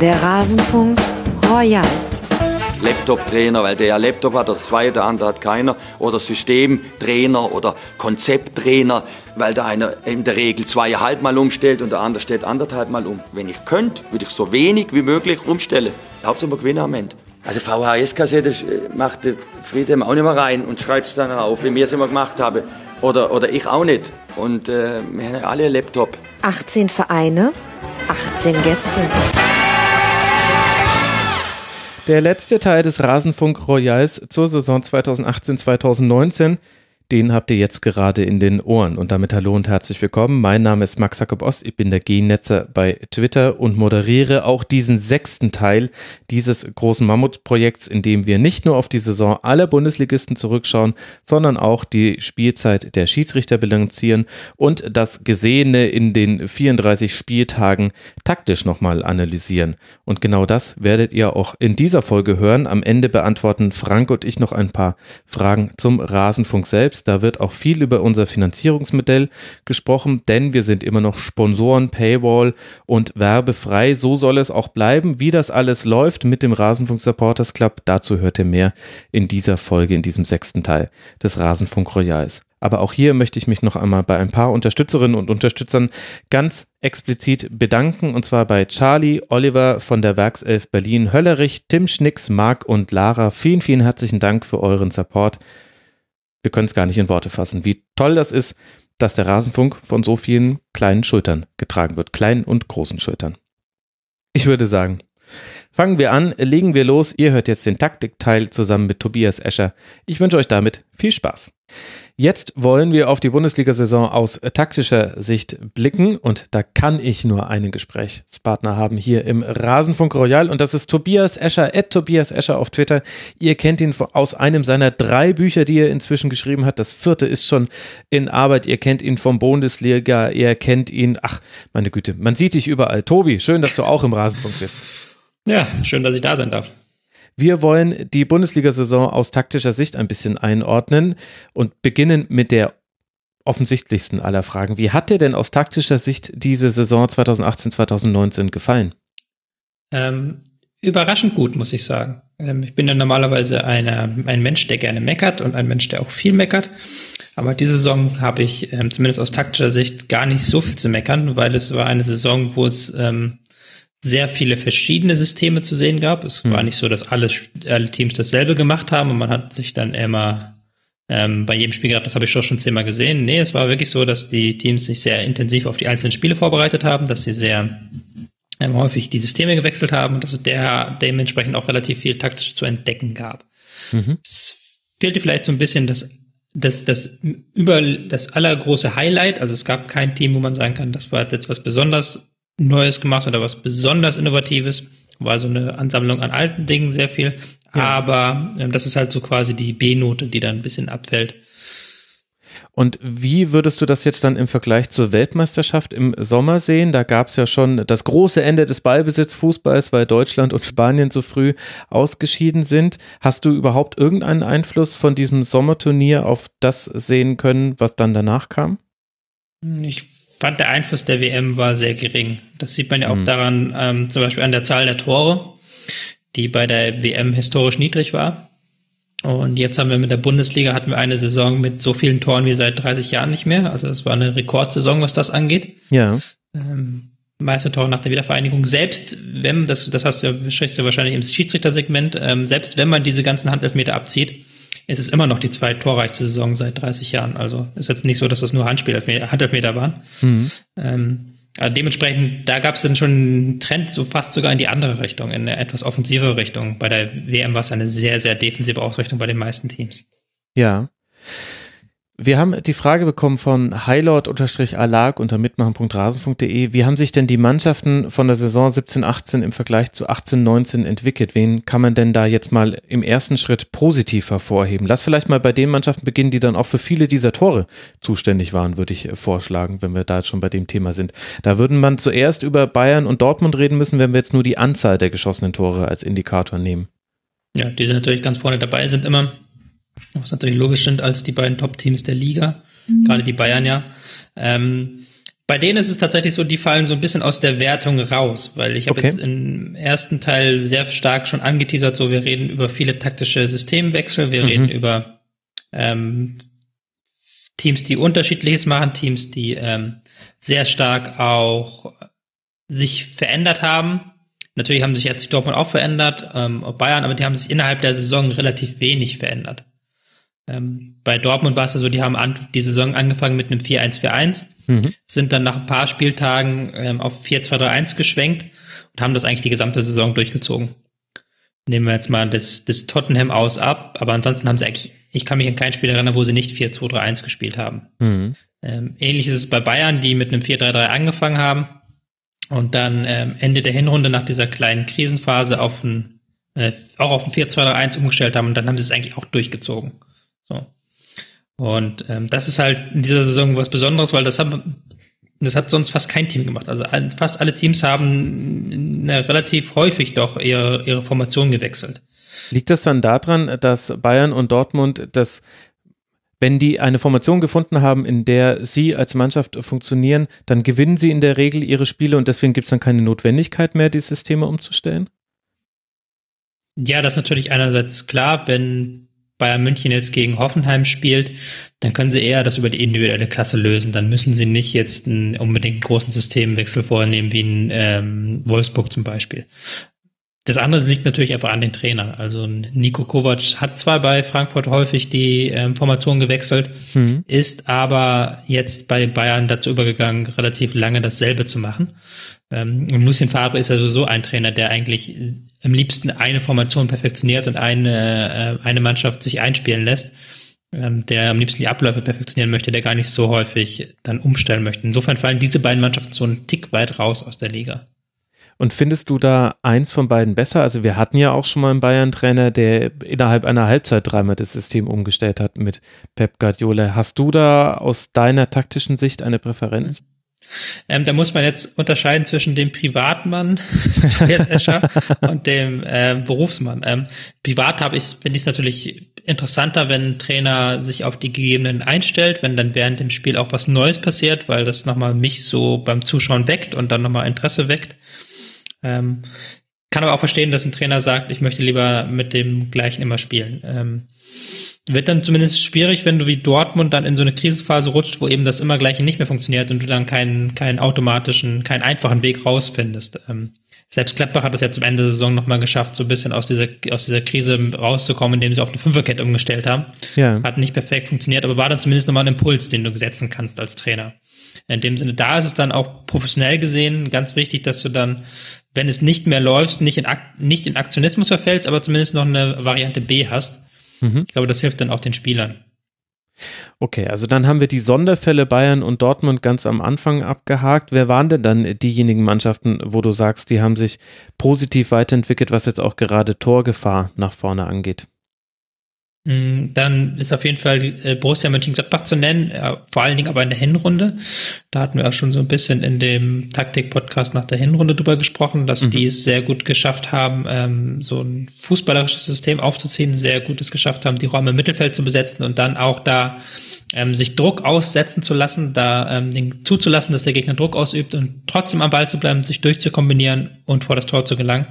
Der Rasenfunk Royal. Laptop-Trainer, weil der ja Laptop hat, oder zwei, der andere hat keiner. Oder Systemtrainer oder Konzepttrainer, weil der eine in der Regel zweieinhalb Mal umstellt und der andere stellt anderthalb Mal um. Wenn ich könnte, würde ich so wenig wie möglich umstellen. Hauptsache wir gewinnen am Ende. Also VHS-Kassette macht der Friedhelm auch nicht mehr rein und schreibt es dann auf, wie wir es immer gemacht haben. Oder, oder ich auch nicht. Und äh, wir haben alle Laptop. 18 Vereine, 18 Gäste. Der letzte Teil des Rasenfunk Royals zur Saison 2018-2019 den habt ihr jetzt gerade in den Ohren. Und damit hallo und herzlich willkommen. Mein Name ist Max Jakob Ost. Ich bin der G-Netzer bei Twitter und moderiere auch diesen sechsten Teil dieses großen Mammutprojekts, in dem wir nicht nur auf die Saison aller Bundesligisten zurückschauen, sondern auch die Spielzeit der Schiedsrichter bilanzieren und das Gesehene in den 34 Spieltagen taktisch nochmal analysieren. Und genau das werdet ihr auch in dieser Folge hören. Am Ende beantworten Frank und ich noch ein paar Fragen zum Rasenfunk selbst. Da wird auch viel über unser Finanzierungsmodell gesprochen, denn wir sind immer noch Sponsoren, Paywall und werbefrei. So soll es auch bleiben. Wie das alles läuft mit dem Rasenfunk Supporters Club, dazu hört ihr mehr in dieser Folge, in diesem sechsten Teil des Rasenfunk Royals. Aber auch hier möchte ich mich noch einmal bei ein paar Unterstützerinnen und Unterstützern ganz explizit bedanken. Und zwar bei Charlie, Oliver von der Werkself Berlin, Höllerich, Tim Schnicks, Marc und Lara. Vielen, vielen herzlichen Dank für euren Support wir können es gar nicht in Worte fassen, wie toll das ist, dass der Rasenfunk von so vielen kleinen Schultern getragen wird, kleinen und großen Schultern. Ich würde sagen, fangen wir an, legen wir los. Ihr hört jetzt den Taktikteil zusammen mit Tobias Escher. Ich wünsche euch damit viel Spaß. Jetzt wollen wir auf die Bundesliga-Saison aus taktischer Sicht blicken und da kann ich nur einen Gesprächspartner haben hier im Rasenfunk Royal und das ist Tobias Escher, at Tobias Escher auf Twitter. Ihr kennt ihn aus einem seiner drei Bücher, die er inzwischen geschrieben hat. Das vierte ist schon in Arbeit. Ihr kennt ihn vom Bundesliga, ihr kennt ihn, ach, meine Güte, man sieht dich überall. Tobi, schön, dass du auch im Rasenfunk bist. Ja, schön, dass ich da sein darf. Wir wollen die Bundesliga-Saison aus taktischer Sicht ein bisschen einordnen und beginnen mit der offensichtlichsten aller Fragen. Wie hat dir denn aus taktischer Sicht diese Saison 2018-2019 gefallen? Ähm, überraschend gut, muss ich sagen. Ähm, ich bin ja normalerweise eine, ein Mensch, der gerne meckert und ein Mensch, der auch viel meckert. Aber diese Saison habe ich ähm, zumindest aus taktischer Sicht gar nicht so viel zu meckern, weil es war eine Saison, wo es ähm, sehr viele verschiedene Systeme zu sehen gab. Es hm. war nicht so, dass alle, alle Teams dasselbe gemacht haben und man hat sich dann immer ähm, bei jedem Spiel gedacht, das habe ich doch schon zehnmal gesehen. Nee, es war wirklich so, dass die Teams sich sehr intensiv auf die einzelnen Spiele vorbereitet haben, dass sie sehr ähm, häufig die Systeme gewechselt haben und dass es der dementsprechend auch relativ viel taktisch zu entdecken gab. Mhm. Es fehlte vielleicht so ein bisschen das das, das über das allergroße Highlight, also es gab kein Team, wo man sagen kann, das war jetzt was besonders Neues gemacht oder was besonders Innovatives. War so eine Ansammlung an alten Dingen sehr viel. Ja. Aber ähm, das ist halt so quasi die B-Note, die dann ein bisschen abfällt. Und wie würdest du das jetzt dann im Vergleich zur Weltmeisterschaft im Sommer sehen? Da gab es ja schon das große Ende des Ballbesitzfußballs, weil Deutschland und Spanien so früh ausgeschieden sind. Hast du überhaupt irgendeinen Einfluss von diesem Sommerturnier auf das sehen können, was dann danach kam? Ich fand, der Einfluss der WM war sehr gering. Das sieht man ja auch mhm. daran, ähm, zum Beispiel an der Zahl der Tore, die bei der WM historisch niedrig war. Und jetzt haben wir mit der Bundesliga hatten wir eine Saison mit so vielen Toren wie seit 30 Jahren nicht mehr. Also es war eine Rekordsaison, was das angeht. Ja. Ähm, meiste Tore nach der Wiedervereinigung. Selbst wenn, das, das hast du, sprichst du wahrscheinlich im Schiedsrichtersegment, ähm, selbst wenn man diese ganzen Handelfmeter abzieht, es ist immer noch die zweittorreichste Saison seit 30 Jahren. Also ist jetzt nicht so, dass das nur Handspiel Handelfmeter waren. Mhm. Ähm, dementsprechend, da gab es dann schon einen Trend so fast sogar in die andere Richtung, in eine etwas offensivere Richtung. Bei der WM war es eine sehr, sehr defensive Ausrichtung bei den meisten Teams. Ja. Wir haben die Frage bekommen von Highlord-Alag unter mitmachen.rasen.de. Wie haben sich denn die Mannschaften von der Saison 17-18 im Vergleich zu 18-19 entwickelt? Wen kann man denn da jetzt mal im ersten Schritt positiv hervorheben? Lass vielleicht mal bei den Mannschaften beginnen, die dann auch für viele dieser Tore zuständig waren, würde ich vorschlagen, wenn wir da jetzt schon bei dem Thema sind. Da würden man zuerst über Bayern und Dortmund reden müssen, wenn wir jetzt nur die Anzahl der geschossenen Tore als Indikator nehmen. Ja, die sind natürlich ganz vorne dabei, sind immer was natürlich logisch sind als die beiden Top-Teams der Liga, mhm. gerade die Bayern ja. Ähm, Bei denen ist es tatsächlich so, die fallen so ein bisschen aus der Wertung raus, weil ich habe Okay. jetzt im ersten Teil sehr stark schon angeteasert, so wir reden über viele taktische Systemwechsel, wir reden über ähm, Teams, die unterschiedliches machen, Teams, die ähm, sehr stark auch sich verändert haben. Natürlich haben sich jetzt sich Dortmund auch verändert, ähm, Bayern, aber die haben sich innerhalb der Saison relativ wenig verändert. Ähm, bei Dortmund war es ja so, die haben an, die Saison angefangen mit einem 4-1-4-1, sind dann nach ein paar Spieltagen ähm, auf 4-2-3-1 geschwenkt und haben das eigentlich die gesamte Saison durchgezogen. Nehmen wir jetzt mal das, das Tottenham aus ab, aber ansonsten haben sie eigentlich, ich kann mich an kein Spiel erinnern, wo sie nicht 4-2-3-1 gespielt haben. Mhm. Ähm, ähnlich ist es bei Bayern, die mit einem 4-3-3 angefangen haben und dann ähm, Ende der Hinrunde nach dieser kleinen Krisenphase auf ein, äh, auch auf ein 4-2-3-1 umgestellt haben und dann haben sie es eigentlich auch durchgezogen. So. Und ähm, das ist halt in dieser Saison was Besonderes, weil das haben das hat sonst fast kein Team gemacht. Also fast alle Teams haben relativ häufig doch ihre, ihre Formation gewechselt. Liegt das dann daran, dass Bayern und Dortmund das, wenn die eine Formation gefunden haben, in der sie als Mannschaft funktionieren, dann gewinnen sie in der Regel ihre Spiele und deswegen gibt es dann keine Notwendigkeit mehr, die Systeme umzustellen? Ja, das ist natürlich einerseits klar, wenn Bayern München jetzt gegen Hoffenheim spielt, dann können sie eher das über die individuelle Klasse lösen. Dann müssen sie nicht jetzt einen unbedingt großen Systemwechsel vornehmen, wie in ähm, Wolfsburg zum Beispiel. Das andere liegt natürlich einfach an den Trainern. Also Nico Kovac hat zwar bei Frankfurt häufig die ähm, Formation gewechselt, ist aber jetzt bei Bayern dazu übergegangen, relativ lange dasselbe zu machen. Ähm, und Lucien Favre ist ja sowieso ein Trainer, der eigentlich am liebsten eine Formation perfektioniert und eine, äh, eine Mannschaft sich einspielen lässt, ähm, der am liebsten die Abläufe perfektionieren möchte, der gar nicht so häufig dann umstellen möchte. Insofern fallen diese beiden Mannschaften so einen Tick weit raus aus der Liga. Und findest du da eins von beiden besser? Also wir hatten ja auch schon mal einen Bayern-Trainer, der innerhalb einer Halbzeit dreimal das System umgestellt hat mit Pep Guardiola. Hast du da aus deiner taktischen Sicht eine Präferenz? Ähm, da muss man jetzt unterscheiden zwischen dem Privatmann, Escher, und dem äh, Berufsmann. Ähm, privat habe ich, finde ich es natürlich interessanter, wenn ein Trainer sich auf die Gegebenen einstellt, wenn dann während dem Spiel auch was Neues passiert, weil das nochmal mich so beim Zuschauen weckt und dann nochmal Interesse weckt. Ähm, kann aber auch verstehen, dass ein Trainer sagt, ich möchte lieber mit dem gleichen immer spielen. Wird dann zumindest schwierig, wenn du wie Dortmund dann in so eine Krisenphase rutscht, wo eben das immer gleiche nicht mehr funktioniert und du dann keinen, keinen automatischen, keinen einfachen Weg rausfindest. Ähm, selbst Gladbach hat es ja zum Ende der Saison nochmal geschafft, so ein bisschen aus dieser, aus dieser Krise rauszukommen, indem sie auf eine Fünferkette umgestellt haben. Ja. Hat nicht perfekt funktioniert, aber war dann zumindest nochmal ein Impuls, den du setzen kannst als Trainer. In dem Sinne, da ist es dann auch professionell gesehen ganz wichtig, dass du dann, wenn es nicht mehr läuft, nicht in, nicht in Aktionismus verfällst, aber zumindest noch eine Variante B hast. Mhm. Ich glaube, das hilft dann auch den Spielern. Okay, also dann haben wir die Sonderfälle Bayern und Dortmund ganz am Anfang abgehakt. Wer waren denn dann diejenigen Mannschaften, wo du sagst, die haben sich positiv weiterentwickelt, was jetzt auch gerade Torgefahr nach vorne angeht? Mm, Dann ist auf jeden Fall äh, Borussia Mönchengladbach zu nennen, äh, vor allen Dingen aber in der Hinrunde. Da hatten wir auch schon so ein bisschen in dem Taktik-Podcast nach der Hinrunde drüber gesprochen, dass die es sehr gut geschafft haben, ähm, so ein fußballerisches System aufzuziehen, sehr gut es geschafft haben, die Räume im Mittelfeld zu besetzen und dann auch da ähm, sich Druck aussetzen zu lassen, da ähm, den, zuzulassen, dass der Gegner Druck ausübt und trotzdem am Ball zu bleiben, sich durchzukombinieren und vor das Tor zu gelangen.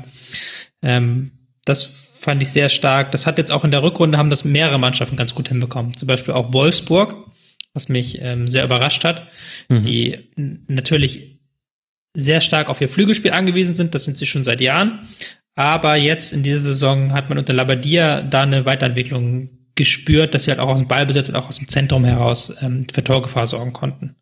Ähm, das fand ich sehr stark. Das hat jetzt auch in der Rückrunde haben das mehrere Mannschaften ganz gut hinbekommen. Zum Beispiel auch Wolfsburg, was mich ähm, sehr überrascht hat, die n- natürlich sehr stark auf ihr Flügelspiel angewiesen sind. Das sind sie schon seit Jahren. Aber jetzt in dieser Saison hat man unter Labadia da eine Weiterentwicklung gespürt, dass sie halt auch aus dem Ballbesitz und auch aus dem Zentrum heraus ähm, für Torgefahr sorgen konnten.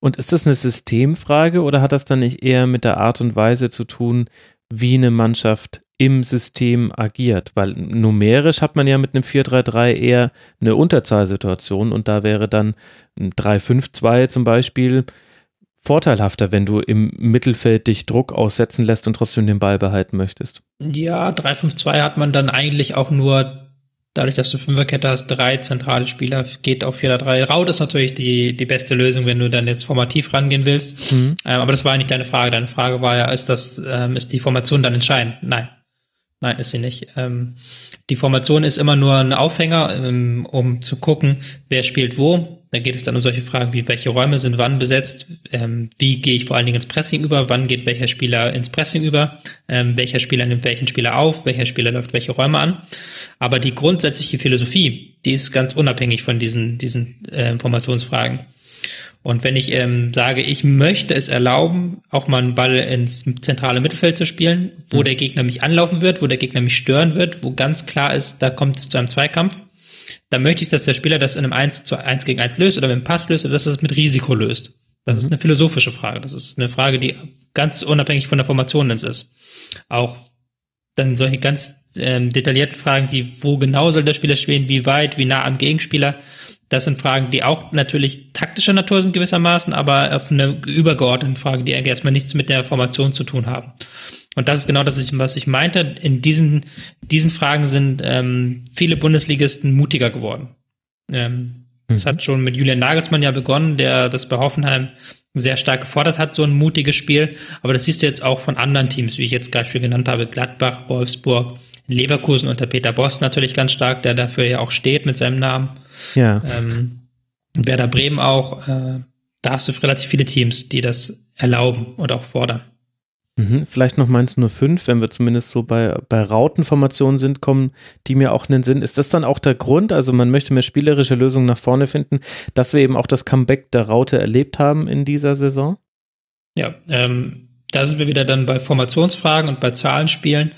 Und ist das eine Systemfrage oder hat das dann nicht eher mit der Art und Weise zu tun, wie eine Mannschaft im System agiert? Weil numerisch hat man ja mit einem 4-3-3 eher eine Unterzahlsituation und da wäre dann ein 3-5-2 zum Beispiel vorteilhafter, wenn du im Mittelfeld dich Druck aussetzen lässt und trotzdem den Ball behalten möchtest. Ja, 3-5-2 hat man dann eigentlich auch nur, dadurch, dass du Fünferkette hast, drei zentrale Spieler, geht auf 4-3. Raut ist natürlich die, die beste Lösung, wenn du dann jetzt formativ rangehen willst. Ähm, aber das war nicht deine Frage. Deine Frage war ja, ist das, ähm, ist die Formation dann entscheidend? Nein. Nein, ist sie nicht. Ähm, die Formation ist immer nur ein Aufhänger, ähm, um zu gucken, wer spielt wo. Da geht es dann um solche Fragen wie, welche Räume sind wann besetzt, ähm, wie gehe ich vor allen Dingen ins Pressing über, wann geht welcher Spieler ins Pressing über, ähm, welcher Spieler nimmt welchen Spieler auf, welcher Spieler läuft welche Räume an. Aber die grundsätzliche Philosophie, die ist ganz unabhängig von diesen, diesen äh, Informationsfragen. Und wenn ich ähm, sage, ich möchte es erlauben, auch mal einen Ball ins zentrale Mittelfeld zu spielen, wo mhm. der Gegner mich anlaufen wird, wo der Gegner mich stören wird, wo ganz klar ist, da kommt es zu einem Zweikampf, dann möchte ich, dass der Spieler das in einem 1 zu 1 gegen 1 löst oder mit einem Pass löst oder dass er es mit Risiko löst. Das mhm. ist eine philosophische Frage. Das ist eine Frage, die ganz unabhängig von der Formation ist. Auch dann solche ganz ähm, detaillierten Fragen wie, wo genau soll der Spieler spielen, wie weit, wie nah am Gegenspieler, das sind Fragen, die auch natürlich taktischer Natur sind gewissermaßen, aber auf eine übergeordnete Frage, die eigentlich erstmal nichts mit der Formation zu tun haben. Und das ist genau das, was ich meinte. In diesen, diesen Fragen sind ähm, viele Bundesligisten mutiger geworden. Ähm, Das mhm. hat schon mit Julian Nagelsmann ja begonnen, der das bei Hoffenheim sehr stark gefordert hat, so ein mutiges Spiel. Aber das siehst du jetzt auch von anderen Teams, wie ich jetzt gerade schon genannt habe, Gladbach, Wolfsburg, Leverkusen unter Peter Boss natürlich ganz stark, der dafür ja auch steht mit seinem Namen. Ja. Ähm, Werder Bremen auch, äh, da hast du relativ viele Teams, die das erlauben und auch fordern. Mhm, vielleicht noch Mainz 05, wenn wir zumindest so bei, bei Rautenformationen sind, kommen die mir auch in den Sinn. Ist das dann auch der Grund, also man möchte mehr spielerische Lösungen nach vorne finden, dass wir eben auch das Comeback der Raute erlebt haben in dieser Saison? Ja, ähm, da sind wir wieder dann bei Formationsfragen und bei Zahlenspielen.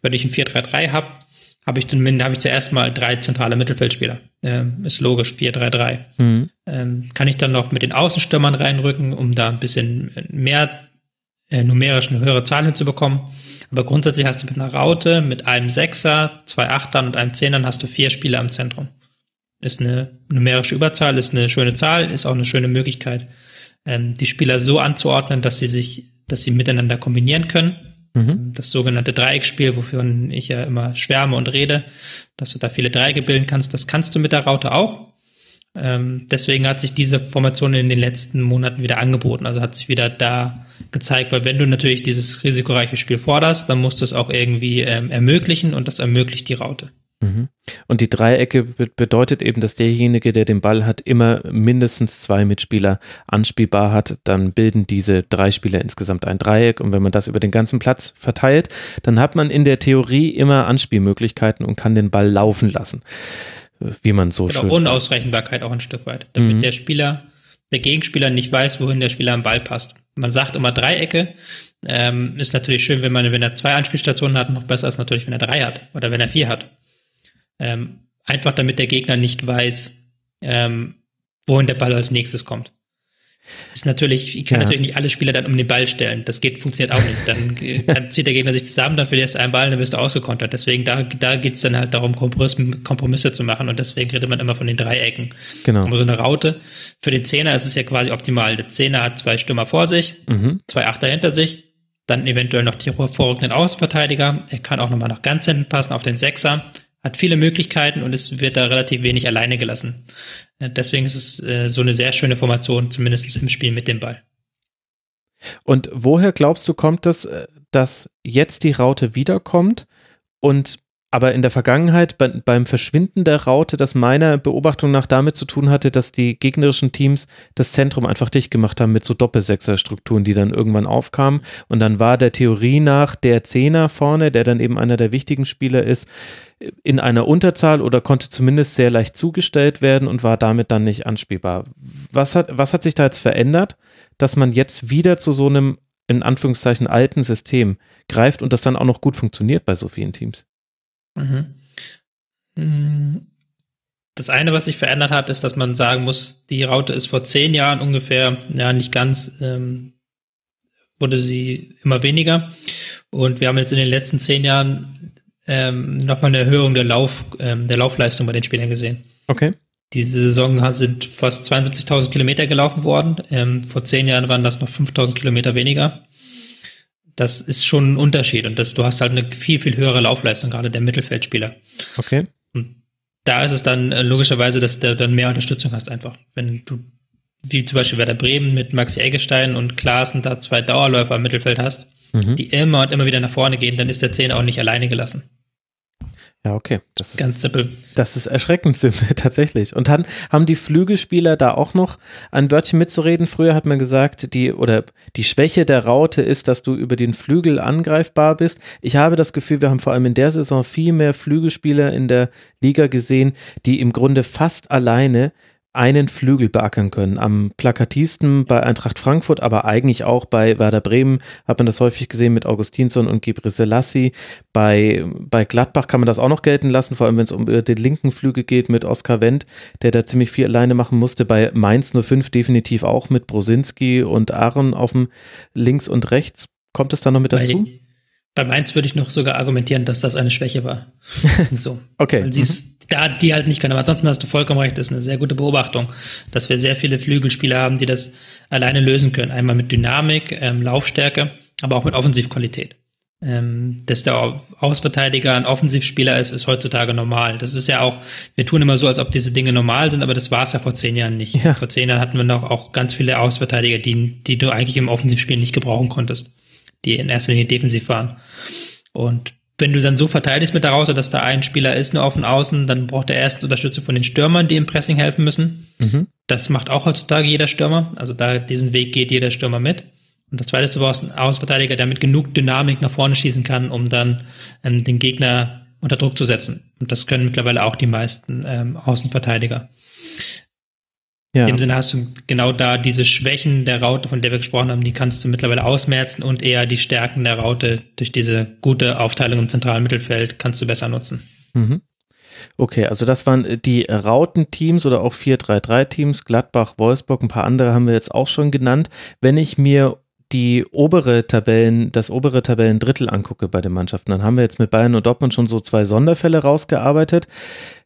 Wenn ich ein 4-3-3 habe, habe ich zumindest habe ich zuerst mal drei zentrale Mittelfeldspieler. Ähm, ist logisch, 4-3-3. Mhm. Ähm, kann ich dann noch mit den Außenstürmern reinrücken, um da ein bisschen mehr äh, numerisch eine höhere Zahl hinzubekommen. Aber grundsätzlich hast du mit einer Raute, mit einem Sechser, zwei Achtern und einem Zehnern hast du vier Spieler im Zentrum. Ist eine numerische Überzahl, ist eine schöne Zahl, ist auch eine schöne Möglichkeit, ähm, die Spieler so anzuordnen, dass sie sich dass sie miteinander kombinieren können. Mhm. Das sogenannte Dreieckspiel, wofür ich ja immer schwärme und rede, dass du da viele Dreiecke bilden kannst, das kannst du mit der Raute auch. Ähm, deswegen hat sich diese Formation in den letzten Monaten wieder angeboten. Also hat sich wieder da gezeigt, weil wenn du natürlich dieses risikoreiche Spiel forderst, dann musst du es auch irgendwie ähm, ermöglichen und das ermöglicht die Raute. Mhm. Und die Dreiecke bedeutet eben, dass derjenige, der den Ball hat, immer mindestens zwei Mitspieler anspielbar hat. Dann bilden diese drei Spieler insgesamt ein Dreieck. Und wenn man das über den ganzen Platz verteilt, dann hat man in der Theorie immer Anspielmöglichkeiten und kann den Ball laufen lassen. Wie man so genau, schön Unausrechenbarkeit auch ein Stück weit. Damit mhm. der Spieler, der Gegenspieler nicht weiß, wohin der Spieler am Ball passt. Man sagt immer Dreiecke. Ähm, ist natürlich schön, wenn man, wenn er zwei Anspielstationen hat, noch besser ist natürlich, wenn er drei hat oder wenn er vier hat. Ähm, einfach damit der Gegner nicht weiß, ähm, wohin der Ball als nächstes kommt. Ist natürlich, ich kann ja. natürlich nicht alle Spieler dann um den Ball stellen. Das geht, funktioniert auch nicht. Dann, dann zieht der Gegner sich zusammen, dann verlierst du einen Ball, dann wirst du ausgekontert. Deswegen, da, da geht es dann halt darum, Kompromisse zu machen und deswegen redet man immer von den Dreiecken. Genau. Aber so eine Raute. Für den Zehner ist es ja quasi optimal. Der Zehner hat zwei Stürmer vor sich, mhm. zwei Achter hinter sich, dann eventuell noch die vorrückenden Außenverteidiger. Er kann auch nochmal nach ganz hinten passen auf den Sechser hat viele Möglichkeiten und es wird da relativ wenig alleine gelassen. Deswegen ist es äh, so eine sehr schöne Formation, zumindest im Spiel mit dem Ball. Und woher glaubst du, kommt es, äh, dass jetzt die Raute wiederkommt und aber in der Vergangenheit bei, beim Verschwinden der Raute, das meiner Beobachtung nach damit zu tun hatte, dass die gegnerischen Teams das Zentrum einfach dicht gemacht haben mit so Doppelsechser-Strukturen, die dann irgendwann aufkamen. Und dann war der Theorie nach der Zehner vorne, der dann eben einer der wichtigen Spieler ist, in einer Unterzahl oder konnte zumindest sehr leicht zugestellt werden und war damit dann nicht anspielbar. Was hat, was hat sich da jetzt verändert, dass man jetzt wieder zu so einem in Anführungszeichen alten System greift und das dann auch noch gut funktioniert bei so vielen Teams? Mhm. Mm. Das eine, was sich verändert hat, ist, dass man sagen muss, die Raute ist vor zehn Jahren ungefähr, ja, nicht ganz, ähm, wurde sie immer weniger. Und wir haben jetzt in den letzten zehn Jahren ähm, nochmal eine Erhöhung der, Lauf, ähm, der Laufleistung bei den Spielern gesehen. Okay. Diese Saison sind fast 72.000 Kilometer gelaufen worden. Ähm, vor zehn Jahren waren das noch 5.000 Kilometer weniger das ist schon ein Unterschied und das, du hast halt eine viel, viel höhere Laufleistung, gerade der Mittelfeldspieler. Okay. Und da ist es dann äh, logischerweise, dass du dann mehr Unterstützung hast einfach. Wenn du, wie zum Beispiel Werder Bremen mit Maxi Eggestein und Klaassen da zwei Dauerläufer im Mittelfeld hast, mhm. die immer und immer wieder nach vorne gehen, dann ist der Zehner auch nicht alleine gelassen. Ja, okay. Das ist, Ganz simpel. Das ist erschreckend simpel, tatsächlich. Und dann haben die Flügelspieler da auch noch ein Wörtchen mitzureden. Früher hat man gesagt, die, oder die Schwäche der Raute ist, dass du über den Flügel angreifbar bist. Ich habe das Gefühl, wir haben vor allem in der Saison viel mehr Flügelspieler in der Liga gesehen, die im Grunde fast alleine einen Flügel beackern können. Am plakativsten bei Eintracht Frankfurt, aber eigentlich auch bei Werder Bremen hat man das häufig gesehen mit Augustinsson und Gebre Selassie. Bei, bei Gladbach kann man das auch noch gelten lassen, vor allem wenn es um den linken Flügel geht mit Oskar Wendt, der da ziemlich viel alleine machen musste. Bei Mainz 05 definitiv auch mit Brosinski und Aaron auf dem links und rechts. Kommt es da noch mit dazu? Bei, Mainz würde ich noch sogar argumentieren, dass das eine Schwäche war. so. okay. Weil sie es mhm da die halt nicht können. Aber ansonsten hast du vollkommen recht, das ist eine sehr gute Beobachtung, dass wir sehr viele Flügelspieler haben, die das alleine lösen können. Einmal mit Dynamik, ähm, Laufstärke, aber auch mit Offensivqualität. Ähm, dass der Ausverteidiger ein Offensivspieler ist, ist heutzutage normal. Das ist ja auch, wir tun immer so, als ob diese Dinge normal sind, aber das war es ja vor zehn Jahren nicht. Ja. Vor zehn Jahren hatten wir noch auch ganz viele Ausverteidiger, die, die du eigentlich im Offensivspiel nicht gebrauchen konntest, die in erster Linie defensiv waren. Und wenn du dann so verteidigst mit der Raute, dass da ein Spieler ist nur auf den Außen, dann braucht er erst Unterstützung von den Stürmern, die im Pressing helfen müssen. Mhm. Das macht auch heutzutage jeder Stürmer. Also da diesen Weg geht jeder Stürmer mit. Und das zweite ist, du brauchst einen Außenverteidiger, der mit genug Dynamik nach vorne schießen kann, um dann ähm, den Gegner unter Druck zu setzen. Und das können mittlerweile auch die meisten ähm, Außenverteidiger. Ja. In dem Sinne hast du genau da diese Schwächen der Raute, von der wir gesprochen haben, die kannst du mittlerweile ausmerzen und eher die Stärken der Raute durch diese gute Aufteilung im zentralen Mittelfeld kannst du besser nutzen. Mhm. Okay, also das waren die Rautenteams oder auch 4-3-3-Teams, Gladbach, Wolfsburg, ein paar andere haben wir jetzt auch schon genannt. Wenn ich mir die obere Tabellen, das obere Tabellendrittel angucke bei den Mannschaften, dann haben wir jetzt mit Bayern und Dortmund schon so zwei Sonderfälle rausgearbeitet.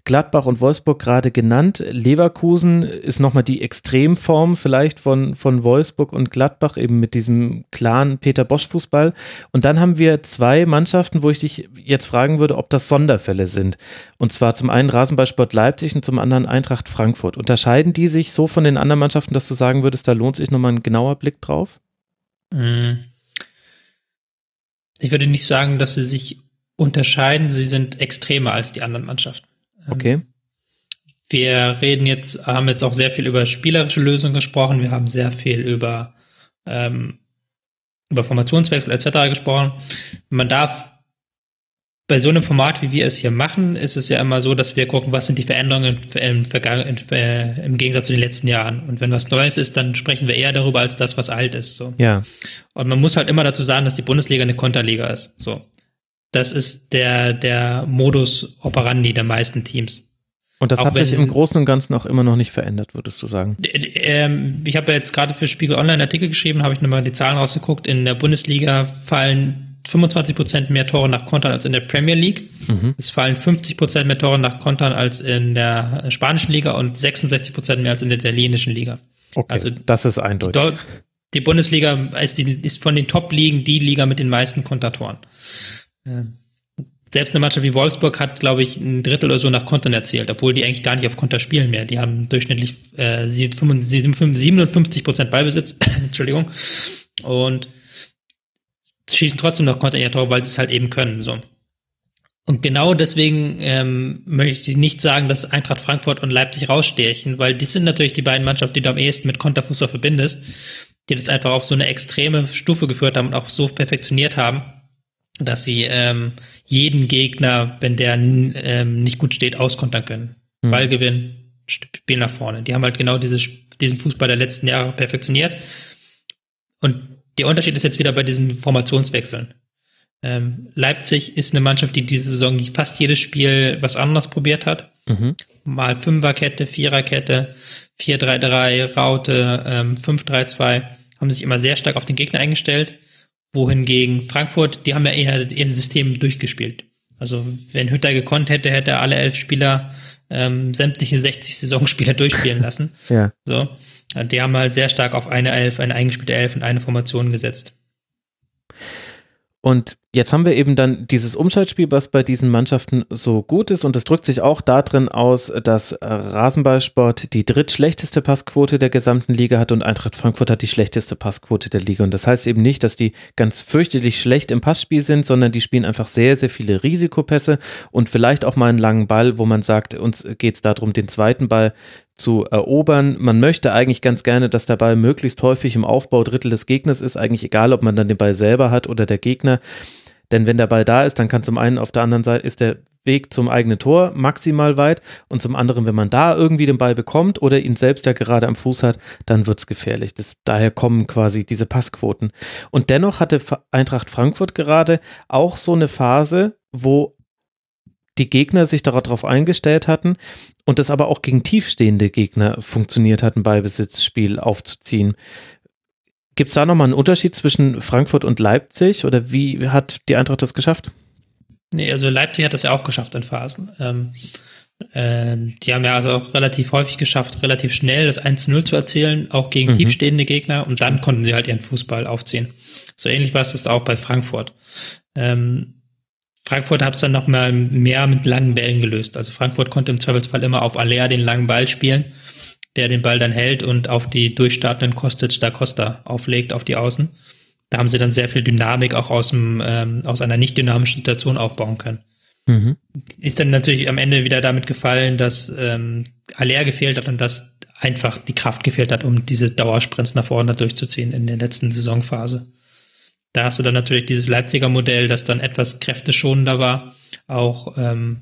Gladbach und Wolfsburg gerade genannt. Leverkusen ist nochmal die Extremform vielleicht von, von Wolfsburg und Gladbach, eben mit diesem klaren Peter Bosch-Fußball. Und dann haben wir zwei Mannschaften, wo ich dich jetzt fragen würde, ob das Sonderfälle sind. Und zwar zum einen Rasenballsport Leipzig und zum anderen Eintracht Frankfurt. Unterscheiden die sich so von den anderen Mannschaften, dass du sagen würdest, da lohnt sich nochmal ein genauer Blick drauf? Mm. Ich würde nicht sagen, dass sie sich unterscheiden. Sie sind extremer als die anderen Mannschaften. Ähm, okay. Wir reden jetzt, haben jetzt auch sehr viel über spielerische Lösungen gesprochen. Wir haben sehr viel über, ähm, über Formationswechsel etc. gesprochen. Man darf bei so einem Format, wie wir es hier machen, ist es ja immer so, dass wir gucken, was sind die Veränderungen im, im, im Gegensatz zu den letzten Jahren. Und wenn was Neues ist, dann sprechen wir eher darüber als das, was alt ist. So. Ja. Und man muss halt immer dazu sagen, dass die Bundesliga eine Konterliga ist. So. Das ist der, der Modus operandi der meisten Teams. Und das auch hat wenn, sich im Großen und Ganzen auch immer noch nicht verändert, würdest du sagen? Ähm, ich habe ja jetzt gerade für Spiegel Online Artikel geschrieben, habe ich nochmal die Zahlen rausgeguckt. In der Bundesliga fallen 25 Prozent mehr Tore nach Kontern als in der Premier League. Mhm. Es fallen 50 Prozent mehr Tore nach Kontern als in der spanischen Liga und 66 Prozent mehr als in der italienischen Liga. Okay, also das ist eindeutig. Die, die Bundesliga ist, die, ist von den Top-Ligen die Liga mit den meisten Kontertoren. Selbst eine Mannschaft wie Wolfsburg hat, glaube ich, ein Drittel oder so nach Kontern erzählt, obwohl die eigentlich gar nicht auf Konter spielen mehr. Die haben durchschnittlich äh, 57 Prozent Ballbesitz, Entschuldigung, und schießen trotzdem noch Konter in ihr Tor, weil sie es halt eben können. So. Und genau deswegen ähm, möchte ich nicht sagen, dass Eintracht Frankfurt und Leipzig rausstechen, weil die sind natürlich die beiden Mannschaften, die du am ehesten mit Konterfußball verbindest, die das einfach auf so eine extreme Stufe geführt haben und auch so perfektioniert haben dass sie ähm, jeden Gegner, wenn der ähm, nicht gut steht, auskontern können. Mhm. Ballgewinn, Spiel nach vorne. Die haben halt genau diese, diesen Fußball der letzten Jahre perfektioniert. Und der Unterschied ist jetzt wieder bei diesen Formationswechseln. Ähm, Leipzig ist eine Mannschaft, die diese Saison fast jedes Spiel was anderes probiert hat. Mhm. Mal Fünferkette, Viererkette, 4-3-3, Raute, ähm, 5-3-2, haben sich immer sehr stark auf den Gegner eingestellt wohingegen Frankfurt, die haben ja eher ihr System durchgespielt. Also wenn Hütter gekonnt hätte, hätte er alle elf Spieler ähm, sämtliche 60 Saisonspieler durchspielen lassen. ja. So. Die haben halt sehr stark auf eine Elf, eine eingespielte Elf und eine Formation gesetzt. Und jetzt haben wir eben dann dieses Umschaltspiel, was bei diesen Mannschaften so gut ist. Und das drückt sich auch darin aus, dass Rasenballsport die drittschlechteste Passquote der gesamten Liga hat und Eintracht Frankfurt hat die schlechteste Passquote der Liga. Und das heißt eben nicht, dass die ganz fürchterlich schlecht im Passspiel sind, sondern die spielen einfach sehr, sehr viele Risikopässe und vielleicht auch mal einen langen Ball, wo man sagt, uns geht es darum, den zweiten Ball zu erobern. Man möchte eigentlich ganz gerne, dass der Ball möglichst häufig im Aufbaudrittel des Gegners ist, eigentlich egal, ob man dann den Ball selber hat oder der Gegner. Denn wenn der Ball da ist, dann kann zum einen auf der anderen Seite ist der Weg zum eigenen Tor maximal weit und zum anderen, wenn man da irgendwie den Ball bekommt oder ihn selbst ja gerade am Fuß hat, dann wird's gefährlich. Das, daher kommen quasi diese Passquoten. Und dennoch hatte Eintracht Frankfurt gerade auch so eine Phase, wo die Gegner sich darauf eingestellt hatten und das aber auch gegen tiefstehende Gegner funktioniert hat, ein Ballbesitzspiel aufzuziehen. Gibt es da nochmal einen Unterschied zwischen Frankfurt und Leipzig oder wie hat die Eintracht das geschafft? Nee, also Leipzig hat das ja auch geschafft in Phasen. Ähm, äh, die haben ja also auch relativ häufig geschafft, relativ schnell das 1-0 zu erzielen, auch gegen mhm. tiefstehende Gegner und dann konnten sie halt ihren Fußball aufziehen. So ähnlich war es das auch bei Frankfurt. Ähm, Frankfurt hat es dann noch mal mehr mit langen Bällen gelöst. Also Frankfurt konnte im Zweifelsfall immer auf Alea den langen Ball spielen, der den Ball dann hält und auf die durchstartenden Kostic da Costa auflegt auf die Außen. Da haben sie dann sehr viel Dynamik auch aus, dem, ähm, aus einer nicht dynamischen Situation aufbauen können. Mhm. Ist dann natürlich am Ende wieder damit gefallen, dass ähm, Alea gefehlt hat und dass einfach die Kraft gefehlt hat, um diese Dauersprints nach vorne durchzuziehen in der letzten Saisonphase. Da hast du dann natürlich dieses Leipziger Modell, das dann etwas kräfteschonender war. Auch ähm,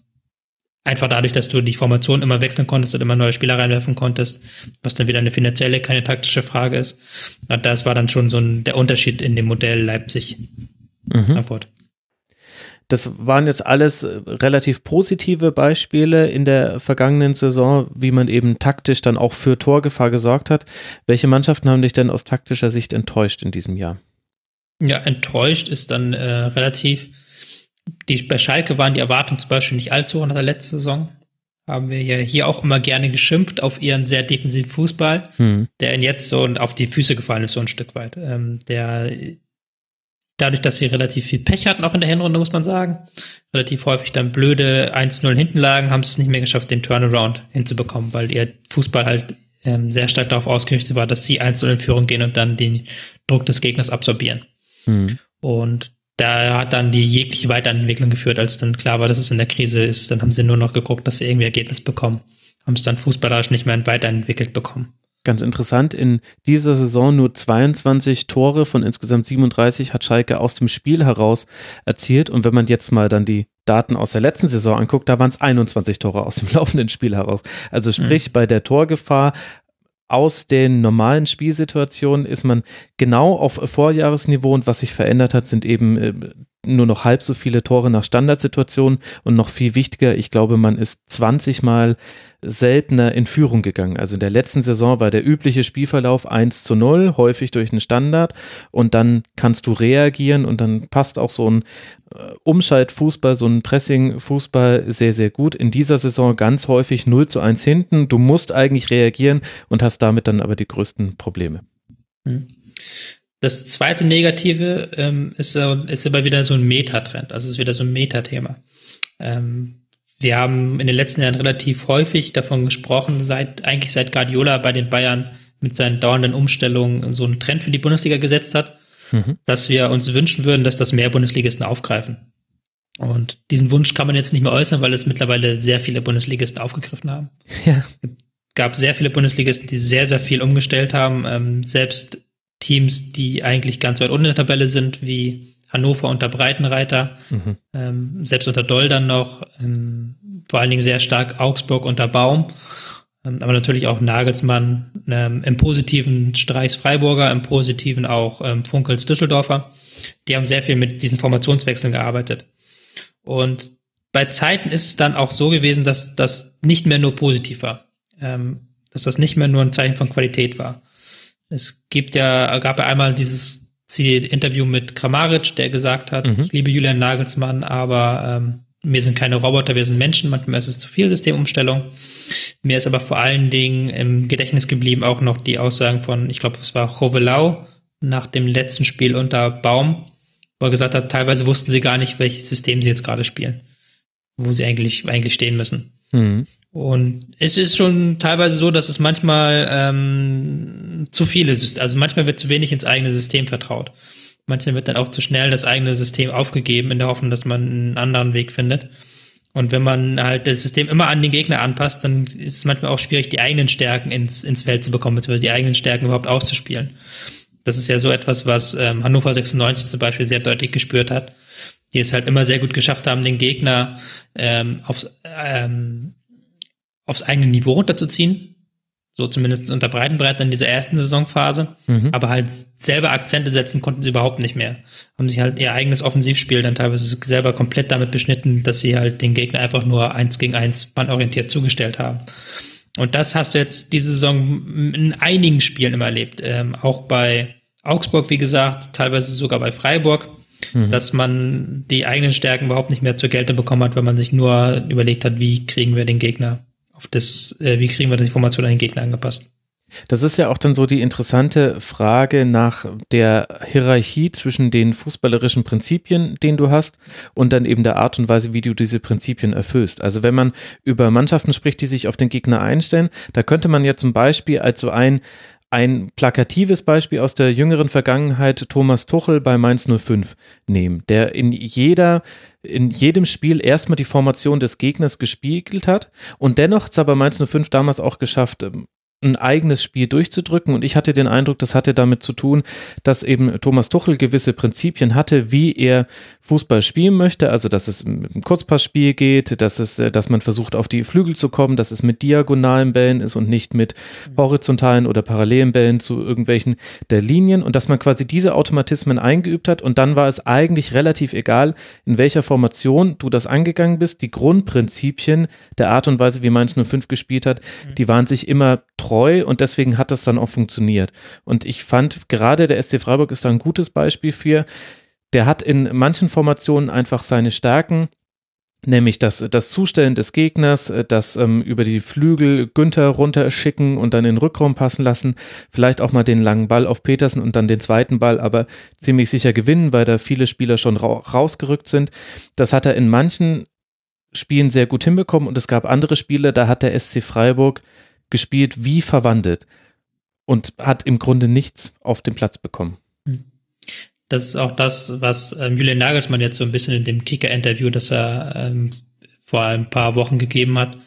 einfach dadurch, dass du die Formation immer wechseln konntest und immer neue Spieler reinwerfen konntest, was dann wieder eine finanzielle, keine taktische Frage ist. Und das war dann schon so ein, der Unterschied in dem Modell Leipzig-Frankfurt. Mhm. Das waren jetzt alles äh, relativ positive Beispiele in der vergangenen Saison, wie man eben taktisch dann auch für Torgefahr gesorgt hat. Welche Mannschaften haben dich denn aus taktischer Sicht enttäuscht in diesem Jahr? Ja, enttäuscht ist dann äh, relativ. Die, bei Schalke waren die Erwartungen zum Beispiel nicht allzu hoch nach der letzten Saison. Haben wir ja hier auch immer gerne geschimpft auf ihren sehr defensiven Fußball, hm. der ihnen jetzt so auf die Füße gefallen ist, so ein Stück weit. Ähm, der dadurch, dass sie relativ viel Pech hatten, auch in der Hinrunde, muss man sagen, relativ häufig dann blöde 1-0 hinten lagen, haben sie es nicht mehr geschafft, den Turnaround hinzubekommen, weil ihr Fußball halt ähm, sehr stark darauf ausgerichtet war, dass sie 1-0 in Führung gehen und dann den Druck des Gegners absorbieren. Mhm. Und da hat dann die jegliche Weiterentwicklung geführt, als dann klar war, dass es in der Krise ist. Dann haben sie nur noch geguckt, dass sie irgendwie Ergebnis bekommen. Haben es dann fußballerisch nicht mehr weiterentwickelt bekommen. Ganz interessant, in dieser Saison nur 22 Tore von insgesamt 37 hat Schalke aus dem Spiel heraus erzielt. Und wenn man jetzt mal dann die Daten aus der letzten Saison anguckt, da waren es 21 Tore aus dem laufenden Spiel heraus. Also sprich, mhm. bei der Torgefahr aus den normalen Spielsituationen ist man genau auf Vorjahresniveau und was sich verändert hat, sind eben äh, nur noch halb so viele Tore nach Standardsituationen und noch viel wichtiger, ich glaube, man ist 20 Mal seltener in Führung gegangen. Also in der letzten Saison war der übliche Spielverlauf 1 zu 0, häufig durch einen Standard und dann kannst du reagieren und dann passt auch so ein äh, Umschaltfußball, so ein Pressing-Fußball sehr, sehr gut. In dieser Saison ganz häufig 0 zu 1 hinten. Du musst eigentlich reagieren und hast damit dann aber die größten Probleme. Hm. Das zweite Negative ähm, ist, ist aber wieder so ein Metatrend, also ist wieder so ein Metathema. Ähm, wir haben in den letzten Jahren relativ häufig davon gesprochen, seit eigentlich seit Guardiola bei den Bayern mit seinen dauernden Umstellungen so einen Trend für die Bundesliga gesetzt hat, mhm. dass wir uns wünschen würden, dass das mehr Bundesligisten aufgreifen. Und diesen Wunsch kann man jetzt nicht mehr äußern, weil es mittlerweile sehr viele Bundesligisten aufgegriffen haben. Ja. Es gab sehr viele Bundesligisten, die sehr, sehr viel umgestellt haben. Ähm, selbst Teams, die eigentlich ganz weit unten in der Tabelle sind, wie Hannover unter Breitenreiter, mhm. ähm, selbst unter Doll dann noch, ähm, vor allen Dingen sehr stark Augsburg unter Baum, ähm, aber natürlich auch Nagelsmann, ähm, im positiven Streichs Freiburger, im positiven auch ähm, Funkels Düsseldorfer. Die haben sehr viel mit diesen Formationswechseln gearbeitet. Und bei Zeiten ist es dann auch so gewesen, dass das nicht mehr nur positiv war, ähm, dass das nicht mehr nur ein Zeichen von Qualität war. Es gibt ja, gab ja einmal dieses Interview mit Kramaric, der gesagt hat, mhm. ich liebe Julian Nagelsmann, aber ähm, wir sind keine Roboter, wir sind Menschen, manchmal ist es zu viel Systemumstellung. Mir ist aber vor allen Dingen im Gedächtnis geblieben auch noch die Aussagen von, ich glaube, es war Chovelau nach dem letzten Spiel unter Baum, wo er gesagt hat, teilweise wussten sie gar nicht, welches System sie jetzt gerade spielen, wo sie eigentlich, eigentlich stehen müssen. Mhm. Und es ist schon teilweise so, dass es manchmal ähm, zu viele ist. Also manchmal wird zu wenig ins eigene System vertraut. Manchmal wird dann auch zu schnell das eigene System aufgegeben, in der Hoffnung, dass man einen anderen Weg findet. Und wenn man halt das System immer an den Gegner anpasst, dann ist es manchmal auch schwierig, die eigenen Stärken ins, ins Feld zu bekommen, beziehungsweise die eigenen Stärken überhaupt auszuspielen. Das ist ja so etwas, was ähm, Hannover 96 zum Beispiel sehr deutlich gespürt hat, die es halt immer sehr gut geschafft haben, den Gegner ähm, aufs, ähm, aufs eigene Niveau runterzuziehen. So zumindest unter Breitenbreit in dieser ersten Saisonphase. Mhm. Aber halt selber Akzente setzen konnten sie überhaupt nicht mehr. Haben sich halt ihr eigenes Offensivspiel dann teilweise selber komplett damit beschnitten, dass sie halt den Gegner einfach nur eins gegen eins mannorientiert zugestellt haben. Und das hast du jetzt diese Saison in einigen Spielen immer erlebt. Ähm, auch bei Augsburg, wie gesagt, teilweise sogar bei Freiburg, mhm. dass man die eigenen Stärken überhaupt nicht mehr zur Geltung bekommen hat, weil man sich nur überlegt hat, wie kriegen wir den Gegner auf das, äh, wie kriegen wir die Formation an den Gegner angepasst. Das ist ja auch dann so die interessante Frage nach der Hierarchie zwischen den fußballerischen Prinzipien, den du hast, und dann eben der Art und Weise, wie du diese Prinzipien erfüllst. Also wenn man über Mannschaften spricht, die sich auf den Gegner einstellen, da könnte man ja zum Beispiel als so ein ein plakatives Beispiel aus der jüngeren Vergangenheit Thomas Tuchel bei Mainz 05 nehmen, der in jeder in jedem Spiel erstmal die Formation des Gegners gespiegelt hat und dennoch hat es aber Mainz 05 damals auch geschafft, ähm, ein eigenes Spiel durchzudrücken. Und ich hatte den Eindruck, das hatte damit zu tun, dass eben Thomas Tuchel gewisse Prinzipien hatte, wie er Fußball spielen möchte. Also, dass es mit einem Kurzpassspiel geht, dass es, äh, dass man versucht, auf die Flügel zu kommen, dass es mit diagonalen Bällen ist und nicht mit horizontalen oder parallelen Bällen zu irgendwelchen der Linien und dass man quasi diese Automatismen eingeübt hat. Und dann war es eigentlich relativ egal, in welcher Formation du das angegangen bist. Die Grundprinzipien der Art und Weise, wie Mainz 05 gespielt hat, die waren sich immer treu treu und deswegen hat das dann auch funktioniert. Und ich fand, gerade der SC Freiburg ist da ein gutes Beispiel für, der hat in manchen Formationen einfach seine Stärken, nämlich das, das Zustellen des Gegners, das ähm, über die Flügel Günther runterschicken und dann in den Rückraum passen lassen, vielleicht auch mal den langen Ball auf Petersen und dann den zweiten Ball, aber ziemlich sicher gewinnen, weil da viele Spieler schon ra rausgerückt sind. Das hat er in manchen Spielen sehr gut hinbekommen und es gab andere Spiele, da hat der SC Freiburg gespielt wie verwandelt und hat im Grunde nichts auf den Platz bekommen. Hm. Das ist auch das, was ähm, Julian Nagelsmann jetzt so ein bisschen in dem Kicker-Interview, das er ähm, vor ein paar Wochen gegeben hat,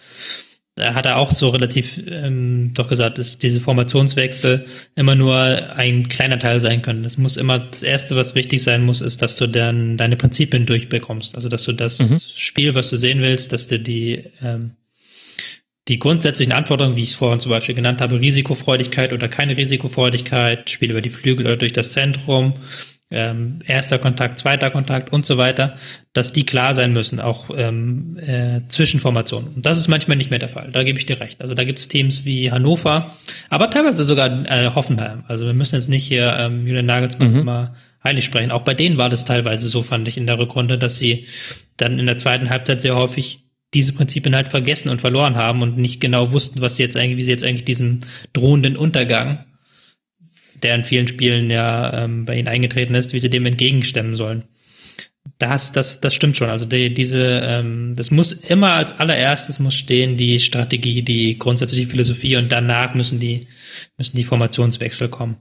da hat er auch so relativ ähm, doch gesagt, dass diese Formationswechsel immer nur ein kleiner Teil sein können. Es muss immer das erste, was wichtig sein muss, ist, dass du dann deine Prinzipien durchbekommst. Also dass du das mhm. Spiel, was du sehen willst, dass du die ähm, die grundsätzlichen Anforderungen, wie ich es vorhin zum Beispiel genannt habe, Risikofreudigkeit oder keine Risikofreudigkeit, Spiel über die Flügel oder durch das Zentrum, ähm, erster Kontakt, zweiter Kontakt und so weiter, dass die klar sein müssen, auch ähm, äh, Zwischenformationen. Und das ist manchmal nicht mehr der Fall. Da gebe ich dir recht. Also da gibt es Teams wie Hannover, aber teilweise sogar äh, Hoffenheim. Also wir müssen jetzt nicht hier ähm, Julian Nagelsmann mhm. mal heilig sprechen. Auch bei denen war das teilweise so, fand ich in der Rückrunde, dass sie dann in der zweiten Halbzeit sehr häufig diese Prinzipien halt vergessen und verloren haben und nicht genau wussten, was sie jetzt eigentlich, wie sie jetzt eigentlich diesem drohenden Untergang, der in vielen Spielen ja ähm, bei ihnen eingetreten ist, wie sie dem entgegenstemmen sollen. Das, das, das stimmt schon. Also die, diese, ähm, das muss immer als allererstes muss stehen die Strategie, die grundsätzliche Philosophie und danach müssen die, müssen die Formationswechsel kommen.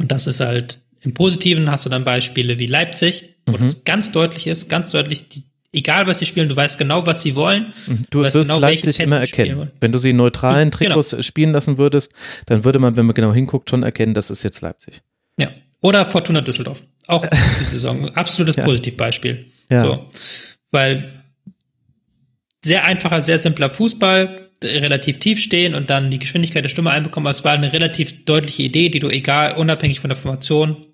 Und das ist halt im Positiven hast du dann Beispiele wie Leipzig, wo mhm. das ganz deutlich ist, ganz deutlich die egal was sie spielen, du weißt genau, was sie wollen. Mhm. Du, du wirst genau, Leipzig immer erkennen. Wenn du sie in neutralen du, genau. Trikots genau. spielen lassen würdest, dann würde man, wenn man genau hinguckt, schon erkennen, das ist jetzt Leipzig. Ja. Oder Fortuna Düsseldorf. Auch die Saison. Absolutes ja. Positivbeispiel. Ja. So. Weil sehr einfacher, sehr simpler Fußball, relativ tief stehen und dann die Geschwindigkeit der Stimme einbekommen. Aber es war eine relativ deutliche Idee, die du egal, unabhängig von der Formation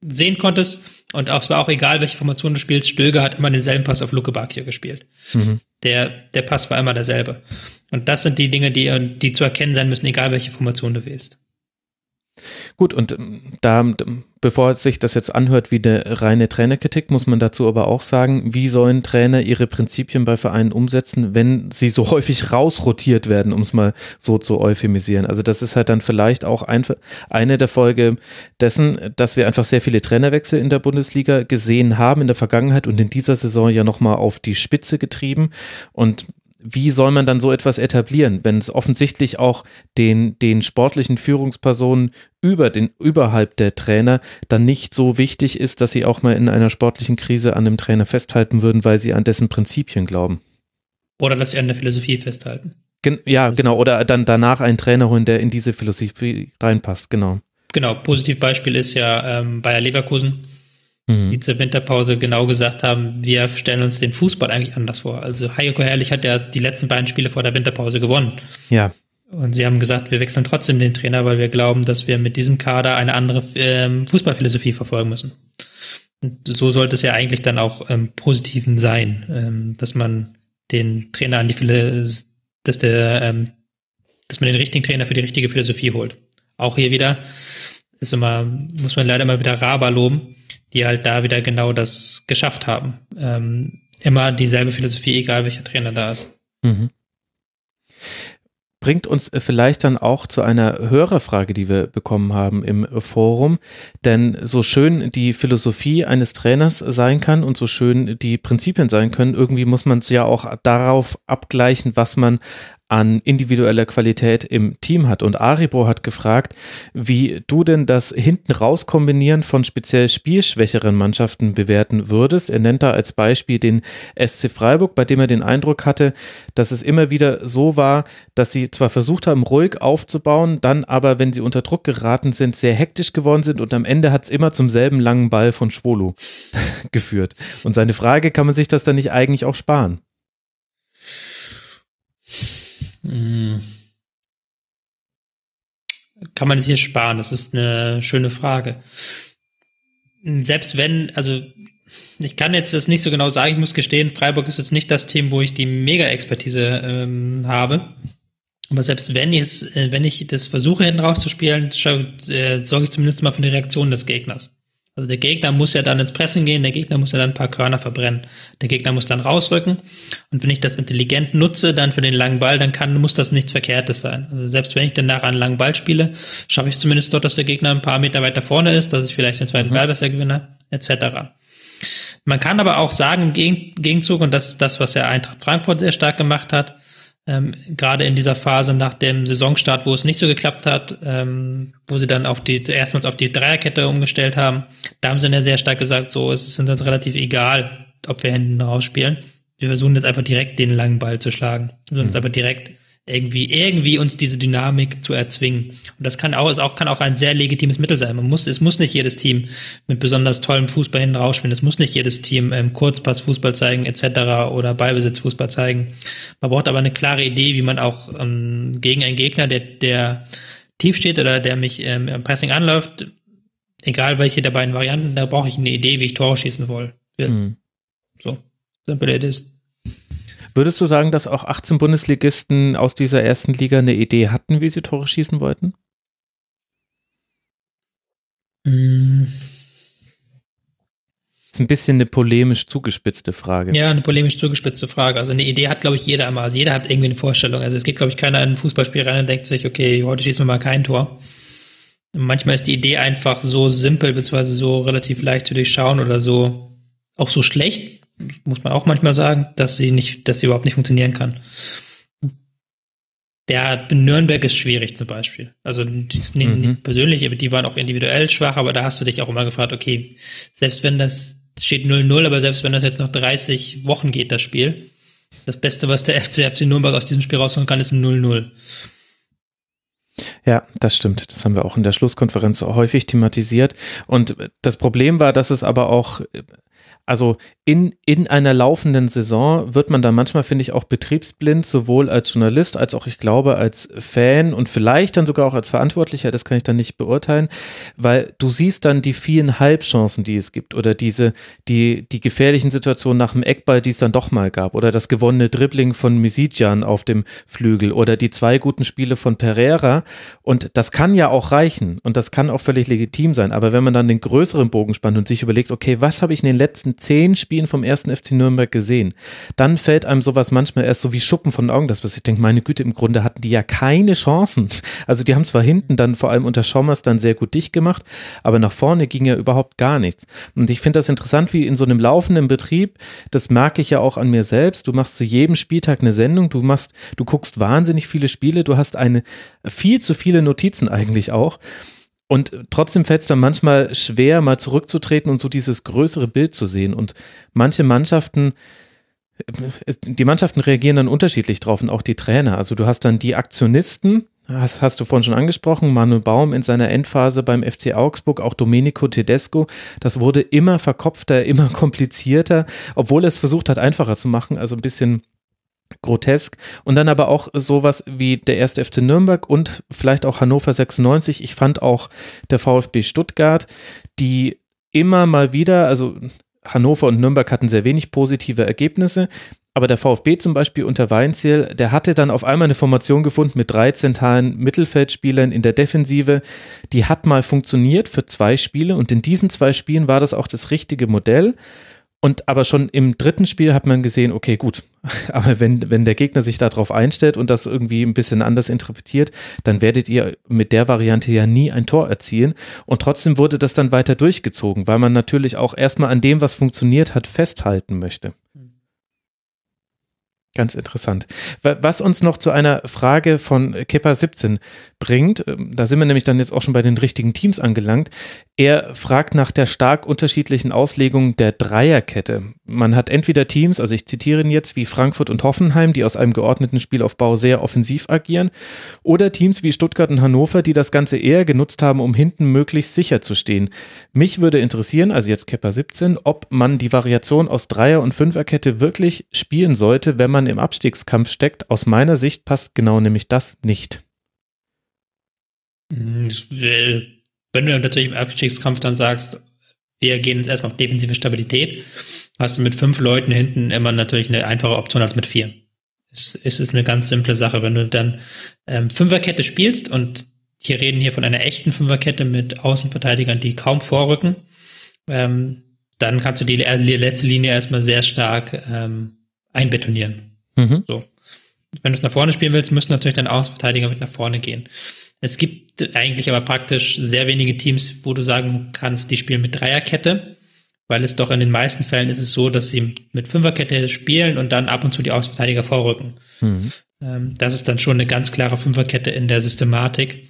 sehen konntest. Und auch, es war auch egal, welche Formation du spielst, Stöger hat immer denselben Pass auf Luke Bakio gespielt. Mhm. Der, der Pass war immer derselbe. Und das sind die Dinge, die, die zu erkennen sein müssen, egal welche Formation du wählst. Gut, und ähm, da, bevor sich das jetzt anhört wie eine reine Trainerkritik, muss man dazu aber auch sagen, wie sollen Trainer ihre Prinzipien bei Vereinen umsetzen, wenn sie so häufig rausrotiert werden, um es mal so zu euphemisieren. Also das ist halt dann vielleicht auch ein, eine der Folge dessen, dass wir einfach sehr viele Trainerwechsel in der Bundesliga gesehen haben in der Vergangenheit und in dieser Saison ja nochmal auf die Spitze getrieben. Und wie soll man dann so etwas etablieren, wenn es offensichtlich auch den, den sportlichen Führungspersonen über den, überhalb der Trainer dann nicht so wichtig ist, dass sie auch mal in einer sportlichen Krise an dem Trainer festhalten würden, weil sie an dessen Prinzipien glauben. Oder dass sie an der Philosophie festhalten. Gen ja, genau. Oder dann danach einen Trainer holen, der in diese Philosophie reinpasst, genau. Genau, Positivbeispiel ist ja ähm, Bayer Leverkusen mhm. die zur Winterpause genau gesagt haben, wir stellen uns den Fußball eigentlich anders vor. Also Heiko Herrlich hat ja die letzten beiden Spiele vor der Winterpause gewonnen. Ja. Und sie haben gesagt, wir wechseln trotzdem den Trainer, weil wir glauben, dass wir mit diesem Kader eine andere ähm, Fußballphilosophie verfolgen müssen. Und so sollte es ja eigentlich dann auch ähm, positiven sein, ähm, dass man den Trainer an die Philosophie, dass der, ähm, dass man den richtigen Trainer für die richtige Philosophie holt. Auch hier wieder ist immer, muss man leider mal wieder Raba loben die halt da wieder genau das geschafft haben. Ähm, immer dieselbe Philosophie, egal welcher Trainer da ist. Mhm. Bringt uns vielleicht dann auch zu einer Hörerfrage, die wir bekommen haben im Forum. Denn so schön die Philosophie eines Trainers sein kann und so schön die Prinzipien sein können, irgendwie muss man es ja auch darauf abgleichen, was man an individueller Qualität im Team hat. Und Aribo hat gefragt, wie du denn das hinten raus kombinieren von speziell spielschwächeren Mannschaften bewerten würdest. Er nennt da als Beispiel den SC Freiburg, bei dem er den Eindruck hatte, dass es immer wieder so war, dass sie zwar versucht haben, ruhig aufzubauen, dann aber, wenn sie unter Druck geraten sind, sehr hektisch geworden sind und am Ende hat es immer zum selben langen Ball von Schwolo geführt. Und seine Frage, kann man sich das dann nicht eigentlich auch sparen? Hm. Kann man es hier sparen? Das ist eine schöne Frage. Selbst wenn, also ich kann jetzt das nicht so genau sagen, ich muss gestehen, Freiburg ist jetzt nicht das Team, wo ich die Mega-Expertise ähm, habe. Aber selbst wenn ich, äh, wenn ich das versuche, hinten rauszuspielen, äh, sorge ich zumindest mal für die Reaktion des Gegners. Also der Gegner muss ja dann ins Pressen gehen, der Gegner muss ja dann ein paar Körner verbrennen. Der Gegner muss dann rausrücken. Und wenn ich das intelligent nutze, dann für den langen Ball, dann kann, muss das nichts Verkehrtes sein. Also selbst wenn ich dann nachher einen langen Ball spiele, schaffe ich es zumindest dort, dass der Gegner ein paar Meter weiter vorne ist, dass ich vielleicht den zweiten mhm. Ball besser gewinne, etc. Man kann aber auch sagen, im Gegenzug, und das ist das, was ja Eintracht Frankfurt sehr stark gemacht hat, ähm, gerade in dieser Phase nach dem Saisonstart, wo es nicht so geklappt hat, ähm, wo sie dann auf die erstmals auf die Dreierkette umgestellt haben, da haben sie ja sehr stark gesagt, so es ist uns relativ egal, ob wir hinten rausspielen. Wir versuchen jetzt einfach direkt den langen Ball zu schlagen. Wir versuchen mhm. jetzt einfach direkt irgendwie, irgendwie uns diese Dynamik zu erzwingen. Und das kann auch, ist auch, kann auch ein sehr legitimes Mittel sein. Man muss, es muss nicht jedes Team mit besonders tollem Fußball hinten rausspielen. Es muss nicht jedes Team ähm, Kurzpass-Fußball zeigen, etc. oder Ballbesitz-Fußball zeigen. Man braucht aber eine klare Idee, wie man auch ähm, gegen einen Gegner, der, der tief steht oder der mich ähm, im Pressing anläuft, egal welche der beiden Varianten, da brauche ich eine Idee, wie ich Tore schießen will. Mhm. So, simple it is. Würdest du sagen, dass auch 18 Bundesligisten aus dieser ersten Liga eine Idee hatten, wie sie Tore schießen wollten? Mm. Das ist ein bisschen eine polemisch zugespitzte Frage. Ja, eine polemisch zugespitzte Frage. Also eine Idee hat, glaube ich, jeder immer. Also jeder hat irgendwie eine Vorstellung. Also es geht, glaube ich, keiner in ein Fußballspiel rein und denkt sich, okay, heute schießen wir mal kein Tor. Manchmal ist die Idee einfach so simpel, beziehungsweise so relativ leicht zu durchschauen oder so auch so schlecht, muss man auch manchmal sagen, dass sie nicht, dass sie überhaupt nicht funktionieren kann. Der Nürnberg ist schwierig zum Beispiel. Also nicht, mhm. nicht persönlich, aber die waren auch individuell schwach, aber da hast du dich auch immer gefragt, okay, selbst wenn das steht 0-0, aber selbst wenn das jetzt noch 30 Wochen geht, das Spiel, das Beste, was der FC, FC Nürnberg aus diesem Spiel rausholen kann, ist ein 0-0. Ja, das stimmt. Das haben wir auch in der Schlusskonferenz häufig thematisiert. Und das Problem war, dass es aber auch Also in, in einer laufenden Saison wird man da manchmal, finde ich, auch betriebsblind, sowohl als Journalist als auch, ich glaube, als Fan und vielleicht dann sogar auch als Verantwortlicher, das kann ich dann nicht beurteilen, weil du siehst dann die vielen Halbchancen, die es gibt oder diese, die, die gefährlichen Situationen nach dem Eckball, die es dann doch mal gab oder das gewonnene Dribbling von Misidjan auf dem Flügel oder die zwei guten Spiele von Pereira. Und das kann ja auch reichen und das kann auch völlig legitim sein, aber wenn man dann den größeren Bogen spannt und sich überlegt, okay, was habe ich in den letzten zehn Spielen vom ersten FC Nürnberg gesehen, dann fällt einem sowas manchmal erst so wie Schuppen von den Augen, dass ich denke, meine Güte, im Grunde hatten die ja keine Chancen. Also die haben zwar hinten dann vor allem unter Schommers dann sehr gut dicht gemacht, aber nach vorne ging ja überhaupt gar nichts. Und ich finde das interessant, wie in so einem laufenden Betrieb, das merke ich ja auch an mir selbst, du machst zu jedem Spieltag eine Sendung, du machst, du guckst wahnsinnig viele Spiele, du hast eine viel zu viele Notizen eigentlich auch. Und trotzdem fällt es dann manchmal schwer, mal zurückzutreten und so dieses größere Bild zu sehen. Und manche Mannschaften, die Mannschaften reagieren dann unterschiedlich drauf und auch die Trainer. Also du hast dann die Aktionisten, hast, hast du vorhin schon angesprochen, Manuel Baum in seiner Endphase beim FC Augsburg, auch Domenico Tedesco, das wurde immer verkopfter, immer komplizierter, obwohl er es versucht hat, einfacher zu machen, also ein bisschen grotesk. Und dann aber auch sowas wie der erste FC Nürnberg und vielleicht auch Hannover 96. Ich fand auch der VfB Stuttgart, die immer mal wieder, also Hannover und Nürnberg hatten sehr wenig positive Ergebnisse, aber der VfB zum Beispiel unter Weinziel, der hatte dann auf einmal eine Formation gefunden mit drei zentralen Mittelfeldspielern in der Defensive. Die hat mal funktioniert für zwei Spiele und in diesen zwei Spielen war das auch das richtige Modell. Und aber schon im dritten Spiel hat man gesehen, okay, gut, aber wenn, wenn der Gegner sich darauf einstellt und das irgendwie ein bisschen anders interpretiert, dann werdet ihr mit der Variante ja nie ein Tor erzielen. Und trotzdem wurde das dann weiter durchgezogen, weil man natürlich auch erstmal an dem, was funktioniert hat, festhalten möchte. Ganz interessant. Was uns noch zu einer Frage von Kepper 17 bringt, ähm, da sind wir nämlich dann jetzt auch schon bei den richtigen Teams angelangt. Er fragt nach der stark unterschiedlichen Auslegung der Dreierkette. Man hat entweder Teams, also ich zitiere ihn jetzt, wie Frankfurt und Hoffenheim, die aus einem geordneten Spielaufbau sehr offensiv agieren, oder Teams wie Stuttgart und Hannover, die das Ganze eher genutzt haben, um hinten möglichst sicher zu stehen. Mich würde interessieren, also jetzt Kepper 17, ob man die Variation aus Dreier- und Fünferkette wirklich spielen sollte, wenn man im Abstiegskampf steckt. Aus meiner Sicht passt genau nämlich das nicht. Hm, wenn du natürlich im Abstiegskampf dann sagst, wir gehen jetzt erstmal auf defensive Stabilität, hast du mit fünf Leuten hinten immer natürlich eine einfache Option als mit vier. Es, ist eine ganz simple Sache. Wenn du dann ähm, Fünferkette spielst und hier reden hier von einer echten Fünferkette mit Außenverteidigern, die kaum vorrücken, ähm, dann kannst du die, die letzte Linie erstmal sehr stark ähm, einbetonieren. Mhm. So. Wenn du es nach vorne spielen willst, müssen natürlich deine Außenverteidiger mit nach vorne gehen. Es gibt eigentlich aber praktisch sehr wenige Teams, wo du sagen kannst, die spielen mit Dreierkette, weil es doch in den meisten Fällen ist es so, dass sie mit Fünferkette spielen und dann ab und zu die Außenverteidiger vorrücken. Mhm. Ähm, das ist dann schon eine ganz klare Fünferkette in der Systematik.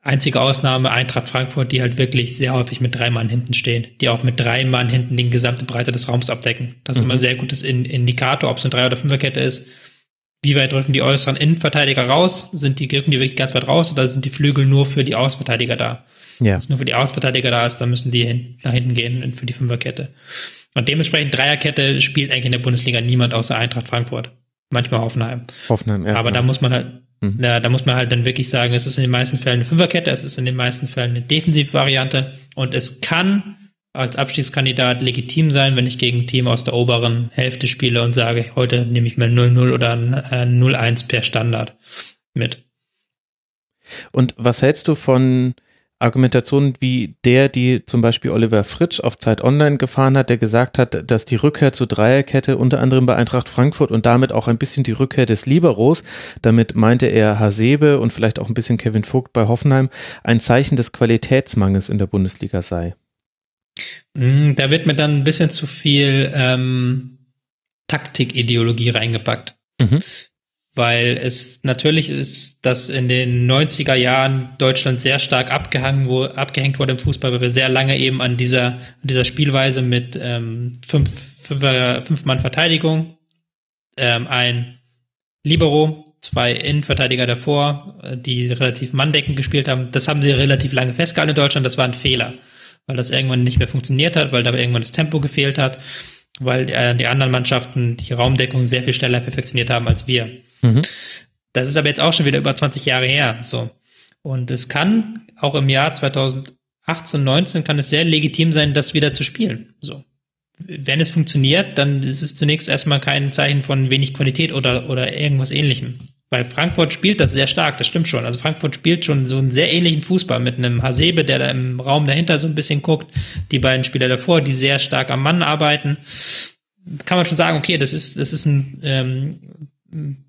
Einzige Ausnahme Eintracht Frankfurt, die halt wirklich sehr häufig mit drei Mann hinten stehen, die auch mit drei Mann hinten die gesamte Breite des Raums abdecken. Das ist mhm. immer ein sehr gutes Indikator, ob es eine Drei- oder Fünferkette ist. Wie weit drücken die äußeren Innenverteidiger raus? Sind die, drücken die wirklich ganz weit raus oder sind die Flügel nur für die Außenverteidiger da? Ja. Wenn es nur für die Außenverteidiger da ist, dann müssen die hin, nach hinten gehen für die Fünferkette. Und dementsprechend Dreierkette spielt eigentlich in der Bundesliga niemand außer Eintracht Frankfurt. Manchmal Hoffenheim. Hoffenheim, ja. Aber ja. da muss man halt, mhm. da, da muss man halt dann wirklich sagen, es ist in den meisten Fällen eine Fünferkette, es ist in den meisten Fällen eine Defensivvariante und es kann als Abstiegskandidat legitim sein, wenn ich gegen ein Team aus der oberen Hälfte spiele und sage, heute nehme ich mal 0-0 oder 0-1 äh, per Standard mit. Und was hältst du von Argumentationen wie der, die zum Beispiel Oliver Fritsch auf Zeit Online gefahren hat, der gesagt hat, dass die Rückkehr zur Dreierkette unter anderem bei Eintracht Frankfurt und damit auch ein bisschen die Rückkehr des Liberos, damit meinte er Hasebe und vielleicht auch ein bisschen Kevin Vogt bei Hoffenheim, ein Zeichen des Qualitätsmangels in der Bundesliga sei. Mm, da wird mir dann ein bisschen zu viel ähm, Taktikideologie reingepackt. Mhm. Weil es natürlich ist, dass in den 90er Jahren Deutschland sehr stark abgehangen, wo, abgehängt wurde im Fußball, weil wir sehr lange eben an dieser, an dieser Spielweise mit ähm, fünf, fünf, fünf Mann Verteidigung, ähm, ein Libero, zwei Innenverteidiger davor, äh, die relativ manndeckend gespielt haben. Das haben sie relativ lange festgehalten in Deutschland. Das war ein Fehler weil das irgendwann nicht mehr funktioniert hat, weil da irgendwann das Tempo gefehlt hat. weil äh, die anderen Mannschaften die Raumdeckung sehr viel schneller perfektioniert haben als wir. Mhm. Das ist aber jetzt auch schon wieder über 20 Jahre her. So. Und es kann auch im Jahr 2018, 19 kann es sehr legitim sein, das wieder zu spielen. So. Wenn es funktioniert, dann ist es zunächst erstmal kein Zeichen von wenig Qualität oder, oder irgendwas ähnlichem. Weil Frankfurt spielt das sehr stark, das stimmt schon. Also Frankfurt spielt schon so einen sehr ähnlichen Fußball mit einem Hasebe, der da im Raum dahinter so ein bisschen guckt, die beiden Spieler davor, die sehr stark am Mann arbeiten. Kann man schon sagen, okay, das ist, das ist ein ähm,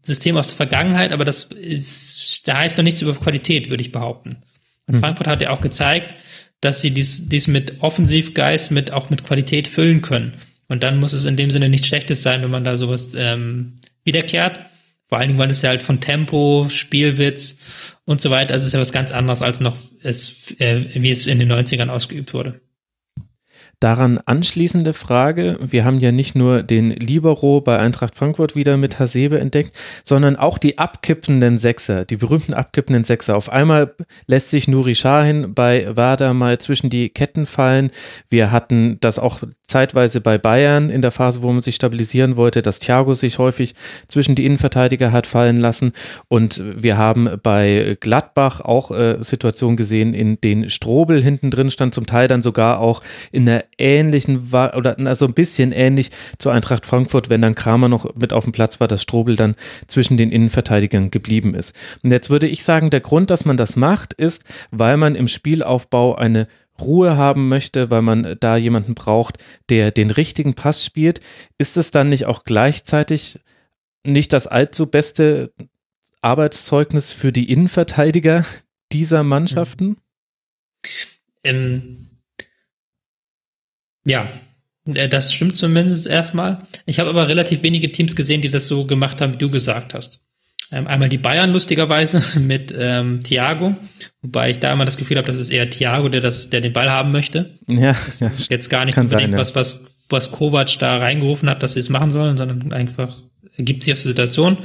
System aus der Vergangenheit, aber das ist, da heißt noch nichts über Qualität, würde ich behaupten. Und mhm. Frankfurt hat ja auch gezeigt, dass sie dies, dies mit Offensivgeist, mit auch mit Qualität füllen können. Und dann muss es in dem Sinne nichts Schlechtes sein, wenn man da sowas ähm, wiederkehrt. Vor allen Dingen, weil es ja halt von Tempo, Spielwitz und so weiter, also es ist ja was ganz anderes als noch, es, äh, wie es in den 90ern ausgeübt wurde. Daran anschließende Frage, wir haben ja nicht nur den Libero bei Eintracht Frankfurt wieder mit Hasebe entdeckt, sondern auch die abkippenden Sechser, die berühmten abkippenden Sechser. Auf einmal lässt sich Nuri Sahin bei Wada mal zwischen die Ketten fallen. Wir hatten das auch zeitweise bei Bayern in der Phase, wo man sich stabilisieren wollte, dass Thiago sich häufig zwischen die Innenverteidiger hat fallen lassen. Und wir haben bei Gladbach auch äh, Situationen gesehen, in denen Strobel hinten drin stand, zum Teil dann sogar auch in einer ähnlichen, oder also ein bisschen ähnlich zur Eintracht Frankfurt, wenn dann Kramer noch mit auf dem Platz war, dass Strobel dann zwischen den Innenverteidigern geblieben ist. Und jetzt würde ich sagen, der Grund, dass man das macht, ist, weil man im Spielaufbau eine Ruhe haben möchte, weil man da jemanden braucht, der den richtigen Pass spielt, ist es dann nicht auch gleichzeitig nicht das allzu beste Arbeitszeugnis für die Innenverteidiger dieser Mannschaften? Ähm, ja, äh, das stimmt zumindest erstmal. Ich habe aber relativ wenige Teams gesehen, die das so gemacht haben, wie du gesagt hast. Ähm, einmal die Bayern lustigerweise mit ähm, Thiago, wobei ich da immer das Gefühl habe, das ist eher Thiago, der das, der den Ball haben möchte. Ja, das ist jetzt gar nicht unbedingt sein, ja. was, was, was Kovac da reingerufen hat, dass sie es machen sollen, sondern einfach ergibt sich aus der Situation.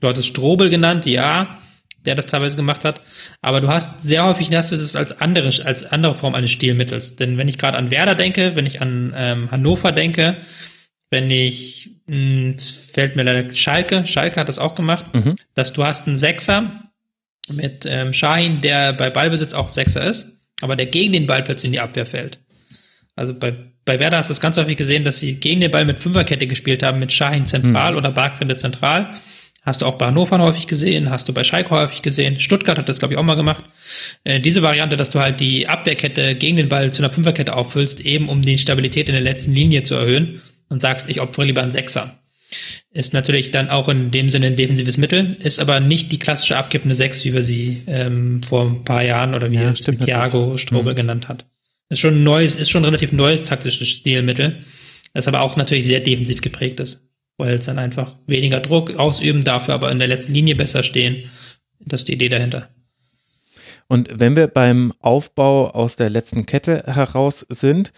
Du hattest Strobel genannt, ja, der das teilweise gemacht hat. Aber du hast sehr häufig hast du es als andere, als andere Form eines Stilmittels. Denn wenn ich gerade an Werder denke, wenn ich an ähm, Hannover denke, wenn ich, mh, hm, fällt mir leider Schalke, Schalke hat das auch gemacht, mhm. dass du hast einen Sechser mit ähm, Shahin, der bei Ballbesitz auch Sechser ist, aber der gegen den Ball plötzlich in die Abwehr fällt. Also bei, bei Werder hast du es ganz häufig gesehen, dass sie gegen den Ball mit Fünferkette gespielt haben, mit Shahin zentral mhm. oder Barkrinde zentral. Hast du auch bei Hannover häufig gesehen, hast du bei Schalke häufig gesehen. Stuttgart hat das, glaube ich, auch mal gemacht. Äh, diese Variante, dass du halt die Abwehrkette gegen den Ball zu einer Fünferkette auffüllst, eben um die Stabilität in der letzten Linie zu erhöhen und sagst, ich opfere lieber einen Sechser. Ist natürlich dann auch in dem Sinne ein defensives Mittel, ist aber nicht die klassische abkippende Sechs, wie wir sie ähm, vor ein paar Jahren oder wie ja, Thiago Strobel mhm. genannt hat. Ist schon ein neues, ist schon ein relativ neues taktisches Stilmittel, das aber auch natürlich sehr defensiv geprägt ist, weil es dann einfach weniger Druck ausüben, dafür aber in der letzten Linie besser stehen. Das ist die Idee dahinter. Und wenn wir beim Aufbau aus der letzten Kette heraus sind,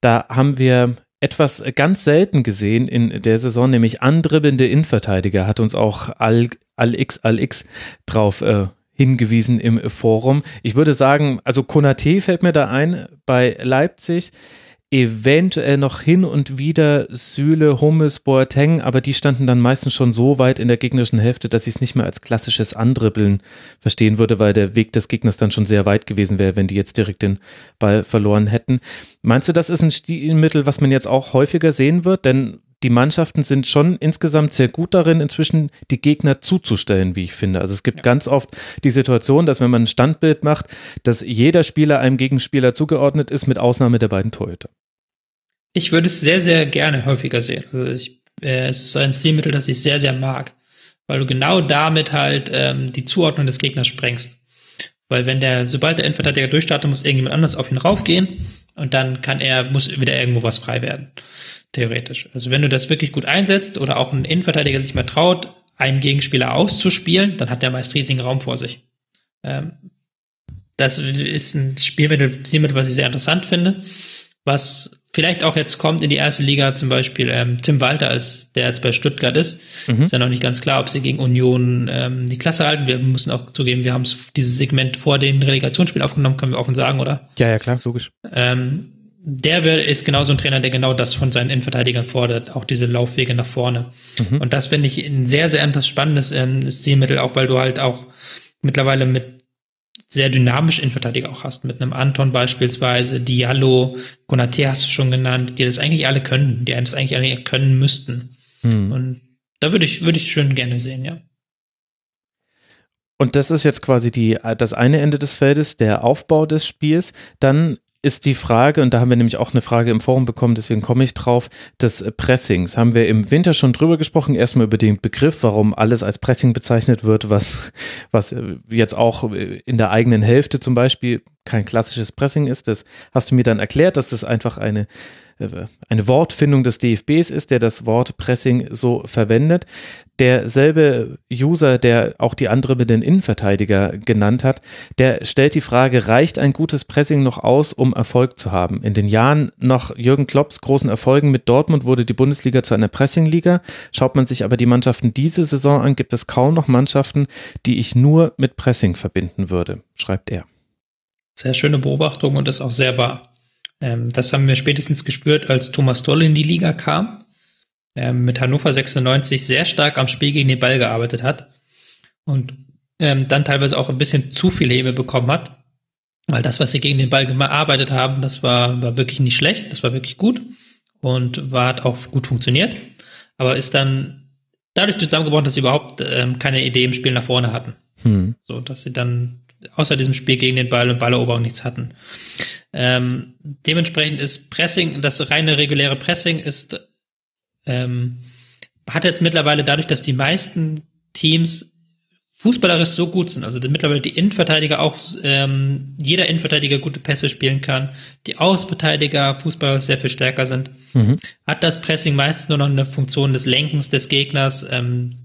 da haben wir etwas ganz selten gesehen in der Saison, nämlich andribbelnde Innenverteidiger, hat uns auch Al-X Al-X drauf äh, hingewiesen im Forum. Ich würde sagen, also Konate fällt mir da ein bei Leipzig eventuell noch hin und wieder Süle, Hummes, Boateng, aber die standen dann meistens schon so weit in der gegnerischen Hälfte, dass ich es nicht mehr als klassisches Andribbeln verstehen würde, weil der Weg des Gegners dann schon sehr weit gewesen wäre, wenn die jetzt direkt den Ball verloren hätten. Meinst du, das ist ein Stilmittel, was man jetzt auch häufiger sehen wird? Denn die Mannschaften sind schon insgesamt sehr gut darin, inzwischen die Gegner zuzustellen, wie ich finde. Also es gibt ja. ganz oft die Situation, dass wenn man ein Standbild macht, dass jeder Spieler einem Gegenspieler zugeordnet ist, mit Ausnahme der beiden Torhüter. Ich würde es sehr, sehr gerne häufiger sehen. Also ich, äh, es ist ein Stilmittel, das ich sehr, sehr mag, weil du genau damit halt ähm, die Zuordnung des Gegners sprengst. Weil wenn der, sobald der Endverteidiger durchstartet, muss irgendjemand anders auf ihn raufgehen und dann kann er, muss wieder irgendwo was frei werden. Theoretisch. Also wenn du das wirklich gut einsetzt oder auch ein Innenverteidiger sich mal traut, einen Gegenspieler auszuspielen, dann hat der meist riesigen Raum vor sich. Ähm, das ist ein Spielmittel, Spielmittel, was ich sehr interessant finde, was vielleicht auch jetzt kommt in die erste Liga zum Beispiel ähm, Tim Walter ist, der jetzt bei Stuttgart ist. Mhm. Ist ja noch nicht ganz klar, ob sie gegen Union ähm, die Klasse halten. Wir müssen auch zugeben, wir haben dieses Segment vor dem Relegationsspiel aufgenommen, können wir offen sagen, oder? Ja, ja, klar, logisch. Ähm, der wär, ist genau so ein Trainer, der genau das von seinen Innenverteidigern fordert, auch diese Laufwege nach vorne. Mhm. Und das finde ich ein sehr, sehr spannendes ähm, Stilmittel, auch weil du halt auch mittlerweile mit sehr dynamisch Innenverteidiger auch hast, mit einem Anton beispielsweise, Diallo, Konate hast du schon genannt, die das eigentlich alle können, die das eigentlich alle können müssten. Mhm. Und da würde ich, würde ich schön gerne sehen, ja. Und das ist jetzt quasi die, das eine Ende des Feldes, der Aufbau des Spiels. Dann ist die Frage, und da haben wir nämlich auch eine Frage im Forum bekommen, deswegen komme ich drauf, des Pressings. Haben wir im Winter schon drüber gesprochen, erstmal über den Begriff, warum alles als Pressing bezeichnet wird, was, was jetzt auch in der eigenen Hälfte zum Beispiel kein klassisches Pressing ist. Das hast du mir dann erklärt, dass das einfach eine äh, eine Wortfindung des DFBs ist, der das Wort Pressing so verwendet. Derselbe User, der auch die andere mit den Innenverteidiger genannt hat, der stellt die Frage, reicht ein gutes Pressing noch aus, um Erfolg zu haben? In den Jahren nach Jürgen Klopps großen Erfolgen mit Dortmund wurde die Bundesliga zu einer Pressingliga. Schaut man sich aber die Mannschaften diese Saison an, gibt es kaum noch Mannschaften, die ich nur mit Pressing verbinden würde, schreibt er. Sehr schöne Beobachtung und ist auch sehr wahr. Ähm, das haben wir spätestens gespürt, als Thomas Doll in die Liga kam, ähm, mit Hannover 96 sehr stark am Spiel gegen den Ball gearbeitet hat und ähm, dann teilweise auch ein bisschen zu viel Hebe bekommen hat. Weil das, was sie gegen den Ball gearbeitet haben, das war, war wirklich nicht schlecht, das war wirklich gut und war, hat auch gut funktioniert. Aber ist dann dadurch zusammengebrochen, dass sie überhaupt ähm, keine Idee im Spiel nach vorne hatten. Hm. So, dass sie dann außer diesem Spiel gegen den Ball und Balleroberung nichts hatten. Ähm, dementsprechend ist Pressing, das reine reguläre Pressing ist, ähm, hat jetzt mittlerweile dadurch, dass die meisten Teams fußballerisch so gut sind, also mittlerweile die Innenverteidiger auch, ähm, jeder Innenverteidiger gute Pässe spielen kann, die Außenverteidiger fußballerisch sehr viel stärker sind, mhm. hat das Pressing meistens nur noch eine Funktion des Lenkens des Gegners, ähm,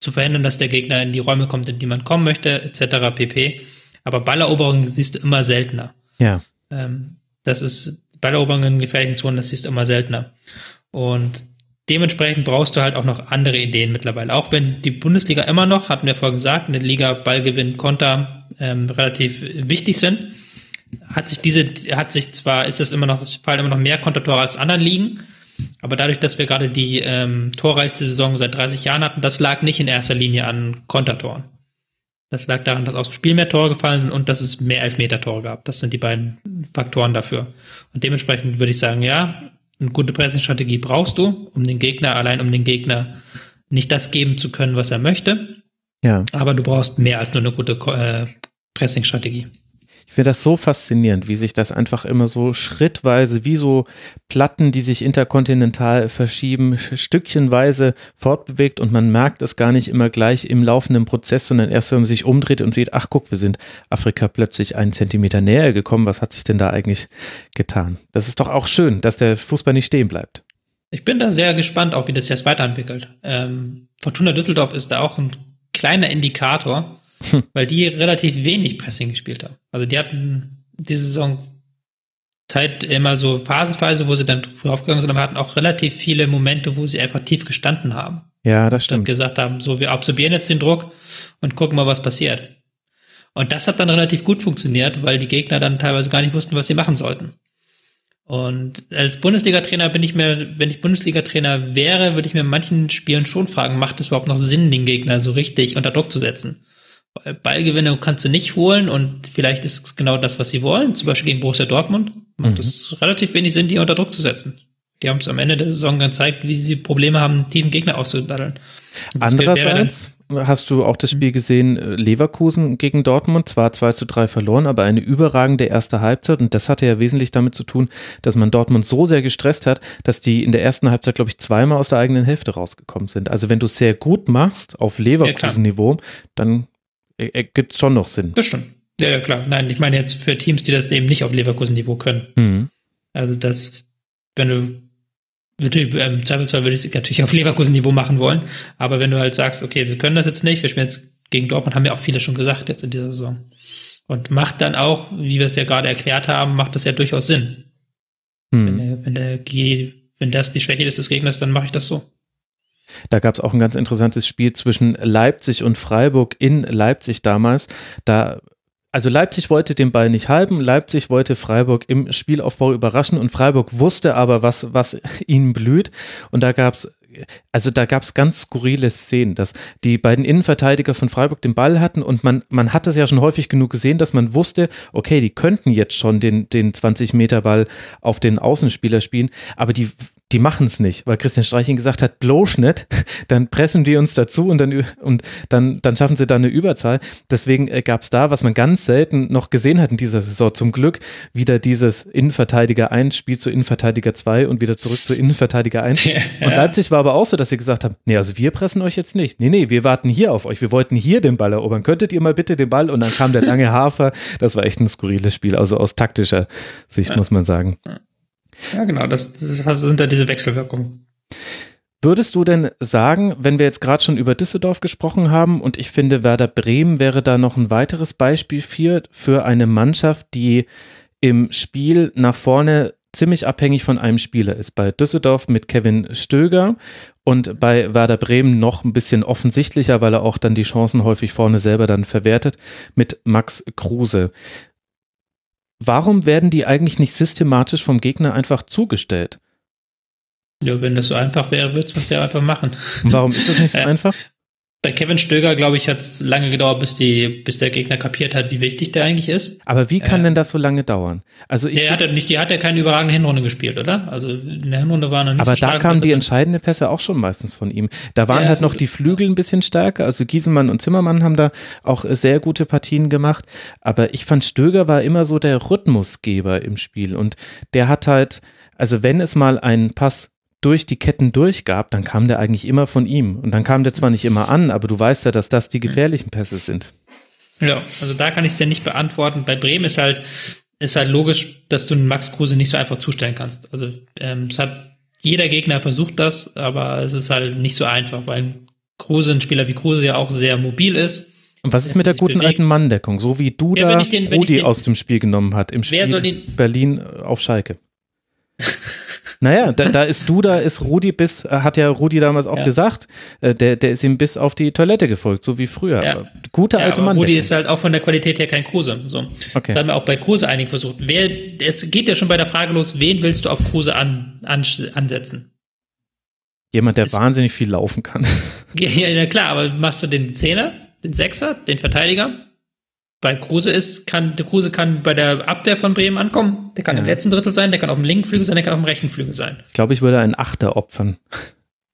zu verhindern, dass der Gegner in die Räume kommt, in die man kommen möchte, etc. pp. Aber Balleroberungen siehst du immer seltener. Ja. Ähm, das ist Balleroberungen in gefährlichen Zonen, das siehst du immer seltener. Und dementsprechend brauchst du halt auch noch andere Ideen mittlerweile. Auch wenn die Bundesliga immer noch, hatten wir vorhin gesagt, in der Liga Ballgewinn, Konter ähm, relativ wichtig sind, hat sich diese, hat sich zwar, ist es immer noch, fallen immer noch mehr Kontertore als anderen Ligen, aber dadurch, dass wir gerade die ähm, torreichste Saison seit 30 Jahren hatten, das lag nicht in erster Linie an Kontertoren. Das lag daran, dass aus dem Spiel mehr Tore gefallen sind und dass es mehr Elfmeter-Tore gab. Das sind die beiden Faktoren dafür. Und dementsprechend würde ich sagen, ja, eine gute Pressing-Strategie brauchst du, um den Gegner, allein um den Gegner nicht das geben zu können, was er möchte. Ja. Aber du brauchst mehr als nur eine gute äh, Pressing-Strategie. Ich finde das so faszinierend, wie sich das einfach immer so schrittweise, wie so Platten, die sich interkontinental verschieben, stückchenweise fortbewegt und man merkt es gar nicht immer gleich im laufenden Prozess, sondern erst, wenn man sich umdreht und sieht, ach guck, wir sind Afrika plötzlich einen Zentimeter näher gekommen, was hat sich denn da eigentlich getan? Das ist doch auch schön, dass der Fußball nicht stehen bleibt. Ich bin da sehr gespannt, auch wie das jetzt weiterentwickelt. Ähm, Fortuna Düsseldorf ist da auch ein kleiner Indikator, hm. weil die relativ wenig Pressing gespielt haben. Also die hatten diese Saison Zeit immer so phasenweise, wo sie dann früh aufgegangen sind, aber hatten auch relativ viele Momente, wo sie einfach tief gestanden haben. Ja, das stimmt. Und gesagt haben, so, wir absorbieren jetzt den Druck und gucken mal, was passiert. Und das hat dann relativ gut funktioniert, weil die Gegner dann teilweise gar nicht wussten, was sie machen sollten. Und als Bundesliga-Trainer bin ich mir, wenn ich Bundesliga-Trainer wäre, würde ich mir in manchen Spielen schon fragen, macht es überhaupt noch Sinn, den Gegner so richtig unter Druck zu setzen? Ballgewinne kannst du nicht holen und vielleicht ist es genau das, was sie wollen. Zum Beispiel gegen Borussia Dortmund macht mhm. es relativ wenig Sinn, die unter Druck zu setzen. Die haben es am Ende der Saison gezeigt, wie sie Probleme haben, tiefen Gegner auszudaddeln. Andererseits hast du auch das Spiel gesehen, äh, Leverkusen gegen Dortmund, zwar 2 zu 3 verloren, aber eine überragende erste Halbzeit und das hatte ja wesentlich damit zu tun, dass man Dortmund so sehr gestresst hat, dass die in der ersten Halbzeit, glaube ich, zweimal aus der eigenen Hälfte rausgekommen sind. Also wenn du es sehr gut machst auf Leverkusen-Niveau, dann ergibt es schon noch Sinn. Das stimmt. Ja, ja, klar. Nein, ich meine jetzt für Teams, die das eben nicht auf Leverkusen-Niveau können. Mhm. Also das, wenn du Natürlich, im Zweifelsfall würde ich es natürlich auf Leverkusen-Niveau machen wollen. Aber wenn du halt sagst, okay, wir können das jetzt nicht, wir spielen jetzt gegen Dortmund, haben ja auch viele schon gesagt jetzt in dieser Saison. Und macht dann auch, wie wir es ja gerade erklärt haben, macht das ja durchaus Sinn. Hm. Wenn, der, wenn, der, wenn das die Schwäche ist des Gegners, dann mache ich das so. Da gab es auch ein ganz interessantes Spiel zwischen Leipzig und Freiburg in Leipzig damals. Da also Leipzig wollte den Ball nicht halten, Leipzig wollte Freiburg im Spielaufbau überraschen und Freiburg wusste aber, was, was ihnen blüht. Und da gab es also da gab es ganz skurrile Szenen, dass die beiden Innenverteidiger von Freiburg den Ball hatten und man, man hat das ja schon häufig genug gesehen, dass man wusste, okay, die könnten jetzt schon den, den 20-Meter-Ball auf den Außenspieler spielen, aber die die machen es nicht, weil Christian Streich ihnen gesagt hat, bloß nicht, dann pressen die uns dazu und dann, und dann, dann schaffen sie da eine Überzahl. Deswegen äh, gab es da, was man ganz selten noch gesehen hat in dieser Saison, zum Glück wieder dieses Innenverteidiger 1 Spiel zu Innenverteidiger 2 und wieder zurück zu Innenverteidiger 1. Ja. Und Leipzig war aber auch so, dass sie gesagt haben, nee, also wir pressen euch jetzt nicht. Nee, nee, wir warten hier auf euch. Wir wollten hier den Ball erobern. Könntet ihr mal bitte den Ball? Und dann kam der lange Hafer. Das war echt ein skurriles Spiel, also aus taktischer Sicht, ja. muss man sagen. Ja. Genau, das, das sind ja diese Wechselwirkungen. Würdest du denn sagen, wenn wir jetzt gerade schon über Düsseldorf gesprochen haben und ich finde, Werder Bremen wäre da noch ein weiteres Beispiel für, für eine Mannschaft, die im Spiel nach vorne ziemlich abhängig von einem Spieler ist. Bei Düsseldorf mit Kevin Stöger und bei Werder Bremen noch ein bisschen offensichtlicher, weil er auch dann die Chancen häufig vorne selber dann verwertet, mit Max Kruse warum werden die eigentlich nicht systematisch vom Gegner einfach zugestellt? Ja, wenn das so einfach wäre, würde man es ja einfach machen. Und warum ist das nicht so äh, einfach? Bei Kevin Stöger, glaube ich, hat es lange gedauert, bis, die, bis der Gegner kapiert hat, wie wichtig der eigentlich ist. Aber wie kann äh, denn das so lange dauern? Also der hat ja nicht, die hat ja keine überragende Hinrunde gespielt, oder? Also in der Hinrunde waren er nicht Aber so da kamen die entscheidenden Pässe auch schon meistens von ihm. Da waren ja, halt noch die Flügel ein bisschen stärker. Also Gieselmann und Zimmermann haben da auch sehr gute Partien gemacht. Aber ich fand, Stöger war immer so der Rhythmusgeber im Spiel. Und der hat halt, also wenn es mal einen Pass durch die Ketten durchgab, dann kam der eigentlich immer von ihm. Und dann kam der zwar nicht immer an, aber du weißt ja, dass das die gefährlichen Pässe sind. Ja, also da kann ich es ja nicht beantworten. Bei Bremen ist halt, ist halt logisch, dass du einen Max Kruse nicht so einfach zustellen kannst. Also ähm, es hat jeder Gegner versucht das, aber es ist halt nicht so einfach, weil Kruse, ein Spieler wie Kruse ja auch sehr mobil ist. Und was ist mit der guten bewegt. alten Manndeckung, so wie du ja, den, Rudi aus dem Spiel genommen hat, im Spiel Berlin auf Schalke? Naja, da, da ist du, da ist Rudi bis, äh, hat ja Rudi damals auch ja. gesagt, äh, der, der ist ihm bis auf die Toilette gefolgt, so wie früher. Ja. Gute alte ja, Mann. Rudi ist halt auch von der Qualität her kein Kruse. So. Okay. Das haben wir auch bei Kruse einige versucht. Wer, es geht ja schon bei der Frage los, wen willst du auf Kruse an, an, ansetzen? Jemand, der ist, wahnsinnig viel laufen kann. Ja, ja, klar, aber machst du den Zehner, den Sechser, den Verteidiger? Weil Kruse ist, kann, der Kruse kann bei der Abwehr von Bremen ankommen. Der kann ja. im letzten Drittel sein, der kann auf dem linken Flügel sein, der kann auf dem rechten Flügel sein. Ich glaube, ich würde einen Achter opfern.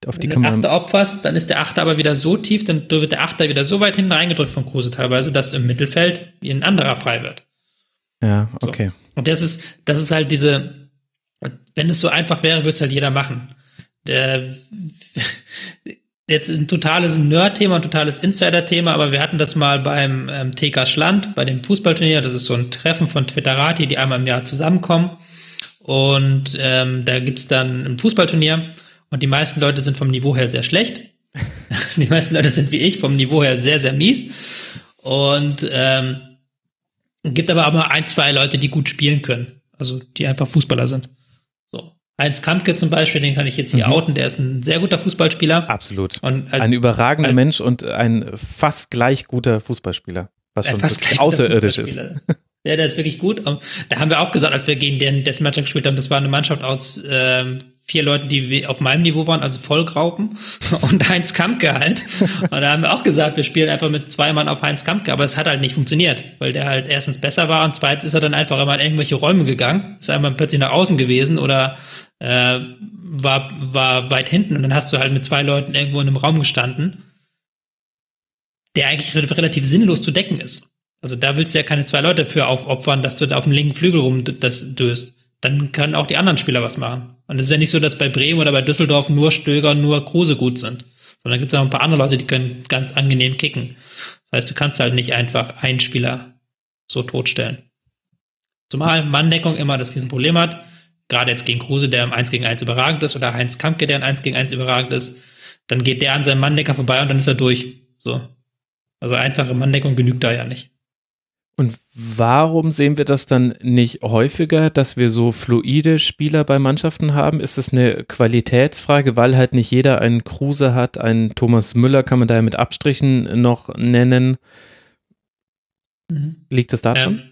Auf die Wenn du einen Achter opferst, dann ist der Achter aber wieder so tief, dann wird der Achter wieder so weit hinten reingedrückt von Kruse teilweise, dass im Mittelfeld wie ein anderer frei wird. Ja, okay. So. Und das ist, das ist halt diese, wenn es so einfach wäre, würde es halt jeder machen. Der, jetzt ein totales Nerd-Thema, ein totales Insider-Thema, aber wir hatten das mal beim ähm, TK Schland, bei dem Fußballturnier. Das ist so ein Treffen von Twitterati, die einmal im Jahr zusammenkommen. Und ähm, da gibt's dann ein Fußballturnier und die meisten Leute sind vom Niveau her sehr schlecht. die meisten Leute sind wie ich, vom Niveau her sehr, sehr mies. Und ähm, gibt aber auch mal ein, zwei Leute, die gut spielen können. Also die einfach Fußballer sind. Heinz Kampke zum Beispiel, den kann ich jetzt hier mhm. outen, der ist ein sehr guter Fußballspieler. Absolut. Und, äh, ein überragender äh, Mensch und ein fast gleich guter Fußballspieler, was schon fast außerirdisch ist. Ja, der ist wirklich gut. Da haben wir auch gesagt, als wir gegen den Deathmatcher gespielt haben, das war eine Mannschaft aus ähm, vier Leuten, die auf meinem Niveau waren, also Vollgraupen und Heinz Kampke halt. Und da haben wir auch gesagt, wir spielen einfach mit zwei Mann auf Heinz Kampke, aber es hat halt nicht funktioniert, weil der halt erstens besser war und zweitens ist er dann einfach immer in irgendwelche Räume gegangen, ist einmal plötzlich nach außen gewesen oder äh, war, war weit hinten und dann hast du halt mit zwei Leuten irgendwo in einem Raum gestanden, der eigentlich relativ sinnlos zu decken ist. Also da willst du ja keine zwei Leute für aufopfern, dass du da auf dem linken Flügel rum das döst. Dann können auch die anderen Spieler was machen. Und es ist ja nicht so, dass bei Bremen oder bei Düsseldorf nur Stöger, nur Kruse gut sind. Sondern gibt es auch ein paar andere Leute, die können ganz angenehm kicken. Das heißt, du kannst halt nicht einfach einen Spieler so totstellen. Zumal Manndeckung immer das Riesenproblem hat gerade jetzt gegen Kruse, der im 1 gegen 1 überragend ist, oder Heinz Kampke, der im 1 gegen 1 überragend ist, dann geht der an seinem Manndecker vorbei und dann ist er durch. So. Also einfache Manndeckung genügt da ja nicht. Und warum sehen wir das dann nicht häufiger, dass wir so fluide Spieler bei Mannschaften haben? Ist es eine Qualitätsfrage, weil halt nicht jeder einen Kruse hat, einen Thomas Müller kann man da ja mit Abstrichen noch nennen. Mhm. Liegt es daran? Ähm,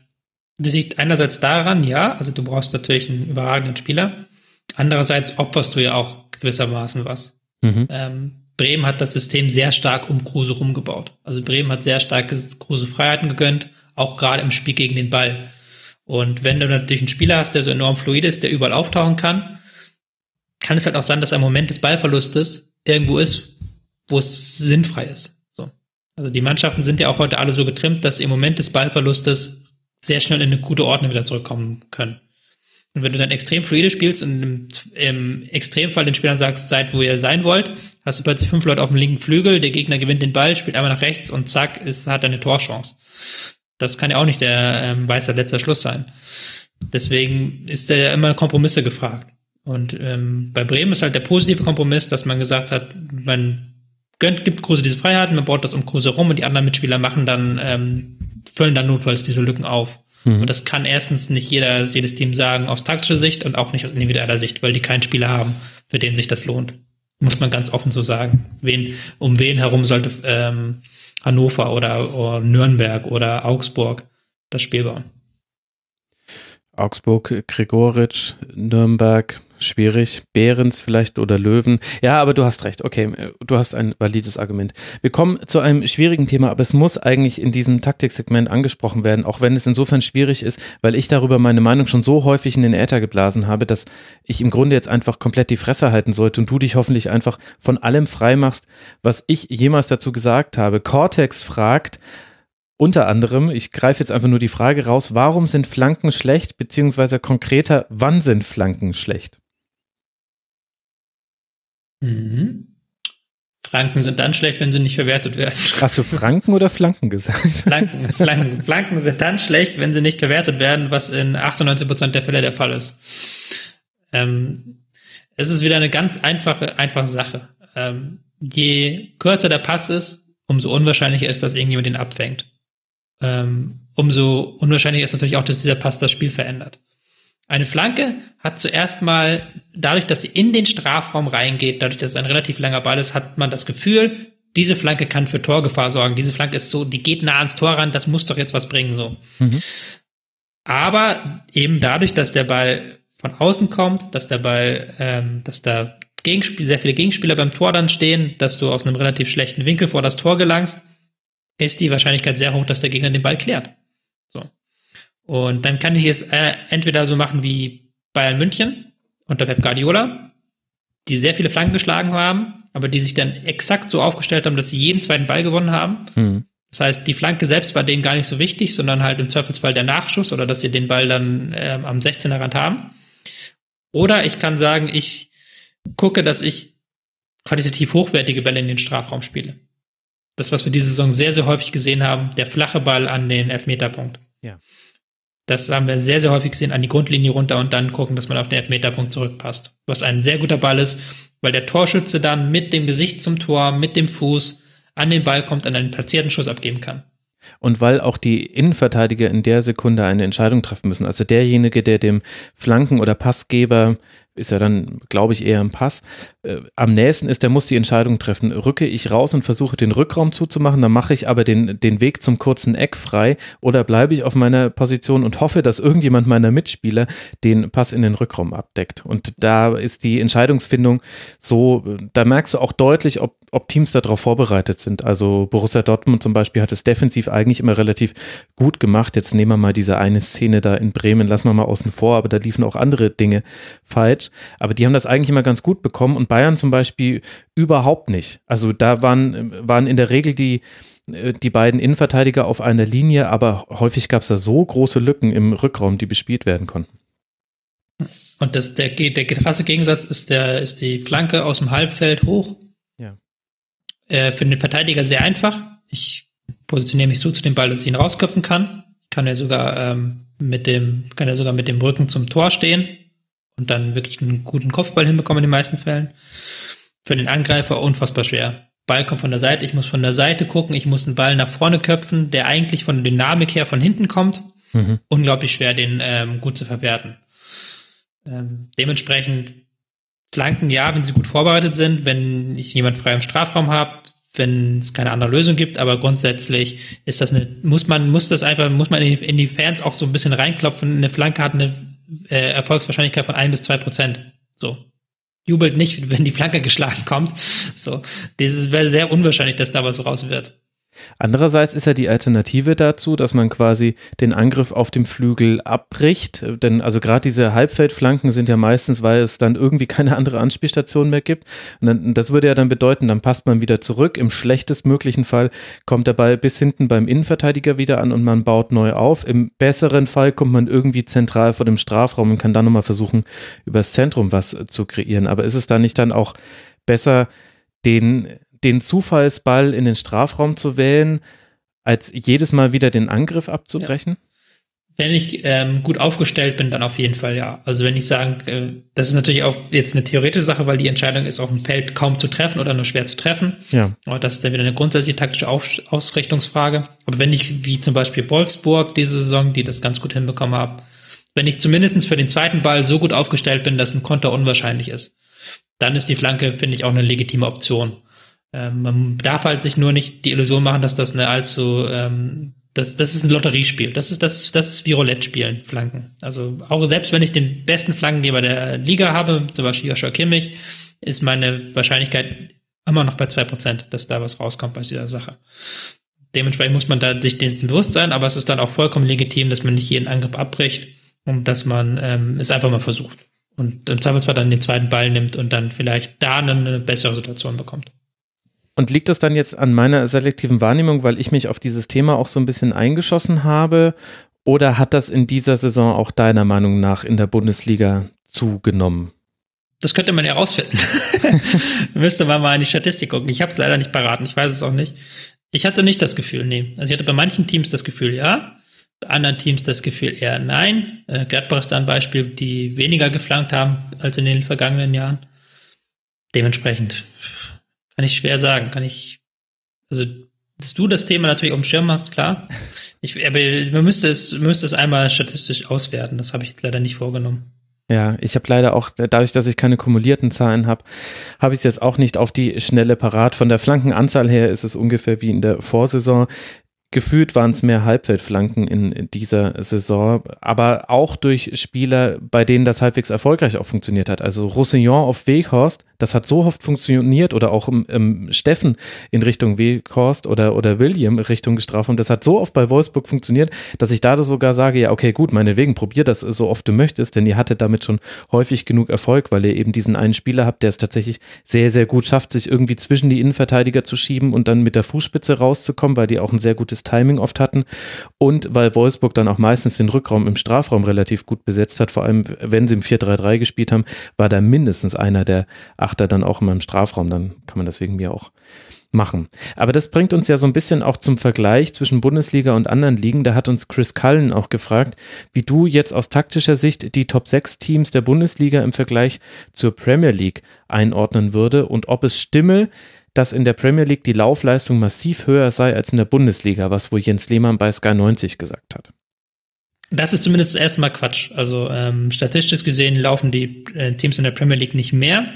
das liegt einerseits daran, ja, also du brauchst natürlich einen überragenden Spieler. Andererseits opferst du ja auch gewissermaßen was. Mhm. Ähm, Bremen hat das System sehr stark um Kruse rumgebaut. Also Bremen hat sehr starke Kruse Freiheiten gegönnt, auch gerade im Spiel gegen den Ball. Und wenn du natürlich einen Spieler hast, der so enorm fluid ist, der überall auftauchen kann, kann es halt auch sein, dass ein Moment des Ballverlustes irgendwo ist, wo es sinnfrei ist. So. Also die Mannschaften sind ja auch heute alle so getrimmt, dass im Moment des Ballverlustes sehr schnell in eine gute Ordnung wieder zurückkommen können. Und wenn du dann extrem fluide spielst und im, im Extremfall den Spielern sagst, seid wo ihr sein wollt, hast du plötzlich fünf Leute auf dem linken Flügel, der Gegner gewinnt den Ball, spielt einmal nach rechts und zack, ist, hat eine Torchance. Das kann ja auch nicht der ähm, weiße letzter Schluss sein. Deswegen ist da ja immer Kompromisse gefragt. Und ähm, bei Bremen ist halt der positive Kompromiss, dass man gesagt hat, man gönnt, gibt Kruse diese Freiheiten, man baut das um Kruse rum und die anderen Mitspieler machen dann, ähm, füllen dann notfalls diese Lücken auf. Mhm. Und das kann erstens nicht jeder, jedes Team sagen aus taktischer Sicht und auch nicht aus individueller Sicht, weil die keinen Spieler haben, für den sich das lohnt. Muss man ganz offen so sagen. Wen, um wen herum sollte ähm, Hannover oder, oder Nürnberg oder Augsburg das Spiel bauen? Augsburg, Gregoritsch, Nürnberg, schwierig. Behrens vielleicht oder Löwen. Ja, aber du hast recht. Okay, du hast ein valides Argument. Wir kommen zu einem schwierigen Thema, aber es muss eigentlich in diesem Taktiksegment angesprochen werden, auch wenn es insofern schwierig ist, weil ich darüber meine Meinung schon so häufig in den Äther geblasen habe, dass ich im Grunde jetzt einfach komplett die Fresse halten sollte und du dich hoffentlich einfach von allem frei machst, was ich jemals dazu gesagt habe. Cortex fragt, unter anderem, ich greife jetzt einfach nur die Frage raus, warum sind Flanken schlecht, beziehungsweise konkreter, wann sind Flanken schlecht? Mhm. Franken sind dann schlecht, wenn sie nicht verwertet werden. Hast du Franken oder Flanken gesagt? Flanken, Flanken, Flanken sind dann schlecht, wenn sie nicht verwertet werden, was in 98 Prozent der Fälle der Fall ist. Ähm, es ist wieder eine ganz einfache, einfache Sache. Ähm, je kürzer der Pass ist, umso unwahrscheinlicher ist, dass irgendjemand den abfängt. Ähm, umso unwahrscheinlicher ist natürlich auch, dass dieser Pass das Spiel verändert. Eine Flanke hat zuerst mal, dadurch, dass sie in den Strafraum reingeht, dadurch, dass es ein relativ langer Ball ist, hat man das Gefühl, diese Flanke kann für Torgefahr sorgen. Diese Flanke ist so, die geht nah ans Tor ran, das muss doch jetzt was bringen, so. Mhm. Aber eben dadurch, dass der Ball von außen kommt, dass der Ball, ähm, dass da Gegenspiel, sehr viele Gegenspieler beim Tor dann stehen, dass du aus einem relativ schlechten Winkel vor das Tor gelangst, ist die Wahrscheinlichkeit sehr hoch, dass der Gegner den Ball klärt. So. Und dann kann ich es äh, entweder so machen wie Bayern München unter Pep Guardiola, die sehr viele Flanken geschlagen haben, aber die sich dann exakt so aufgestellt haben, dass sie jeden zweiten Ball gewonnen haben. Mhm. Das heißt, die Flanke selbst war denen gar nicht so wichtig, sondern halt im Zweifelsfall der Nachschuss oder dass sie den Ball dann äh, am 16er Rand haben. Oder ich kann sagen, ich gucke, dass ich qualitativ hochwertige Bälle in den Strafraum spiele. Das, was wir diese Saison sehr, sehr häufig gesehen haben, der flache Ball an den Elfmeterpunkt. Ja. Das haben wir sehr, sehr häufig gesehen, an die Grundlinie runter und dann gucken, dass man auf den Elfmeterpunkt zurückpasst. Was ein sehr guter Ball ist, weil der Torschütze dann mit dem Gesicht zum Tor, mit dem Fuß an den Ball kommt und einen platzierten Schuss abgeben kann. Und weil auch die Innenverteidiger in der Sekunde eine Entscheidung treffen müssen. Also derjenige, der dem Flanken- oder Passgeber ist ja dann, glaube ich, eher ein Pass. Äh, am nächsten ist, der muss die Entscheidung treffen. Rücke ich raus und versuche den Rückraum zuzumachen, dann mache ich aber den, den Weg zum kurzen Eck frei oder bleibe ich auf meiner Position und hoffe, dass irgendjemand meiner Mitspieler den Pass in den Rückraum abdeckt. Und da ist die Entscheidungsfindung so, da merkst du auch deutlich, ob, ob Teams darauf vorbereitet sind. Also Borussia Dortmund zum Beispiel hat es defensiv eigentlich immer relativ gut gemacht. Jetzt nehmen wir mal diese eine Szene da in Bremen, lassen wir mal außen vor, aber da liefen auch andere Dinge falsch. Match. Aber die haben das eigentlich immer ganz gut bekommen und Bayern zum Beispiel überhaupt nicht. Also da waren, waren in der Regel die, die beiden Innenverteidiger auf einer Linie, aber häufig gab es da so große Lücken im Rückraum, die bespielt werden konnten. Und das, der, der krasse Gegensatz ist, der, ist die Flanke aus dem Halbfeld hoch. Ja. Äh, für den Verteidiger sehr einfach. Ich positioniere mich so zu dem Ball, dass ich ihn rausköpfen kann. Ich kann ja sogar ähm, mit dem, kann ja sogar mit dem Rücken zum Tor stehen und dann wirklich einen guten Kopfball hinbekommen in den meisten Fällen. Für den Angreifer unfassbar schwer. Ball kommt von der Seite, ich muss von der Seite gucken, ich muss einen Ball nach vorne köpfen, der eigentlich von der Dynamik her von hinten kommt. Mhm. Unglaublich schwer, den ähm, gut zu verwerten. Ähm, dementsprechend Flanken, ja, wenn sie gut vorbereitet sind, wenn ich jemand frei im Strafraum habe, wenn es keine andere Lösung gibt, aber grundsätzlich ist das eine, muss man, muss das einfach, muss man in die, in die Fans auch so ein bisschen reinklopfen. Eine Flanke hat eine äh, Erfolgswahrscheinlichkeit von ein bis zwei Prozent. So. Jubelt nicht, wenn die Flanke geschlagen kommt. So. Das wäre sehr unwahrscheinlich, dass da was raus wird. Andererseits ist ja die Alternative dazu, dass man quasi den Angriff auf dem Flügel abbricht. Denn also gerade diese Halbfeldflanken sind ja meistens, weil es dann irgendwie keine andere Anspielstation mehr gibt. Und dann, das würde ja dann bedeuten, dann passt man wieder zurück. Im schlechtestmöglichen Fall kommt der Ball bis hinten beim Innenverteidiger wieder an und man baut neu auf. Im besseren Fall kommt man irgendwie zentral vor dem Strafraum und kann dann nochmal versuchen, übers Zentrum was zu kreieren. Aber ist es da nicht dann auch besser, den den Zufallsball in den Strafraum zu wählen, als jedes Mal wieder den Angriff abzubrechen? Ja. Wenn ich ähm, gut aufgestellt bin, dann auf jeden Fall ja. Also wenn ich sagen, äh, das ist natürlich auch jetzt eine theoretische Sache, weil die Entscheidung ist, auf dem Feld kaum zu treffen oder nur schwer zu treffen. Ja. Aber das ist dann wieder eine grundsätzliche taktische auf Ausrichtungsfrage. Aber wenn ich, wie zum Beispiel Wolfsburg diese Saison, die das ganz gut hinbekommen haben, wenn ich zumindest für den zweiten Ball so gut aufgestellt bin, dass ein Konter unwahrscheinlich ist, dann ist die Flanke, finde ich, auch eine legitime Option. Ähm, man darf halt sich nur nicht die Illusion machen, dass das eine allzu, ähm, das, das ist ein Lotteriespiel. Das ist, das, das ist wie Roulette spielen, Flanken. Also auch selbst wenn ich den besten Flankengeber der Liga habe, zum Beispiel Joshua Kimmich, ist meine Wahrscheinlichkeit immer noch bei zwei Prozent, dass da was rauskommt bei dieser Sache. Dementsprechend muss man da sich dessen bewusst sein, aber es ist dann auch vollkommen legitim, dass man nicht jeden Angriff abbricht und dass man ähm, es einfach mal versucht. Und im Zweifelsfall dann den zweiten Ball nimmt und dann vielleicht da eine bessere Situation bekommt. Und liegt das dann jetzt an meiner selektiven Wahrnehmung, weil ich mich auf dieses Thema auch so ein bisschen eingeschossen habe? Oder hat das in dieser Saison auch deiner Meinung nach in der Bundesliga zugenommen? Das könnte man herausfinden. Müsste man mal in die Statistik gucken. Ich habe es leider nicht parat. Ich weiß es auch nicht. Ich hatte nicht das Gefühl, nee. Also ich hatte bei manchen Teams das Gefühl, ja. Bei anderen Teams das Gefühl eher nein. Äh, Gladbach ist da ein Beispiel, die weniger geflankt haben als in den vergangenen Jahren. Dementsprechend kann ich schwer sagen. Kann ich, also, dass du das Thema natürlich auf dem Schirm hast, klar. Ich, aber man müsste es, man müsste es einmal statistisch auswerten. Das habe ich jetzt leider nicht vorgenommen. Ja, ich habe leider auch, dadurch, dass ich keine kumulierten Zahlen habe, habe ich es jetzt auch nicht auf die schnelle parat. Von der Flankenanzahl her ist es ungefähr wie in der Vorsaison. Gefühlt waren es mehr Halbfeldflanken in dieser Saison, aber auch durch Spieler, bei denen das halbwegs erfolgreich auch funktioniert hat. Also Roussillon auf Weghorst, das hat so oft funktioniert oder auch im, Steffen in Richtung Weghorst oder, oder William Richtung Strafraum, das hat so oft bei Wolfsburg funktioniert, dass ich da sogar sage, ja okay gut, meinetwegen, probier das so oft du möchtest, denn ihr hattet damit schon häufig genug Erfolg, weil ihr eben diesen einen Spieler habt, der es tatsächlich sehr, sehr gut schafft, sich irgendwie zwischen die Innenverteidiger zu schieben und dann mit der Fußspitze rauszukommen, weil die auch ein sehr gutes Timing oft hatten und weil Wolfsburg dann auch meistens den Rückraum im Strafraum relativ gut besetzt hat, vor allem wenn sie im 4-3-3 gespielt haben, war da mindestens einer der Achter dann auch in meinem Strafraum, dann kann man das wegen mir auch machen. Aber das bringt uns ja so ein bisschen auch zum Vergleich zwischen Bundesliga und anderen Ligen. Da hat uns Chris Cullen auch gefragt, wie du jetzt aus taktischer Sicht die Top 6 Teams der Bundesliga im Vergleich zur Premier League einordnen würde und ob es stimme, dass in der Premier League die Laufleistung massiv höher sei als in der Bundesliga, was wohl Jens Lehmann bei Sky 90 gesagt hat. Das ist zumindest erstmal Quatsch. Also ähm, statistisch gesehen laufen die äh, Teams in der Premier League nicht mehr.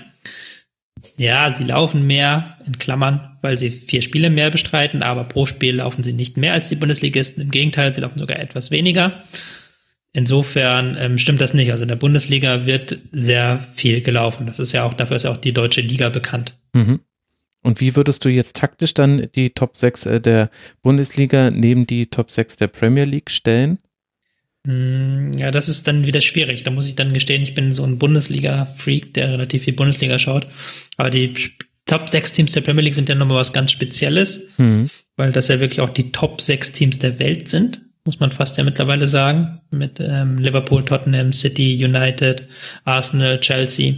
Ja, sie laufen mehr, in Klammern, weil sie vier Spiele mehr bestreiten, aber pro Spiel laufen sie nicht mehr als die Bundesligisten. Im Gegenteil, sie laufen sogar etwas weniger. Insofern ähm, stimmt das nicht. Also in der Bundesliga wird sehr viel gelaufen. Das ist ja auch, dafür ist ja auch die deutsche Liga bekannt. Mhm. Und wie würdest du jetzt taktisch dann die Top 6 äh, der Bundesliga neben die Top 6 der Premier League stellen? Hm, ja, das ist dann wieder schwierig. Da muss ich dann gestehen, ich bin so ein Bundesliga-Freak, der relativ viel Bundesliga schaut. Aber die Top 6 Teams der Premier League sind ja nochmal was ganz Spezielles, mhm. weil das ja wirklich auch die Top 6 Teams der Welt sind, muss man fast ja mittlerweile sagen. Mit ähm, Liverpool, Tottenham, City, United, Arsenal, Chelsea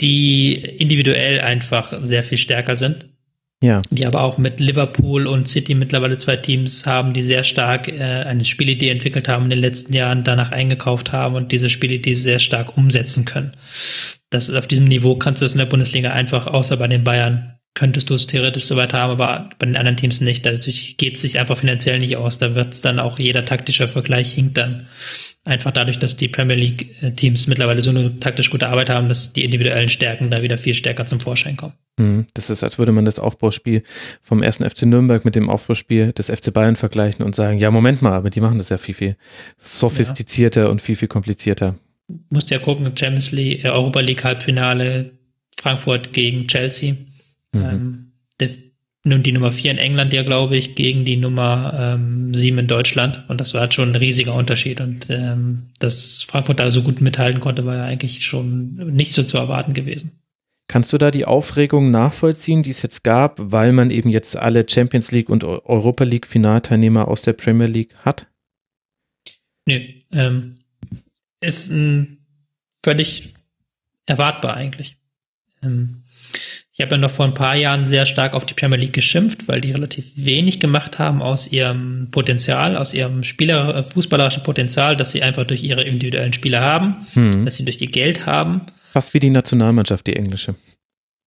die individuell einfach sehr viel stärker sind. Ja. Die aber auch mit Liverpool und City mittlerweile zwei Teams haben, die sehr stark äh, eine Spielidee entwickelt haben in den letzten Jahren, danach eingekauft haben und diese Spielidee sehr stark umsetzen können. Das auf diesem Niveau kannst du es in der Bundesliga einfach, außer bei den Bayern, könntest du es theoretisch so weit haben, aber bei den anderen Teams nicht. Dadurch geht es sich einfach finanziell nicht aus. Da wird es dann auch jeder taktische Vergleich hinkt dann. Einfach dadurch, dass die Premier League-Teams mittlerweile so eine taktisch gute Arbeit haben, dass die individuellen Stärken da wieder viel stärker zum Vorschein kommen. Hm, das ist, als würde man das Aufbauspiel vom ersten FC Nürnberg mit dem Aufbauspiel des FC Bayern vergleichen und sagen, ja, Moment mal, aber die machen das ja viel, viel sophistizierter ja. und viel, viel komplizierter. Musst ja gucken, Champions League, äh, Europa League Halbfinale, Frankfurt gegen Chelsea. Mhm. Ähm, der nun die Nummer 4 in England ja, glaube ich, gegen die Nummer ähm, 7 in Deutschland. Und das war halt schon ein riesiger Unterschied. Und ähm, dass Frankfurt da so gut mithalten konnte, war ja eigentlich schon nicht so zu erwarten gewesen. Kannst du da die Aufregung nachvollziehen, die es jetzt gab, weil man eben jetzt alle Champions League und Europa League Finalteilnehmer aus der Premier League hat? Nö, ähm, ist ein völlig erwartbar eigentlich. Ähm, ich habe ja noch vor ein paar Jahren sehr stark auf die Premier League geschimpft, weil die relativ wenig gemacht haben aus ihrem Potenzial, aus ihrem Spieler, äh, fußballerischen Potenzial, dass sie einfach durch ihre individuellen Spieler haben, hm. dass sie durch ihr Geld haben. Fast wie die Nationalmannschaft, die englische.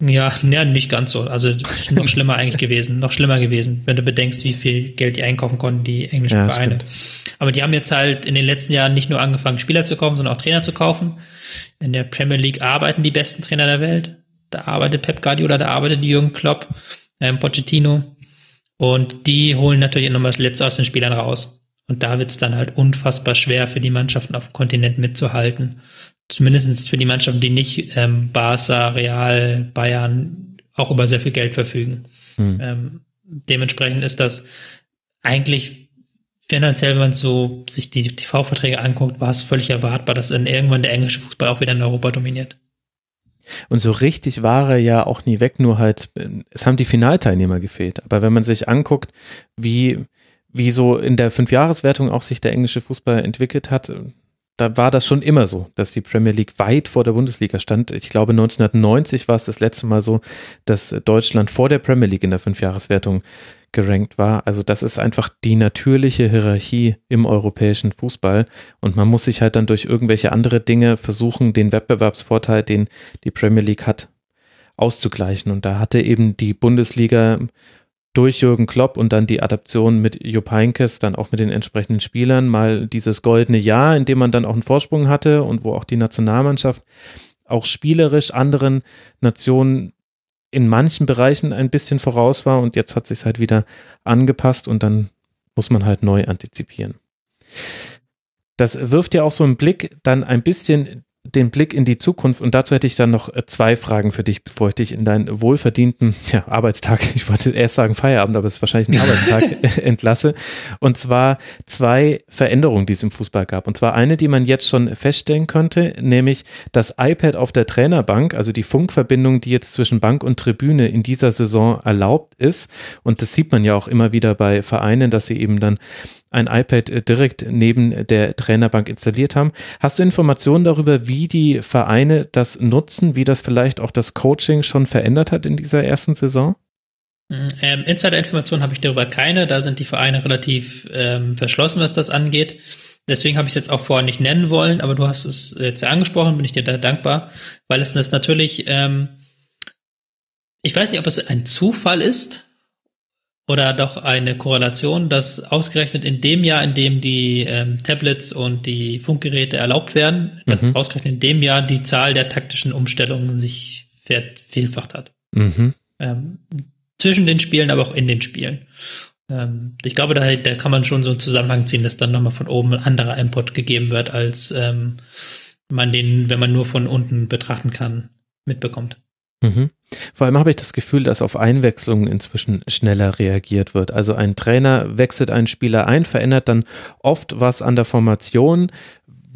Ja, ja, nicht ganz so. Also noch schlimmer eigentlich gewesen, noch schlimmer gewesen, wenn du bedenkst, wie viel Geld die einkaufen konnten, die englischen ja, Vereine. Aber die haben jetzt halt in den letzten Jahren nicht nur angefangen, Spieler zu kaufen, sondern auch Trainer zu kaufen. In der Premier League arbeiten die besten Trainer der Welt da arbeitet Pep Guardiola, da arbeitet Jürgen Klopp, ähm, Pochettino. Und die holen natürlich nochmal das Letzte aus den Spielern raus. Und da wird es dann halt unfassbar schwer für die Mannschaften auf dem Kontinent mitzuhalten. Zumindest für die Mannschaften, die nicht ähm, Barca, Real, Bayern auch über sehr viel Geld verfügen. Hm. Ähm, dementsprechend ist das eigentlich finanziell, wenn man so sich die TV-Verträge anguckt, war es völlig erwartbar, dass dann irgendwann der englische Fußball auch wieder in Europa dominiert. Und so richtig war er ja auch nie weg, nur halt, es haben die Finalteilnehmer gefehlt. Aber wenn man sich anguckt, wie, wie so in der Fünfjahreswertung auch sich der englische Fußball entwickelt hat, da war das schon immer so, dass die Premier League weit vor der Bundesliga stand. Ich glaube, 1990 war es das letzte Mal so, dass Deutschland vor der Premier League in der Fünfjahreswertung gerankt war. Also das ist einfach die natürliche Hierarchie im europäischen Fußball und man muss sich halt dann durch irgendwelche andere Dinge versuchen, den Wettbewerbsvorteil, den die Premier League hat, auszugleichen. Und da hatte eben die Bundesliga durch Jürgen Klopp und dann die Adaption mit Jupp Heynckes, dann auch mit den entsprechenden Spielern, mal dieses goldene Jahr, in dem man dann auch einen Vorsprung hatte und wo auch die Nationalmannschaft auch spielerisch anderen Nationen in manchen Bereichen ein bisschen voraus war und jetzt hat sich halt wieder angepasst und dann muss man halt neu antizipieren. Das wirft ja auch so einen Blick dann ein bisschen den Blick in die Zukunft und dazu hätte ich dann noch äh, zwei Fragen für dich, bevor ich dich in deinen wohlverdienten ja, Arbeitstag, ich wollte erst sagen Feierabend, aber es ist wahrscheinlich ein Arbeitstag, entlasse. Und zwar zwei Veränderungen, die es im Fußball gab. Und zwar eine, die man jetzt schon feststellen könnte, nämlich das iPad auf der Trainerbank, also die Funkverbindung, die jetzt zwischen Bank und Tribüne in dieser Saison erlaubt ist. Und das sieht man ja auch immer wieder bei Vereinen, dass sie eben dann ein iPad äh, direkt neben der Trainerbank installiert haben. Hast du Informationen darüber, wie die Vereine das nutzen, wie das vielleicht auch das Coaching schon verändert hat in dieser ersten Saison? Mm, ähm, Insider-Informationen habe ich darüber keine. Da sind die Vereine relativ ähm, verschlossen, was das angeht. Deswegen habe ich es jetzt auch vorher nicht nennen wollen, aber du hast es jetzt ja angesprochen, bin ich dir da dankbar, weil es das natürlich, ähm, ich weiß nicht, ob es ein Zufall ist, oder doch eine Korrelation, dass ausgerechnet in dem Jahr, in dem die ähm, Tablets und die Funkgeräte erlaubt werden, mhm. ausgerechnet in dem Jahr die Zahl der taktischen Umstellungen sich vervielfacht hat. Mhm. Ähm, zwischen den Spielen, aber auch in den Spielen. Ähm, ich glaube, da, da kann man schon so einen Zusammenhang ziehen, dass dann nochmal von oben ein anderer Input gegeben wird, als ähm, man den, wenn man nur von unten betrachten kann, mitbekommt. Mhm. Vor allem habe ich das Gefühl, dass auf Einwechslungen inzwischen schneller reagiert wird. Also ein Trainer wechselt einen Spieler ein, verändert dann oft was an der Formation,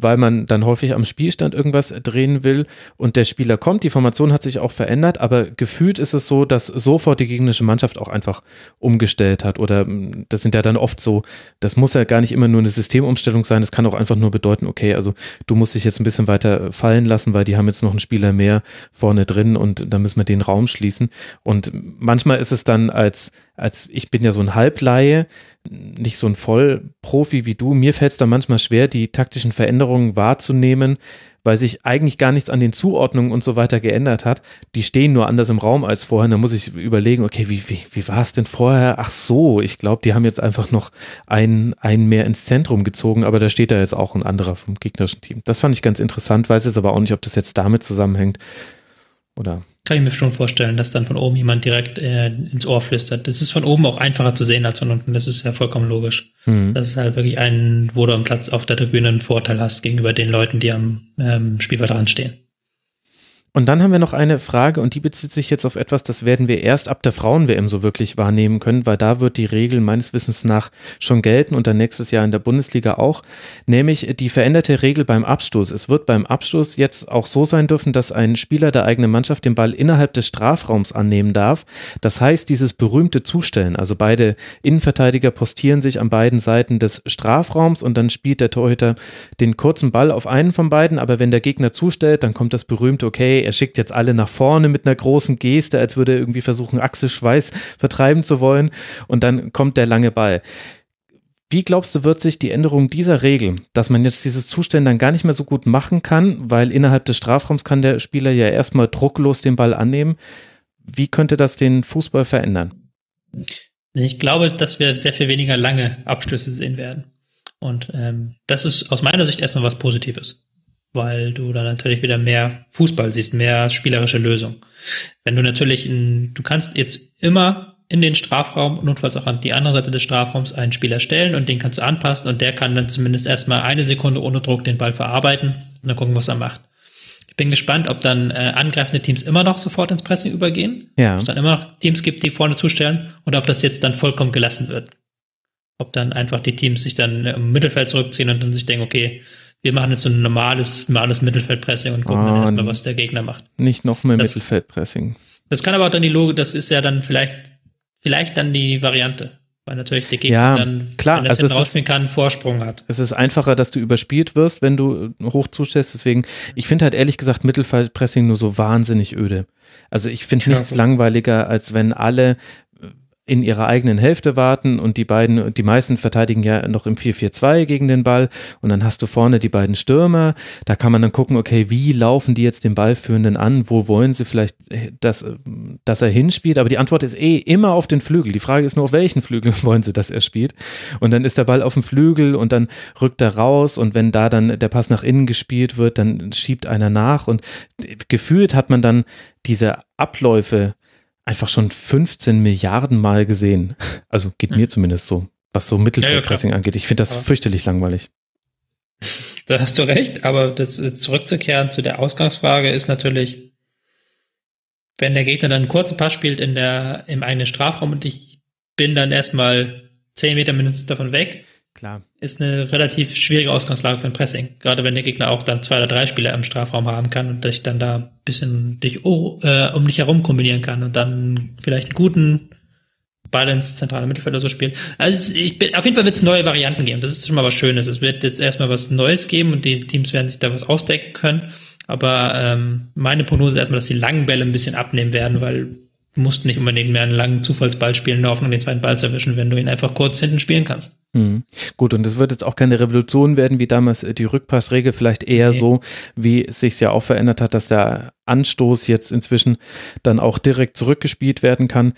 weil man dann häufig am Spielstand irgendwas drehen will und der Spieler kommt. Die Formation hat sich auch verändert, aber gefühlt ist es so, dass sofort die gegnerische Mannschaft auch einfach umgestellt hat. Oder mm, das sind ja dann oft so, das muss ja gar nicht immer nur eine Systemumstellung sein, das kann auch einfach nur bedeuten, okay, also du musst dich jetzt ein bisschen weiter fallen lassen, weil die haben jetzt noch einen Spieler mehr vorne drin und da müssen wir den Raum schließen. Und manchmal ist es dann als, als ich bin ja so ein Halbleihe, nicht so ein Vollprofi wie du. Mir fällt es da manchmal schwer, die taktischen Veränderungen wahrzunehmen, weil sich eigentlich gar nichts an den Zuordnungen und so weiter geändert hat. Die stehen nur anders im Raum als vorher. Da muss ich überlegen, okay, wie, wie, wie war es denn vorher? Ach so, ich glaube, die haben jetzt einfach noch einen, einen mehr ins Zentrum gezogen, aber da steht da jetzt auch ein anderer vom gegnerischen Team. Das fand ich ganz interessant, weiß jetzt aber auch nicht, ob das jetzt damit zusammenhängt. Oder? Kann ich mir schon vorstellen, dass dann von oben jemand direkt äh, ins Ohr flüstert. Das ist von oben auch einfacher zu sehen als von unten. Das ist ja vollkommen logisch. Mhm. Das ist halt wirklich ein, wo du am Platz auf der Tribüne einen Vorteil hast gegenüber den Leuten, die am ähm, Spielfeld dran stehen. Und dann haben wir noch eine Frage und die bezieht sich jetzt auf etwas, das werden wir erst ab der Frauen-WM so wirklich wahrnehmen können, weil da wird die Regel meines Wissens nach schon gelten und dann nächstes Jahr in der Bundesliga auch, nämlich die veränderte Regel beim Abstoß. Es wird beim Abstoß jetzt auch so sein dürfen, dass ein Spieler der eigenen Mannschaft den Ball innerhalb des Strafraums annehmen darf. Das heißt, dieses berühmte Zustellen, also beide Innenverteidiger postieren sich an beiden Seiten des Strafraums und dann spielt der Torhüter den kurzen Ball auf einen von beiden, aber wenn der Gegner zustellt, dann kommt das berühmte, okay, er schickt jetzt alle nach vorne mit einer großen Geste, als würde er irgendwie versuchen, Axel Schweiß vertreiben zu wollen. Und dann kommt der lange Ball. Wie glaubst du, wird sich die Änderung dieser Regel, dass man jetzt dieses Zustellen dann gar nicht mehr so gut machen kann, weil innerhalb des Strafraums kann der Spieler ja erstmal drucklos den Ball annehmen, wie könnte das den Fußball verändern? Ich glaube, dass wir sehr viel weniger lange Abstöße sehen werden. Und ähm, das ist aus meiner Sicht erstmal was Positives weil du dann natürlich wieder mehr Fußball siehst, mehr spielerische Lösung. Wenn du natürlich, in, du kannst jetzt immer in den Strafraum, notfalls auch an die andere Seite des Strafraums einen Spieler stellen und den kannst du anpassen und der kann dann zumindest erstmal eine Sekunde ohne Druck den Ball verarbeiten und dann gucken, was er macht. Ich bin gespannt, ob dann äh, angreifende Teams immer noch sofort ins Pressing übergehen. Ja. Ob es dann immer noch Teams gibt, die vorne zustellen oder ob das jetzt dann vollkommen gelassen wird. Ob dann einfach die Teams sich dann im Mittelfeld zurückziehen und dann sich denken, okay, wir machen jetzt so ein normales, normales Mittelfeldpressing und gucken ah, dann erstmal, was der Gegner macht. Nicht noch mehr das, Mittelfeldpressing. Das kann aber auch dann die Logik, das ist ja dann vielleicht, vielleicht dann die Variante. Weil natürlich der Gegner ja, dann, klar, wenn er also rausspielen kann, einen Vorsprung hat. Es ist einfacher, dass du überspielt wirst, wenn du hoch zustellst. Deswegen, ich finde halt ehrlich gesagt Mittelfeldpressing nur so wahnsinnig öde. Also ich finde nichts ja. langweiliger, als wenn alle in ihrer eigenen Hälfte warten und die beiden, die meisten verteidigen ja noch im 4-4-2 gegen den Ball und dann hast du vorne die beiden Stürmer, da kann man dann gucken, okay, wie laufen die jetzt den Ballführenden an, wo wollen sie vielleicht, äh, dass, dass er hinspielt, aber die Antwort ist eh immer auf den Flügel, die Frage ist nur, auf welchen Flügel wollen sie, dass er spielt? Und dann ist der Ball auf dem Flügel und dann rückt er raus und wenn da dann der Pass nach innen gespielt wird, dann schiebt einer nach und gefühlt hat man dann diese Abläufe einfach schon 15 Milliarden Mal gesehen. Also geht hm. mir zumindest so, was so Mittelfeldpressing ja, ja, angeht. Ich finde das aber fürchterlich langweilig. Da hast du recht, aber das äh, zurückzukehren zu der Ausgangsfrage ist natürlich, wenn der Gegner dann einen kurzen Pass spielt in der, im eigenen Strafraum und ich bin dann erstmal 10 Meter mindestens davon weg, Klar. Ist eine relativ schwierige Ausgangslage für ein Pressing. Gerade wenn der Gegner auch dann zwei oder drei Spieler im Strafraum haben kann und dich dann da ein bisschen dich äh, um dich herum kombinieren kann und dann vielleicht einen guten ins zentrale Mittelfeld oder so spielt. Also ich bin, auf jeden Fall wird es neue Varianten geben. Das ist schon mal was Schönes. Es wird jetzt erstmal was Neues geben und die Teams werden sich da was ausdecken können. Aber ähm, meine Prognose ist erstmal, dass die langen Bälle ein bisschen abnehmen werden, weil musst nicht unbedingt mehr einen langen Zufallsball spielen, nur Hoffnung, den zweiten Ball zu erwischen, wenn du ihn einfach kurz hinten spielen kannst. Mhm. Gut, und das wird jetzt auch keine Revolution werden, wie damals die Rückpassregel, vielleicht eher nee. so, wie es sich ja auch verändert hat, dass der Anstoß jetzt inzwischen dann auch direkt zurückgespielt werden kann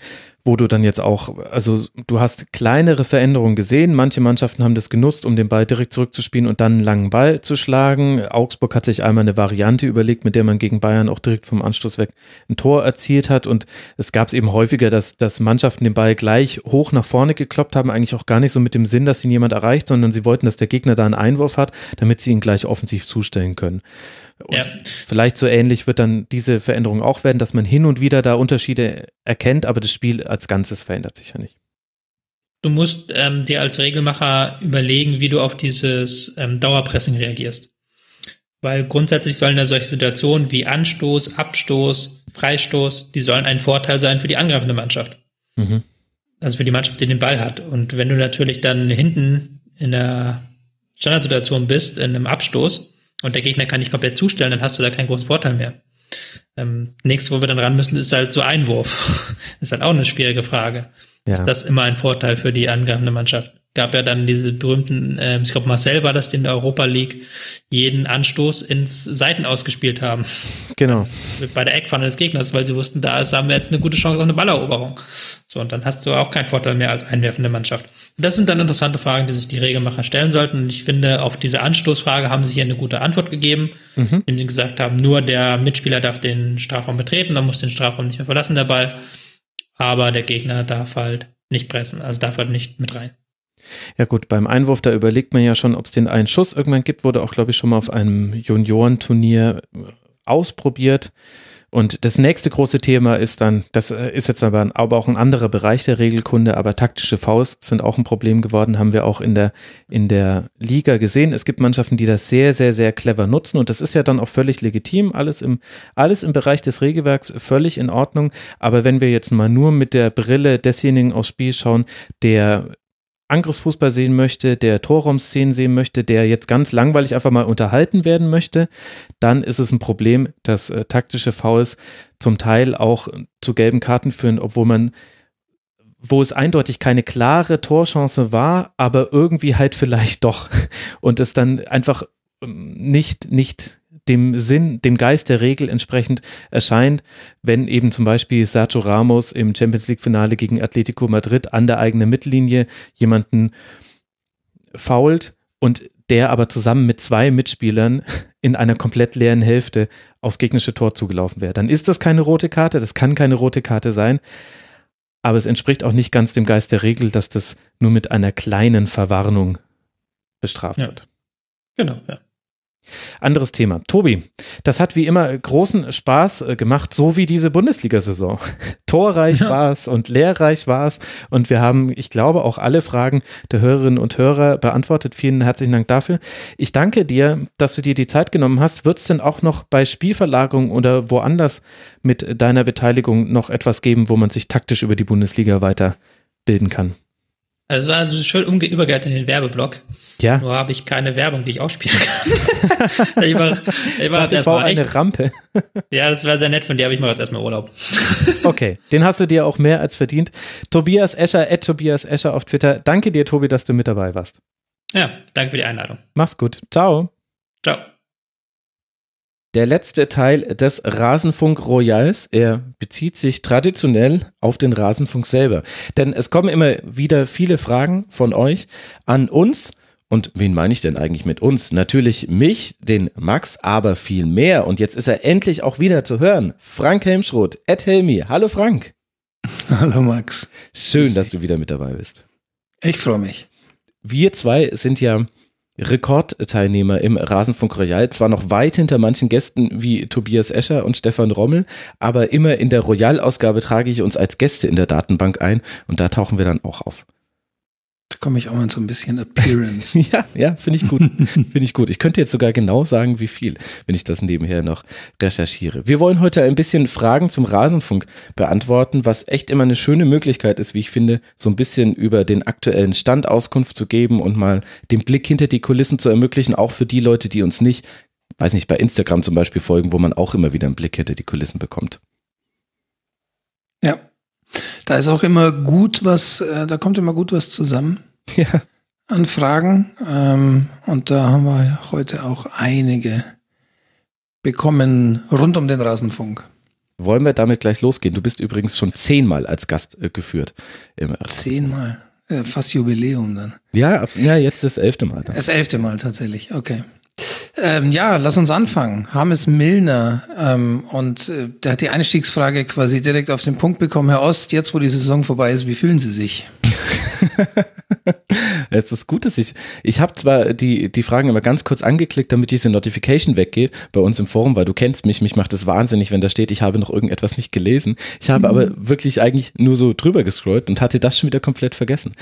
wo du dann jetzt auch, also du hast kleinere Veränderungen gesehen. Manche Mannschaften haben das genutzt, um den Ball direkt zurückzuspielen und dann einen langen Ball zu schlagen. Augsburg hat sich einmal eine Variante überlegt, mit der man gegen Bayern auch direkt vom Anstoß weg ein Tor erzielt hat. Und es gab es eben häufiger, dass, dass Mannschaften den Ball gleich hoch nach vorne gekloppt haben, eigentlich auch gar nicht so mit dem Sinn, dass ihn jemand erreicht, sondern sie wollten, dass der Gegner da einen Einwurf hat, damit sie ihn gleich offensiv zustellen können. Und ja. vielleicht so ähnlich wird dann diese Veränderung auch werden, dass man hin und wieder da Unterschiede erkennt, aber das Spiel als Ganzes verändert sich ja nicht. Du musst ähm, dir als Regelmacher überlegen, wie du auf dieses ähm, Dauerpressing reagierst. Weil grundsätzlich sollen ja solche Situationen wie Anstoß, Abstoß, Freistoß, die sollen ein Vorteil sein für die angreifende Mannschaft. Mhm. Also für die Mannschaft, die den Ball hat. Und wenn du natürlich dann hinten in der Standardsituation bist, in einem Abstoß, und der Gegner kann dich komplett zustellen, dann hast du da keinen großen Vorteil mehr. Ähm, nächstes, wo wir dann ran müssen, ist halt so Einwurf. ist halt auch eine schwierige Frage. Ja. Ist das immer ein Vorteil für die angreifende Mannschaft? gab ja dann diese berühmten, äh, ich glaube Marcel war das, den der Europa League jeden Anstoß ins Seiten ausgespielt haben. Genau. Bei der Eckpfanne des Gegners, weil sie wussten, da ist, haben wir jetzt eine gute Chance auf eine Balleroberung. So, und dann hast du auch keinen Vorteil mehr als einwerfende Mannschaft. Das sind dann interessante Fragen, die sich die Regelmacher stellen sollten. Und ich finde, auf diese Anstoßfrage haben sie hier eine gute Antwort gegeben, mhm. indem sie gesagt haben, nur der Mitspieler darf den Strafraum betreten, dann muss den Strafraum nicht mehr verlassen, der Ball. Aber der Gegner darf halt nicht pressen, also darf halt nicht mit rein. Ja gut, beim Einwurf, da überlegt man ja schon, ob es den einen Schuss irgendwann gibt, wurde auch, glaube ich, schon mal auf einem Juniorenturnier ausprobiert. Und das nächste große Thema ist dann, das äh, ist jetzt aber, aber auch ein anderer Bereich der Regelkunde, aber taktische Fouls sind auch ein Problem geworden, haben wir auch in der, in der Liga gesehen. Es gibt Mannschaften, die das sehr, sehr, sehr clever nutzen und das ist ja dann auch völlig legitim, alles im, alles im Bereich des Regelwerks völlig in Ordnung. Aber wenn wir jetzt mal nur mit der Brille desjenigen aufs Spiel schauen, der Angriffsfußball sehen möchte, der Torraumszenen sehen möchte, der jetzt ganz langweilig einfach mal unterhalten werden möchte, dann ist es ein Problem, dass äh, taktische Fouls zum Teil auch zu gelben Karten führen, obwohl man wo es eindeutig keine klare Torchance war, aber irgendwie halt vielleicht doch. Und es dann einfach ähm, nicht nicht dem Sinn, dem Geist der Regel entsprechend erscheint, wenn eben zum Beispiel Sergio Ramos im Champions League Finale gegen Atletico Madrid an der eigenen Mittellinie jemanden fault und der aber zusammen mit zwei Mitspielern in einer komplett leeren Hälfte aufs gegnerische Tor zugelaufen wäre. Dann ist das keine rote Karte, das kann keine rote Karte sein, aber es entspricht auch nicht ganz dem Geist der Regel, dass das nur mit einer kleinen Verwarnung bestraft ja. wird. Genau, ja. Anderes Thema. Tobi, das hat wie immer großen Spaß äh, gemacht, so wie diese Bundesliga-Saison. Torreich ja. war es und lehrreich war es. Und wir haben, ich glaube, auch alle Fragen der Hörerinnen und Hörer beantwortet. Vielen herzlichen Dank dafür. Ich danke dir, dass du dir die Zeit genommen hast. Wird es denn auch noch bei Spielverlagerung oder woanders mit deiner Beteiligung noch etwas geben, wo man sich taktisch über die Bundesliga weiterbilden kann? Also es war schön übergeleitet in den Werbeblock. Ja. Nur habe ich keine Werbung, die ich ausspielen kann. ich war, ich ich dachte, ich baue eine echt, Rampe. ja, das war sehr nett von dir, aber ich mache jetzt erstmal Urlaub. okay, den hast du dir auch mehr als verdient. Tobias Escher, at Tobias Escher auf Twitter. Danke dir, Tobi, dass du mit dabei warst. Ja, danke für die Einladung. Mach's gut. Ciao. Ciao der letzte Teil des Rasenfunk Royals. Er bezieht sich traditionell auf den Rasenfunk selber. Denn es kommen immer wieder viele Fragen von euch an uns. Und wen meine ich denn eigentlich mit uns? Natürlich mich, den Max, aber viel mehr. Und jetzt ist er endlich auch wieder zu hören. Frank Helmschroth, Ed Helmi. Hallo Frank. Hallo Max. Schön, dass du wieder mit dabei bist. Ich freue mich. Wir zwei sind ja Rekordteilnehmer im Rasenfunk Royal, zwar noch weit hinter manchen Gästen wie Tobias Escher und Stefan Rommel, aber immer in der Royal-Ausgabe trage ich uns als Gäste in der Datenbank ein und da tauchen wir dann auch auf. Da komme ich auch mal so ein bisschen Appearance. ja, ja, finde ich gut. finde ich gut. Ich könnte jetzt sogar genau sagen, wie viel, wenn ich das nebenher noch recherchiere. Wir wollen heute ein bisschen Fragen zum Rasenfunk beantworten, was echt immer eine schöne Möglichkeit ist, wie ich finde, so ein bisschen über den aktuellen Stand Auskunft zu geben und mal den Blick hinter die Kulissen zu ermöglichen, auch für die Leute, die uns nicht, weiß nicht, bei Instagram zum Beispiel folgen, wo man auch immer wieder einen Blick hinter die Kulissen bekommt. Ja, da ist auch immer gut was, äh, da kommt immer gut was zusammen. Ja. An Fragen. Ähm, und da haben wir heute auch einige bekommen rund um den Rasenfunk. Wollen wir damit gleich losgehen? Du bist übrigens schon zehnmal als Gast äh, geführt. zehnmal? Ja, fast Jubiläum dann. Ja, ja, jetzt das elfte Mal. Dann. Das elfte Mal tatsächlich, okay. Ähm, ja, lass uns anfangen. Hames Milner ähm, und äh, der hat die Einstiegsfrage quasi direkt auf den Punkt bekommen. Herr Ost, jetzt wo die Saison vorbei ist, wie fühlen Sie sich? es ist gut, dass ich, ich habe zwar die, die Fragen immer ganz kurz angeklickt, damit diese Notification weggeht bei uns im Forum, weil du kennst mich, mich macht es wahnsinnig, wenn da steht, ich habe noch irgendetwas nicht gelesen. Ich habe mhm. aber wirklich eigentlich nur so drüber gescrollt und hatte das schon wieder komplett vergessen.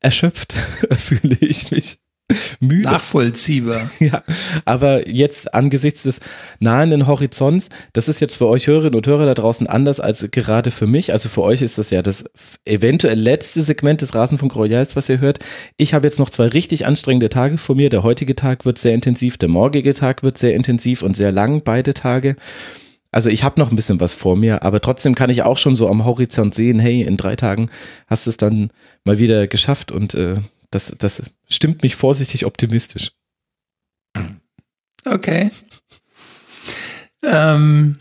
Erschöpft fühle ich mich müde. Nachvollziehbar. Ja, aber jetzt angesichts des nahenden Horizonts, das ist jetzt für euch Hörerinnen und Hörer da draußen anders als gerade für mich. Also für euch ist das ja das eventuell letzte Segment des Rasenfunk Royals, was ihr hört. Ich habe jetzt noch zwei richtig anstrengende Tage vor mir. Der heutige Tag wird sehr intensiv, der morgige Tag wird sehr intensiv und sehr lang, beide Tage. Also ich habe noch ein bisschen was vor mir, aber trotzdem kann ich auch schon so am Horizont sehen, hey, in drei Tagen hast du es dann mal wieder geschafft und äh, das, das stimmt mich vorsichtig optimistisch. Okay. Ähm,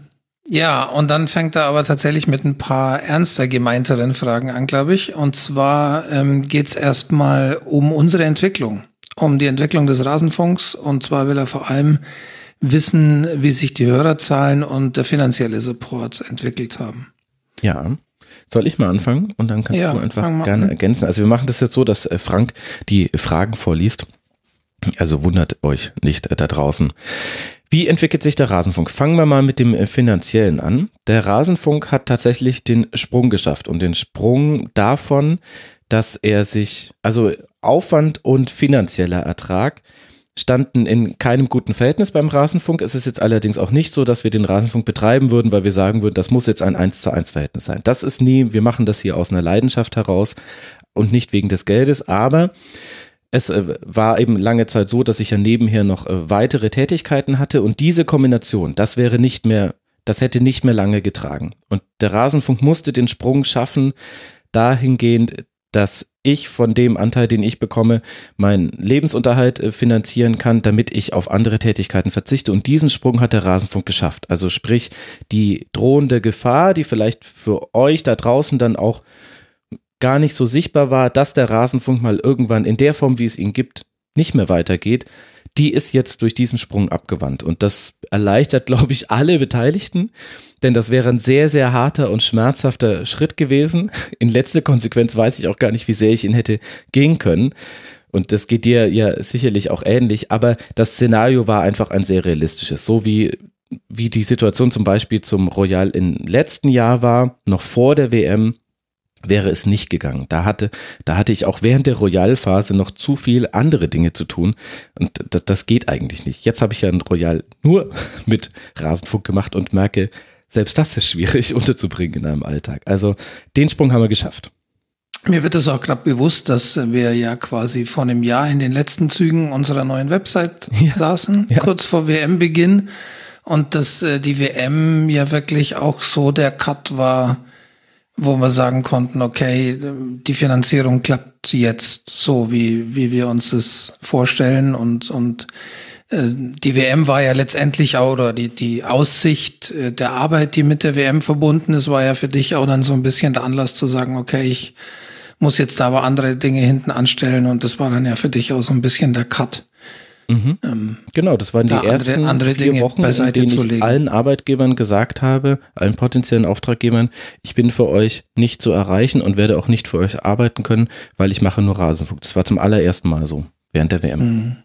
ja, und dann fängt er aber tatsächlich mit ein paar ernster gemeinteren Fragen an, glaube ich. Und zwar ähm, geht es erstmal um unsere Entwicklung, um die Entwicklung des Rasenfunks. Und zwar will er vor allem wissen, wie sich die Hörerzahlen und der finanzielle Support entwickelt haben. Ja. Soll ich mal anfangen und dann kannst Ja, du einfach gerne an. ergänzen. Also wir machen das jetzt so, dass äh, Frank die Fragen vorliest. Also wundert euch nicht äh, da draußen. Wie entwickelt sich der Rasenfunk? Fangen wir mal mit dem äh, finanziellen an. Der Rasenfunk hat tatsächlich den Sprung geschafft und den Sprung davon, dass er sich, also Aufwand und finanzieller Ertrag standen in keinem guten Verhältnis beim Rasenfunk. Es ist jetzt allerdings auch nicht so, dass wir den Rasenfunk betreiben würden, weil wir sagen würden, das muss jetzt ein 1 zu 1 Verhältnis sein. Das ist nie, wir machen das hier aus einer Leidenschaft heraus und nicht wegen des Geldes, aber es äh, war eben lange Zeit so, dass ich ja nebenher noch äh, weitere Tätigkeiten hatte und diese Kombination, das wäre nicht mehr, das hätte nicht mehr lange getragen. Und der Rasenfunk musste den Sprung schaffen, dahingehend, dass ich von dem Anteil, den ich bekomme, meinen Lebensunterhalt äh, finanzieren kann, damit ich auf andere Tätigkeiten verzichte. Und diesen Sprung hat der Rasenfunk geschafft. Also sprich, die drohende Gefahr, die vielleicht für euch da draußen dann auch gar nicht so sichtbar war, dass der Rasenfunk mal irgendwann in der Form, wie es ihn gibt, nicht mehr weitergeht, die ist jetzt durch diesen Sprung abgewandt. Und das erleichtert, glaube ich, alle Beteiligten, denn das wäre ein sehr, sehr harter und schmerzhafter Schritt gewesen. In letzter Konsequenz weiß ich auch gar nicht, wie sehr ich ihn hätte gehen können. Und das geht dir ja sicherlich auch ähnlich, aber das Szenario war einfach ein sehr realistisches. So wie, wie die Situation zum Beispiel zum Royal im letzten Jahr war, noch vor der WM, wäre es nicht gegangen. Da hatte, da hatte ich auch während der Royal-Phase noch zu viel andere Dinge zu tun und das, geht eigentlich nicht. Jetzt habe ich ja ein Royal nur mit Rasenfunk gemacht und merke, selbst das ist schwierig unterzubringen in einem Alltag. Also den Sprung haben wir geschafft. Mir wird es auch gerade bewusst, dass wir ja quasi vor einem Jahr in den letzten Zügen unserer neuen Website Ja. saßen, Ja. kurz vor WM-Beginn. Und dass äh, die WM ja wirklich auch so der Cut war, wo wir sagen konnten, okay, die Finanzierung klappt jetzt so, wie, wie wir uns das vorstellen. Und, und die WM war ja letztendlich auch, oder die, die Aussicht äh, der Arbeit, die mit der WM verbunden ist, war ja für dich auch dann so ein bisschen der Anlass zu sagen, okay, ich muss jetzt da aber andere Dinge hinten anstellen und das war dann ja für dich auch so ein bisschen der Cut. Genau, das waren die Da andere- ersten andere vier Dinge Wochen, in denen ich allen Arbeitgebern gesagt habe, allen potenziellen Auftraggebern, ich bin für euch nicht zu erreichen und werde auch nicht für euch arbeiten können, weil ich mache nur Rasenfunk. Das war zum allerersten Mal so während der WM. Mhm.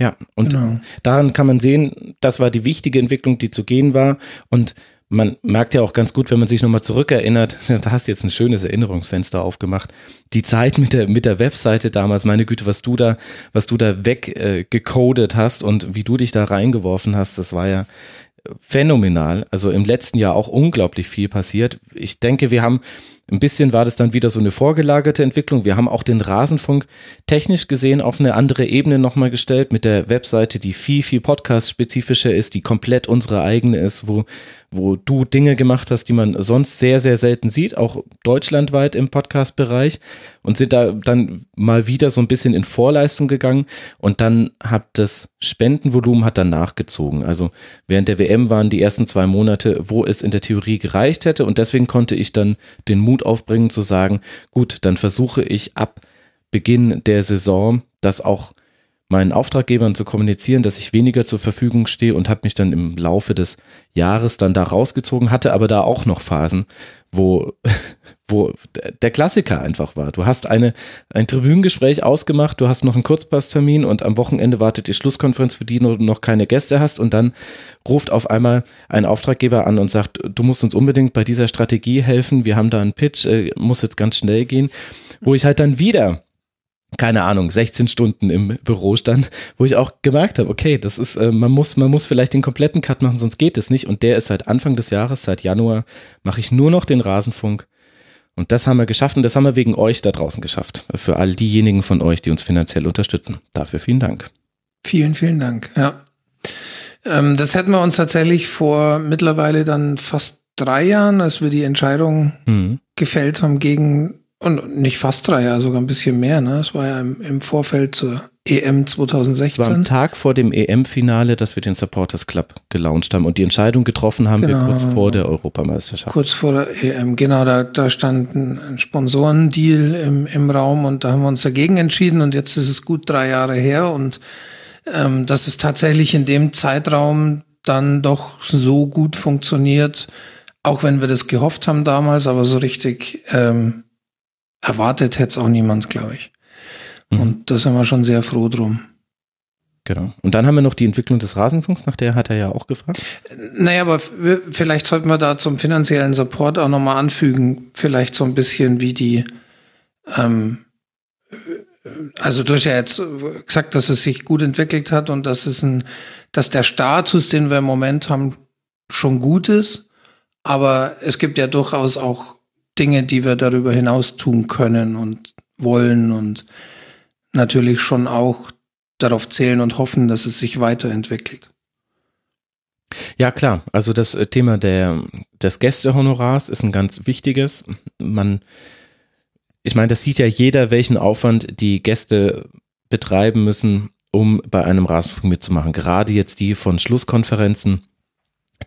Ja, und Genau. daran kann man sehen, das war die wichtige Entwicklung, die zu gehen war. Und man merkt ja auch ganz gut, wenn man sich nochmal zurückerinnert, da hast du jetzt ein schönes Erinnerungsfenster aufgemacht. Die Zeit mit der, mit der Webseite damals, meine Güte, was du da, was du da weggecodet äh, hast und wie du dich da reingeworfen hast, das war ja phänomenal. Also im letzten Jahr auch unglaublich viel passiert. Ich denke, wir haben ein bisschen war das dann wieder so eine vorgelagerte Entwicklung. Wir haben auch den Rasenfunk technisch gesehen auf eine andere Ebene nochmal gestellt mit der Webseite, die viel, viel podcast-spezifischer ist, die komplett unsere eigene ist, wo, wo du Dinge gemacht hast, die man sonst sehr, sehr selten sieht, auch deutschlandweit im Podcast-Bereich und sind da dann mal wieder so ein bisschen in Vorleistung gegangen und dann hat das Spendenvolumen hat dann nachgezogen. Also während der WM waren die ersten zwei Monate, wo es in der Theorie gereicht hätte und deswegen konnte ich dann den Mut aufbringen zu sagen, gut, dann versuche ich ab Beginn der Saison das auch meinen Auftraggebern zu kommunizieren, dass ich weniger zur Verfügung stehe und habe mich dann im Laufe des Jahres dann da rausgezogen, hatte aber da auch noch Phasen, wo, wo der Klassiker einfach war. Du hast eine, ein Tribünengespräch ausgemacht, du hast noch einen Kurzpasstermin und am Wochenende wartet die Schlusskonferenz, für die du noch keine Gäste hast und dann ruft auf einmal ein Auftraggeber an und sagt, du musst uns unbedingt bei dieser Strategie helfen, wir haben da einen Pitch, äh, muss jetzt ganz schnell gehen, wo ich halt dann wieder keine Ahnung, 16 Stunden im Büro stand, wo ich auch gemerkt habe, okay, das ist, äh, man muss, man muss vielleicht den kompletten Cut machen, sonst geht es nicht. Und der ist seit Anfang des Jahres, seit Januar, mache ich nur noch den Rasenfunk. Und das haben wir geschafft und das haben wir wegen euch da draußen geschafft. Für all diejenigen von euch, die uns finanziell unterstützen. Dafür vielen Dank. Vielen, vielen Dank. Ja. Ähm, das hätten wir uns tatsächlich vor mittlerweile dann fast drei Jahren, als wir die Entscheidung Mhm. gefällt haben gegen Und nicht fast drei Jahre, sogar ein bisschen mehr. Ne? Es war ja im, im Vorfeld zur EM 2016. Es war am Tag vor dem EM-Finale, dass wir den Supporters Club gelauncht haben und die Entscheidung getroffen haben genau. wir kurz vor der Europameisterschaft. Kurz vor der EM, genau. Da, da stand ein Sponsorendeal im, im Raum und da haben wir uns dagegen entschieden und jetzt ist es gut drei Jahre her und ähm, dass es tatsächlich in dem Zeitraum dann doch so gut funktioniert, auch wenn wir das gehofft haben damals, aber so richtig ähm, erwartet hätte es auch niemand, glaube ich. Mhm. Und da sind wir schon sehr froh drum. Genau. Und dann haben wir noch die Entwicklung des Rasenfunks, nach der hat er ja auch gefragt. Naja, aber vielleicht sollten wir da zum finanziellen Support auch nochmal anfügen, vielleicht so ein bisschen wie die, ähm, also du hast ja jetzt gesagt, dass es sich gut entwickelt hat und dass es ein, dass der Status, den wir im Moment haben, schon gut ist. Aber es gibt ja durchaus auch Dinge, die wir darüber hinaus tun können und wollen und natürlich schon auch darauf zählen und hoffen, dass es sich weiterentwickelt. Ja, klar. Also das äh, Thema der, des Gästehonorars ist ein ganz wichtiges. Man, ich meine, das sieht ja jeder, welchen Aufwand die Gäste betreiben müssen, um bei einem Rasenfunk mitzumachen. Gerade jetzt die von Schlusskonferenzen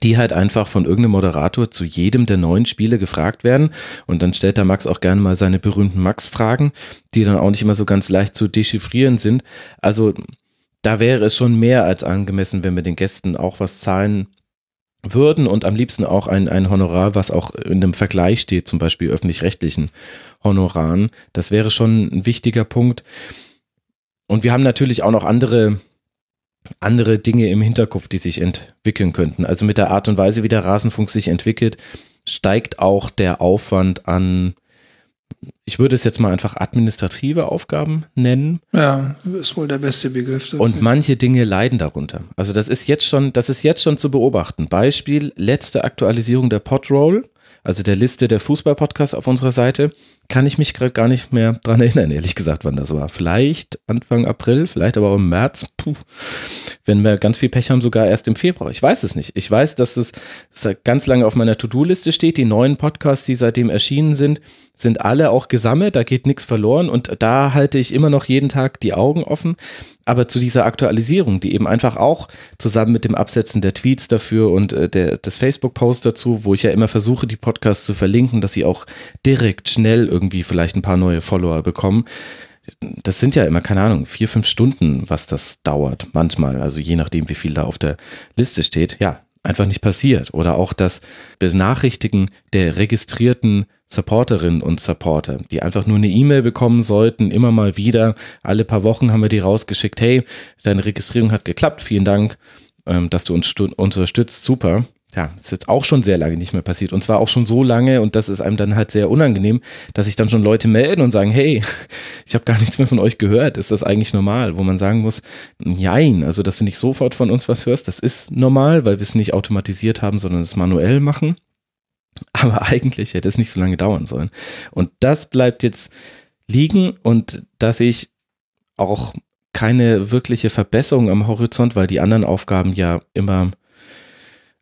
die halt einfach von irgendeinem Moderator zu jedem der neuen Spiele gefragt werden. Und dann stellt der Max auch gerne mal seine berühmten Max-Fragen, die dann auch nicht immer so ganz leicht zu dechiffrieren sind. Also da wäre es schon mehr als angemessen, wenn wir den Gästen auch was zahlen würden und am liebsten auch ein, ein Honorar, was auch in einem Vergleich steht, zum Beispiel öffentlich-rechtlichen Honoraren. Das wäre schon ein wichtiger Punkt. Und wir haben natürlich auch noch andere andere Dinge im Hinterkopf, die sich entwickeln könnten. Also mit der Art und Weise, wie der Rasenfunk sich entwickelt, steigt auch der Aufwand an, ich würde es jetzt mal einfach administrative Aufgaben nennen. Ja, ist wohl der beste Begriff. Dafür. Und manche Dinge leiden darunter. Also das ist jetzt schon, das ist jetzt schon zu beobachten. Beispiel, letzte Aktualisierung der Podroll also der Liste der Fußballpodcasts auf unserer Seite, kann ich mich gerade gar nicht mehr dran erinnern, ehrlich gesagt, wann das war. Vielleicht Anfang April, vielleicht aber auch im März. Puh. Wenn wir ganz viel Pech haben, sogar erst im Februar. Ich weiß es nicht. Ich weiß, dass es ganz lange auf meiner To-Do-Liste steht. Die neuen Podcasts, die seitdem erschienen sind, sind alle auch gesammelt. Da geht nichts verloren und da halte ich immer noch jeden Tag die Augen offen. Aber zu dieser Aktualisierung, die eben einfach auch zusammen mit dem Absetzen der Tweets dafür und äh, der, des Facebook-Posts dazu, wo ich ja immer versuche, die Podcasts zu verlinken, dass sie auch direkt schnell irgendwie vielleicht ein paar neue Follower bekommen. Das sind ja immer, keine Ahnung, vier, fünf Stunden, was das dauert, manchmal, also je nachdem, wie viel da auf der Liste steht. Ja, einfach nicht passiert. Oder auch das Benachrichtigen der registrierten Supporterinnen und Supporter, die einfach nur eine E-Mail bekommen sollten, immer mal wieder. Alle paar Wochen haben wir die rausgeschickt, hey, deine Registrierung hat geklappt, vielen Dank, ähm, dass du uns unterstützt, super ja, ist jetzt auch schon sehr lange nicht mehr passiert. Und zwar auch schon so lange, und das ist einem dann halt sehr unangenehm, dass sich dann schon Leute melden und sagen, hey, ich habe gar nichts mehr von euch gehört. Ist das eigentlich normal? Wo man sagen muss, nein, also dass du nicht sofort von uns was hörst, das ist normal, weil wir es nicht automatisiert haben, sondern es manuell machen. Aber eigentlich hätte es nicht so lange dauern sollen. Und das bleibt jetzt liegen und dass ich auch keine wirkliche Verbesserung am Horizont, weil die anderen Aufgaben ja immer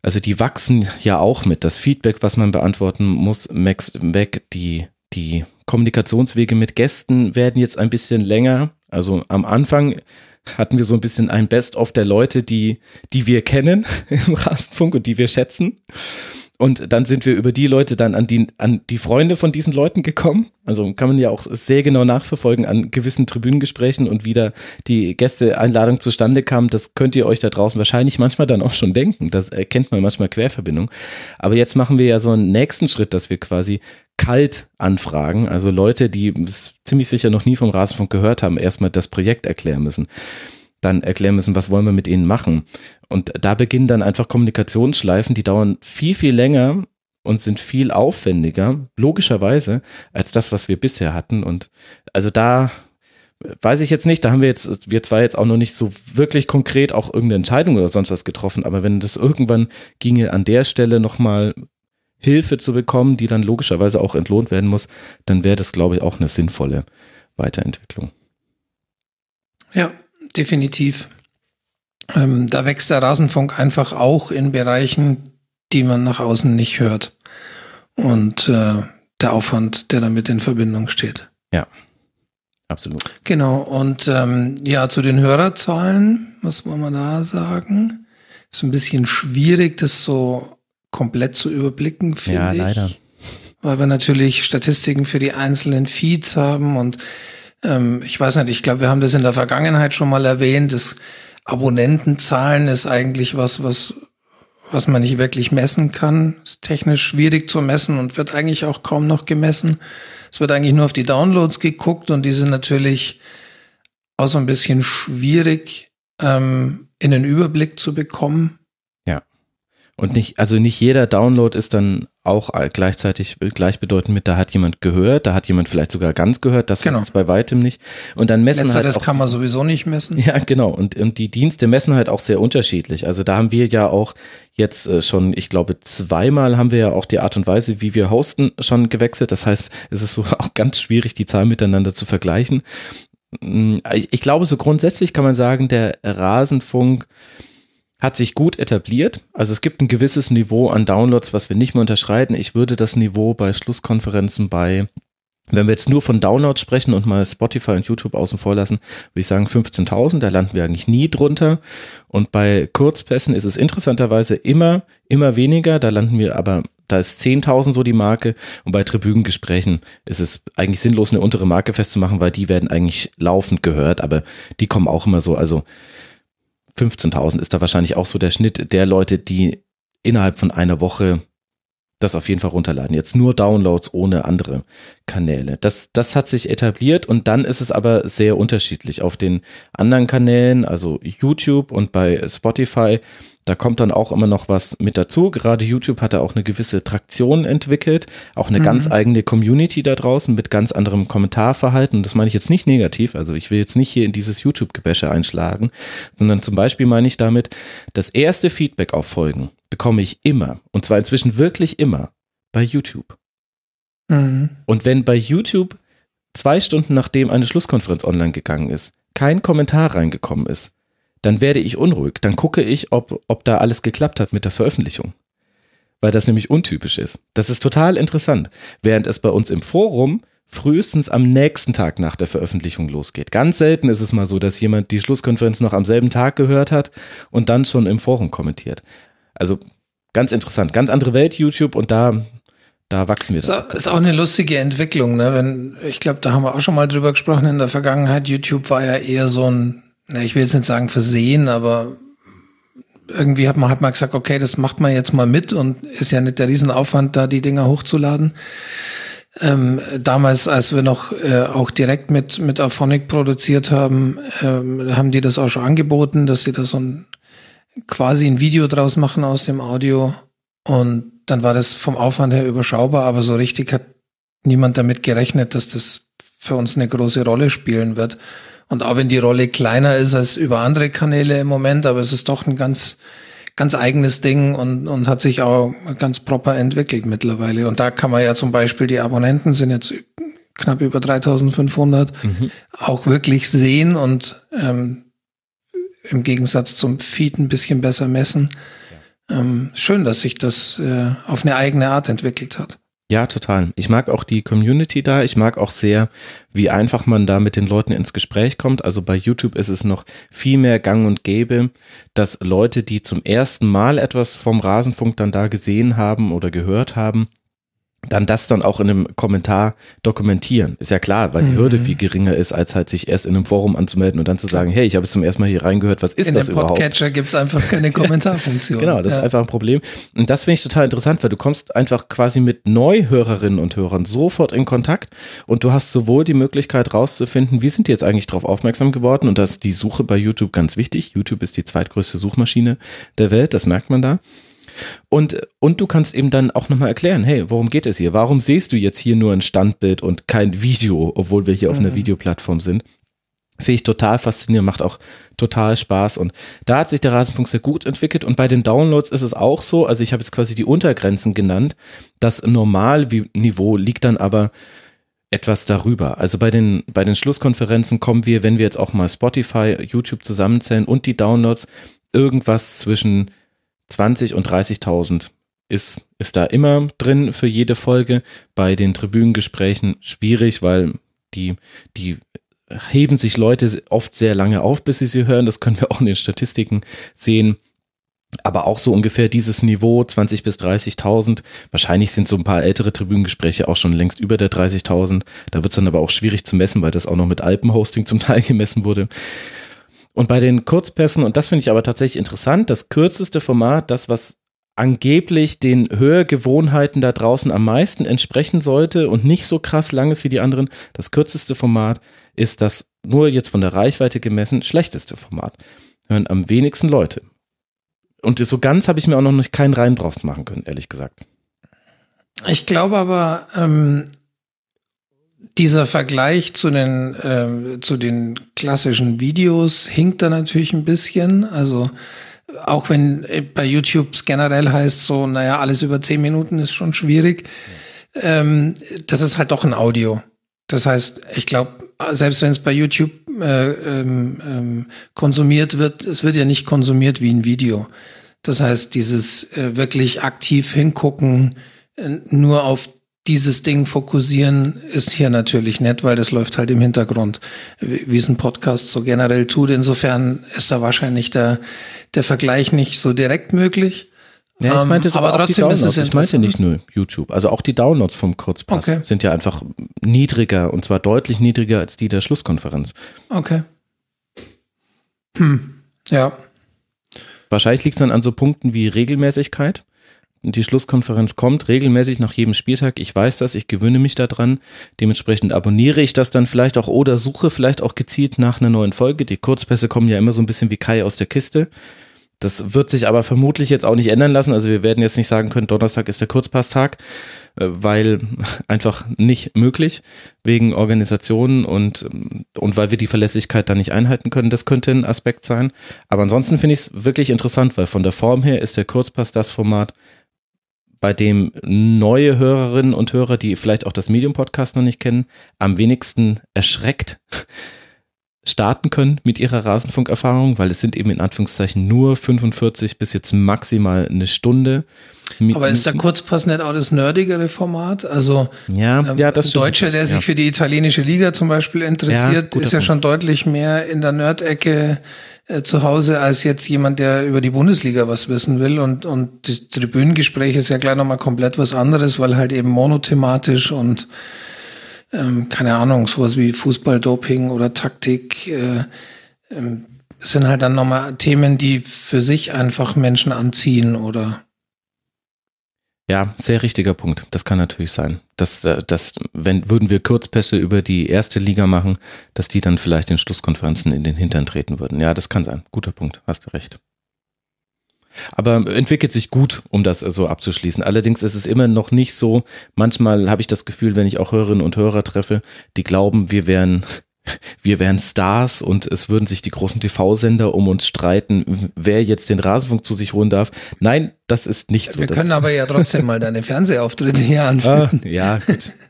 also die wachsen ja auch mit. Das Feedback, was man beantworten muss, Max weg. Die, die Kommunikationswege mit Gästen werden jetzt ein bisschen länger. Also am Anfang hatten wir so ein bisschen ein Best-of der Leute, die, die wir kennen im Rasenfunk und die wir schätzen. Und dann sind wir über die Leute dann an die, an die Freunde von diesen Leuten gekommen. Also kann man ja auch sehr genau nachverfolgen an gewissen Tribünengesprächen und wie da die Gästeeinladung zustande kam. Das könnt ihr euch da draußen wahrscheinlich manchmal dann auch schon denken. Das erkennt man manchmal Querverbindung. Aber jetzt machen wir ja so einen nächsten Schritt, dass wir quasi kalt anfragen. Also Leute, die ziemlich sicher noch nie vom Rasenfunk gehört haben, erstmal das Projekt erklären müssen dann erklären müssen, was wollen wir mit ihnen machen. Und da beginnen dann einfach Kommunikationsschleifen, die dauern viel, viel länger und sind viel aufwendiger, logischerweise, als das, was wir bisher hatten. Und also da weiß ich jetzt nicht, da haben wir jetzt, wir zwar jetzt auch noch nicht so wirklich konkret auch irgendeine Entscheidung oder sonst was getroffen, aber wenn das irgendwann ginge, an der Stelle nochmal Hilfe zu bekommen, die dann logischerweise auch entlohnt werden muss, dann wäre das, glaube ich, auch eine sinnvolle Weiterentwicklung. Ja, definitiv. Ähm, da wächst der Rasenfunk einfach auch in Bereichen, die man nach außen nicht hört. Und äh, der Aufwand, der damit in Verbindung steht. Ja, absolut. Genau, und ähm, ja, zu den Hörerzahlen, was wollen wir da sagen? Ist ein bisschen schwierig, das so komplett zu überblicken, finde Ja, ich. leider. Weil wir natürlich Statistiken für die einzelnen Feeds haben und ähm, ich weiß nicht, ich glaube, wir haben das in der Vergangenheit schon mal erwähnt, das Abonnentenzahlen ist eigentlich was, was was man nicht wirklich messen kann. Ist technisch schwierig zu messen und wird eigentlich auch kaum noch gemessen. Es wird eigentlich nur auf die Downloads geguckt und die sind natürlich auch so ein bisschen schwierig ähm, in den Überblick zu bekommen. Und nicht, also nicht jeder Download ist dann auch gleichzeitig gleichbedeutend mit, da hat jemand gehört, da hat jemand vielleicht sogar ganz gehört, das Genau. ist bei weitem nicht. Und dann messen halt Letzteres auch kann man sowieso nicht messen. Ja, genau. Und, und die Dienste messen halt auch sehr unterschiedlich. Also da haben wir ja auch jetzt äh, schon, ich glaube, zweimal haben wir ja auch die Art und Weise, wie wir hosten, schon gewechselt. Das heißt, es ist so auch ganz schwierig, die Zahlen miteinander zu vergleichen. Mm, Ich glaube, so grundsätzlich kann man sagen, der Rasenfunk hat sich gut etabliert. Also es gibt ein gewisses Niveau an Downloads, was wir nicht mehr unterschreiten. Ich würde das Niveau bei Schlusskonferenzen bei wenn wir jetzt nur von Downloads sprechen und mal Spotify und YouTube außen vor lassen, würde ich sagen 15.000, da landen wir eigentlich nie drunter. Und bei Kurzpässen ist es interessanterweise immer, immer weniger, da landen wir aber, da ist 10.000 so die Marke. Und bei Tribünengesprächen ist es eigentlich sinnlos, eine untere Marke festzumachen, weil die werden eigentlich laufend gehört, aber die kommen auch immer so, also 15.000 ist da wahrscheinlich auch so der Schnitt der Leute, die innerhalb von einer Woche das auf jeden Fall runterladen. Jetzt nur Downloads ohne andere Kanäle. Das, das hat sich etabliert und dann ist es aber sehr unterschiedlich. Auf den anderen Kanälen, also YouTube und bei Spotify, da kommt dann auch immer noch was mit dazu. Gerade YouTube hat da auch eine gewisse Traktion entwickelt, auch eine ganz eigene Community da draußen mit ganz anderem Kommentarverhalten. Das meine ich jetzt nicht negativ. Also ich will jetzt nicht hier in dieses YouTube-Gebäsche einschlagen, sondern zum Beispiel meine ich damit, das erste Feedback auf Folgen bekomme ich immer, und zwar inzwischen wirklich immer, bei YouTube. Mhm. Und wenn bei YouTube zwei Stunden nachdem eine Schlusskonferenz online gegangen ist, kein Kommentar reingekommen ist, dann werde ich unruhig. Dann gucke ich, ob, ob da alles geklappt hat mit der Veröffentlichung. Weil das nämlich untypisch ist. Das ist total interessant. Während es bei uns im Forum frühestens am nächsten Tag nach der Veröffentlichung losgeht. Ganz selten ist es mal so, dass jemand die Schlusskonferenz noch am selben Tag gehört hat und dann schon im Forum kommentiert. Also ganz interessant. Ganz andere Welt YouTube und da, da wachsen wir Ist auch, ist auch eine lustige Entwicklung, ne? Wenn, ich glaube, da haben wir auch schon mal drüber gesprochen in der Vergangenheit. YouTube war ja eher so ein, ich will jetzt nicht sagen versehen, aber irgendwie hat man, hat man gesagt, okay, das macht man jetzt mal mit und ist ja nicht der Riesenaufwand, da die Dinger hochzuladen. Ähm, damals, als wir noch äh, auch direkt mit, mit Auphonic produziert haben, ähm, haben die das auch schon angeboten, dass sie da so ein quasi ein Video draus machen aus dem Audio. Und dann war das vom Aufwand her überschaubar, aber so richtig hat niemand damit gerechnet, dass das für uns eine große Rolle spielen wird. Und auch wenn die Rolle kleiner ist als über andere Kanäle im Moment, aber es ist doch ein ganz, ganz eigenes Ding und, und hat sich auch ganz proper entwickelt mittlerweile. Und da kann man ja zum Beispiel, die Abonnenten sind jetzt knapp über 3500, auch wirklich sehen und ähm, im Gegensatz zum Feed ein bisschen besser messen. Ähm, schön, dass sich das äh, auf eine eigene Art entwickelt hat. Ja, total. Ich mag auch die Community da. Ich mag auch sehr, wie einfach man da mit den Leuten ins Gespräch kommt. Also bei YouTube ist es noch viel mehr gang und gäbe, dass Leute, die zum ersten Mal etwas vom Rasenfunk dann da gesehen haben oder gehört haben, dann das dann auch in einem Kommentar dokumentieren. Ist ja klar, weil die Hürde viel geringer ist, als halt sich erst in einem Forum anzumelden und dann zu sagen, hey, ich habe jetzt zum ersten Mal hier reingehört, was ist In das dem überhaupt? Podcatcher gibt's einfach keine Kommentarfunktion. Genau, das ja. ist einfach ein Problem. Und das finde ich total interessant, weil du kommst einfach quasi mit Neuhörerinnen und Hörern sofort in Kontakt und du hast sowohl die Möglichkeit rauszufinden, wie sind die jetzt eigentlich darauf aufmerksam geworden und das ist die Suche bei YouTube ganz wichtig. YouTube ist die zweitgrößte Suchmaschine der Welt, das merkt man da. Und, und du kannst eben dann auch nochmal erklären, hey, worum geht es hier? Warum siehst du jetzt hier nur ein Standbild und kein Video, obwohl wir hier auf einer Videoplattform sind? Finde ich total faszinierend, macht auch total Spaß und da hat sich der Rasenfunk sehr gut entwickelt und bei den Downloads ist es auch so, also ich habe jetzt quasi die Untergrenzen genannt, das Normalniveau liegt dann aber etwas darüber. Also bei den, bei den Schlusskonferenzen kommen wir, wenn wir jetzt auch mal Spotify, YouTube zusammenzählen und die Downloads, irgendwas zwischen 20 und 30.000 ist, ist da immer drin für jede Folge. Bei den Tribünengesprächen schwierig, weil die, die heben sich Leute oft sehr lange auf, bis sie sie hören. Das können wir auch in den Statistiken sehen. Aber auch so ungefähr dieses Niveau, 20 bis 30.000. Wahrscheinlich sind so ein paar ältere Tribünengespräche auch schon längst über der 30.000. Da wird es dann aber auch schwierig zu messen, weil das auch noch mit Alpenhosting zum Teil gemessen wurde. Und bei den Kurzpässen, und das finde ich aber tatsächlich interessant, das kürzeste Format, das was angeblich den Hörgewohnheiten da draußen am meisten entsprechen sollte und nicht so krass lang ist wie die anderen, das kürzeste Format ist das nur jetzt von der Reichweite gemessen schlechteste Format. Hören am wenigsten Leute. Und so ganz habe ich mir auch noch nicht keinen Reim drauf machen können, ehrlich gesagt. Ich glaube aber, ähm, dieser Vergleich zu den, äh, zu den klassischen Videos hinkt da natürlich ein bisschen. Also auch wenn bei YouTube generell heißt, so, naja, alles über zehn Minuten ist schon schwierig. Ähm, das ist halt doch ein Audio. Das heißt, ich glaube, selbst wenn es bei YouTube äh, ähm, ähm, konsumiert wird, es wird ja nicht konsumiert wie ein Video. Das heißt, dieses äh, wirklich aktiv hingucken, äh, nur auf dieses Ding fokussieren ist hier natürlich nett, weil das läuft halt im Hintergrund, wie es ein Podcast so generell tut. Insofern ist da wahrscheinlich der, der Vergleich nicht so direkt möglich. Ja, ich meinte jetzt aber, aber auch die Downloads. Ich meinte nicht nur YouTube. Also auch die Downloads vom Kurzpass okay. sind ja einfach niedriger und zwar deutlich niedriger als die der Schlusskonferenz. Okay. Hm. Ja. Wahrscheinlich liegt es dann an so Punkten wie Regelmäßigkeit die Schlusskonferenz kommt regelmäßig nach jedem Spieltag. Ich weiß das, ich gewöhne mich daran. Dementsprechend abonniere ich das dann vielleicht auch oder suche vielleicht auch gezielt nach einer neuen Folge. Die Kurzpässe kommen ja immer so ein bisschen wie Kai aus der Kiste. Das wird sich aber vermutlich jetzt auch nicht ändern lassen. Also wir werden jetzt nicht sagen können, Donnerstag ist der Kurzpasstag, äh, weil einfach nicht möglich wegen Organisationen und, und weil wir die Verlässlichkeit da nicht einhalten können. Das könnte ein Aspekt sein. Aber ansonsten finde ich es wirklich interessant, weil von der Form her ist der Kurzpass das Format, bei dem neue Hörerinnen und Hörer, die vielleicht auch das Medium-Podcast noch nicht kennen, am wenigsten erschreckt starten können mit ihrer Rasenfunkerfahrung, weil es sind eben in Anführungszeichen nur 45 bis jetzt maximal eine Stunde. Aber ist der Kurzpass nicht auch das nerdigere Format? Also ja, ähm, ja, das ein Deutscher, der sich ja. für die italienische Liga zum Beispiel interessiert, ja, ist ja Punkt. schon deutlich mehr in der Nerd-Ecke äh, zu Hause als jetzt jemand, der über die Bundesliga was wissen will. Und, und das Tribünengespräch ist ja gleich nochmal komplett was anderes, weil halt eben monothematisch und ähm, keine Ahnung, sowas wie Fußballdoping oder Taktik äh, ähm, sind halt dann nochmal Themen, die für sich einfach Menschen anziehen oder ja, sehr richtiger Punkt. Das kann natürlich sein. Dass, äh, dass, wenn, würden wir Kurzpässe über die erste Liga machen, dass die dann vielleicht in Schlusskonferenzen in den Hintern treten würden. Ja, das kann sein. Guter Punkt. Hast du recht. Aber entwickelt sich gut, um das so abzuschließen. Allerdings ist es immer noch nicht so. Manchmal habe ich das Gefühl, wenn ich auch Hörerinnen und Hörer treffe, die glauben, wir wären wir wären Stars und es würden sich die großen TV-Sender um uns streiten, wer jetzt den Rasenfunk zu sich holen darf. Nein, das ist nicht so. Wir können aber ja trotzdem mal deine Fernsehauftritte hier anführen. Ah, ja, gut.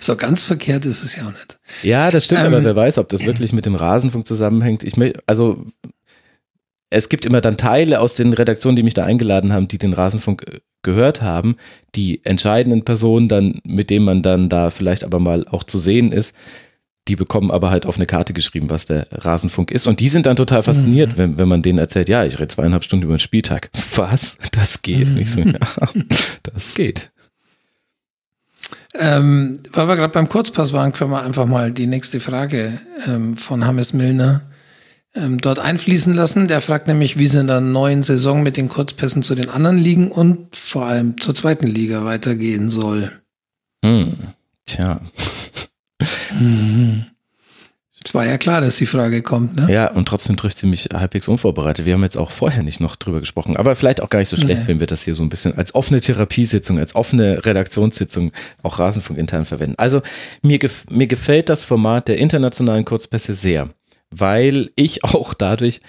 So ganz verkehrt ist es ja auch nicht. Ja, das stimmt, ähm, aber wer weiß, ob das wirklich mit dem Rasenfunk zusammenhängt. Ich also es gibt immer dann Teile aus den Redaktionen, die mich da eingeladen haben, die den Rasenfunk äh, gehört haben, die entscheidenden Personen dann, mit denen man dann da vielleicht aber mal auch zu sehen ist, die bekommen aber halt auf eine Karte geschrieben, was der Rasenfunk ist. Und die sind dann total fasziniert, mhm. wenn, wenn man denen erzählt, ja, ich rede zweieinhalb Stunden über den Spieltag. Was? Das geht. Mhm. Nicht so, ja, das geht. Ähm, weil wir gerade beim Kurzpass waren, können wir einfach mal die nächste Frage ähm, von Hammes Milner ähm, dort einfließen lassen. Der fragt nämlich, wie es in der neuen Saison mit den Kurzpässen zu den anderen Ligen und vor allem zur zweiten Liga weitergehen soll. Hm. Tja. Mhm. Es war ja klar, dass die Frage kommt, ne? Ja, und trotzdem trifft sie mich halbwegs unvorbereitet. Wir haben jetzt auch vorher nicht noch drüber gesprochen, aber vielleicht auch gar nicht so schlecht, nee. wenn wir das hier so ein bisschen als offene Therapiesitzung, als offene Redaktionssitzung auch Rasenfunk intern verwenden. Also mir, gef mir gefällt das Format der internationalen Kurzpässe sehr, weil ich auch dadurch,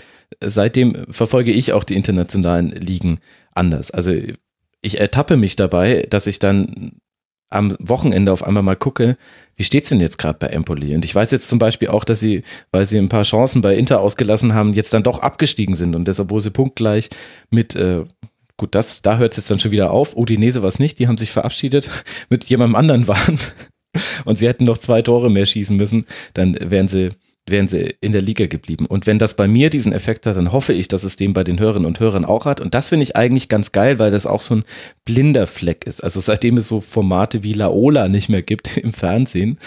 seitdem verfolge ich auch die internationalen Ligen anders. Also ich ertappe mich dabei, dass ich dann am Wochenende auf einmal mal gucke, wie steht's denn jetzt gerade bei Empoli? Und ich weiß jetzt zum Beispiel auch, dass sie, weil sie ein paar Chancen bei Inter ausgelassen haben, jetzt dann doch abgestiegen sind und deshalb, wo sie punktgleich mit, äh, gut, das, da hört es jetzt dann schon wieder auf. Udinese war es nicht, die haben sich verabschiedet, mit jemandem anderen waren und sie hätten noch zwei Tore mehr schießen müssen, dann wären sie wären sie in der Liga geblieben. Und wenn das bei mir diesen Effekt hat, dann hoffe ich, dass es den bei den Hörerinnen und Hörern auch hat. Und das finde ich eigentlich ganz geil, weil das auch so ein blinder Fleck ist. Also seitdem es so Formate wie Laola nicht mehr gibt im Fernsehen,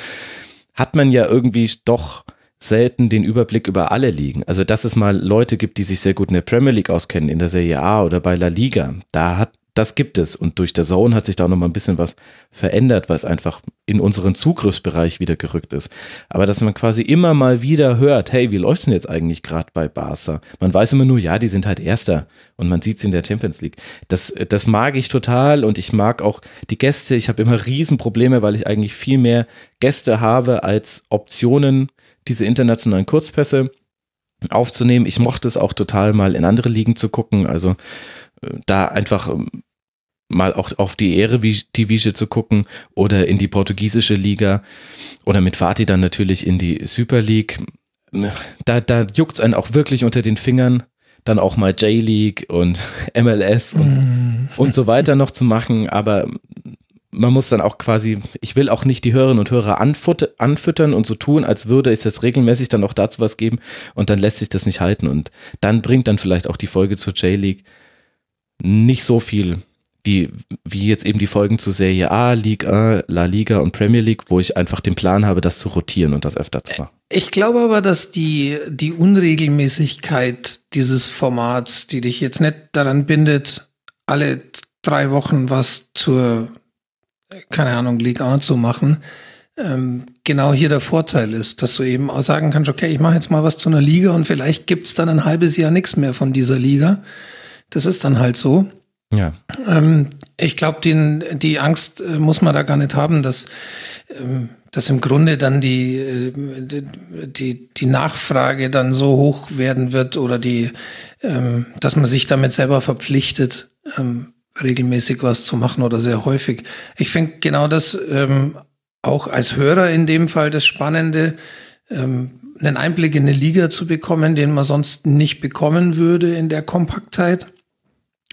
hat man ja irgendwie doch selten den Überblick über alle Ligen. Also dass es mal Leute gibt, die sich sehr gut in der Premier League auskennen, in der Serie A oder bei La Liga, da hat das gibt es. Und durch der Zone hat sich da nochmal ein bisschen was verändert, was einfach in unseren Zugriffsbereich wieder gerückt ist. Aber dass man quasi immer mal wieder hört, hey, wie läuft's denn jetzt eigentlich gerade bei Barca? Man weiß immer nur, ja, die sind halt Erster und man sieht's in der Champions League. Das, das mag ich total und ich mag auch die Gäste. Ich habe immer Riesenprobleme, weil ich eigentlich viel mehr Gäste habe als Optionen, diese internationalen Kurzpässe aufzunehmen. Ich mochte es auch total mal in andere Ligen zu gucken. Also da einfach ähm, mal auch auf die Ehre Division zu gucken oder in die portugiesische Liga oder mit Fatih dann natürlich in die Super League. Da, da juckt es einen auch wirklich unter den Fingern, dann auch mal J-League und MLS und, mm. und so weiter noch zu machen, aber man muss dann auch quasi, ich will auch nicht die Hörerinnen und Hörer anfüttern und so tun, als würde es jetzt regelmäßig dann auch dazu was geben und dann lässt sich das nicht halten und dann bringt dann vielleicht auch die Folge zur J-League nicht so viel wie, wie jetzt eben die Folgen zu Serie A, Liga, La Liga und Premier League, wo ich einfach den Plan habe, das zu rotieren und das öfter zu machen. Ich glaube aber, dass die, die Unregelmäßigkeit dieses Formats, die dich jetzt nicht daran bindet, alle drei Wochen was zur, keine Ahnung, Liga A zu machen, ähm, genau hier der Vorteil ist, dass du eben auch sagen kannst, okay, ich mache jetzt mal was zu einer Liga und vielleicht gibt's dann ein halbes Jahr nichts mehr von dieser Liga. Das ist dann halt so. Ja. Ähm, ich glaube, die Angst äh, muss man da gar nicht haben, dass, ähm, dass im Grunde dann die, äh, die, die Nachfrage dann so hoch werden wird oder die, ähm, dass man sich damit selber verpflichtet, ähm, regelmäßig was zu machen oder sehr häufig. Ich finde genau das auch als Hörer in dem Fall das Spannende, einen Einblick in eine Liga zu bekommen, den man sonst nicht bekommen würde in der Kompaktheit.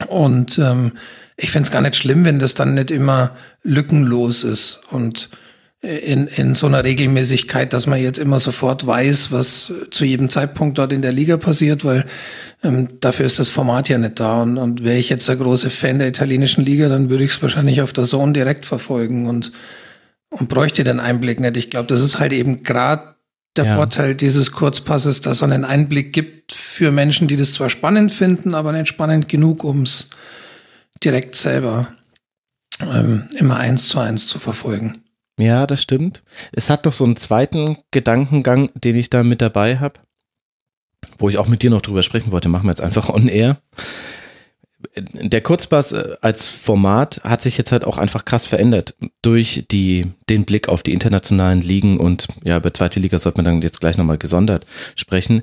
Und ähm, ich fände es gar nicht schlimm, wenn das dann nicht immer lückenlos ist und in, in so einer Regelmäßigkeit, dass man jetzt immer sofort weiß, was zu jedem Zeitpunkt dort in der Liga passiert, weil ähm, dafür ist das Format ja nicht da. Und, und wäre ich jetzt der große Fan der italienischen Liga, dann würde ich es wahrscheinlich auf der Zone direkt verfolgen und, und bräuchte den Einblick nicht. Ich glaube, das ist halt eben gerade der ja. Vorteil dieses Kurzpasses, dass er einen Einblick gibt für Menschen, die das zwar spannend finden, aber nicht spannend genug, um es direkt selber ähm, immer eins zu eins zu verfolgen. Ja, das stimmt. Es hat noch so einen zweiten Gedankengang, den ich da mit dabei habe, wo ich auch mit dir noch drüber sprechen wollte. Machen wir jetzt einfach on air der Kurzpass äh, als Format hat sich jetzt halt auch einfach krass verändert durch die, den Blick auf die internationalen Ligen und ja, über zweite Liga sollte man dann jetzt gleich nochmal gesondert sprechen.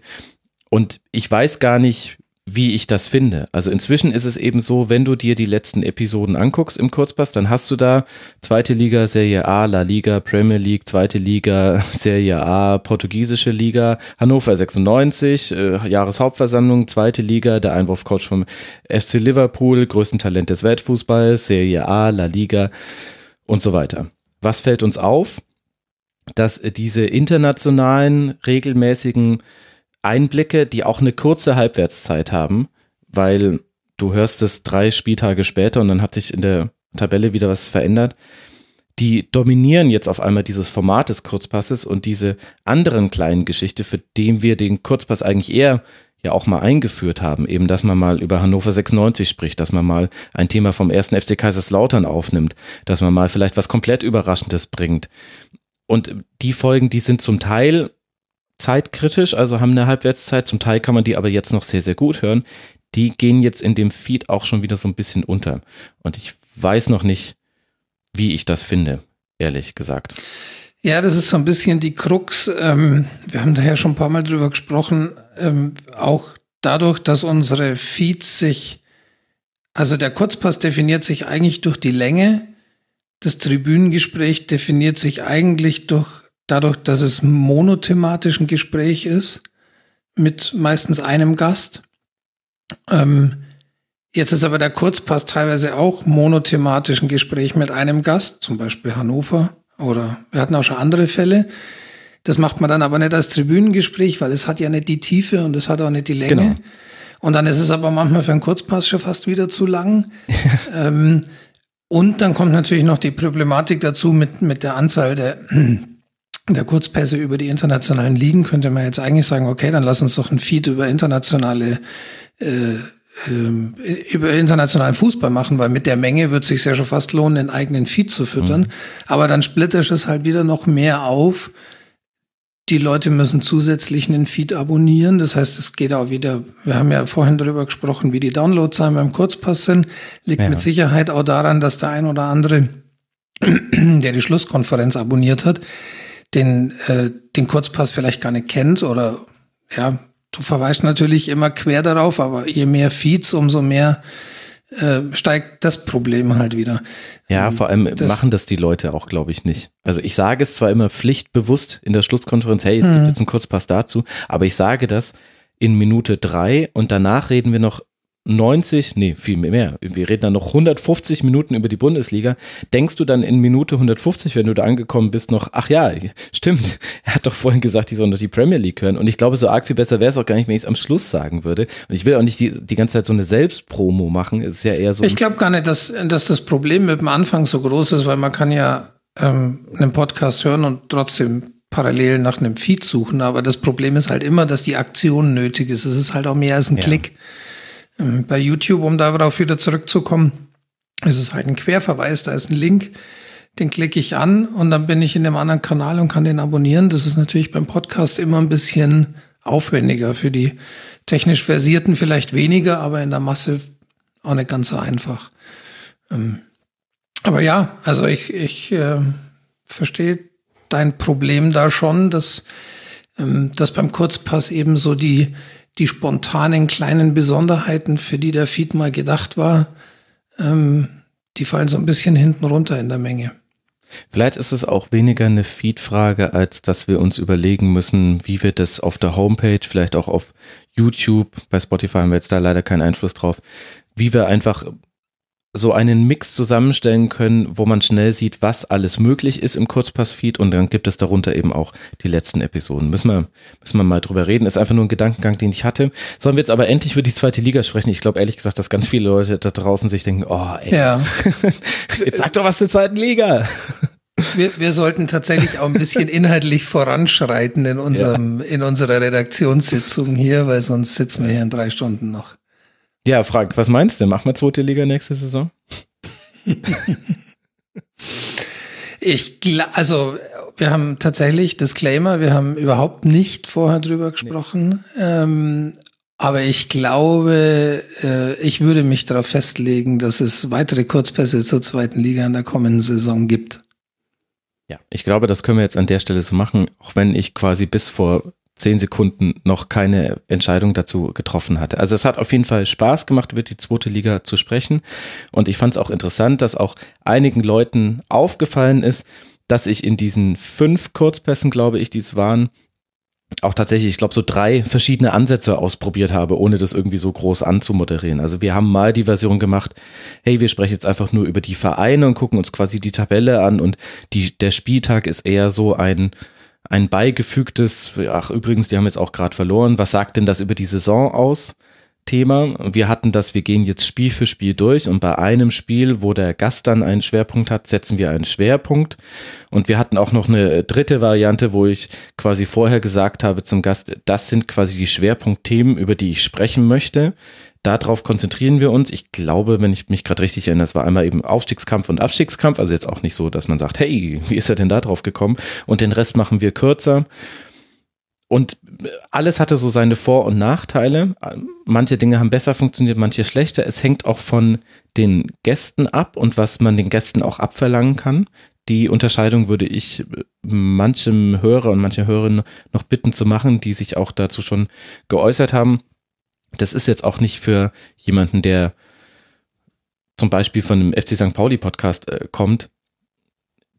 Und ich weiß gar nicht, wie ich das finde. Also inzwischen ist es eben so, wenn du dir die letzten Episoden anguckst im Kurzpass, dann hast du da zweite Liga, Serie A, La Liga, Premier League, zweite Liga, Serie A, portugiesische Liga, Hannover 96, äh, Jahreshauptversammlung, zweite Liga, der Einwurfcoach vom FC Liverpool, größten Talent des Weltfußballs, Serie A, La Liga und so weiter. Was fällt uns auf? Dass diese internationalen, regelmäßigen Einblicke, die auch eine kurze Halbwertszeit haben, weil du hörst es drei Spieltage später und dann hat sich in der Tabelle wieder was verändert. Die dominieren jetzt auf einmal dieses Format des Kurzpasses und diese anderen kleinen Geschichte, für den wir den Kurzpass eigentlich eher ja auch mal eingeführt haben, eben, dass man mal über Hannover 96 spricht, dass man mal ein Thema vom ersten FC Kaiserslautern aufnimmt, dass man mal vielleicht was komplett Überraschendes bringt. Und die Folgen, die sind zum Teil zeitkritisch, also haben eine Halbwertszeit. Zum Teil kann man die aber jetzt noch sehr, sehr gut hören. Die gehen jetzt in dem Feed auch schon wieder so ein bisschen unter. Und ich weiß noch nicht, wie ich das finde, ehrlich gesagt. Ja, das ist so ein bisschen die Krux. Ähm, wir haben daher schon ein paar Mal drüber gesprochen. Ähm, auch dadurch, dass unsere Feeds sich, also der Kurzpass definiert sich eigentlich durch die Länge. Das Tribünengespräch definiert sich eigentlich durch dadurch, dass es monothematisch ein Gespräch ist, mit meistens einem Gast, ähm, Jetzt ist aber der Kurzpass teilweise auch monothematisch ein Gespräch mit einem Gast, zum Beispiel Hannover oder wir hatten auch schon andere Fälle. Das macht man dann aber nicht als Tribünengespräch, weil es hat ja nicht die Tiefe und es hat auch nicht die Länge. Genau. Und dann ist es aber manchmal für einen Kurzpass schon fast wieder zu lang. ähm, und dann kommt natürlich noch die Problematik dazu mit, mit der Anzahl der, der Kurzpässe über die internationalen Ligen. Könnte man jetzt eigentlich sagen, okay, dann lass uns doch ein Feed über internationale äh, ähm, über internationalen Fußball machen, weil mit der Menge wird es sich ja schon fast lohnen, den eigenen Feed zu füttern. Mhm. Aber dann splitterst es halt wieder noch mehr auf. Die Leute müssen zusätzlich einen Feed abonnieren. Das heißt, es geht auch wieder, wir haben ja vorhin darüber gesprochen, wie die Downloadzahlen beim Kurzpass sind. Liegt ja. mit Sicherheit auch daran, dass der ein oder andere, der die Schlusskonferenz abonniert hat, den, äh, den Kurzpass vielleicht gar nicht kennt oder ja, du verweist natürlich immer quer darauf, aber je mehr Feeds, umso mehr äh, steigt das Problem halt wieder. Ja, ähm, vor allem das, machen das die Leute auch, glaube ich, nicht. Also ich sage es zwar immer pflichtbewusst in der Schlusskonferenz, hey, es gibt hm. jetzt einen Kurzpass dazu, aber ich sage das in Minute drei und danach reden wir noch 90, nee, viel mehr. Wir reden dann noch 150 Minuten über die Bundesliga. Denkst du dann in Minute 150, wenn du da angekommen bist, noch, ach ja, stimmt, er hat doch vorhin gesagt, die sollen doch die Premier League hören. Und ich glaube, so arg viel besser wäre es auch gar nicht, wenn ich es am Schluss sagen würde. Und ich will auch nicht die, die ganze Zeit so eine Selbstpromo machen. Es ist ja eher so. Ich glaube gar nicht, dass, dass das Problem mit dem Anfang so groß ist, weil man kann ja ähm, einen Podcast hören und trotzdem parallel nach einem Feed suchen. Aber das Problem ist halt immer, dass die Aktion nötig ist. Es ist halt auch mehr als ein ja. Klick. Ähm, bei YouTube, um darauf wieder zurückzukommen, ist es halt ein Querverweis, da ist ein Link, den klicke ich an und dann bin ich in dem anderen Kanal und kann den abonnieren. Das ist natürlich beim Podcast immer ein bisschen aufwendiger. Für die technisch Versierten vielleicht weniger, aber in der Masse auch nicht ganz so einfach. Ähm, aber ja, also ich, ich äh, verstehe dein Problem da schon, dass, ähm, dass beim Kurzpass eben so die, die spontanen kleinen Besonderheiten, für die der Feed mal gedacht war, ähm, die fallen so ein bisschen hinten runter in der Menge. Vielleicht ist es auch weniger eine Feed-Frage, als dass wir uns überlegen müssen, wie wir das auf der Homepage, vielleicht auch auf YouTube, bei Spotify haben wir jetzt da leider keinen Einfluss drauf, wie wir einfach so einen Mix zusammenstellen können, wo man schnell sieht, was alles möglich ist im Kurzpassfeed und dann gibt es darunter eben auch die letzten Episoden. Müssen wir, müssen wir mal drüber reden. Ist einfach nur ein Gedankengang, den ich hatte. Sollen wir jetzt aber endlich über die zweite Liga sprechen? Ich glaube ehrlich gesagt, dass ganz viele Leute da draußen sich denken, oh ey, ja. jetzt sag doch was zur zweiten Liga. Wir, wir sollten tatsächlich auch ein bisschen inhaltlich voranschreiten in unserem, ja. in unserer Redaktionssitzung hier, weil sonst sitzen wir hier in drei Stunden noch. Ja, Frank, was meinst du? Machen wir zweite Liga nächste Saison? ich also wir haben tatsächlich Disclaimer, wir haben überhaupt nicht vorher drüber gesprochen. Nee. Ähm, aber ich glaube, äh, ich würde mich darauf festlegen, dass es weitere Kurzpässe zur zweiten Liga in der kommenden Saison gibt. Ja, ich glaube, das können wir jetzt an der Stelle so machen, auch wenn ich quasi bis vor zehn Sekunden noch keine Entscheidung dazu getroffen hatte. Also es hat auf jeden Fall Spaß gemacht, über die zweite Liga zu sprechen. Und ich fand es auch interessant, dass auch einigen Leuten aufgefallen ist, dass ich in diesen fünf Kurzpässen, glaube ich, die es waren, auch tatsächlich, ich glaube, so drei verschiedene Ansätze ausprobiert habe, ohne das irgendwie so groß anzumoderieren. Also wir haben mal die Version gemacht, hey, wir sprechen jetzt einfach nur über die Vereine und gucken uns quasi die Tabelle an und die, der Spieltag ist eher so ein, ein beigefügtes, ach übrigens, die haben jetzt auch gerade verloren, was sagt denn das über die Saison aus? Thema. Wir hatten das, wir gehen jetzt Spiel für Spiel durch und bei einem Spiel, wo der Gast dann einen Schwerpunkt hat, setzen wir einen Schwerpunkt. Und wir hatten auch noch eine dritte Variante, wo ich quasi vorher gesagt habe zum Gast, das sind quasi die Schwerpunktthemen, über die ich sprechen möchte. Darauf konzentrieren wir uns. Ich glaube, wenn ich mich gerade richtig erinnere, es war einmal eben Aufstiegskampf und Abstiegskampf. Also jetzt auch nicht so, dass man sagt, hey, wie ist er denn da drauf gekommen? Und den Rest machen wir kürzer. Und alles hatte so seine Vor- und Nachteile. Manche Dinge haben besser funktioniert, manche schlechter. Es hängt auch von den Gästen ab und was man den Gästen auch abverlangen kann. Die Unterscheidung würde ich manchem Hörer und manche Hörerinnen noch bitten zu machen, die sich auch dazu schon geäußert haben das ist jetzt auch nicht für jemanden, der zum Beispiel von dem FC St. Pauli Podcast äh, kommt,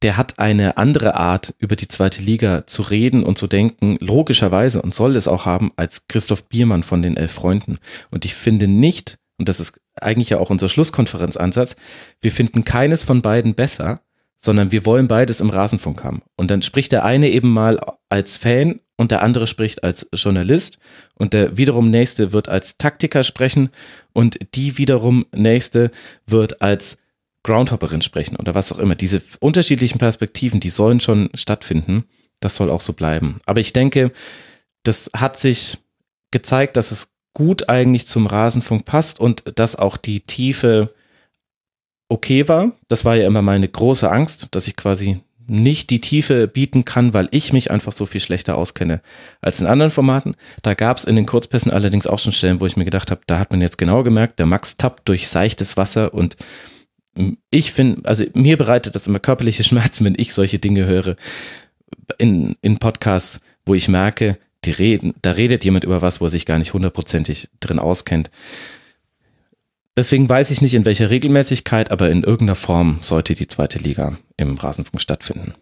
der hat eine andere Art, über die zweite Liga zu reden und zu denken, logischerweise und soll es auch haben, als Christoph Biermann von den Elf Freunden. Und ich finde nicht, und das ist eigentlich ja auch unser Schlusskonferenzansatz. Wir finden keines von beiden besser, sondern wir wollen beides im Rasenfunk haben. Und dann spricht der eine eben mal als Fan und der andere spricht als Journalist und der wiederum nächste wird als Taktiker sprechen und die wiederum nächste wird als Groundhopperin sprechen oder was auch immer. Diese unterschiedlichen Perspektiven, die sollen schon stattfinden. Das soll auch so bleiben. Aber ich denke, das hat sich gezeigt, dass es gut eigentlich zum Rasenfunk passt und dass auch die Tiefe okay war. Das war ja immer meine große Angst, dass ich quasi nicht die Tiefe bieten kann, weil ich mich einfach so viel schlechter auskenne als in anderen Formaten. Da gab es in den Kurzpässen allerdings auch schon Stellen, wo ich mir gedacht habe, da hat man jetzt genau gemerkt, der Max tappt durch seichtes Wasser und ich finde, also mir bereitet das immer körperliche Schmerzen, wenn ich solche Dinge höre in, in Podcasts, wo ich merke, die reden, da redet jemand über was, wo er sich gar nicht hundertprozentig drin auskennt. Deswegen weiß ich nicht, in welcher Regelmäßigkeit, aber in irgendeiner Form sollte die zweite Liga im Rasenfunk stattfinden.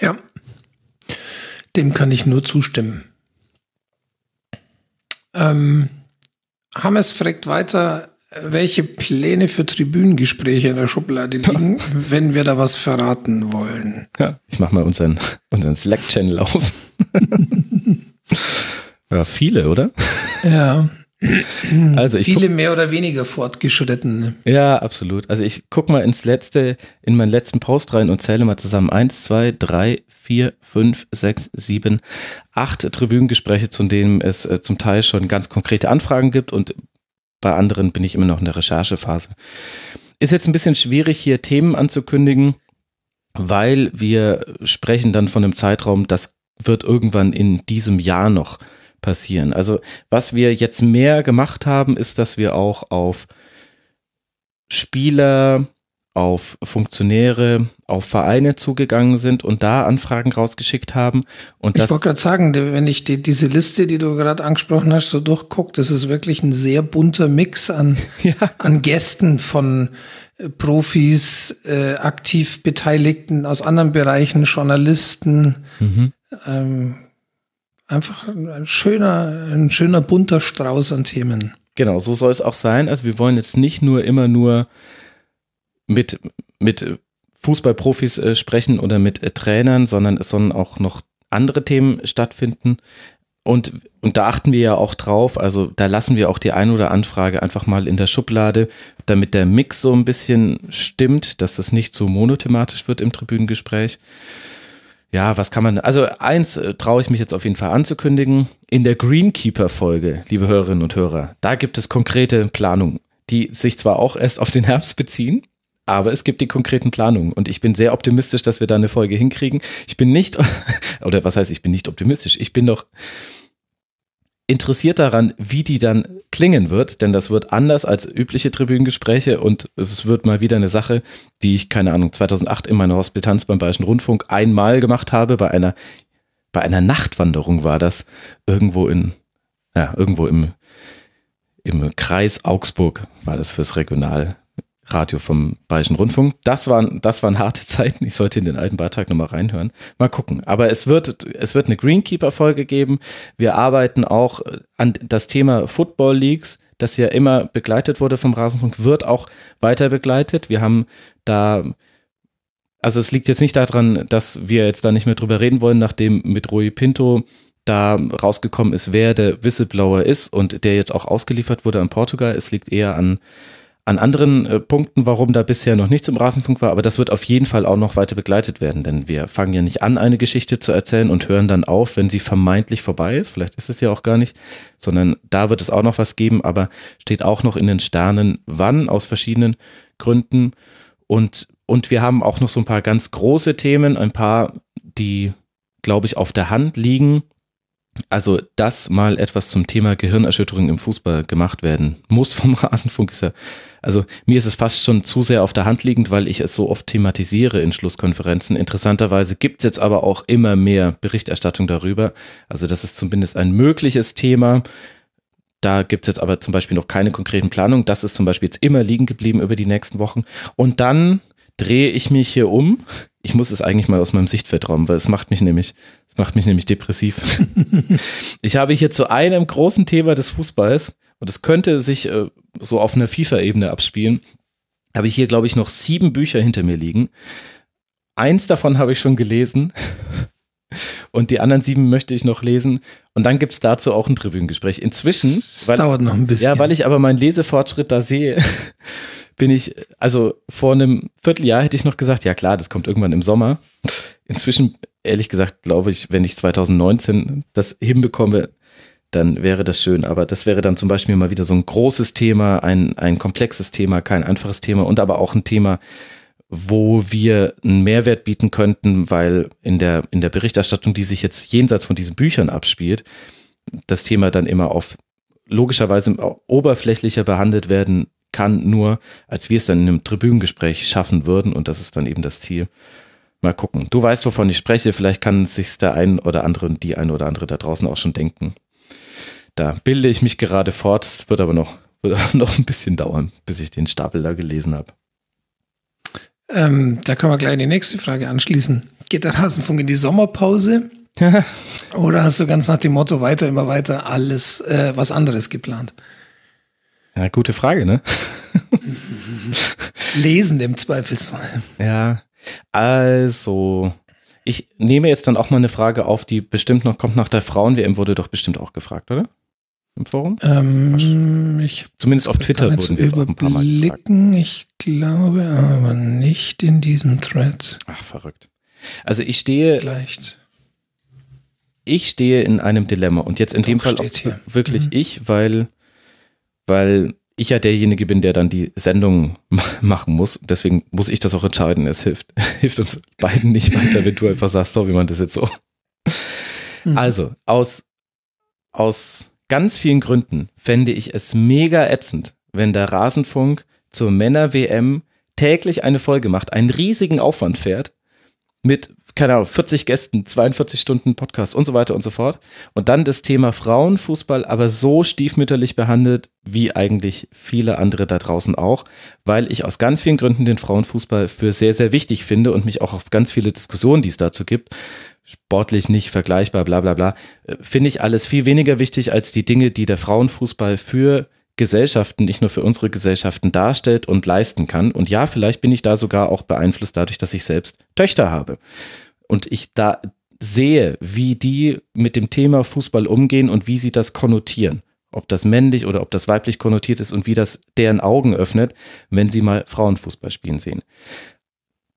Ja, dem kann ich nur zustimmen. Ähm, Hammes fragt weiter, welche Pläne für Tribünengespräche in der Schublade liegen, wenn wir da was verraten wollen. Ja, ich mache mal unseren, unseren Slack-Channel auf. ja, viele, oder? Ja. Also ich Viele mehr oder weniger fortgeschritten. Ja, absolut. Also ich guck mal ins letzte, in meinen letzten Post rein und zähle mal zusammen. Eins, zwei, drei, vier, fünf, sechs, sieben, acht Tribünengespräche, zu denen es äh, zum Teil schon ganz konkrete Anfragen gibt und bei anderen bin ich immer noch in der Recherchephase. Ist jetzt ein bisschen schwierig, hier Themen anzukündigen, weil wir sprechen dann von einem Zeitraum, das wird irgendwann in diesem Jahr noch passieren. Also was wir jetzt mehr gemacht haben, ist, dass wir auch auf Spieler, auf Funktionäre, auf Vereine zugegangen sind und da Anfragen rausgeschickt haben. Und ich wollte gerade sagen, wenn ich die, diese Liste, die du gerade angesprochen hast, so durchgucke, das ist wirklich ein sehr bunter Mix an, ja. an Gästen von äh, Profis, äh, aktiv Beteiligten aus anderen Bereichen, Journalisten. Mhm. Ähm, einfach ein schöner, ein schöner bunter Strauß an Themen. Genau, so soll es auch sein. Also wir wollen jetzt nicht nur immer nur mit, mit Fußballprofis äh, sprechen oder mit äh, Trainern, sondern es sollen auch noch andere Themen stattfinden. Und, und da achten wir ja auch drauf, also da lassen wir auch die ein oder Anfrage einfach mal in der Schublade, damit der Mix so ein bisschen stimmt, dass das nicht so monothematisch wird im Tribünengespräch. Ja, was kann man, also eins äh, traue ich mich jetzt auf jeden Fall anzukündigen. In der Greenkeeper-Folge, liebe Hörerinnen und Hörer, da gibt es konkrete Planungen, die sich zwar auch erst auf den Herbst beziehen, aber es gibt die konkreten Planungen und ich bin sehr optimistisch, dass wir da eine Folge hinkriegen. Ich bin nicht, oder was heißt, ich bin nicht optimistisch, ich bin doch interessiert daran, wie die dann klingen wird, denn das wird anders als übliche Tribünengespräche und es wird mal wieder eine Sache, die ich, keine Ahnung, 2008 in meiner Hospitanz beim Bayerischen Rundfunk einmal gemacht habe, bei einer, bei einer Nachtwanderung war das, irgendwo in, ja, irgendwo im, im Kreis Augsburg war das fürs Regional, Radio vom Bayerischen Rundfunk. Das waren, das waren harte Zeiten. Ich sollte in den alten Beitrag nochmal reinhören. Mal gucken. Aber es wird, es wird eine Greenkeeper-Folge geben. Wir arbeiten auch an das Thema Football Leagues, das ja immer begleitet wurde vom Rasenfunk, wird auch weiter begleitet. Wir haben da, also es liegt jetzt nicht daran, dass wir jetzt da nicht mehr drüber reden wollen, nachdem mit Rui Pinto da rausgekommen ist, wer der Whistleblower ist und der jetzt auch ausgeliefert wurde an Portugal. Es liegt eher an an anderen äh, Punkten, warum da bisher noch nichts im Rasenfunk war, aber das wird auf jeden Fall auch noch weiter begleitet werden, denn wir fangen ja nicht an, eine Geschichte zu erzählen und hören dann auf, wenn sie vermeintlich vorbei ist. Vielleicht ist es ja auch gar nicht, sondern da wird es auch noch was geben, aber steht auch noch in den Sternen, wann aus verschiedenen Gründen. Und, und wir haben auch noch so ein paar ganz große Themen, ein paar, die, glaube ich, auf der Hand liegen, also, dass mal etwas zum Thema Gehirnerschütterung im Fußball gemacht werden muss vom Rasenfunk ist ja, also mir ist es fast schon zu sehr auf der Hand liegend, weil ich es so oft thematisiere in Schlusskonferenzen. Interessanterweise gibt es jetzt aber auch immer mehr Berichterstattung darüber. Also, das ist zumindest ein mögliches Thema. Da gibt es jetzt aber zum Beispiel noch keine konkreten Planungen. Das ist zum Beispiel jetzt immer liegen geblieben über die nächsten Wochen. Und dann drehe ich mich hier um. Ich muss es eigentlich mal aus meinem Sichtfeld räumen, weil es macht mich nämlich, es macht mich nämlich depressiv. ich habe hier zu einem großen Thema des Fußballs und es könnte sich äh, so auf einer FIFA-Ebene abspielen, habe ich hier, glaube ich, noch sieben Bücher hinter mir liegen. Eins davon habe ich schon gelesen und die anderen sieben möchte ich noch lesen. Und dann gibt's dazu auch ein Tribünengespräch. Inzwischen, Das dauert noch ein bisschen. ja, weil ich aber meinen Lesefortschritt da sehe, bin ich, also vor einem Vierteljahr hätte ich noch gesagt, ja klar, das kommt irgendwann im Sommer. Inzwischen, ehrlich gesagt, glaube ich, wenn ich 2019 das hinbekomme, dann wäre das schön. Aber das wäre dann zum Beispiel mal wieder so ein großes Thema, ein, ein komplexes Thema, kein einfaches Thema und aber auch ein Thema, wo wir einen Mehrwert bieten könnten, weil in der, in der Berichterstattung, die sich jetzt jenseits von diesen Büchern abspielt, das Thema dann immer auf logischerweise oberflächlicher behandelt werden kann, nur als wir es dann in einem Tribünengespräch schaffen würden und das ist dann eben das Ziel. Mal gucken. Du weißt, wovon ich spreche, vielleicht kann sich der ein oder andere und die ein oder andere da draußen auch schon denken. Da bilde ich mich gerade fort, es wird aber noch, wird aber noch ein bisschen dauern, bis ich den Stapel da gelesen habe. Ähm, da können wir gleich die nächste Frage anschließen. Geht der Rasenfunk in die Sommerpause? Oder hast du ganz nach dem Motto weiter, immer weiter alles äh, was anderes geplant? Ja, gute Frage, ne? Lesen im Zweifelsfall. Ja, also ich nehme jetzt dann auch mal eine Frage auf, die bestimmt noch kommt nach der Frauen-WM, wurde doch bestimmt auch gefragt, oder? Im Forum? Ähm, ich Zumindest auf Twitter wurden wir jetzt auch ein paar Mal gefragt. Ich glaube aber nicht in diesem Thread. Ach, verrückt. Also ich stehe, Vielleicht. ich stehe in einem Dilemma und jetzt in Doch, dem Fall wirklich Mhm. ich, weil, weil ich ja derjenige bin, der dann die Sendung ma- machen muss. Deswegen muss ich das auch entscheiden. Es hilft, hilft uns beiden nicht weiter, wenn du einfach sagst, so wie man das jetzt so. Mhm. Also, aus, aus ganz vielen Gründen fände ich es mega ätzend, wenn der Rasenfunk zur Männer-WM täglich eine Folge macht, einen riesigen Aufwand fährt, mit, keine Ahnung, 40 Gästen, 42 Stunden Podcast und so weiter und so fort. Und dann das Thema Frauenfußball aber so stiefmütterlich behandelt, wie eigentlich viele andere da draußen auch, weil ich aus ganz vielen Gründen den Frauenfußball für sehr, sehr wichtig finde und mich auch auf ganz viele Diskussionen, die es dazu gibt, sportlich nicht vergleichbar, bla bla bla, äh, finde ich alles viel weniger wichtig als die Dinge, die der Frauenfußball für Gesellschaften, nicht nur für unsere Gesellschaften darstellt und leisten kann. Und ja, vielleicht bin ich da sogar auch beeinflusst dadurch, dass ich selbst Töchter habe. Und ich da sehe, wie die mit dem Thema Fußball umgehen und wie sie das konnotieren. Ob das männlich oder ob das weiblich konnotiert ist und wie das deren Augen öffnet, wenn sie mal Frauenfußball spielen sehen.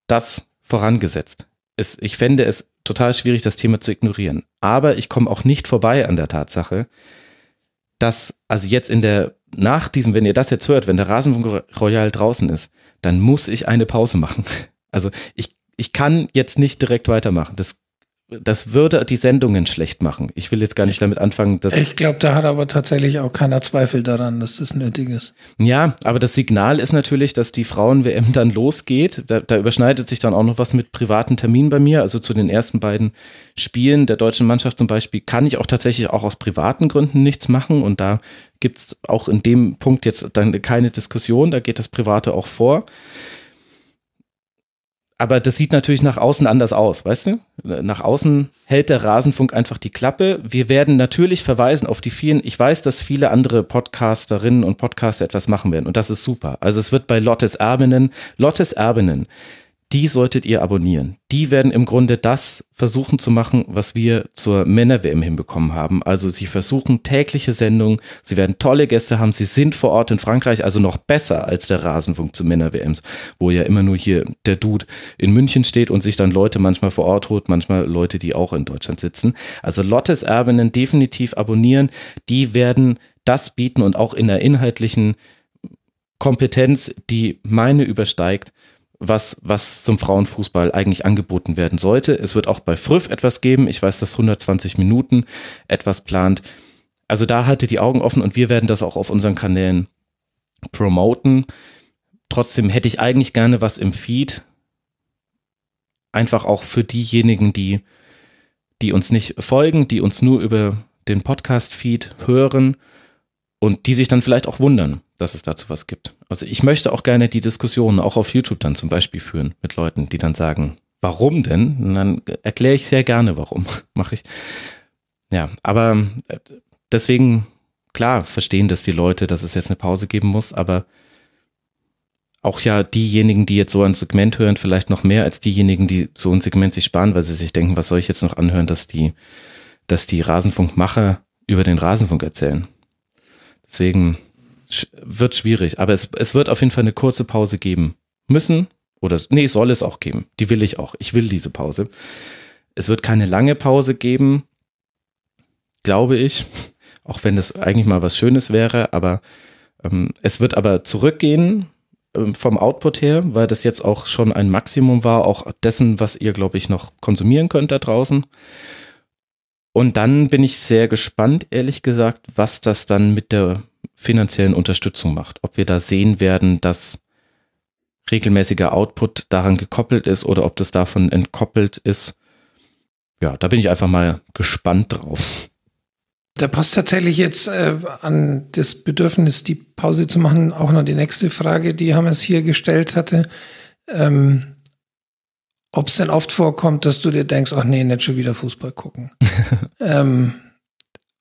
Das vorangesetzt. Es, ich fände es total schwierig, das Thema zu ignorieren. Aber ich komme auch nicht vorbei an der Tatsache, dass, also jetzt in der, nach diesem, wenn ihr das jetzt hört, wenn der Rasenfunk Royal draußen ist, dann muss ich eine Pause machen. Also ich, ich kann jetzt nicht direkt weitermachen. Das, das würde die Sendungen schlecht machen. Ich will jetzt gar nicht damit anfangen, dass. Ich glaube, da hat aber tatsächlich auch keiner Zweifel daran, dass das nötig ist. Ja, aber das Signal ist natürlich, dass die Frauen-WM dann losgeht. Da, da überschneidet sich dann auch noch was mit privaten Terminen bei mir. Also zu den ersten beiden Spielen der deutschen Mannschaft zum Beispiel kann ich auch tatsächlich auch aus privaten Gründen nichts machen. Und da gibt's auch in dem Punkt jetzt dann keine Diskussion. Da geht das Private auch vor. Aber das sieht natürlich nach außen anders aus, weißt du? Nach außen hält der Rasenfunk einfach die Klappe. Wir werden natürlich verweisen auf die vielen, ich weiß, dass viele andere Podcasterinnen und Podcaster etwas machen werden und das ist super. Also es wird bei Lottes Erbinnen, Lottes Erbinnen, die solltet ihr abonnieren. Die werden im Grunde das versuchen zu machen, was wir zur Männer-WM hinbekommen haben. Also sie versuchen tägliche Sendungen, sie werden tolle Gäste haben, sie sind vor Ort in Frankreich, also noch besser als der Rasenfunk zu Männer-WMs, wo ja immer nur hier der Dude in München steht und sich dann Leute manchmal vor Ort holt, manchmal Leute, die auch in Deutschland sitzen. Also Lottes Erbinnen definitiv abonnieren, die werden das bieten und auch in der inhaltlichen Kompetenz, die meine übersteigt, was, was zum Frauenfußball eigentlich angeboten werden sollte. Es wird auch bei Früff etwas geben. Ich weiß, dass 120 Minuten etwas plant. Also da halte die Augen offen und wir werden das auch auf unseren Kanälen promoten. Trotzdem hätte ich eigentlich gerne was im Feed. Einfach auch für diejenigen, die, die uns nicht folgen, die uns nur über den Podcast-Feed hören und die sich dann vielleicht auch wundern, dass es dazu was gibt. Also ich möchte auch gerne die Diskussion auch auf YouTube dann zum Beispiel führen mit Leuten, die dann sagen, warum denn? Und dann erkläre ich sehr gerne, warum mache ich. Ja, aber äh, deswegen klar verstehen das die Leute, dass es jetzt eine Pause geben muss, aber auch ja diejenigen, die jetzt so ein Segment hören, vielleicht noch mehr als diejenigen, die so ein Segment sich sparen, weil sie sich denken, was soll ich jetzt noch anhören, dass die, dass die Rasenfunkmacher über den Rasenfunk erzählen. Deswegen wird schwierig, aber es, es wird auf jeden Fall eine kurze Pause geben müssen oder nee, soll es auch geben. Die will ich auch. Ich will diese Pause. Es wird keine lange Pause geben, glaube ich, auch wenn das eigentlich mal was Schönes wäre, aber ähm, es wird aber zurückgehen ähm, vom Output her, weil das jetzt auch schon ein Maximum war, auch dessen, was ihr, glaube ich, noch konsumieren könnt da draußen. Und dann bin ich sehr gespannt, ehrlich gesagt, was das dann mit der finanziellen Unterstützung macht. Ob wir da sehen werden, dass regelmäßiger Output daran gekoppelt ist oder ob das davon entkoppelt ist. Ja, da bin ich einfach mal gespannt drauf. Da passt tatsächlich jetzt äh, an das Bedürfnis, die Pause zu machen, auch noch die nächste Frage, die Hammers hier gestellt hatte. Ähm, Ob es denn oft vorkommt, dass du dir denkst, ach nee, nicht schon wieder Fußball gucken. ähm,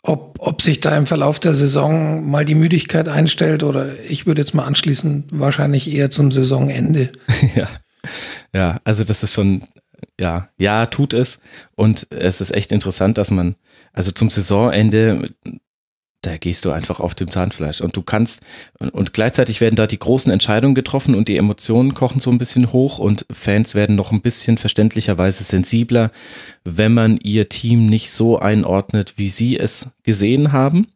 ob, ob sich da im Verlauf der Saison mal die Müdigkeit einstellt oder ich würde jetzt mal anschließen, wahrscheinlich eher zum Saisonende. ja. Ja, also das ist schon, ja, ja, tut es. Und es ist echt interessant, dass man, also zum Saisonende, da gehst du einfach auf dem Zahnfleisch und du kannst und gleichzeitig werden da die großen Entscheidungen getroffen und die Emotionen kochen so ein bisschen hoch und Fans werden noch ein bisschen verständlicherweise sensibler, wenn man ihr Team nicht so einordnet, wie sie es gesehen haben.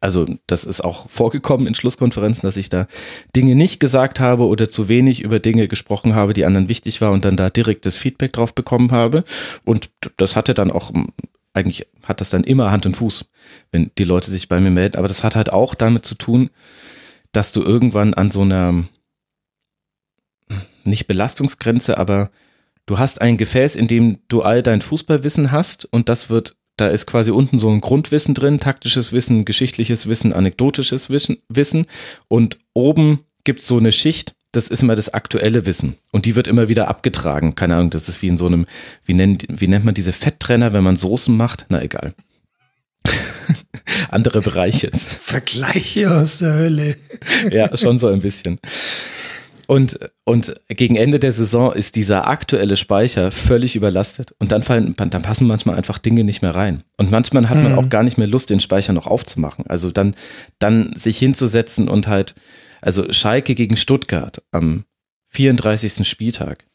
Also das ist auch vorgekommen in Schlusskonferenzen, dass ich da Dinge nicht gesagt habe oder zu wenig über Dinge gesprochen habe, die anderen wichtig war und dann da direktes Feedback drauf bekommen habe. Und das hatte dann auch eigentlich hat das dann immer Hand und Fuß, wenn die Leute sich bei mir melden. Aber das hat halt auch damit zu tun, dass du irgendwann an so einer, nicht Belastungsgrenze, aber du hast ein Gefäß, in dem du all dein Fußballwissen hast und das wird, da ist quasi unten so ein Grundwissen drin, taktisches Wissen, geschichtliches Wissen, anekdotisches Wissen und oben gibt's so eine Schicht, das ist immer das aktuelle Wissen. Und die wird immer wieder abgetragen. Keine Ahnung, das ist wie in so einem, wie nennt, wie nennt man diese Fetttrenner, wenn man Soßen macht? Na egal. Andere Bereiche. Vergleiche aus der Hölle. ja, schon so ein bisschen. Und, und gegen Ende der Saison ist dieser aktuelle Speicher völlig überlastet. Und dann fallen, dann passen manchmal einfach Dinge nicht mehr rein. Und manchmal hat man mhm. auch gar nicht mehr Lust, den Speicher noch aufzumachen. Also dann, dann sich hinzusetzen und halt, also Schalke gegen Stuttgart am 34. Spieltag.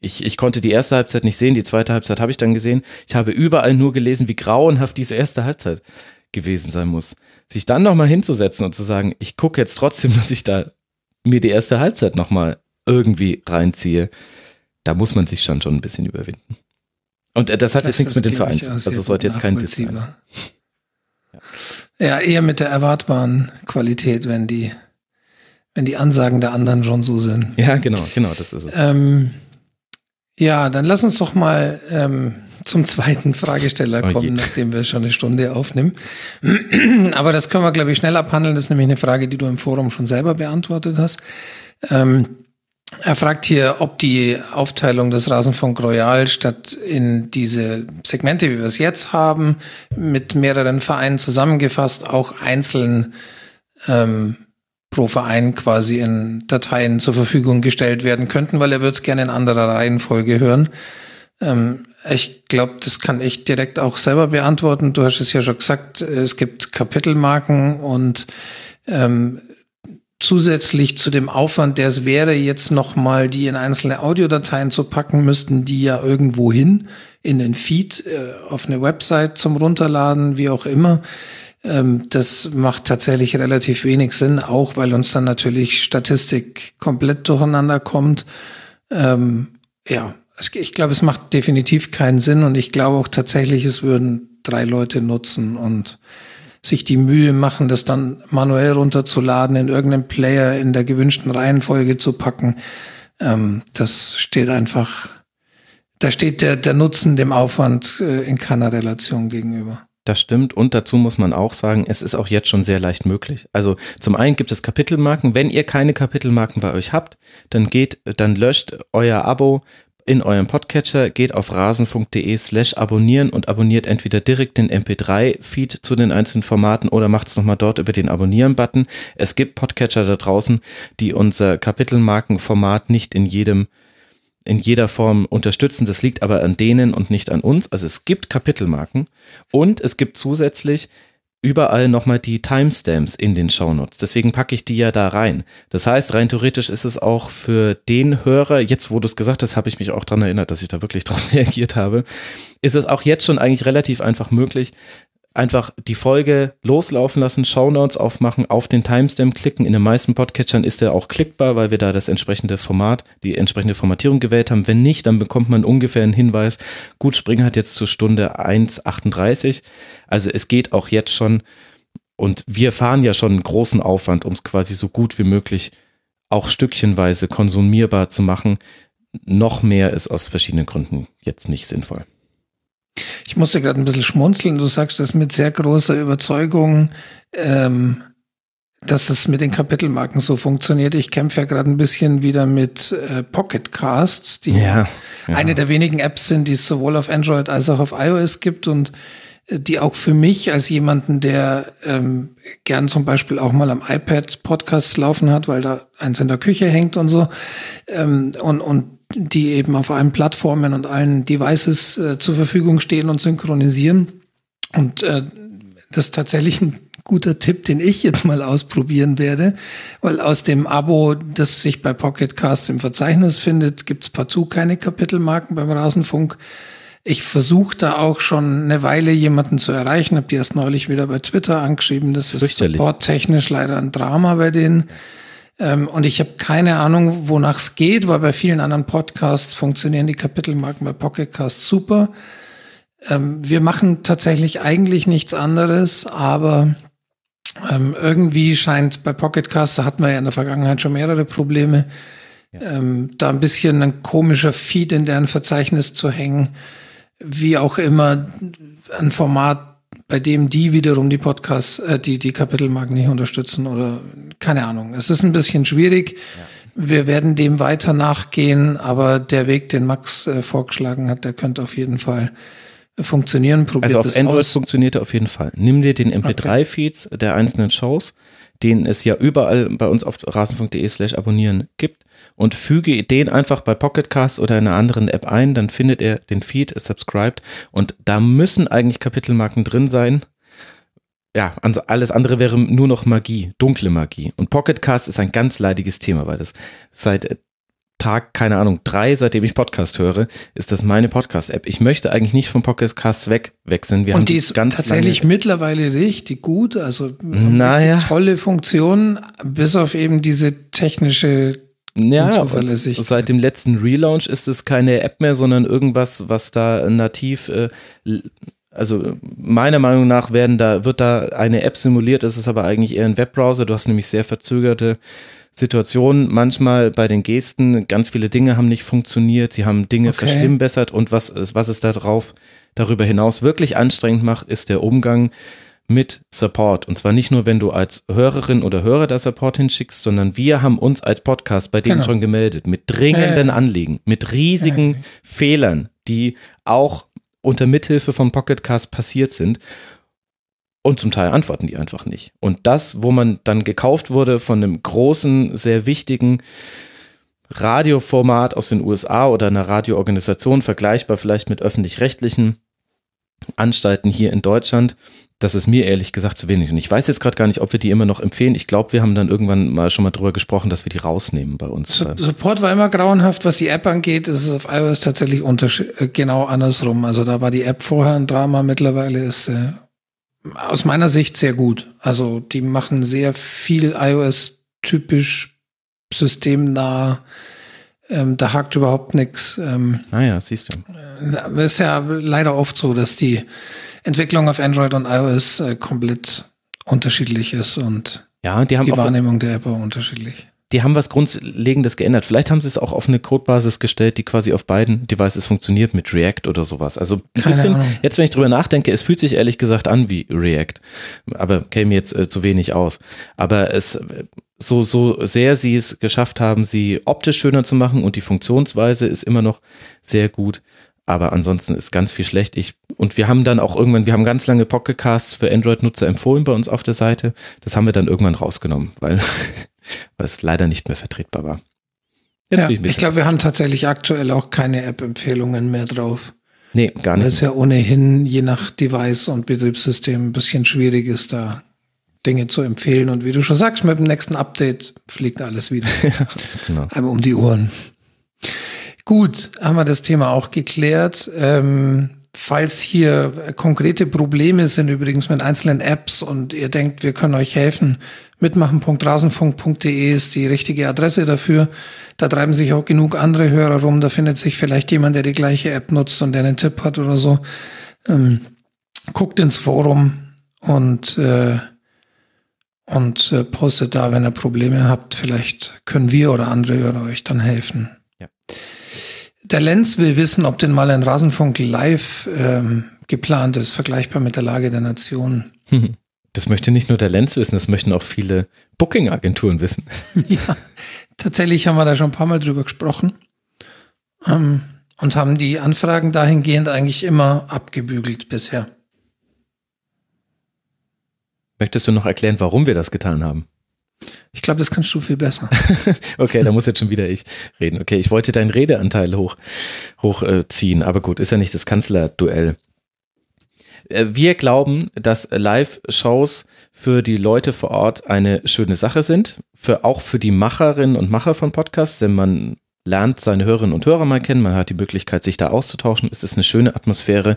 Ich, ich konnte die erste Halbzeit nicht sehen, die zweite Halbzeit habe ich dann gesehen. Ich habe überall nur gelesen, wie grauenhaft diese erste Halbzeit gewesen sein muss. Sich dann nochmal hinzusetzen und zu sagen, ich gucke jetzt trotzdem, dass ich da mir die erste Halbzeit nochmal irgendwie reinziehe, da muss man sich schon schon ein bisschen überwinden. Und äh, das hat das jetzt nichts mit dem Verein zu tun. Also es sollte jetzt kein Diss sein. Ja. ja, eher mit der erwartbaren Qualität, wenn die wenn die Ansagen der anderen schon so sind. Ja, genau, genau, das ist es. Ähm, ja, dann lass uns doch mal ähm, zum zweiten Fragesteller oh kommen, nachdem wir schon eine Stunde aufnehmen. Aber das können wir, glaube ich, schnell abhandeln. Das ist nämlich eine Frage, die du im Forum schon selber beantwortet hast. Ähm, er fragt hier, ob die Aufteilung des Rasenfunk Royal statt in diese Segmente, wie wir es jetzt haben, mit mehreren Vereinen zusammengefasst, auch einzeln ähm, pro Verein quasi in Dateien zur Verfügung gestellt werden könnten, weil er wird gerne in anderer Reihenfolge hören. Ähm, ich glaube, das kann ich direkt auch selber beantworten. Du hast es ja schon gesagt, es gibt Kapitelmarken und ähm, zusätzlich zu dem Aufwand, der es wäre, jetzt nochmal die in einzelne Audiodateien zu packen, müssten die ja irgendwo hin, in den Feed, äh, auf eine Website zum Runterladen, wie auch immer. Ähm, das macht tatsächlich relativ wenig Sinn, auch weil uns dann natürlich Statistik komplett durcheinander kommt. Ähm, ja, ich glaube, es macht definitiv keinen Sinn und ich glaube auch tatsächlich, es würden drei Leute nutzen und sich die Mühe machen, das dann manuell runterzuladen, in irgendeinem Player in der gewünschten Reihenfolge zu packen. Ähm, das steht einfach, da steht der, der Nutzen dem Aufwand äh, in keiner Relation gegenüber. Das stimmt. Und dazu muss man auch sagen, es ist auch jetzt schon sehr leicht möglich. Also zum einen gibt es Kapitelmarken. Wenn ihr keine Kapitelmarken bei euch habt, dann geht, dann löscht euer Abo in eurem Podcatcher, geht auf rasenfunk.de slash abonnieren und abonniert entweder direkt den MP3-Feed zu den einzelnen Formaten oder macht es nochmal dort über den Abonnieren-Button. Es gibt Podcatcher da draußen, die unser Kapitelmarkenformat nicht in jedem in jeder Form unterstützen. Das liegt aber an denen und nicht an uns. Also es gibt Kapitelmarken und es gibt zusätzlich überall nochmal die Timestamps in den Shownotes. Deswegen packe ich die ja da rein. Das heißt, rein theoretisch ist es auch für den Hörer, jetzt wo du es gesagt hast, habe ich mich auch daran erinnert, dass ich da wirklich drauf reagiert habe, ist es auch jetzt schon eigentlich relativ einfach möglich, einfach die Folge loslaufen lassen, Shownotes aufmachen, auf den Timestamp klicken. In den meisten Podcatchern ist er auch klickbar, weil wir da das entsprechende Format, die entsprechende Formatierung gewählt haben. Wenn nicht, dann bekommt man ungefähr einen Hinweis. Gut, Spring hat jetzt zur Stunde 1,38. Also es geht auch jetzt schon. Und wir fahren ja schon einen großen Aufwand, um es quasi so gut wie möglich auch stückchenweise konsumierbar zu machen. Noch mehr ist aus verschiedenen Gründen jetzt nicht sinnvoll. Ich musste gerade ein bisschen schmunzeln. Du sagst das mit sehr großer Überzeugung, ähm, dass es mit den Kapitelmarken so funktioniert. Ich kämpfe ja gerade ein bisschen wieder mit äh, Pocket Casts, die ja, ja. eine der wenigen Apps sind, die es sowohl auf Android als auch auf iOS gibt und äh, die auch für mich als jemanden, der ähm, gern zum Beispiel auch mal am iPad Podcasts laufen hat, weil da eins in der Küche hängt und so ähm, und und die eben auf allen Plattformen und allen Devices äh, zur Verfügung stehen und synchronisieren. Und äh, das ist tatsächlich ein guter Tipp, den ich jetzt mal ausprobieren werde, weil aus dem Abo, das sich bei Pocket Cast im Verzeichnis findet, gibt es partout keine Kapitelmarken beim Rasenfunk. Ich versuche da auch schon eine Weile jemanden zu erreichen, habe die erst neulich wieder bei Twitter angeschrieben. Das ist supporttechnisch leider ein Drama bei denen. Ähm, und ich habe keine Ahnung, wonach es geht, weil bei vielen anderen Podcasts funktionieren die Kapitelmarken bei Pocketcast super. Ähm, wir machen tatsächlich eigentlich nichts anderes, aber ähm, irgendwie scheint bei Pocketcast, da hatten wir ja in der Vergangenheit schon mehrere Probleme, ja. ähm, da ein bisschen ein komischer Feed in deren Verzeichnis zu hängen. Wie auch immer, ein Format, bei dem die wiederum die Podcasts, äh, die, die Kapitelmarken nicht unterstützen oder keine Ahnung. Es ist ein bisschen schwierig. Ja. Wir werden dem weiter nachgehen, aber der Weg, den Max äh, vorgeschlagen hat, der könnte auf jeden Fall funktionieren. Probiert also auf Android aus. funktioniert er auf jeden Fall. Nimm dir den MP3-Feeds okay. der einzelnen Shows, den es ja überall bei uns auf rasen.de slash abonnieren gibt und füge den einfach bei Pocketcast oder in einer anderen App ein, dann findet er den Feed, ist subscribed und da müssen eigentlich Kapitelmarken drin sein. Ja, also alles andere wäre nur noch Magie, dunkle Magie. Und Pocketcast ist ein ganz leidiges Thema, weil das seit Tag, keine Ahnung, drei, seitdem ich Podcast höre, ist das meine Podcast-App. Ich möchte eigentlich nicht vom Podcast weg wechseln. Wir und die ist ganz tatsächlich mittlerweile richtig gut, also naja. tolle Funktionen, bis auf eben diese technische ja, seit dem letzten Relaunch ist es keine App mehr, sondern irgendwas, was da nativ, äh, also meiner Meinung nach werden da, wird da eine App simuliert, ist es aber eigentlich eher ein Webbrowser. Du hast nämlich sehr verzögerte Situationen manchmal bei den Gesten. Ganz viele Dinge haben nicht funktioniert, sie haben Dinge okay. verschlimmbessert und was, was es da drauf darüber hinaus wirklich anstrengend macht, ist der Umgang mit Support. Und zwar nicht nur, wenn du als Hörerin oder Hörer da Support hinschickst, sondern wir haben uns als Podcast bei denen genau. schon gemeldet mit dringenden ja. Anliegen, mit riesigen ja, Fehlern, die auch unter Mithilfe von Pocketcast passiert sind. Und zum Teil antworten die einfach nicht. Und das, wo man dann gekauft wurde von einem großen, sehr wichtigen Radioformat aus den USA oder einer Radioorganisation, vergleichbar vielleicht mit öffentlich-rechtlichen Anstalten hier in Deutschland, das ist mir ehrlich gesagt zu wenig. Und ich weiß jetzt gerade gar nicht, ob wir die immer noch empfehlen. Ich glaube, wir haben dann irgendwann mal schon mal drüber gesprochen, dass wir die rausnehmen bei uns. Support war immer grauenhaft. Was die App angeht, ist es auf iOS tatsächlich äh, genau andersrum. Also da war die App vorher ein Drama. Mittlerweile ist äh, aus meiner Sicht sehr gut. Also die machen sehr viel iOS-typisch systemnah. Ähm, da hakt überhaupt nichts. Ähm, naja, ah siehst du. Äh, ist ja leider oft so, dass die Entwicklung auf Android und iOS äh, komplett unterschiedlich ist und ja, die, haben die Wahrnehmung der App auch unterschiedlich. Die haben was Grundlegendes geändert. Vielleicht haben sie es auch auf eine Codebasis gestellt, die quasi auf beiden Devices funktioniert mit React oder sowas. Also ein bisschen, jetzt wenn ich drüber nachdenke, es fühlt sich ehrlich gesagt an wie React, aber käme jetzt äh, zu wenig aus. Aber es, so, so sehr sie es geschafft haben, sie optisch schöner zu machen und die Funktionsweise ist immer noch sehr gut. Aber ansonsten ist ganz viel schlecht. Ich, und wir haben dann auch irgendwann, wir haben ganz lange Pocketcasts für Android-Nutzer empfohlen bei uns auf der Seite. Das haben wir dann irgendwann rausgenommen, weil, weil es leider nicht mehr vertretbar war. Jetzt ja, ich glaube, wir haben tatsächlich aktuell auch keine App-Empfehlungen mehr drauf. Nee, gar nicht. Weil es ja ohnehin je nach Device und Betriebssystem ein bisschen schwierig ist, da Dinge zu empfehlen. Und wie du schon sagst, mit dem nächsten Update fliegt alles wieder. ja, genau. Einmal um die Ohren. Gut, haben wir das Thema auch geklärt. Ähm, falls hier konkrete Probleme sind, übrigens mit einzelnen Apps und ihr denkt, wir können euch helfen, mitmachen.rasenfunk.de ist die richtige Adresse dafür. Da treiben sich auch genug andere Hörer rum. Da findet sich vielleicht jemand, der die gleiche App nutzt und der einen Tipp hat oder so. Ähm, guckt ins Forum und, äh, und äh, postet da, wenn ihr Probleme habt. Vielleicht können wir oder andere Hörer euch dann helfen. Ja. Der Lenz will wissen, ob denn mal ein Rasenfunk live ähm, geplant ist, vergleichbar mit der Lage der Nation. Das möchte nicht nur der Lenz wissen, das möchten auch viele Booking-Agenturen wissen. Ja, tatsächlich haben wir da schon ein paar Mal drüber gesprochen ähm, und haben die Anfragen dahingehend eigentlich immer abgebügelt bisher. Möchtest du noch erklären, warum wir das getan haben? Ich glaube, das kannst du viel besser. okay, da muss jetzt schon wieder ich reden. Okay, ich wollte deinen Redeanteil hoch, hochziehen, aber gut, ist ja nicht das Kanzlerduell. Äh, wir glauben, dass Live-Shows für die Leute vor Ort eine schöne Sache sind, für auch für die Macherinnen und Macher von Podcasts, denn man lernt seine Hörerinnen und Hörer mal kennen, man hat die Möglichkeit, sich da auszutauschen, es ist eine schöne Atmosphäre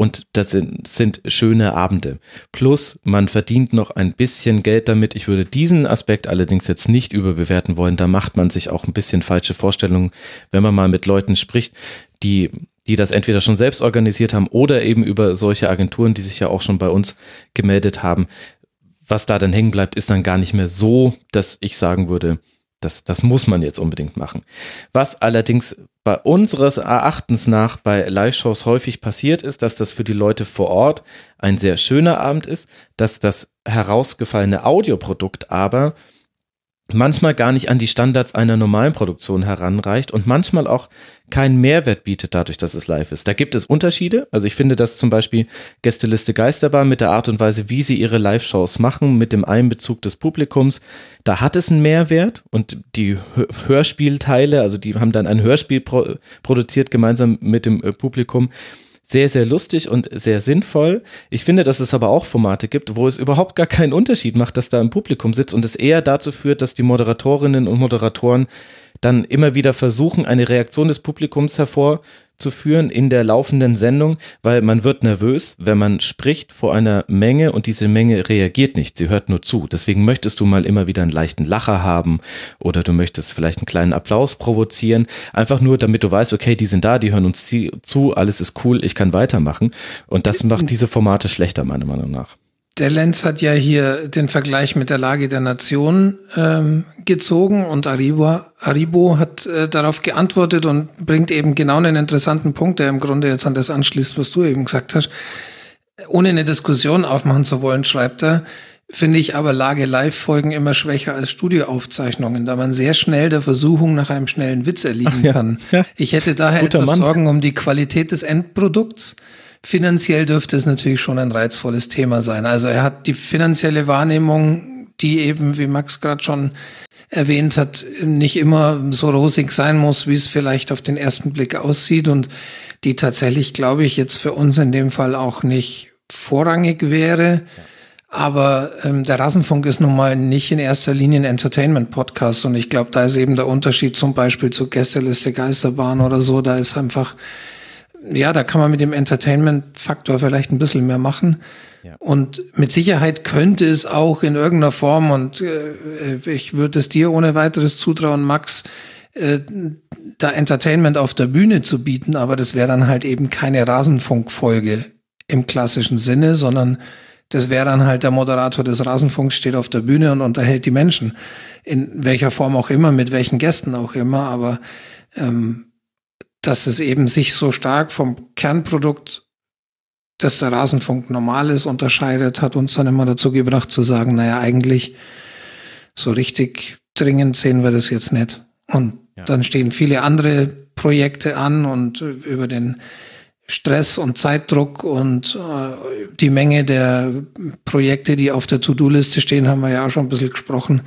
und das sind, sind schöne Abende. Plus, man verdient noch ein bisschen Geld damit. Ich würde diesen Aspekt allerdings jetzt nicht überbewerten wollen. Da macht man sich auch ein bisschen falsche Vorstellungen, wenn man mal mit Leuten spricht, die die das entweder schon selbst organisiert haben oder eben über solche Agenturen, die sich ja auch schon bei uns gemeldet haben. Was da dann hängen bleibt, ist dann gar nicht mehr so, dass ich sagen würde, das, das muss man jetzt unbedingt machen. Was allerdings bei unseres Erachtens nach bei Live-Shows häufig passiert ist, dass das für die Leute vor Ort ein sehr schöner Abend ist, dass das herausgefallene Audioprodukt aber manchmal gar nicht an die Standards einer normalen Produktion heranreicht und manchmal auch keinen Mehrwert bietet dadurch, dass es live ist. Da gibt es Unterschiede. Also ich finde, dass zum Beispiel Gästeliste Geisterbahn mit der Art und Weise, wie sie ihre Live-Shows machen, mit dem Einbezug des Publikums, da hat es einen Mehrwert und die Hörspielteile, also die haben dann ein Hörspiel pro produziert gemeinsam mit dem äh, Publikum sehr, sehr lustig und sehr sinnvoll. Ich finde, dass es aber auch Formate gibt, wo es überhaupt gar keinen Unterschied macht, dass da ein Publikum sitzt und es eher dazu führt, dass die Moderatorinnen und Moderatoren dann immer wieder versuchen, eine Reaktion des Publikums hervor zu führen in der laufenden Sendung, weil man wird nervös, wenn man spricht vor einer Menge und diese Menge reagiert nicht, sie hört nur zu. Deswegen möchtest du mal immer wieder einen leichten Lacher haben oder du möchtest vielleicht einen kleinen Applaus provozieren, einfach nur damit du weißt, okay, die sind da, die hören uns zu, alles ist cool, ich kann weitermachen und das macht diese Formate schlechter meiner Meinung nach. Der Lenz hat ja hier den Vergleich mit der Lage der Nation ähm, gezogen und Aribo, Aribo hat äh, darauf geantwortet und bringt eben genau einen interessanten Punkt, der im Grunde jetzt an das anschließt, was du eben gesagt hast. Ohne eine Diskussion aufmachen zu wollen, schreibt er, finde ich aber Lage-Live-Folgen immer schwächer als Studioaufzeichnungen, da man sehr schnell der Versuchung nach einem schnellen Witz erliegen ja, kann. Ja. Ich hätte daher Guter etwas Mann. Sorgen um die Qualität des Endprodukts. Finanziell dürfte es natürlich schon ein reizvolles Thema sein. Also er hat die finanzielle Wahrnehmung, die eben, wie Max gerade schon erwähnt hat, nicht immer so rosig sein muss, wie es vielleicht auf den ersten Blick aussieht und die tatsächlich, glaube ich, jetzt für uns in dem Fall auch nicht vorrangig wäre. Aber ähm, der Rasenfunk ist nun mal nicht in erster Linie ein Entertainment-Podcast und ich glaube, da ist eben der Unterschied zum Beispiel zu Gästeliste Geisterbahn oder so, da ist einfach ja, da kann man mit dem Entertainment-Faktor vielleicht ein bisschen mehr machen. Ja. Und mit Sicherheit könnte es auch in irgendeiner Form, und äh, ich würde es dir ohne weiteres zutrauen, Max, äh, da Entertainment auf der Bühne zu bieten, aber das wäre dann halt eben keine Rasenfunkfolge im klassischen Sinne, sondern das wäre dann halt der Moderator des Rasenfunks steht auf der Bühne und unterhält die Menschen. In welcher Form auch immer, mit welchen Gästen auch immer, aber ähm, dass es eben sich so stark vom Kernprodukt, das der Rasenfunk normal ist, unterscheidet, hat uns dann immer dazu gebracht zu sagen, naja, eigentlich so richtig dringend sehen wir das jetzt nicht. Und ja. dann stehen viele andere Projekte an und über den Stress und Zeitdruck und äh, die Menge der Projekte, die auf der To-Do-Liste stehen, haben wir ja auch schon ein bisschen gesprochen.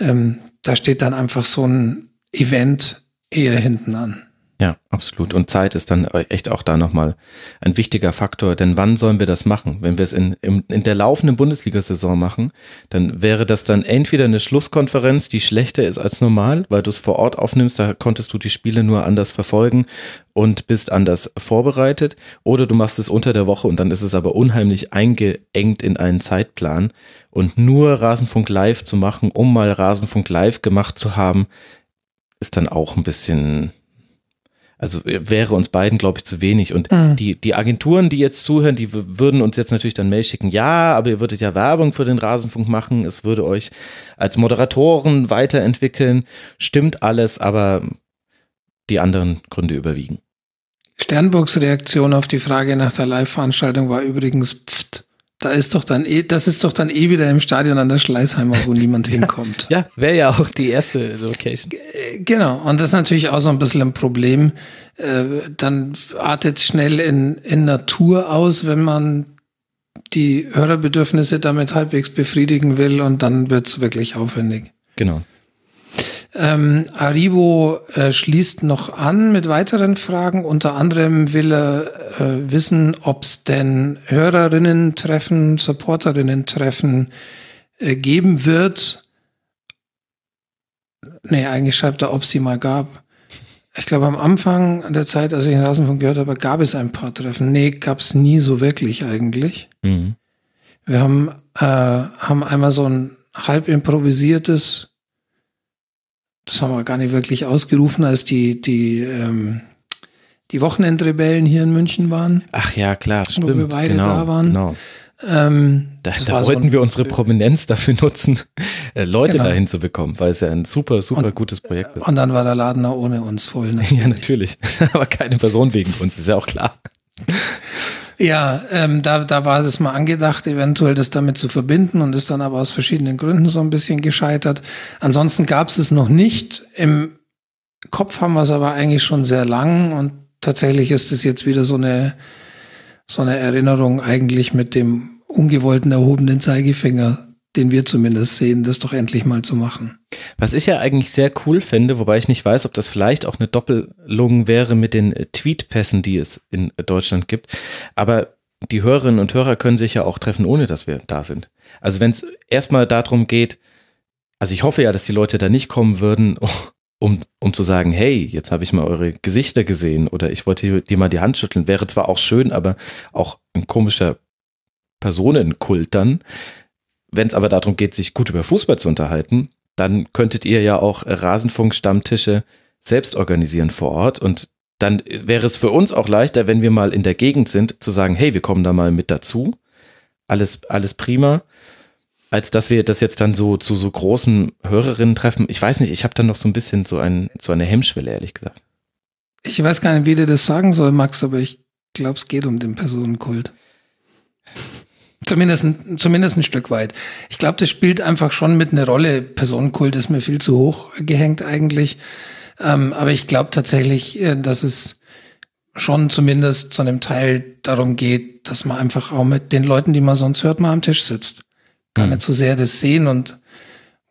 Ähm, da steht dann einfach so ein Event eher hinten an. Ja, absolut. Und Zeit ist dann echt auch da nochmal ein wichtiger Faktor. Denn wann sollen wir das machen? Wenn wir es in, in, in der laufenden Bundesliga-Saison machen, dann wäre das dann entweder eine Schlusskonferenz, die schlechter ist als normal, weil du es vor Ort aufnimmst, da konntest du die Spiele nur anders verfolgen und bist anders vorbereitet. Oder du machst es unter der Woche und dann ist es aber unheimlich eingeengt in einen Zeitplan. Und nur Rasenfunk Live zu machen, um mal Rasenfunk Live gemacht zu haben, ist dann auch ein bisschen also wäre uns beiden, glaube ich, zu wenig. Und mhm. die, die Agenturen, die jetzt zuhören, die würden uns jetzt natürlich dann Mail schicken, ja, aber ihr würdet ja Werbung für den Rasenfunk machen, es würde euch als Moderatoren weiterentwickeln. Stimmt alles, aber die anderen Gründe überwiegen. Sternburgs Reaktion auf die Frage nach der Live-Veranstaltung war übrigens, pft, da ist doch dann eh, das ist doch dann eh wieder im Stadion an der Schleißheimer, wo niemand hinkommt. Ja, wäre ja auch die erste Location. Genau, und das ist natürlich auch so ein bisschen ein Problem. Äh, dann artet schnell in, in Natur aus, wenn man die Hörerbedürfnisse damit halbwegs befriedigen will und dann wird's wirklich aufwendig. Genau. Ähm, Aribo äh, schließt noch an mit weiteren Fragen. Unter anderem will er äh, wissen, ob es denn Hörerinnen-Treffen, Supporterinnen-Treffen äh, geben wird. Nee, eigentlich schreibt er, ob sie mal gab. Ich glaube, am Anfang der Zeit, als ich den Rasenfunk gehört habe, gab es ein paar Treffen. Nee, gab es nie so wirklich eigentlich. Mhm. Wir haben, äh, haben einmal so ein halb improvisiertes das haben wir gar nicht wirklich ausgerufen, als die, die, ähm, die Wochenendrebellen hier in München waren. Ach ja, klar, stimmt. Wo wir beide genau, da waren. Genau. Ähm, da da wollten so wir unsere Prominenz dafür nutzen, äh, Leute genau. dahin zu bekommen, weil es ja ein super, super und, gutes Projekt ist. Und dann war der Laden auch ohne uns voll. Natürlich. Ja, natürlich. Aber keine Person wegen uns, ist ja auch klar. Ja, ähm, da, da war es mal angedacht, eventuell das damit zu verbinden und ist dann aber aus verschiedenen Gründen so ein bisschen gescheitert. Ansonsten gab es es noch nicht. Im Kopf haben wir es aber eigentlich schon sehr lang und tatsächlich ist es jetzt wieder so eine, so eine Erinnerung eigentlich mit dem ungewollten erhobenen Zeigefinger den wir zumindest sehen, das doch endlich mal zu machen. Was ich ja eigentlich sehr cool finde, wobei ich nicht weiß, ob das vielleicht auch eine Doppelung wäre mit den äh, Tweetpässen, die es in Deutschland gibt, aber die Hörerinnen und Hörer können sich ja auch treffen, ohne dass wir da sind. Also wenn es erstmal darum geht, also ich hoffe ja, dass die Leute da nicht kommen würden, um, um zu sagen, hey, jetzt habe ich mal eure Gesichter gesehen oder ich wollte dir mal die Hand schütteln, wäre zwar auch schön, aber auch ein komischer Personenkult dann. Wenn es aber darum geht, sich gut über Fußball zu unterhalten, dann könntet ihr ja auch Rasenfunk-Stammtische selbst organisieren vor Ort und dann wäre es für uns auch leichter, wenn wir mal in der Gegend sind, zu sagen, hey, wir kommen da mal mit dazu. Alles, alles prima. Als dass wir das jetzt dann so zu so großen Hörerinnen treffen. Ich weiß nicht, ich habe dann noch so ein bisschen so, ein, so eine Hemmschwelle, ehrlich gesagt. Ich weiß gar nicht, wie dir das sagen soll, Max, aber ich glaube, es geht um den Personenkult. Zumindest, zumindest ein Stück weit. Ich glaube, das spielt einfach schon mit einer Rolle. Personenkult ist mir viel zu hoch gehängt eigentlich. Ähm, aber ich glaube tatsächlich, äh, dass es schon zumindest zu einem Teil darum geht, dass man einfach auch mit den Leuten, die man sonst hört, mal am Tisch sitzt. Gar mhm. nicht so sehr das sehen und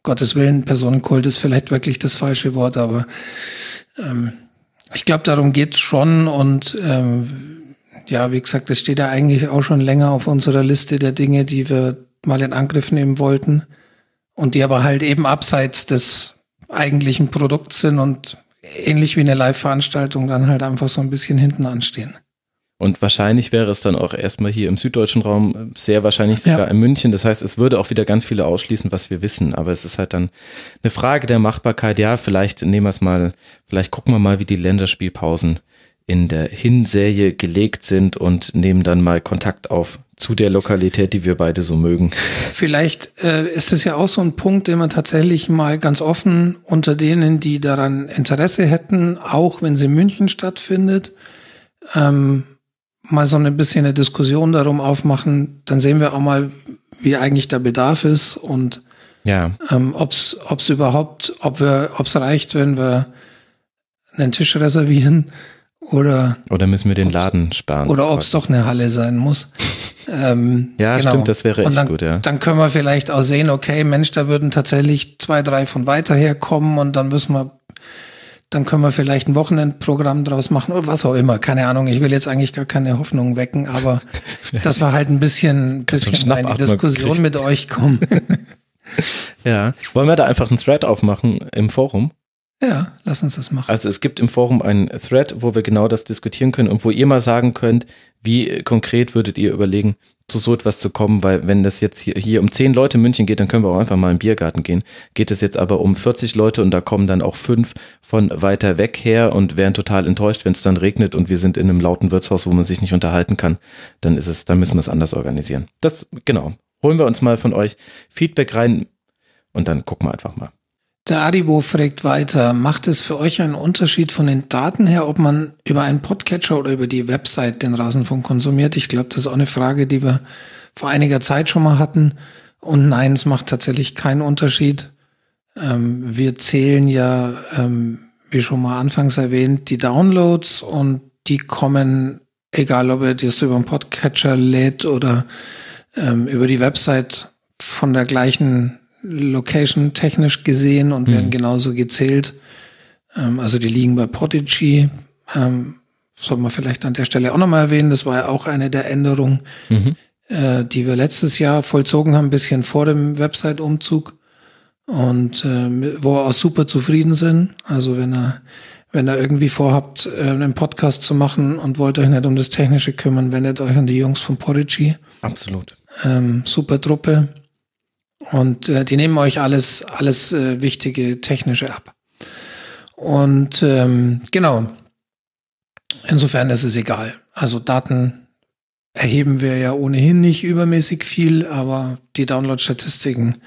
Gottes Willen, Personenkult ist vielleicht wirklich das falsche Wort, aber ähm, ich glaube, darum geht's schon und ähm, ja, wie gesagt, das steht ja eigentlich auch schon länger auf unserer Liste der Dinge, die wir mal in Angriff nehmen wollten und die aber halt eben abseits des eigentlichen Produkts sind und ähnlich wie eine Live-Veranstaltung dann halt einfach so ein bisschen hinten anstehen. Und wahrscheinlich wäre es dann auch erstmal hier im süddeutschen Raum, sehr wahrscheinlich sogar ja. in München. Das heißt, es würde auch wieder ganz viele ausschließen, was wir wissen. Aber es ist halt dann eine Frage der Machbarkeit. Ja, vielleicht nehmen wir es mal, vielleicht gucken wir mal, wie die Länderspielpausen in der Hinserie gelegt sind und nehmen dann mal Kontakt auf zu der Lokalität, die wir beide so mögen. Vielleicht äh, ist es ja auch so ein Punkt, den man tatsächlich mal ganz offen unter denen, die daran Interesse hätten, auch wenn sie in München stattfindet, ähm, mal so ein bisschen eine Diskussion darum aufmachen. Dann sehen wir auch mal, wie eigentlich der Bedarf ist und Ja. Ähm, ob's, ob's überhaupt, ob wir, ob's reicht, wenn wir einen Tisch reservieren oder, Oder müssen wir den Laden sparen? oder ob's doch eine Halle sein muss. Ähm, Ja, stimmt, das wäre echt dann, gut, ja. Dann können wir vielleicht auch sehen, okay, Mensch, da würden tatsächlich zwei, drei von weiter herkommen und dann müssen wir, dann können wir vielleicht ein Wochenendprogramm draus machen oder was auch immer. Keine Ahnung, ich will jetzt eigentlich gar keine Hoffnung wecken, aber dass wir halt ein bisschen, bisschen in die Diskussion mit euch kommen. Ja. Wollen wir da einfach einen Thread aufmachen im Forum? Ja, lass uns das machen. Also es gibt im Forum einen Thread, wo wir genau das diskutieren können und wo ihr mal sagen könnt, wie konkret würdet ihr überlegen, zu so etwas zu kommen, weil wenn das jetzt hier, hier um 10 Leute in München geht, dann können wir auch einfach mal im Biergarten gehen. Geht es jetzt aber um 40 Leute und da kommen dann auch fünf von weiter weg her und wären total enttäuscht, wenn es dann regnet und wir sind in einem lauten Wirtshaus, wo man sich nicht unterhalten kann, dann ist es, dann müssen wir es anders organisieren. Das, genau. Holen wir uns mal von euch Feedback rein und dann gucken wir einfach mal. Der Adibo fragt weiter, macht es für euch einen Unterschied von den Daten her, ob man über einen Podcatcher oder über die Website den Rasenfunk konsumiert? Ich glaube, das ist auch eine Frage, die wir vor einiger Zeit schon mal hatten. Und nein, es macht tatsächlich keinen Unterschied. Ähm, wir zählen ja, ähm, wie schon mal anfangs erwähnt, die Downloads und die kommen, egal ob ihr das über einen Podcatcher lädt oder ähm, über die Website von der gleichen Location technisch gesehen und werden genauso gezählt. Ähm, also die liegen bei Podigy. Ähm, soll man vielleicht an der Stelle auch nochmal erwähnen. Das war ja auch eine der Änderungen, äh, die wir letztes Jahr vollzogen haben, ein bisschen vor dem Website-Umzug. Und äh, wo wir auch super zufrieden sind. Also wenn ihr, wenn ihr irgendwie vorhabt, äh, einen Podcast zu machen und wollt euch nicht um das Technische kümmern, wendet euch an die Jungs von Podigy Absolut. ähm, super Truppe. Und äh, die nehmen euch alles, alles äh, wichtige technische ab. Und ähm, genau. Insofern ist es egal. Also Daten erheben wir ja ohnehin nicht übermäßig viel, aber die Download-Statistiken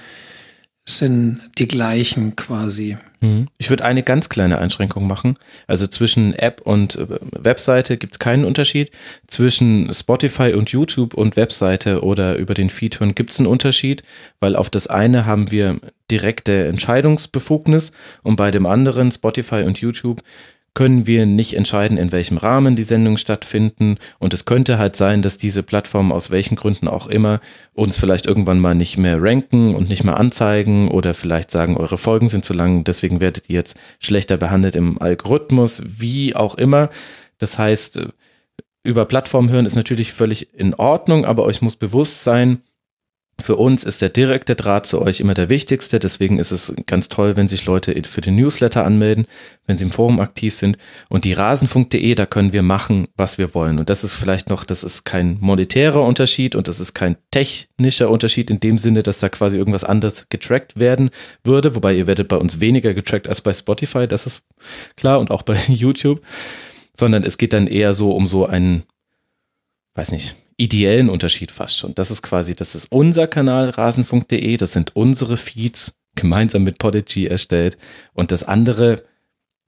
sind die gleichen quasi. Mhm. Ich würde eine ganz kleine Einschränkung machen. Also zwischen App und äh, Webseite gibt es keinen Unterschied. Zwischen Spotify und YouTube und Webseite oder über den Feed hören gibt es einen Unterschied, weil auf das eine haben wir direkte Entscheidungsbefugnis und bei dem anderen, Spotify und YouTube, können wir nicht entscheiden, in welchem Rahmen die Sendungen stattfinden. Und es könnte halt sein, dass diese Plattformen aus welchen Gründen auch immer uns vielleicht irgendwann mal nicht mehr ranken und nicht mehr anzeigen oder vielleicht sagen, eure Folgen sind zu lang, deswegen werdet ihr jetzt schlechter behandelt im Algorithmus, wie auch immer. Das heißt, über Plattformen hören ist natürlich völlig in Ordnung, aber euch muss bewusst sein, für uns ist der direkte Draht zu euch immer der wichtigste. Deswegen ist es ganz toll, wenn sich Leute für den Newsletter anmelden, wenn sie im Forum aktiv sind. Und die rasenfunk.de, da können wir machen, was wir wollen. Und das ist vielleicht noch, das ist kein monetärer Unterschied und das ist kein technischer Unterschied in dem Sinne, dass da quasi irgendwas anderes getrackt werden würde. Wobei ihr werdet bei uns weniger getrackt als bei Spotify, das ist klar und auch bei YouTube. Sondern es geht dann eher so um so einen, weiß nicht, ideellen Unterschied fast schon. Das ist quasi, das ist unser Kanal rasenfunk.de, das sind unsere Feeds gemeinsam mit Podigy erstellt und das andere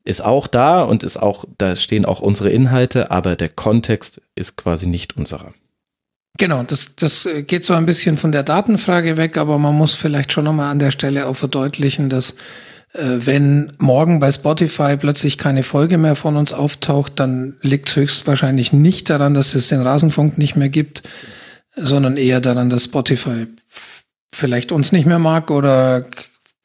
ist auch da und ist auch, da stehen auch unsere Inhalte, aber der Kontext ist quasi nicht unserer. Genau, das, das geht so ein bisschen von der Datenfrage weg, aber man muss vielleicht schon nochmal an der Stelle auch verdeutlichen, dass wenn morgen bei Spotify plötzlich keine Folge mehr von uns auftaucht, dann liegt höchstwahrscheinlich nicht daran, dass es den Rasenfunk nicht mehr gibt, sondern eher daran, dass Spotify vielleicht uns nicht mehr mag oder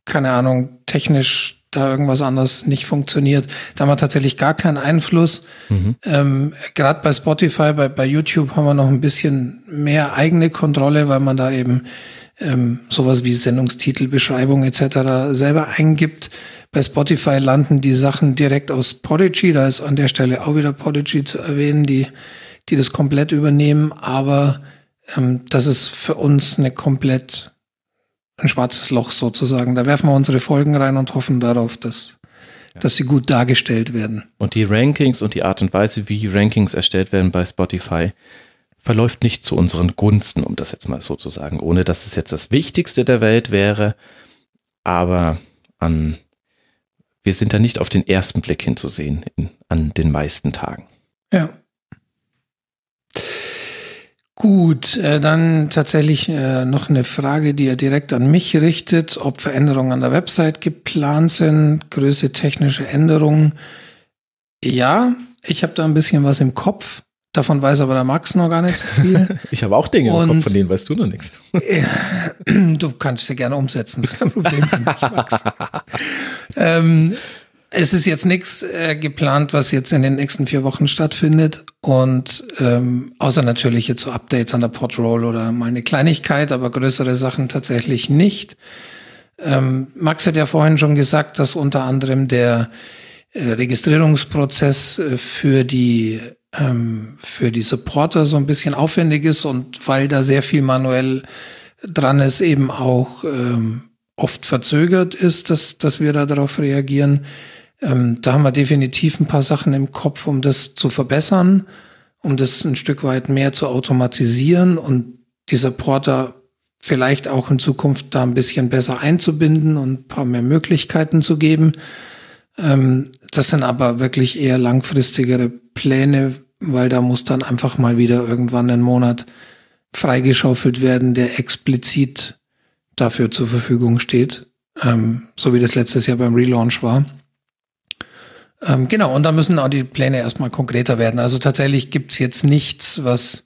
keine Ahnung, technisch da irgendwas anderes nicht funktioniert. Da haben wir tatsächlich gar keinen Einfluss. Ähm, Gerade bei Spotify, bei, bei YouTube haben wir noch ein bisschen mehr eigene Kontrolle, weil man da eben ähm, sowas wie Sendungstitel, Beschreibung etc. selber eingibt. Bei Spotify landen die Sachen direkt aus Podigy. Da ist an der Stelle auch wieder Podigy zu erwähnen, die, die das komplett übernehmen. Aber ähm, das ist für uns eine komplett ein schwarzes Loch sozusagen. Da werfen wir unsere Folgen rein und hoffen darauf, dass, dass sie gut dargestellt werden. Und die Rankings und die Art und Weise, wie Rankings erstellt werden bei Spotify, verläuft nicht zu unseren Gunsten, um das jetzt mal so zu sagen, ohne dass das jetzt das Wichtigste der Welt wäre. Aber an, wir sind da nicht auf den ersten Blick hinzusehen in, an den meisten Tagen. Ja. Gut, äh, dann tatsächlich äh, noch eine Frage, die er direkt an mich richtet, ob Veränderungen an der Website geplant sind, größere technische Änderungen. Ja, ich habe da ein bisschen was im Kopf. Davon weiß aber der Max noch gar nicht so viel. ich habe auch Dinge im Kopf, von denen weißt du noch nichts. du kannst sie gerne umsetzen, das ist kein Problem für mich, Max. ähm, es ist jetzt nichts äh, geplant, was jetzt in den nächsten vier Wochen stattfindet. Und ähm, außer natürlich jetzt so Updates an der Podroll oder mal eine Kleinigkeit, aber größere Sachen tatsächlich nicht. Ähm, Max hat ja vorhin schon gesagt, dass unter anderem der äh, Registrierungsprozess äh, für die ähm, für die Supporter so ein bisschen aufwendig ist und weil da sehr viel manuell dran ist, eben auch ähm, oft verzögert ist, dass, dass wir da darauf reagieren. Ähm, da haben wir definitiv ein paar Sachen im Kopf, um das zu verbessern, um das ein Stück weit mehr zu automatisieren und die Supporter vielleicht auch in Zukunft da ein bisschen besser einzubinden und ein paar mehr Möglichkeiten zu geben. Ähm, das sind aber wirklich eher langfristigere Pläne, weil da muss dann einfach mal wieder irgendwann ein Monat freigeschaufelt werden, der explizit dafür zur Verfügung steht, ähm, so wie das letztes Jahr beim Relaunch war. Ähm, genau, und da müssen auch die Pläne erstmal konkreter werden. Also tatsächlich gibt's jetzt nichts, was,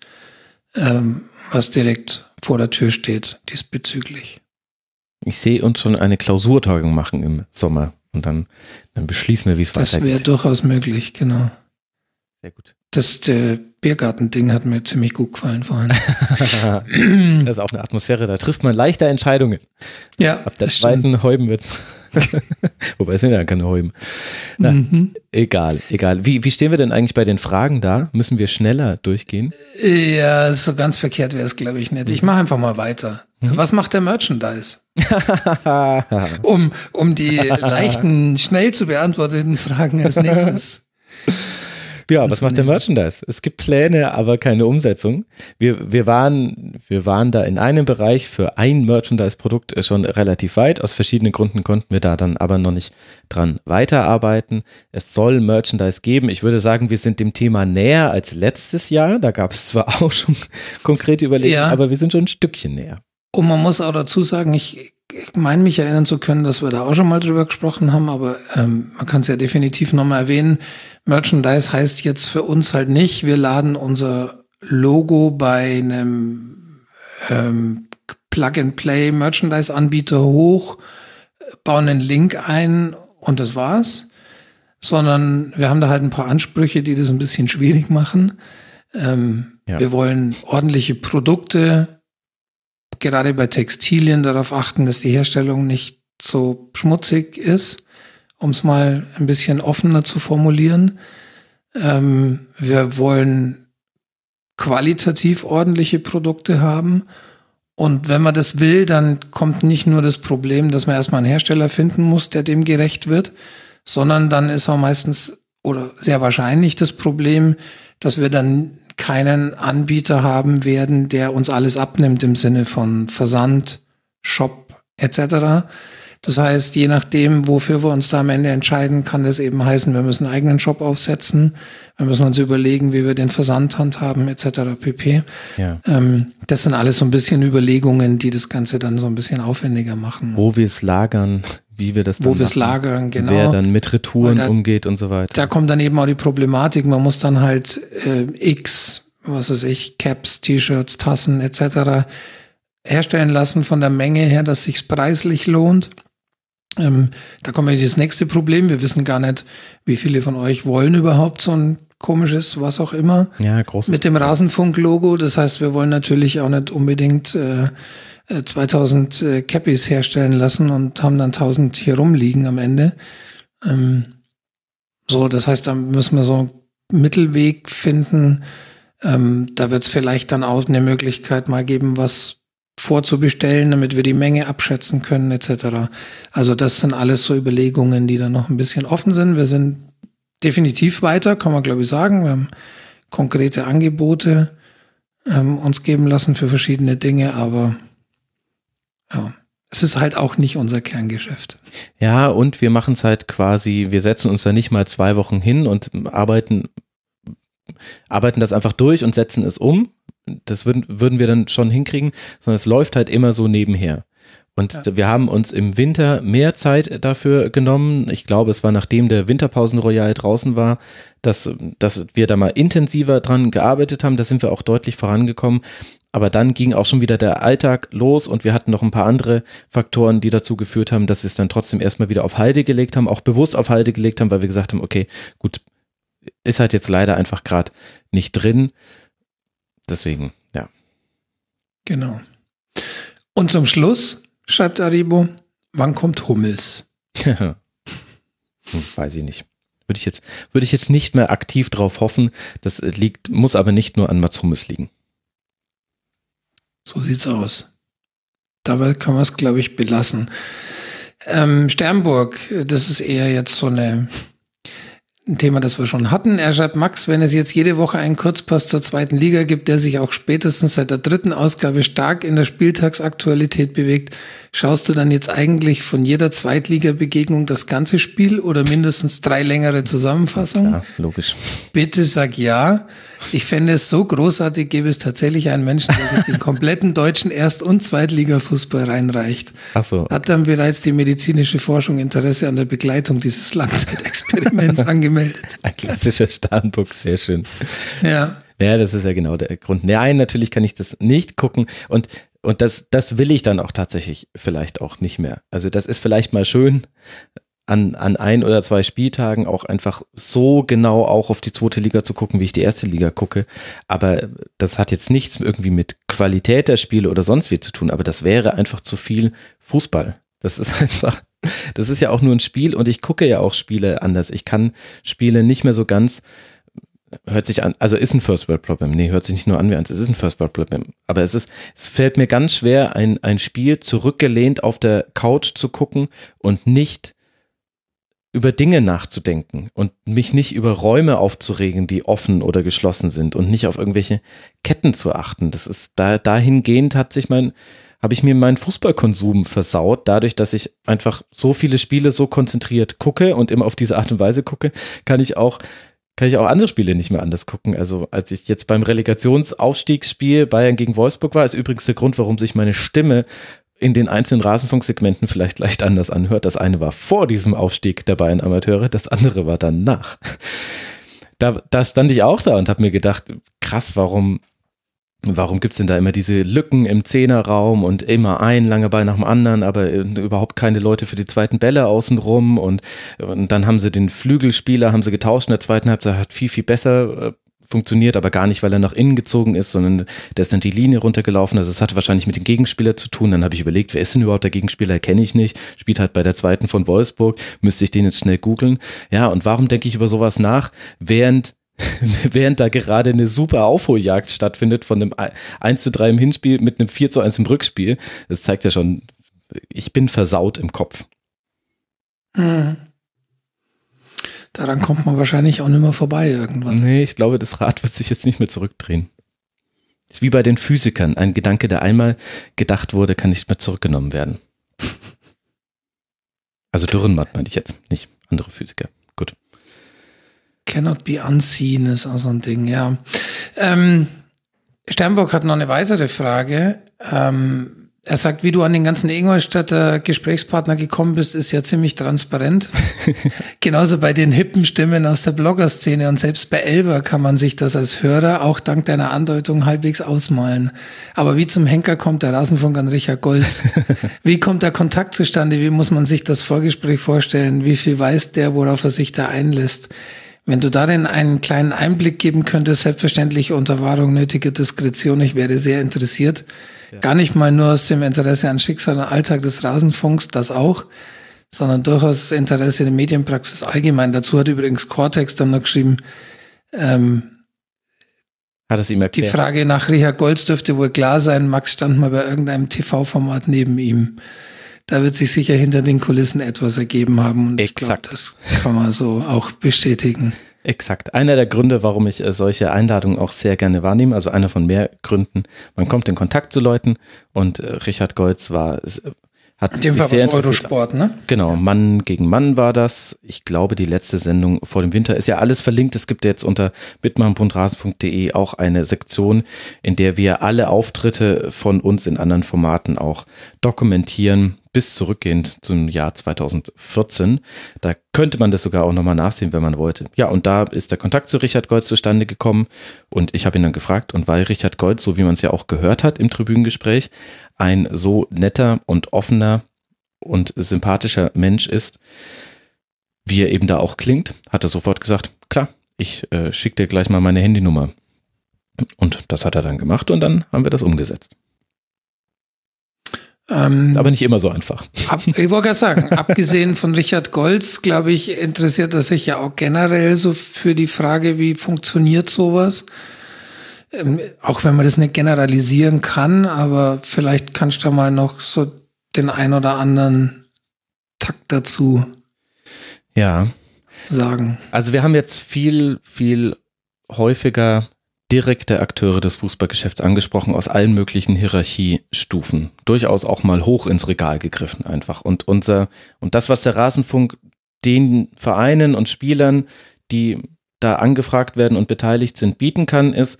ähm, was direkt vor der Tür steht diesbezüglich. Ich sehe uns schon eine Klausurtagung machen im Sommer und dann, dann beschließen wir, wie es weitergeht. Das wäre durchaus möglich, genau. Sehr gut. Das äh, Biergarten-Ding hat mir ziemlich gut gefallen vorhin. das ist auch eine Atmosphäre, da trifft man leichter Entscheidungen. Ja. Ab der zweiten. Heuben wird's. Wobei es sind ja keine Heuben. Na, mhm. egal, egal. Wie, wie stehen wir denn eigentlich bei den Fragen da? Müssen wir schneller durchgehen? Ja, so ganz verkehrt wäre es, glaube ich, nicht. Ich mache einfach mal weiter. Mhm. Was macht der Merchandise? um, um die leichten, schnell zu beantworteten Fragen als nächstes. Ja, was macht der Merchandise? Es gibt Pläne, aber keine Umsetzung. Wir, wir, waren, wir waren da in einem Bereich für ein Merchandise-Produkt schon relativ weit. Aus verschiedenen Gründen konnten wir da dann aber noch nicht dran weiterarbeiten. Es soll Merchandise geben. Ich würde sagen, wir sind dem Thema näher als letztes Jahr. Da gab es zwar auch schon konkrete Überlegungen, ja. aber wir sind schon ein Stückchen näher. Und man muss auch dazu sagen, ich, ich meine mich erinnern zu können, dass wir da auch schon mal drüber gesprochen haben, aber ähm, man kann es ja definitiv nochmal erwähnen. Merchandise heißt jetzt für uns halt nicht, wir laden unser Logo bei einem ähm, Plug-and-Play Merchandise-Anbieter hoch, bauen einen Link ein und das war's. Sondern wir haben da halt ein paar Ansprüche, die das ein bisschen schwierig machen. Ähm, ja. Wir wollen ordentliche Produkte, gerade bei Textilien darauf achten, dass die Herstellung nicht so schmutzig ist, um es mal ein bisschen offener zu formulieren. Ähm, wir wollen qualitativ ordentliche Produkte haben. Und wenn man das will, dann kommt nicht nur das Problem, dass man erstmal einen Hersteller finden muss, der dem gerecht wird, sondern dann ist auch meistens oder sehr wahrscheinlich das Problem, dass wir dann keinen Anbieter haben werden, der uns alles abnimmt im Sinne von Versand, Shop etc. Das heißt, je nachdem, wofür wir uns da am Ende entscheiden, kann das eben heißen, wir müssen einen eigenen Shop aufsetzen, wir müssen uns überlegen, wie wir den Versand handhaben etc. pp. Ja. Ähm, das sind alles so ein bisschen Überlegungen, die das Ganze dann so ein bisschen aufwendiger machen. Wo wir es lagern, wie wir das dann Wo wir es lagern, genau. Wer dann mit Retouren da, umgeht und so weiter. Da kommt dann eben auch die Problematik, man muss dann halt äh, X, was weiß ich, Caps, T-Shirts, Tassen etc. herstellen lassen von der Menge her, dass sich's preislich lohnt. Ähm, da kommt ja das nächste Problem. Wir wissen gar nicht, wie viele von euch wollen überhaupt so ein komisches, was auch immer. Ja, großes. Mit dem Rasenfunk-Logo. Das heißt, wir wollen natürlich auch nicht unbedingt äh, 2000 äh, Cappies herstellen lassen und haben dann 1000 hier rumliegen am Ende. Ähm, so, das heißt, da müssen wir so einen Mittelweg finden. Ähm, da wird es vielleicht dann auch eine Möglichkeit mal geben, was vorzubestellen, damit wir die Menge abschätzen können, etc. Also das sind alles so Überlegungen, die da noch ein bisschen offen sind. Wir sind definitiv weiter, kann man glaube ich sagen. Wir haben konkrete Angebote ähm, uns geben lassen für verschiedene Dinge, aber ja, es ist halt auch nicht unser Kerngeschäft. Ja, und wir machen es halt quasi, wir setzen uns da nicht mal zwei Wochen hin und arbeiten, arbeiten das einfach durch und setzen es um, das würden, würden wir dann schon hinkriegen, sondern es läuft halt immer so nebenher. Und ja. wir haben uns im Winter mehr Zeit dafür genommen. Ich glaube, es war nachdem der Winterpausen-Royal draußen war, dass, dass wir da mal intensiver dran gearbeitet haben. Da sind wir auch deutlich vorangekommen. Aber dann ging auch schon wieder der Alltag los und wir hatten noch ein paar andere Faktoren, die dazu geführt haben, dass wir es dann trotzdem erstmal wieder auf Halde gelegt haben, auch bewusst auf Halde gelegt haben, weil wir gesagt haben, okay, gut, ist halt jetzt leider einfach gerade nicht drin. Deswegen, ja. Genau. Und zum Schluss schreibt Aribo, wann kommt Hummels? hm, weiß ich nicht. Würde ich jetzt, würde ich jetzt nicht mehr aktiv drauf hoffen. Das liegt, muss aber nicht nur an Mats Hummels liegen. So sieht's aus. Dabei kann man es, glaube ich, belassen. Ähm, Sternburg, das ist eher jetzt so eine ein Thema, das wir schon hatten. Er schreibt, Max, wenn es jetzt jede Woche einen Kurzpass zur zweiten Liga gibt, der sich auch spätestens seit der dritten Ausgabe stark in der Spieltagsaktualität bewegt, schaust du dann jetzt eigentlich von jeder Zweitliga-Begegnung das ganze Spiel oder mindestens drei längere Zusammenfassungen? Ja, logisch. Bitte sag ja. Ich fände es so großartig, gäbe es tatsächlich einen Menschen, der sich den kompletten deutschen Erst- und Zweitliga-Fußball reinreicht. Ach so. Hat dann bereits die medizinische Forschung Interesse an der Begleitung dieses Langzeitexperiments angemeldet. Ein klassischer Sternburg, sehr schön. Ja. Ja, das ist ja genau der Grund. Nein, natürlich kann ich das nicht gucken und und das, das will ich dann auch tatsächlich vielleicht auch nicht mehr. Also das ist vielleicht mal schön, an, an ein oder zwei Spieltagen auch einfach so genau auch auf die zweite Liga zu gucken, wie ich die erste Liga gucke. Aber das hat jetzt nichts irgendwie mit Qualität der Spiele oder sonst wie zu tun. Aber das wäre einfach zu viel Fußball. Das ist einfach, das ist ja auch nur ein Spiel und ich gucke ja auch Spiele anders. Ich kann Spiele nicht mehr so ganz hört sich an, also ist ein First World Problem. Nee, hört sich nicht nur an wie eins, es ist ein First World Problem. Aber es ist, es fällt mir ganz schwer, ein, ein Spiel zurückgelehnt auf der Couch zu gucken und nicht über Dinge nachzudenken und mich nicht über Räume aufzuregen, die offen oder geschlossen sind und nicht auf irgendwelche Ketten zu achten. Das ist da dahingehend hat sich mein habe ich mir meinen Fußballkonsum versaut, dadurch, dass ich einfach so viele Spiele so konzentriert gucke und immer auf diese Art und Weise gucke, kann ich auch kann ich auch andere Spiele nicht mehr anders gucken. Also als ich jetzt beim Relegationsaufstiegsspiel Bayern gegen Wolfsburg war, ist übrigens der Grund, warum sich meine Stimme in den einzelnen Rasenfunksegmenten vielleicht leicht anders anhört. Das eine war vor diesem Aufstieg der Bayern Amateure, das andere war dann nach. Da, da stand ich auch da und habe mir gedacht, krass, warum, warum gibt's denn da immer diese Lücken im Zehnerraum und immer ein langer Ball nach dem anderen, aber überhaupt keine Leute für die zweiten Bälle außenrum und, und dann haben sie den Flügelspieler, haben sie getauscht in der zweiten Halbzeit, hat viel, viel besser äh, funktioniert aber gar nicht, weil er nach innen gezogen ist, sondern der ist dann die Linie runtergelaufen. Also es hatte wahrscheinlich mit dem Gegenspieler zu tun. Dann habe ich überlegt, wer ist denn überhaupt der Gegenspieler? Kenne ich nicht. Spielt halt bei der zweiten von Wolfsburg. Müsste ich den jetzt schnell googeln. Ja, und warum denke ich über sowas nach, während während da gerade eine super Aufholjagd stattfindet von einem 1 zu 3 im Hinspiel mit einem 4 zu 1 im Rückspiel. Das zeigt ja schon, ich bin versaut im Kopf. Hm. Daran kommt man wahrscheinlich auch nicht mehr vorbei irgendwann. Nee, ich glaube, das Rad wird sich jetzt nicht mehr zurückdrehen. Ist wie bei den Physikern. Ein Gedanke, der einmal gedacht wurde, kann nicht mehr zurückgenommen werden. Also Dürrenmatt meine ich jetzt, nicht andere Physiker. Cannot be unseen ist auch so ein Ding, ja. Ähm, Sternburg hat noch eine weitere Frage. Ähm, er sagt, wie du an den ganzen Ingolstädter Gesprächspartner gekommen bist, ist ja ziemlich transparent. Genauso bei den hippen Stimmen aus der Blogger-Szene und selbst bei Elber kann man sich das als Hörer auch dank deiner Andeutung halbwegs ausmalen. Aber wie zum Henker kommt der Rasenfunk an Richard Golz? Wie kommt der Kontakt zustande? Wie muss man sich das Vorgespräch vorstellen? Wie viel weiß der, worauf er sich da einlässt? Wenn du darin einen kleinen Einblick geben könntest, selbstverständlich unter Wahrung nötiger Diskretion, ich wäre sehr interessiert. Gar nicht mal nur aus dem Interesse an Schicksal und Alltag des Rasenfunks, das auch, sondern durchaus das Interesse der Medienpraxis allgemein. Dazu hat übrigens Cortex dann noch geschrieben, ähm, hat es ihm erklärt. Die Frage nach Richard Golds dürfte wohl klar sein. Max stand mal bei irgendeinem TV-Format neben ihm. Da wird sich sicher hinter den Kulissen etwas ergeben haben. Und Exakt. Ich glaub, das kann man so auch bestätigen. Exakt. Einer der Gründe, warum ich äh, solche Einladungen auch sehr gerne wahrnehme, also einer von mehr Gründen. Man kommt in Kontakt zu Leuten und äh, Richard Goltz war, hat In dem sich Fall sehr. Eurosport, ne? Genau, Mann gegen Mann war das. Ich glaube, die letzte Sendung vor dem Winter ist ja alles verlinkt. Es gibt jetzt unter mitmachen.rasen.de auch eine Sektion, in der wir alle Auftritte von uns in anderen Formaten auch dokumentieren, bis zurückgehend zum Jahr 2014. Da könnte man das sogar auch nochmal nachsehen, wenn man wollte. Ja, und da ist der Kontakt zu Richard Goltz zustande gekommen und ich habe ihn dann gefragt und weil Richard Goltz, so wie man es ja auch gehört hat im Tribünengespräch, ein so netter und offener und sympathischer Mensch ist, wie er eben da auch klingt, hat er sofort gesagt, klar, ich äh, schicke dir gleich mal meine Handynummer. Und das hat er dann gemacht und dann haben wir das umgesetzt. Ähm, aber nicht immer so einfach. Ab, ich wollte gerade sagen, abgesehen von Richard Goltz, glaube ich, interessiert er sich ja auch generell so für die Frage, wie funktioniert sowas. Ähm, auch wenn man das nicht generalisieren kann, aber vielleicht kannst du da mal noch so den ein oder anderen Takt dazu Ja, sagen. also wir haben jetzt viel, viel häufiger direkte Akteure des Fußballgeschäfts angesprochen aus allen möglichen Hierarchiestufen. Durchaus auch mal hoch ins Regal gegriffen einfach. Und unser, und das, was der Rasenfunk den Vereinen und Spielern, die da angefragt werden und beteiligt sind, bieten kann, ist,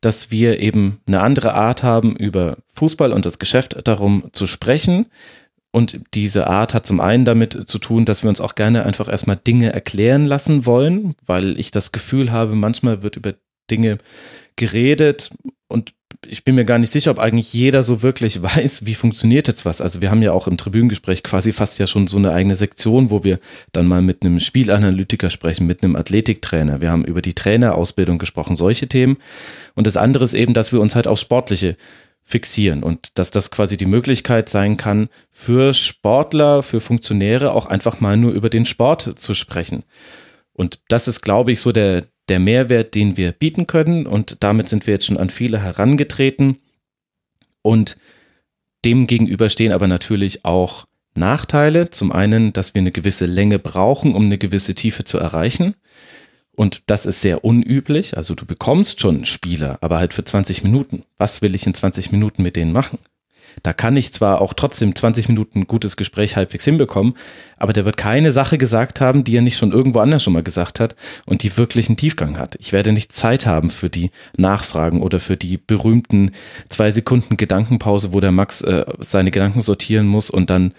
dass wir eben eine andere Art haben, über Fußball und das Geschäft darum zu sprechen. Und diese Art hat zum einen damit zu tun, dass wir uns auch gerne einfach erstmal Dinge erklären lassen wollen, weil ich das Gefühl habe, manchmal wird über Dinge geredet und ich bin mir gar nicht sicher, ob eigentlich jeder so wirklich weiß, wie funktioniert jetzt was. Also wir haben ja auch im Tribünengespräch quasi fast ja schon so eine eigene Sektion, wo wir dann mal mit einem Spielanalytiker sprechen, mit einem Athletiktrainer. Wir haben über die Trainerausbildung gesprochen, solche Themen. Und das andere ist eben, dass wir uns halt auf Sportliche fixieren und dass das quasi die Möglichkeit sein kann, für Sportler, für Funktionäre auch einfach mal nur über den Sport zu sprechen. Und das ist, glaube ich, so der, der Mehrwert, den wir bieten können. Und damit sind wir jetzt schon an viele herangetreten. Und dem gegenüber stehen aber natürlich auch Nachteile. Zum einen, dass wir eine gewisse Länge brauchen, um eine gewisse Tiefe zu erreichen. Und das ist sehr unüblich. Also du bekommst schon Spieler, aber halt für 20 Minuten. Was will ich in 20 Minuten mit denen machen? Da kann ich zwar auch trotzdem 20 Minuten gutes Gespräch halbwegs hinbekommen, aber der wird keine Sache gesagt haben, die er nicht schon irgendwo anders schon mal gesagt hat und die wirklich einen Tiefgang hat. Ich werde nicht Zeit haben für die Nachfragen oder für die berühmten zwei Sekunden Gedankenpause, wo der Max äh, seine Gedanken sortieren muss und dann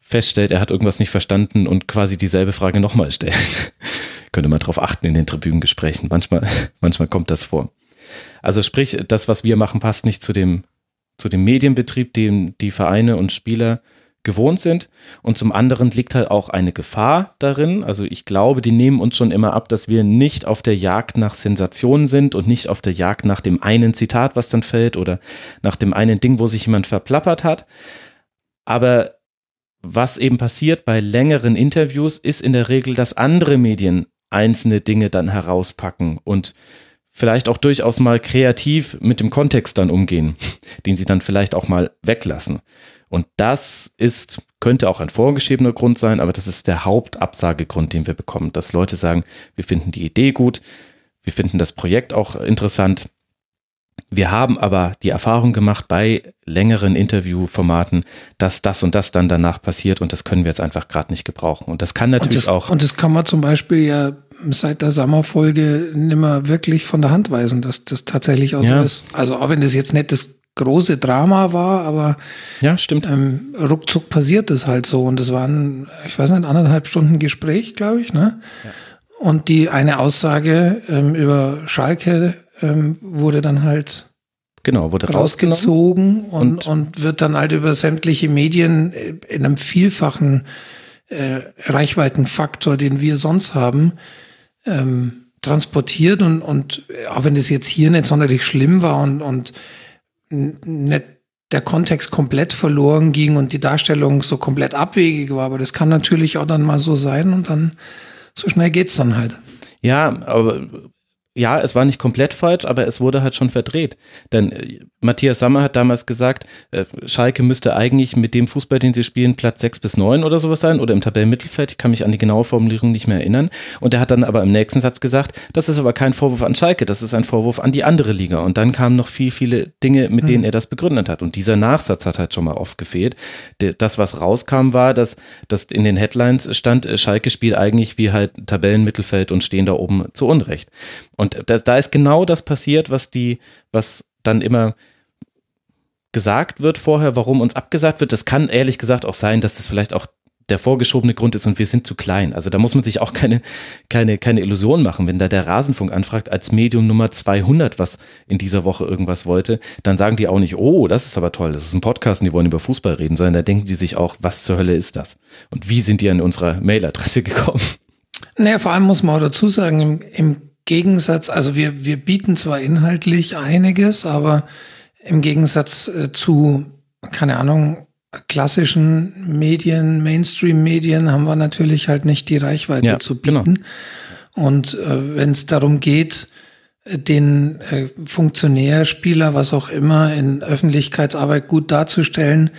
feststellt, er hat irgendwas nicht verstanden und quasi dieselbe Frage nochmal stellt. Könnte man drauf achten in den Tribünengesprächen. Manchmal, manchmal kommt das vor. Also sprich, das, was wir machen, passt nicht zu dem zu dem Medienbetrieb, dem die Vereine und Spieler gewohnt sind. Und zum anderen liegt halt auch eine Gefahr darin. Also ich glaube, die nehmen uns schon immer ab, dass wir nicht auf der Jagd nach Sensationen sind und nicht auf der Jagd nach dem einen Zitat, was dann fällt oder nach dem einen Ding, wo sich jemand verplappert hat. Aber was eben passiert bei längeren Interviews, ist in der Regel, dass andere Medien einzelne Dinge dann herauspacken und vielleicht auch durchaus mal kreativ mit dem Kontext dann umgehen, den sie dann vielleicht auch mal weglassen. Und das ist, könnte auch ein vorgeschriebener Grund sein, aber das ist der Hauptabsagegrund, den wir bekommen, dass Leute sagen, wir finden die Idee gut, wir finden das Projekt auch interessant. Wir haben aber die Erfahrung gemacht bei längeren Interviewformaten, dass das und das dann danach passiert und das können wir jetzt einfach gerade nicht gebrauchen. Und das kann natürlich und das, auch. Und das kann man zum Beispiel ja seit der Sommerfolge nimmer wirklich von der Hand weisen, dass das tatsächlich auch Ja. so ist. Also auch wenn das jetzt nicht das große Drama war, aber ja, stimmt. ähm, ruckzuck passiert es halt so. Und das waren, ich weiß nicht, anderthalb Stunden Gespräch, glaube ich, ne? Und die eine Aussage ähm, über Schalke ähm, wurde dann halt Genau, wurde rausgezogen und, Und- und, wird dann halt über sämtliche Medien äh, in einem vielfachen äh, Reichweitenfaktor, den wir sonst haben, ähm, transportiert und, und auch wenn das jetzt hier nicht sonderlich schlimm war und, und nicht der Kontext komplett verloren ging und die Darstellung so komplett abwegig war, aber das kann natürlich auch dann mal so sein und dann so schnell geht's dann halt. Ja, aber ja, es war nicht komplett falsch, aber es wurde halt schon verdreht. Denn äh, Matthias Sammer hat damals gesagt, äh, Schalke müsste eigentlich mit dem Fußball, den sie spielen, Platz 6 bis 9 oder sowas sein oder im Tabellenmittelfeld. Ich kann mich an die genaue Formulierung nicht mehr erinnern. Und er hat dann aber im nächsten Satz gesagt, das ist aber kein Vorwurf an Schalke, das ist ein Vorwurf an die andere Liga. Und dann kamen noch viel, viele Dinge, mit denen mhm. er das begründet hat. Und dieser Nachsatz hat halt schon mal oft gefehlt. Das, was rauskam, war, dass, dass in den Headlines stand, äh, Schalke spielt eigentlich wie halt Tabellenmittelfeld und stehen da oben zu Unrecht. Und da, da ist genau das passiert, was die, was dann immer gesagt wird vorher, warum uns abgesagt wird. Das kann ehrlich gesagt auch sein, dass das vielleicht auch der vorgeschobene Grund ist und wir sind zu klein. Also da muss man sich auch keine, keine, keine Illusion machen. Wenn da der Rasenfunk anfragt als Medium Nummer 200, was in dieser Woche irgendwas wollte, dann sagen die auch nicht, oh, das ist aber toll, das ist ein Podcast und die wollen über Fußball reden, sondern da denken die sich auch, was zur Hölle ist das? Und wie sind die an unserer Mailadresse gekommen? Naja, vor allem muss man auch dazu sagen, im, im Gegensatz, also wir, wir bieten zwar inhaltlich einiges, aber im Gegensatz äh, zu, keine Ahnung, klassischen Medien, Mainstream-Medien haben wir natürlich halt nicht die Reichweite ja, zu genau. bieten. Genau. Und äh, wenn es darum geht, äh, den äh, Funktionär, Spieler, was auch immer in Öffentlichkeitsarbeit gut darzustellen,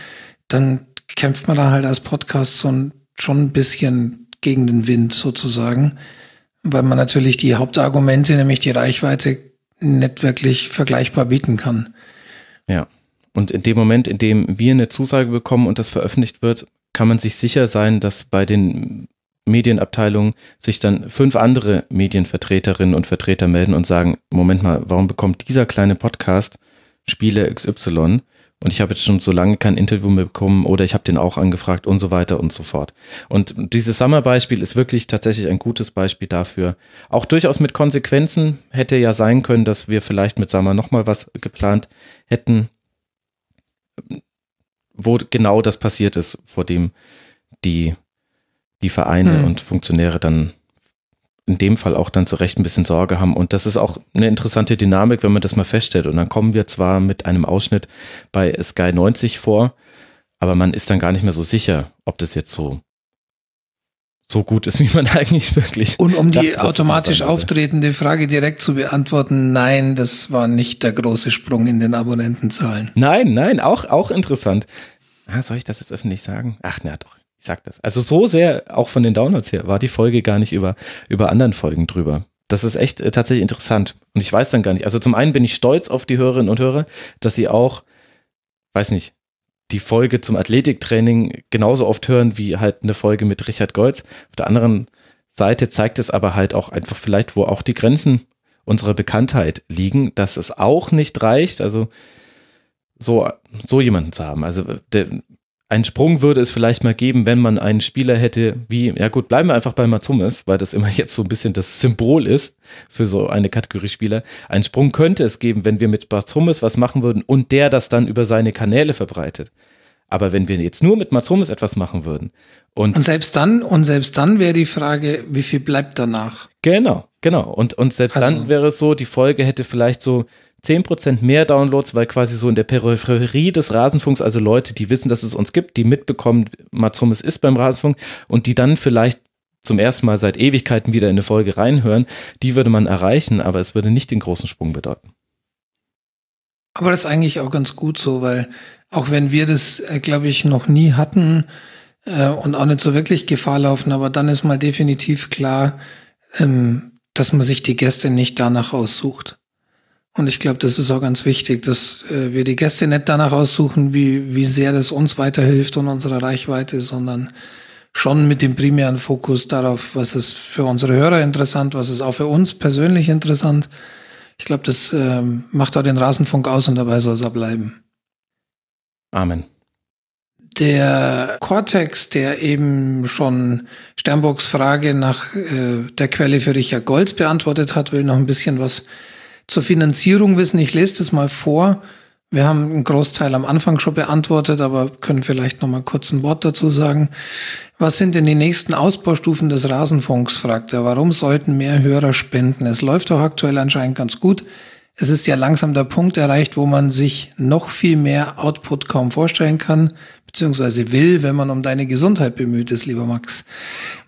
dann kämpft man da halt als Podcast so ein, schon ein bisschen gegen den Wind sozusagen weil man natürlich die Hauptargumente, nämlich die Reichweite, nicht wirklich vergleichbar bieten kann. Ja. Und in dem Moment, in dem wir eine Zusage bekommen und das veröffentlicht wird, kann man sich sicher sein, dass bei den Medienabteilungen sich dann fünf andere Medienvertreterinnen und Vertreter melden und sagen, Moment mal, warum bekommt dieser kleine Podcast Spiele XY? Und ich habe jetzt schon so lange kein Interview mehr bekommen oder ich habe den auch angefragt und so weiter und so fort. Und dieses Summer-Beispiel ist wirklich tatsächlich ein gutes Beispiel dafür. Auch durchaus mit Konsequenzen hätte ja sein können, dass wir vielleicht mit Summer nochmal was geplant hätten, wo genau das passiert ist, vor dem die, die Vereine hm. und Funktionäre dann in dem Fall auch dann zu Recht ein bisschen Sorge haben. Und das ist auch eine interessante Dynamik, wenn man das mal feststellt. Und dann kommen wir zwar mit einem Ausschnitt bei Sky 90 vor, aber man ist dann gar nicht mehr so sicher, ob das jetzt so so gut ist, wie man eigentlich wirklich. Und um die automatisch auftretende Frage direkt zu beantworten, nein, das war nicht der große Sprung in den Abonnentenzahlen. Nein, nein, auch, auch interessant. Ah, soll ich das jetzt öffentlich sagen? Ach, na doch. Ich sag das. Also so sehr, auch von den Downloads her, war die Folge gar nicht über, über anderen Folgen drüber. Das ist echt äh, tatsächlich interessant. Und ich weiß dann gar nicht. Also zum einen bin ich stolz auf die Hörerinnen und Hörer, dass sie auch, weiß nicht, die Folge zum Athletiktraining genauso oft hören wie halt eine Folge mit Richard Goltz. Auf der anderen Seite zeigt es aber halt auch einfach vielleicht, wo auch die Grenzen unserer Bekanntheit liegen, dass es auch nicht reicht, also so, so jemanden zu haben. Also der, ein Sprung würde es vielleicht mal geben, wenn man einen Spieler hätte, wie, ja gut, bleiben wir einfach bei Matsumis, weil das immer jetzt so ein bisschen das Symbol ist für so eine Kategorie Spieler. Ein Sprung könnte es geben, wenn wir mit Matsumis was machen würden und der das dann über seine Kanäle verbreitet. Aber wenn wir jetzt nur mit Matsumis etwas machen würden und, und selbst dann, und selbst dann wäre die Frage, wie viel bleibt danach? Genau, genau. Und, und selbst also, dann wäre es so, die Folge hätte vielleicht so 10% mehr Downloads, weil quasi so in der Peripherie des Rasenfunks, also Leute, die wissen, dass es uns gibt, die mitbekommen, Matsumis ist beim Rasenfunk und die dann vielleicht zum ersten Mal seit Ewigkeiten wieder in eine Folge reinhören, die würde man erreichen, aber es würde nicht den großen Sprung bedeuten. Aber das ist eigentlich auch ganz gut so, weil auch wenn wir das, äh, glaube ich, noch nie hatten äh, und auch nicht so wirklich Gefahr laufen, aber dann ist mal definitiv klar, ähm, dass man sich die Gäste nicht danach aussucht. Und ich glaube, das ist auch ganz wichtig, dass äh, wir die Gäste nicht danach aussuchen, wie, wie sehr das uns weiterhilft und unserer Reichweite, sondern schon mit dem primären Fokus darauf, was ist für unsere Hörer interessant, was ist auch für uns persönlich interessant. Ich glaube, das ähm, macht auch den Rasenfunk aus und dabei soll es auch bleiben. Amen. Der Cortex, der eben schon Sternburgs Frage nach äh, der Quelle für Richard Golds beantwortet hat, will noch ein bisschen was zur Finanzierung wissen. Ich lese das mal vor. Wir haben einen Großteil am Anfang schon beantwortet, aber können vielleicht noch mal kurz ein Wort dazu sagen. Was sind denn die nächsten Ausbaustufen des Rasenfunks, fragt er. Warum sollten mehr Hörer spenden? Es läuft doch aktuell anscheinend ganz gut. Es ist ja langsam der Punkt erreicht, wo man sich noch viel mehr Output kaum vorstellen kann, beziehungsweise will, wenn man um deine Gesundheit bemüht ist, lieber Max.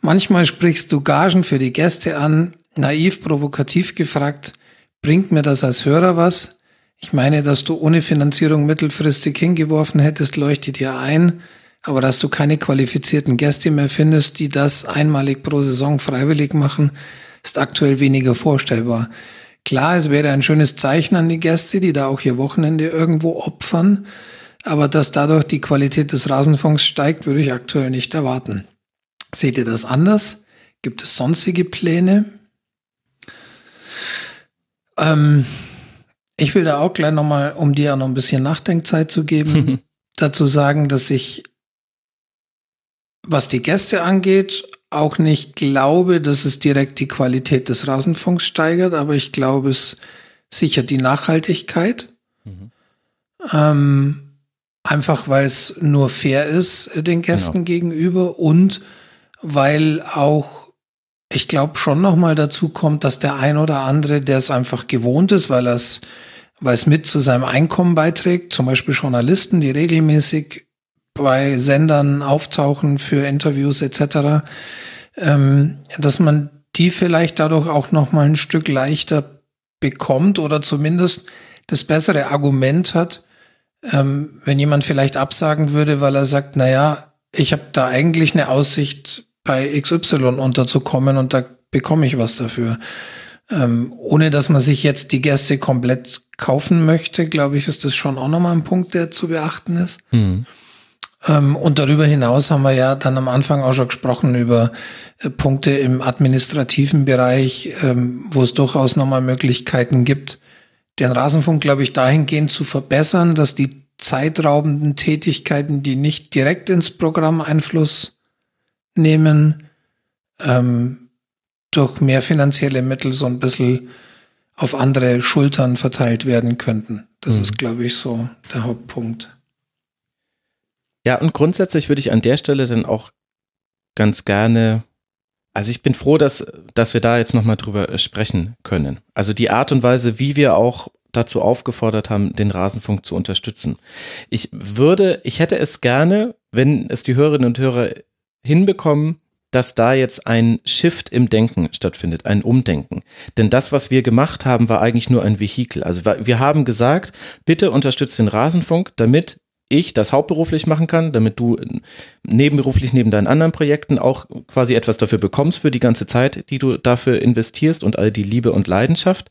Manchmal sprichst du Gagen für die Gäste an, naiv, provokativ gefragt – bringt mir das als Hörer was? Ich meine, dass du ohne Finanzierung mittelfristig hingeworfen hättest, leuchtet dir ein. Aber dass du keine qualifizierten Gäste mehr findest, die das einmalig pro Saison freiwillig machen, ist aktuell weniger vorstellbar. Klar, es wäre ein schönes Zeichen an die Gäste, die da auch ihr Wochenende irgendwo opfern. Aber dass dadurch die Qualität des Rasenfunks steigt, würde ich aktuell nicht erwarten. Seht ihr das anders? Gibt es sonstige Pläne? Ähm, ich will da auch gleich nochmal, um dir noch ein bisschen Nachdenkzeit zu geben, dazu sagen, dass ich, was die Gäste angeht, auch nicht glaube, dass es direkt die Qualität des Rasenfunks steigert, aber ich glaube, es sichert die Nachhaltigkeit. Mhm. Ähm, einfach weil es nur fair ist den Gästen genau. gegenüber und weil auch ich glaube schon noch mal dazu kommt, dass der ein oder andere, der es einfach gewohnt ist, weil es weil es mit zu seinem Einkommen beiträgt, zum Beispiel Journalisten, die regelmäßig bei Sendern auftauchen für Interviews etc., ähm, dass man die vielleicht dadurch auch noch mal ein Stück leichter bekommt oder zumindest das bessere Argument hat, ähm, wenn jemand vielleicht absagen würde, weil er sagt, na ja, ich habe da eigentlich eine Aussicht bei XY unterzukommen und da bekomme ich was dafür. Ähm, ohne dass man sich jetzt die Gäste komplett kaufen möchte, glaube ich, ist das schon auch nochmal ein Punkt, der zu beachten ist. Mhm. Ähm, und darüber hinaus haben wir ja dann am Anfang auch schon gesprochen über äh, Punkte im administrativen Bereich, ähm, wo es durchaus nochmal Möglichkeiten gibt, den Rasenfunk, glaube ich, dahingehend zu verbessern, dass die zeitraubenden Tätigkeiten, die nicht direkt ins Programm Einfluss nehmen, ähm, durch mehr finanzielle Mittel so ein bisschen auf andere Schultern verteilt werden könnten. Das mhm. ist, glaube ich, so der Hauptpunkt. Ja, und grundsätzlich würde ich an der Stelle dann auch ganz gerne, also ich bin froh, dass, dass wir da jetzt nochmal drüber sprechen können. Also die Art und Weise, wie wir auch dazu aufgefordert haben, den Rasenfunk zu unterstützen. Ich würde, ich hätte es gerne, wenn es die Hörerinnen und Hörer hinbekommen, dass da jetzt ein Shift im Denken stattfindet, ein Umdenken. Denn das, was wir gemacht haben, war eigentlich nur ein Vehikel. Also wir haben gesagt, bitte unterstützt den Rasenfunk, damit ich das hauptberuflich machen kann, damit du nebenberuflich neben deinen anderen Projekten auch quasi etwas dafür bekommst für die ganze Zeit, die du dafür investierst und all die Liebe und Leidenschaft.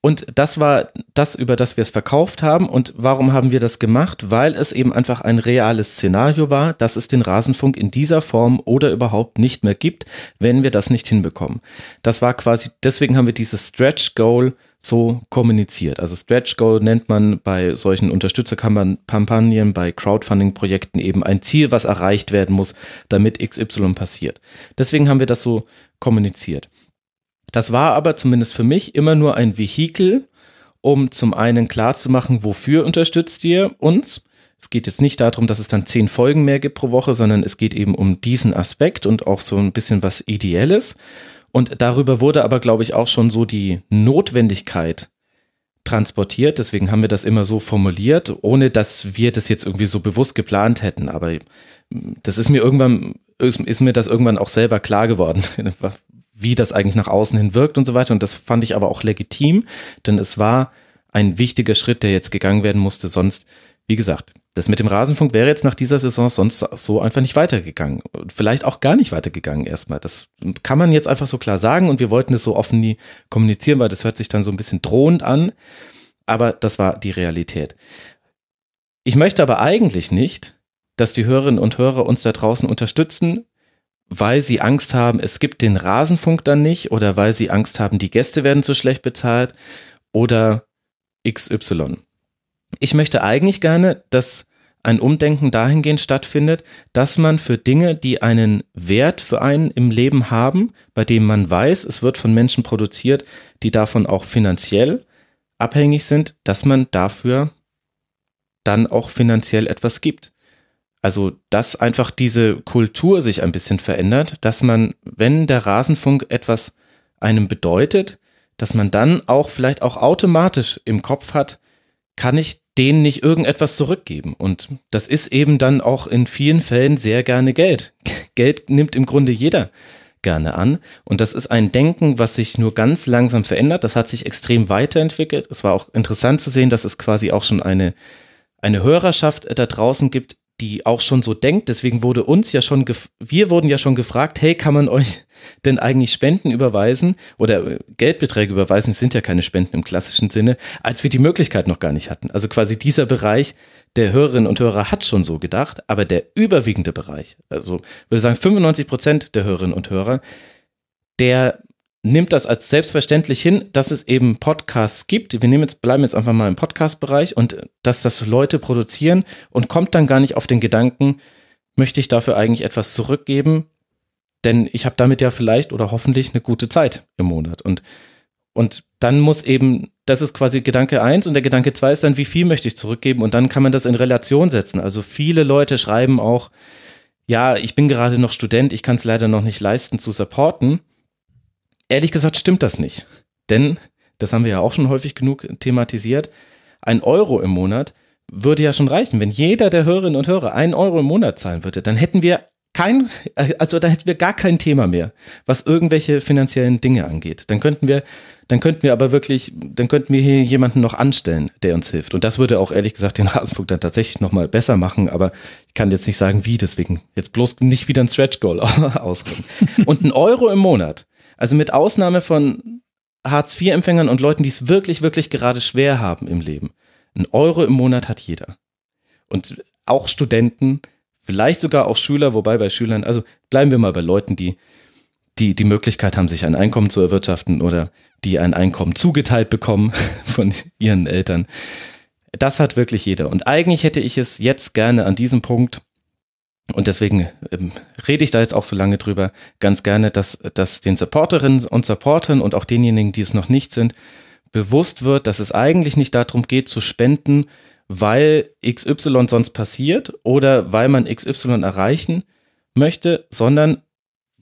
Und das war das, über das wir es verkauft haben. Und warum haben wir das gemacht? Weil es eben einfach ein reales Szenario war, dass es den Rasenfunk in dieser Form oder überhaupt nicht mehr gibt, wenn wir das nicht hinbekommen. Das war quasi, deswegen haben wir dieses Stretch Goal so kommuniziert. Also Stretch Goal nennt man bei solchen Unterstützerkampagnen, bei Crowdfunding-Projekten eben ein Ziel, was erreicht werden muss, damit XY passiert. Deswegen haben wir das so kommuniziert. Das war aber zumindest für mich immer nur ein Vehikel, um zum einen klarzumachen, wofür unterstützt ihr uns. Es geht jetzt nicht darum, dass es dann zehn Folgen mehr gibt pro Woche, sondern es geht eben um diesen Aspekt und auch so ein bisschen was Ideelles. Und darüber wurde aber, glaube ich, auch schon so die Notwendigkeit transportiert. Deswegen haben wir das immer so formuliert, ohne dass wir das jetzt irgendwie so bewusst geplant hätten. Aber das ist mir irgendwann, ist mir das irgendwann auch selber klar geworden, wie das eigentlich nach außen hin wirkt und so weiter. Und das fand ich aber auch legitim, denn es war ein wichtiger Schritt, der jetzt gegangen werden musste. Sonst, wie gesagt, das mit dem Rasenfunk wäre jetzt nach dieser Saison sonst so einfach nicht weitergegangen. Vielleicht auch gar nicht weitergegangen erstmal. Das kann man jetzt einfach so klar sagen und wir wollten es so offen nie kommunizieren, weil das hört sich dann so ein bisschen drohend an. Aber das war die Realität. Ich möchte aber eigentlich nicht, dass die Hörerinnen und Hörer uns da draußen unterstützen, weil sie Angst haben, es gibt den Rasenfunk dann nicht oder weil sie Angst haben, die Gäste werden zu schlecht bezahlt oder XY. Ich möchte eigentlich gerne, dass ein Umdenken dahingehend stattfindet, dass man für Dinge, die einen Wert für einen im Leben haben, bei dem man weiß, es wird von Menschen produziert, die davon auch finanziell abhängig sind, dass man dafür dann auch finanziell etwas gibt. Also, dass einfach diese Kultur sich ein bisschen verändert, dass man, wenn der Rasenfunk etwas einem bedeutet, dass man dann auch vielleicht auch automatisch im Kopf hat, kann ich denen nicht irgendetwas zurückgeben. Und das ist eben dann auch in vielen Fällen sehr gerne Geld. Geld nimmt im Grunde jeder gerne an. Und das ist ein Denken, was sich nur ganz langsam verändert. Das hat sich extrem weiterentwickelt. Es war auch interessant zu sehen, dass es quasi auch schon eine, eine Hörerschaft da draußen gibt, die auch schon so denkt. Deswegen wurde uns ja schon, wir wurden ja schon gefragt, hey, kann man euch denn eigentlich Spenden überweisen oder äh, Geldbeträge überweisen? Es sind ja keine Spenden im klassischen Sinne, als wir die Möglichkeit noch gar nicht hatten. Also quasi dieser Bereich der Hörerinnen und Hörer hat schon so gedacht, aber der überwiegende Bereich, also würde sagen 95 Prozent der Hörerinnen und Hörer, der nimmt das als selbstverständlich hin, dass es eben Podcasts gibt. Wir nehmen jetzt, bleiben jetzt einfach mal im Podcast-Bereich und dass das Leute produzieren und kommt dann gar nicht auf den Gedanken, möchte ich dafür eigentlich etwas zurückgeben? Denn ich habe damit ja vielleicht oder hoffentlich eine gute Zeit im Monat. Und, und dann muss eben, das ist quasi Gedanke eins und der Gedanke zwei ist dann, wie viel möchte ich zurückgeben? Und dann kann man das in Relation setzen. Also viele Leute schreiben auch, ja, ich bin gerade noch Student, ich kann es leider noch nicht leisten zu supporten. Ehrlich gesagt stimmt das nicht. Denn, das haben wir ja auch schon häufig genug thematisiert, ein Euro im Monat würde ja schon reichen. Wenn jeder der Hörerinnen und Hörer einen Euro im Monat zahlen würde, dann hätten wir kein, also dann hätten wir gar kein Thema mehr, was irgendwelche finanziellen Dinge angeht. Dann könnten wir, dann könnten wir aber wirklich, dann könnten wir hier jemanden noch anstellen, der uns hilft. Und das würde auch ehrlich gesagt den Rasenfunk dann tatsächlich nochmal besser machen, aber ich kann jetzt nicht sagen, wie, deswegen jetzt bloß nicht wieder ein Stretch Goal ausreden. Und ein Euro im Monat also mit Ausnahme von Hartz-IV-Empfängern und Leuten, die es wirklich, wirklich gerade schwer haben im Leben. Ein Euro im Monat hat jeder. Und auch Studenten, vielleicht sogar auch Schüler, wobei bei Schülern, also bleiben wir mal bei Leuten, die die die Möglichkeit haben, sich ein Einkommen zu erwirtschaften oder die ein Einkommen zugeteilt bekommen von ihren Eltern. Das hat wirklich jeder. Und eigentlich hätte ich es jetzt gerne an diesem Punkt und deswegen ähm, rede ich da jetzt auch so lange drüber, ganz gerne, dass, dass den Supporterinnen und Supportern und auch denjenigen, die es noch nicht sind, bewusst wird, dass es eigentlich nicht darum geht zu spenden, weil XY sonst passiert oder weil man XY erreichen möchte, sondern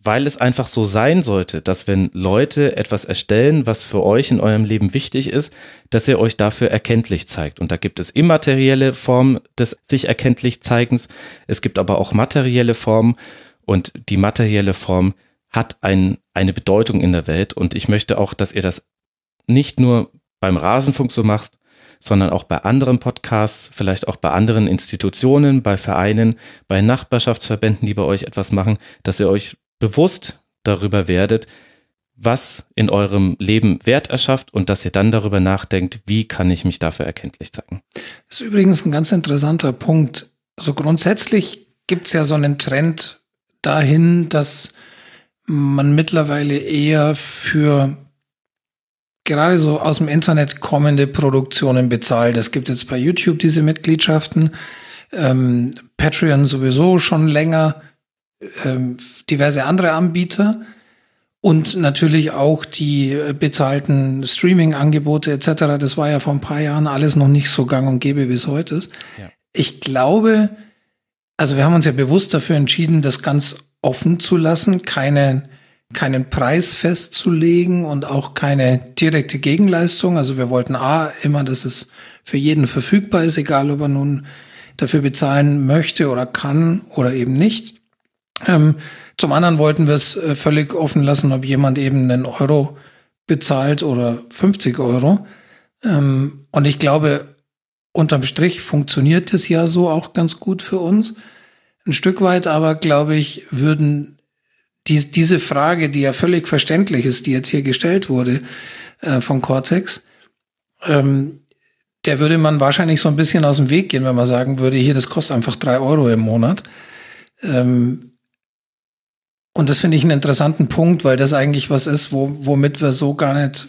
weil es einfach so sein sollte, dass wenn Leute etwas erstellen, was für euch in eurem Leben wichtig ist, dass ihr euch dafür erkenntlich zeigt. Und da gibt es immaterielle Formen des sich erkenntlich Zeigens. Es gibt aber auch materielle Formen und die materielle Form hat ein, eine Bedeutung in der Welt. Und ich möchte auch, dass ihr das nicht nur beim Rasenfunk so macht, sondern auch bei anderen Podcasts, vielleicht auch bei anderen Institutionen, bei Vereinen, bei Nachbarschaftsverbänden, die bei euch etwas machen, dass ihr euch bewusst darüber werdet, was in eurem Leben Wert erschafft und dass ihr dann darüber nachdenkt, wie kann ich mich dafür erkenntlich zeigen. Das ist übrigens ein ganz interessanter Punkt. Also grundsätzlich gibt es ja so einen Trend dahin, dass man mittlerweile eher für gerade so aus dem Internet kommende Produktionen bezahlt. Es gibt jetzt bei YouTube diese Mitgliedschaften, ähm, Patreon sowieso schon länger ähm, diverse andere Anbieter und natürlich auch die äh, bezahlten Streaming-Angebote etc. Das war ja vor ein paar Jahren alles noch nicht so gang und gäbe, wie es heute ist. Ja. Ich glaube, also wir haben uns ja bewusst dafür entschieden, das ganz offen zu lassen, keine, keinen Preis festzulegen und auch keine direkte Gegenleistung. Also wir wollten A, immer, dass es für jeden verfügbar ist, egal ob er nun dafür bezahlen möchte oder kann oder eben nicht. Ähm, zum anderen wollten wir es äh, völlig offen lassen, ob jemand eben einen Euro bezahlt oder 50 Euro. Ähm, und ich glaube, unterm Strich funktioniert das ja so auch ganz gut für uns. Ein Stück weit aber, glaube ich, würden die, diese Frage, die ja völlig verständlich ist, die jetzt hier gestellt wurde äh, von Cortex, ähm, der würde man wahrscheinlich so ein bisschen aus dem Weg gehen, wenn man sagen würde, hier, das kostet einfach drei Euro im Monat. Ähm, und das finde ich einen interessanten Punkt, weil das eigentlich was ist, wo, womit wir so gar nicht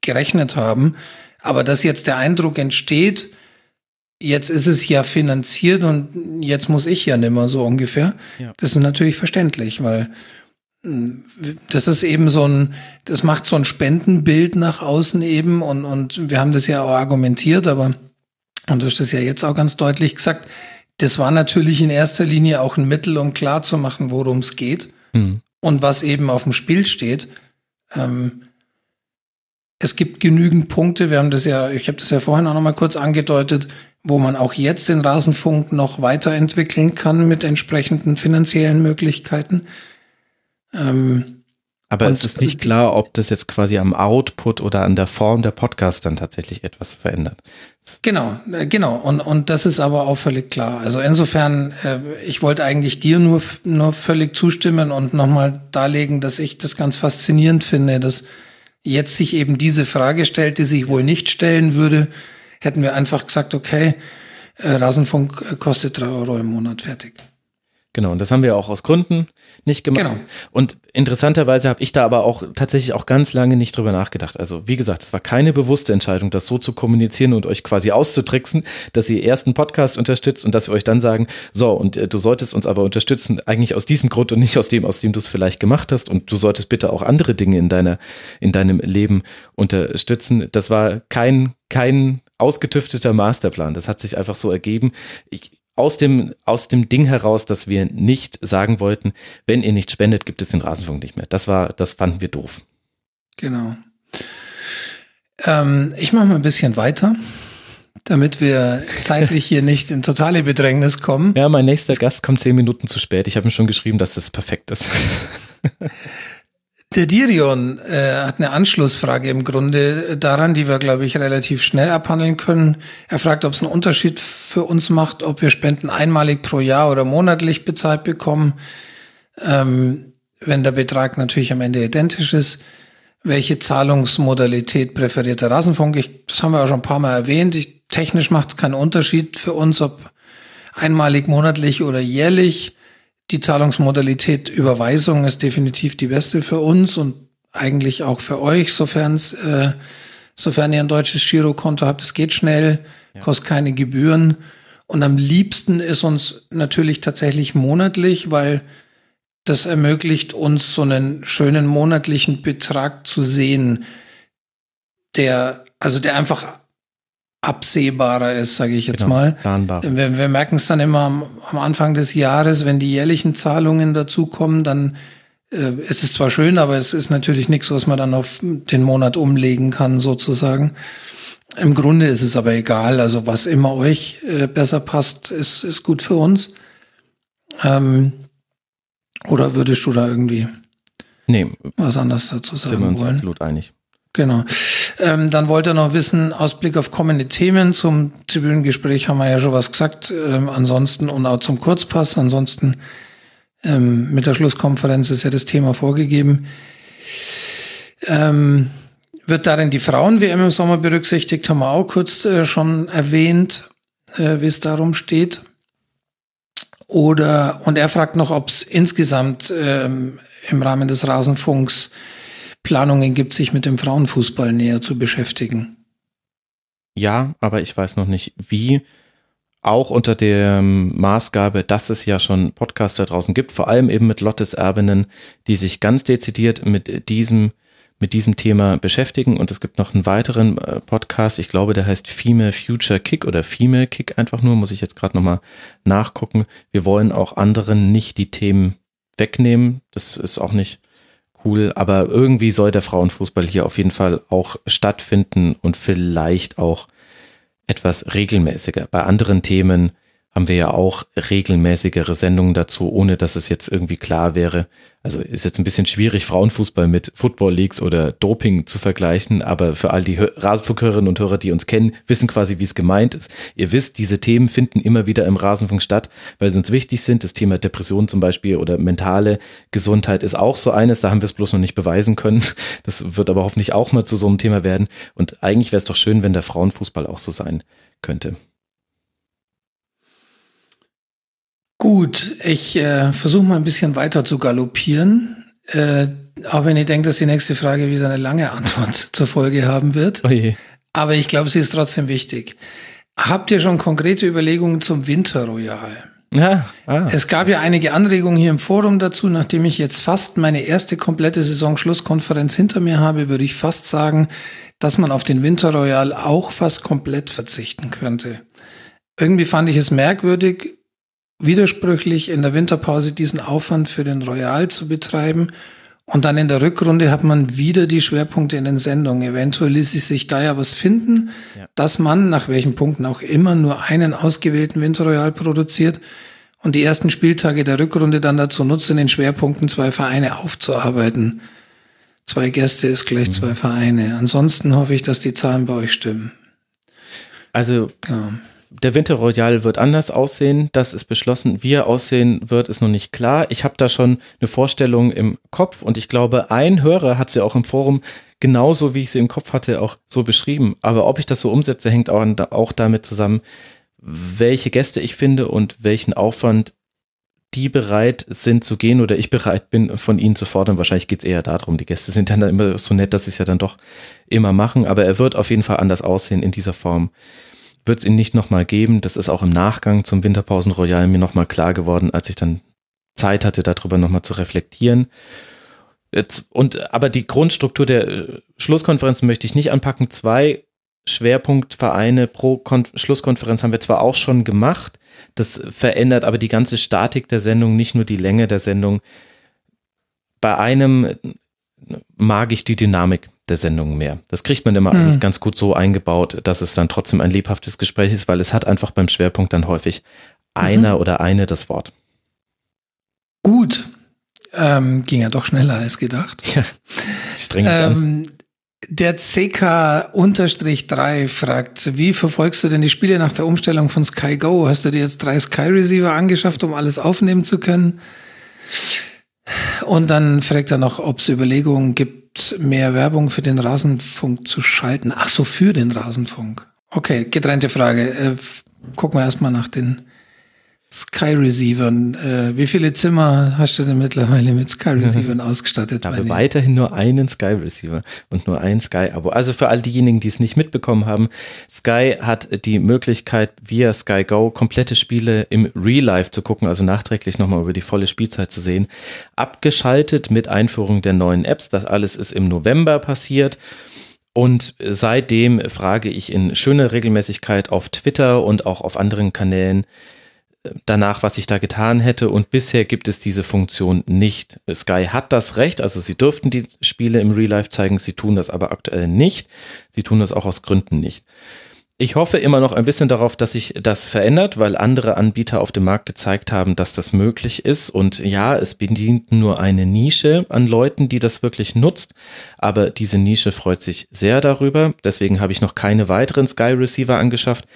gerechnet haben. Aber dass jetzt der Eindruck entsteht, jetzt ist es ja finanziert und jetzt muss ich ja nimmer so ungefähr. Ja. Das ist natürlich verständlich, weil hm, das ist eben so ein, das macht so ein Spendenbild nach außen eben und, und wir haben das ja auch argumentiert, aber, und du hast das ja jetzt auch ganz deutlich gesagt, das war natürlich in erster Linie auch ein Mittel, um klar zu machen, worum es geht. Mhm. Und was eben auf dem Spiel steht, ähm, es gibt genügend Punkte, wir haben das ja, ich habe das ja vorhin auch noch mal kurz angedeutet, wo man auch jetzt den Rasenfunk noch weiterentwickeln kann mit entsprechenden finanziellen Möglichkeiten. Ähm, Aber Und- es ist nicht klar, ob das jetzt quasi am Output oder an der Form der Podcast dann tatsächlich etwas verändert. Genau, äh, genau. Und, und das ist aber auch völlig klar. Also insofern, äh, ich wollte eigentlich dir nur, nur völlig zustimmen und nochmal darlegen, dass ich das ganz faszinierend finde, dass jetzt sich eben diese Frage stellt, die sich wohl nicht stellen würde, hätten wir einfach gesagt, okay, äh, Rasenfunk kostet drei Euro im Monat fertig. Genau, und das haben wir auch aus Gründen nicht gemacht. Genau. Und interessanterweise habe ich da aber auch tatsächlich auch ganz lange nicht drüber nachgedacht. Also wie gesagt, es war keine bewusste Entscheidung, das so zu kommunizieren und euch quasi auszutricksen, dass ihr erst einen Podcast unterstützt und dass wir euch dann sagen, so, und äh, du solltest uns aber unterstützen, eigentlich aus diesem Grund und nicht aus dem, aus dem du es vielleicht gemacht hast. Und du solltest bitte auch andere Dinge in deiner, in deinem Leben unterstützen. Das war kein, kein ausgetüfteter Masterplan. Das hat sich einfach so ergeben. Ich, aus dem, aus dem Ding heraus, dass wir nicht sagen wollten, wenn ihr nicht spendet, gibt es den Rasenfunk nicht mehr. Das war, das fanden wir doof. Genau. Ähm, ich mache mal ein bisschen weiter, damit wir zeitlich hier nicht in totale Bedrängnis kommen. Ja, mein nächster Gast kommt zehn Minuten zu spät. Ich habe ihm schon geschrieben, dass das perfekt ist. Der Dirion äh, hat eine Anschlussfrage im Grunde daran, die wir, glaube ich, relativ schnell abhandeln können. Er fragt, ob es einen Unterschied für uns macht, ob wir Spenden einmalig pro Jahr oder monatlich bezahlt bekommen, ähm, wenn der Betrag natürlich am Ende identisch ist. Welche Zahlungsmodalität präferiert der Rasenfunk? Ich, das haben wir ja schon ein paar Mal erwähnt. Ich, technisch macht es keinen Unterschied für uns, ob einmalig, monatlich oder jährlich. Die Zahlungsmodalität Überweisung ist definitiv die beste für uns und eigentlich auch für euch, sofern es, äh, sofern ihr ein deutsches Girokonto habt. Es geht schnell, kostet keine Gebühren. Und am liebsten ist uns natürlich tatsächlich monatlich, weil das ermöglicht uns so einen schönen monatlichen Betrag zu sehen, der, also der einfach absehbarer ist, sage ich jetzt Genau, mal. planbar. Wir, wir merken es dann immer am, am Anfang des Jahres, wenn die jährlichen Zahlungen dazukommen, dann äh, ist es zwar schön, aber es ist natürlich nichts, was man dann auf den Monat umlegen kann, sozusagen. Im Grunde ist es aber egal. Also was immer euch äh, besser passt, ist, ist gut für uns. Ähm, oder würdest du da irgendwie Nee, was anderes dazu sind wir sagen uns wollen? absolut einig. Genau. Ähm, dann wollte er noch wissen, Ausblick auf kommende Themen. Zum Tribünengespräch haben wir ja schon was gesagt. Ähm, ansonsten und auch zum Kurzpass. Ansonsten ähm, mit der Schlusskonferenz ist ja das Thema vorgegeben. Ähm, wird darin die Frauen-WM im Sommer berücksichtigt, haben wir auch kurz äh, schon erwähnt, äh, wie es darum steht. Oder, und er fragt noch, ob es insgesamt ähm, im Rahmen des Rasenfunks Planungen gibt, sich mit dem Frauenfußball näher zu beschäftigen. Ja, aber ich weiß noch nicht, wie. Auch unter der Maßgabe, dass es ja schon Podcaster draußen gibt, vor allem eben mit Lottes Erbinnen, die sich ganz dezidiert mit diesem, mit diesem Thema beschäftigen. Und es gibt noch einen weiteren äh, Podcast, ich glaube, der heißt Female Future Kick oder Female Kick einfach nur, muss ich jetzt gerade nochmal nachgucken. Wir wollen auch anderen nicht die Themen wegnehmen. Das ist auch nicht cool, aber irgendwie soll der Frauenfußball hier auf jeden Fall auch stattfinden und vielleicht auch etwas regelmäßiger. Bei anderen Themen haben wir ja auch regelmäßigere Sendungen dazu, ohne dass es jetzt irgendwie klar wäre. Also ist jetzt ein bisschen schwierig, Frauenfußball mit Football Leagues oder Doping zu vergleichen, aber für all die Hö- Rasenfunkhörerinnen und Hörer, die uns kennen, wissen quasi, wie es gemeint ist. Ihr wisst, diese Themen finden immer wieder im Rasenfunk statt, weil sie uns wichtig sind. Das Thema Depression zum Beispiel oder mentale Gesundheit ist auch so eines, da haben wir es bloß noch nicht beweisen können. Das wird aber hoffentlich auch mal zu so einem Thema werden. Und eigentlich wäre es doch schön, wenn der Frauenfußball auch so sein könnte. Gut, ich äh, versuche mal ein bisschen weiter zu galoppieren. Äh, auch wenn ihr denkt, dass die nächste Frage wieder eine lange Antwort zur Folge haben wird. Oje. Aber ich glaube, sie ist trotzdem wichtig. Habt ihr schon konkrete Überlegungen zum Winterroyal? Ja, ah. Es gab ja einige Anregungen hier im Forum dazu. Nachdem ich jetzt fast meine erste komplette Saison-Schlusskonferenz hinter mir habe, würde ich fast sagen, dass man auf den Winterroyal auch fast komplett verzichten könnte. Irgendwie fand ich es merkwürdig, widersprüchlich in der Winterpause diesen Aufwand für den Royal zu betreiben. Und dann in der Rückrunde hat man wieder die Schwerpunkte in den Sendungen. Eventuell ließ sich da ja was finden, Ja. dass man, nach welchen Punkten auch immer, nur einen ausgewählten Winterroyal produziert und die ersten Spieltage der Rückrunde dann dazu nutzt, in den Schwerpunkten zwei Vereine aufzuarbeiten. Zwei Gäste ist gleich zwei Vereine. Ansonsten hoffe ich, dass die Zahlen bei euch stimmen. Also Ja. Der Winter Royal wird anders aussehen, das ist beschlossen. Wie er aussehen wird, ist noch nicht klar. Ich habe da schon eine Vorstellung im Kopf und ich glaube, ein Hörer hat sie auch im Forum genauso, wie ich sie im Kopf hatte, auch so beschrieben. Aber ob ich das so umsetze, hängt auch, auch damit zusammen, welche Gäste ich finde und welchen Aufwand die bereit sind zu gehen oder ich bereit bin, von ihnen zu fordern. Wahrscheinlich geht es eher darum, die Gäste sind dann immer so nett, dass sie es ja dann doch immer machen, aber er wird auf jeden Fall anders aussehen in dieser Form wird es ihn nicht nochmal geben. Das ist auch im Nachgang zum Winterpausen Royal mir nochmal klar geworden, als ich dann Zeit hatte, darüber nochmal zu reflektieren. Jetzt, und, aber die Grundstruktur der äh, Schlusskonferenzen möchte ich nicht anpacken. Zwei Schwerpunktvereine pro Kon Schlusskonferenz haben wir zwar auch schon gemacht, das verändert aber die ganze Statik der Sendung, nicht nur die Länge der Sendung. Bei einem mag ich die Dynamik der Sendung mehr. Das kriegt man immer Hm. eigentlich ganz gut so eingebaut, dass es dann trotzdem ein lebhaftes Gespräch ist, weil es hat einfach beim Schwerpunkt dann häufig einer oder eine das Wort. Gut. Ähm, ging ja doch schneller als gedacht. Ja, streng. Ähm, der CK-3 fragt, wie verfolgst du denn die Spiele nach der Umstellung von Sky Go? Hast du dir jetzt drei Sky Receiver angeschafft, um alles aufnehmen zu können? Und dann fragt er noch, ob es Überlegungen gibt, mehr Werbung für den Rasenfunk zu schalten. Ach so, für den Rasenfunk. Okay, getrennte Frage. Äh, gucken wir erstmal nach den Sky Receivern. Äh, wie viele Zimmer hast du denn mittlerweile mit Sky Receivern ausgestattet? Ich habe weiterhin nur einen Sky Receiver und nur ein Sky Abo. Also für all diejenigen, die es nicht mitbekommen haben, Sky hat die Möglichkeit, via Sky Go komplette Spiele im Real Life zu gucken, also nachträglich nochmal über die volle Spielzeit zu sehen. Abgeschaltet mit Einführung der neuen Apps. Das alles ist im November passiert. Und seitdem frage ich in schöner Regelmäßigkeit auf Twitter und auch auf anderen Kanälen danach, was ich da getan hätte. Und bisher gibt es diese Funktion nicht. Sky hat das Recht, also sie dürften die Spiele im Real Life zeigen, sie tun das aber aktuell nicht. Sie tun das auch aus Gründen nicht. Ich hoffe immer noch ein bisschen darauf, dass sich das verändert, weil andere Anbieter auf dem Markt gezeigt haben, dass das möglich ist. Und ja, es bedient nur eine Nische an Leuten, die das wirklich nutzt. Aber diese Nische freut sich sehr darüber. Deswegen habe ich noch keine weiteren Sky Receiver angeschafft.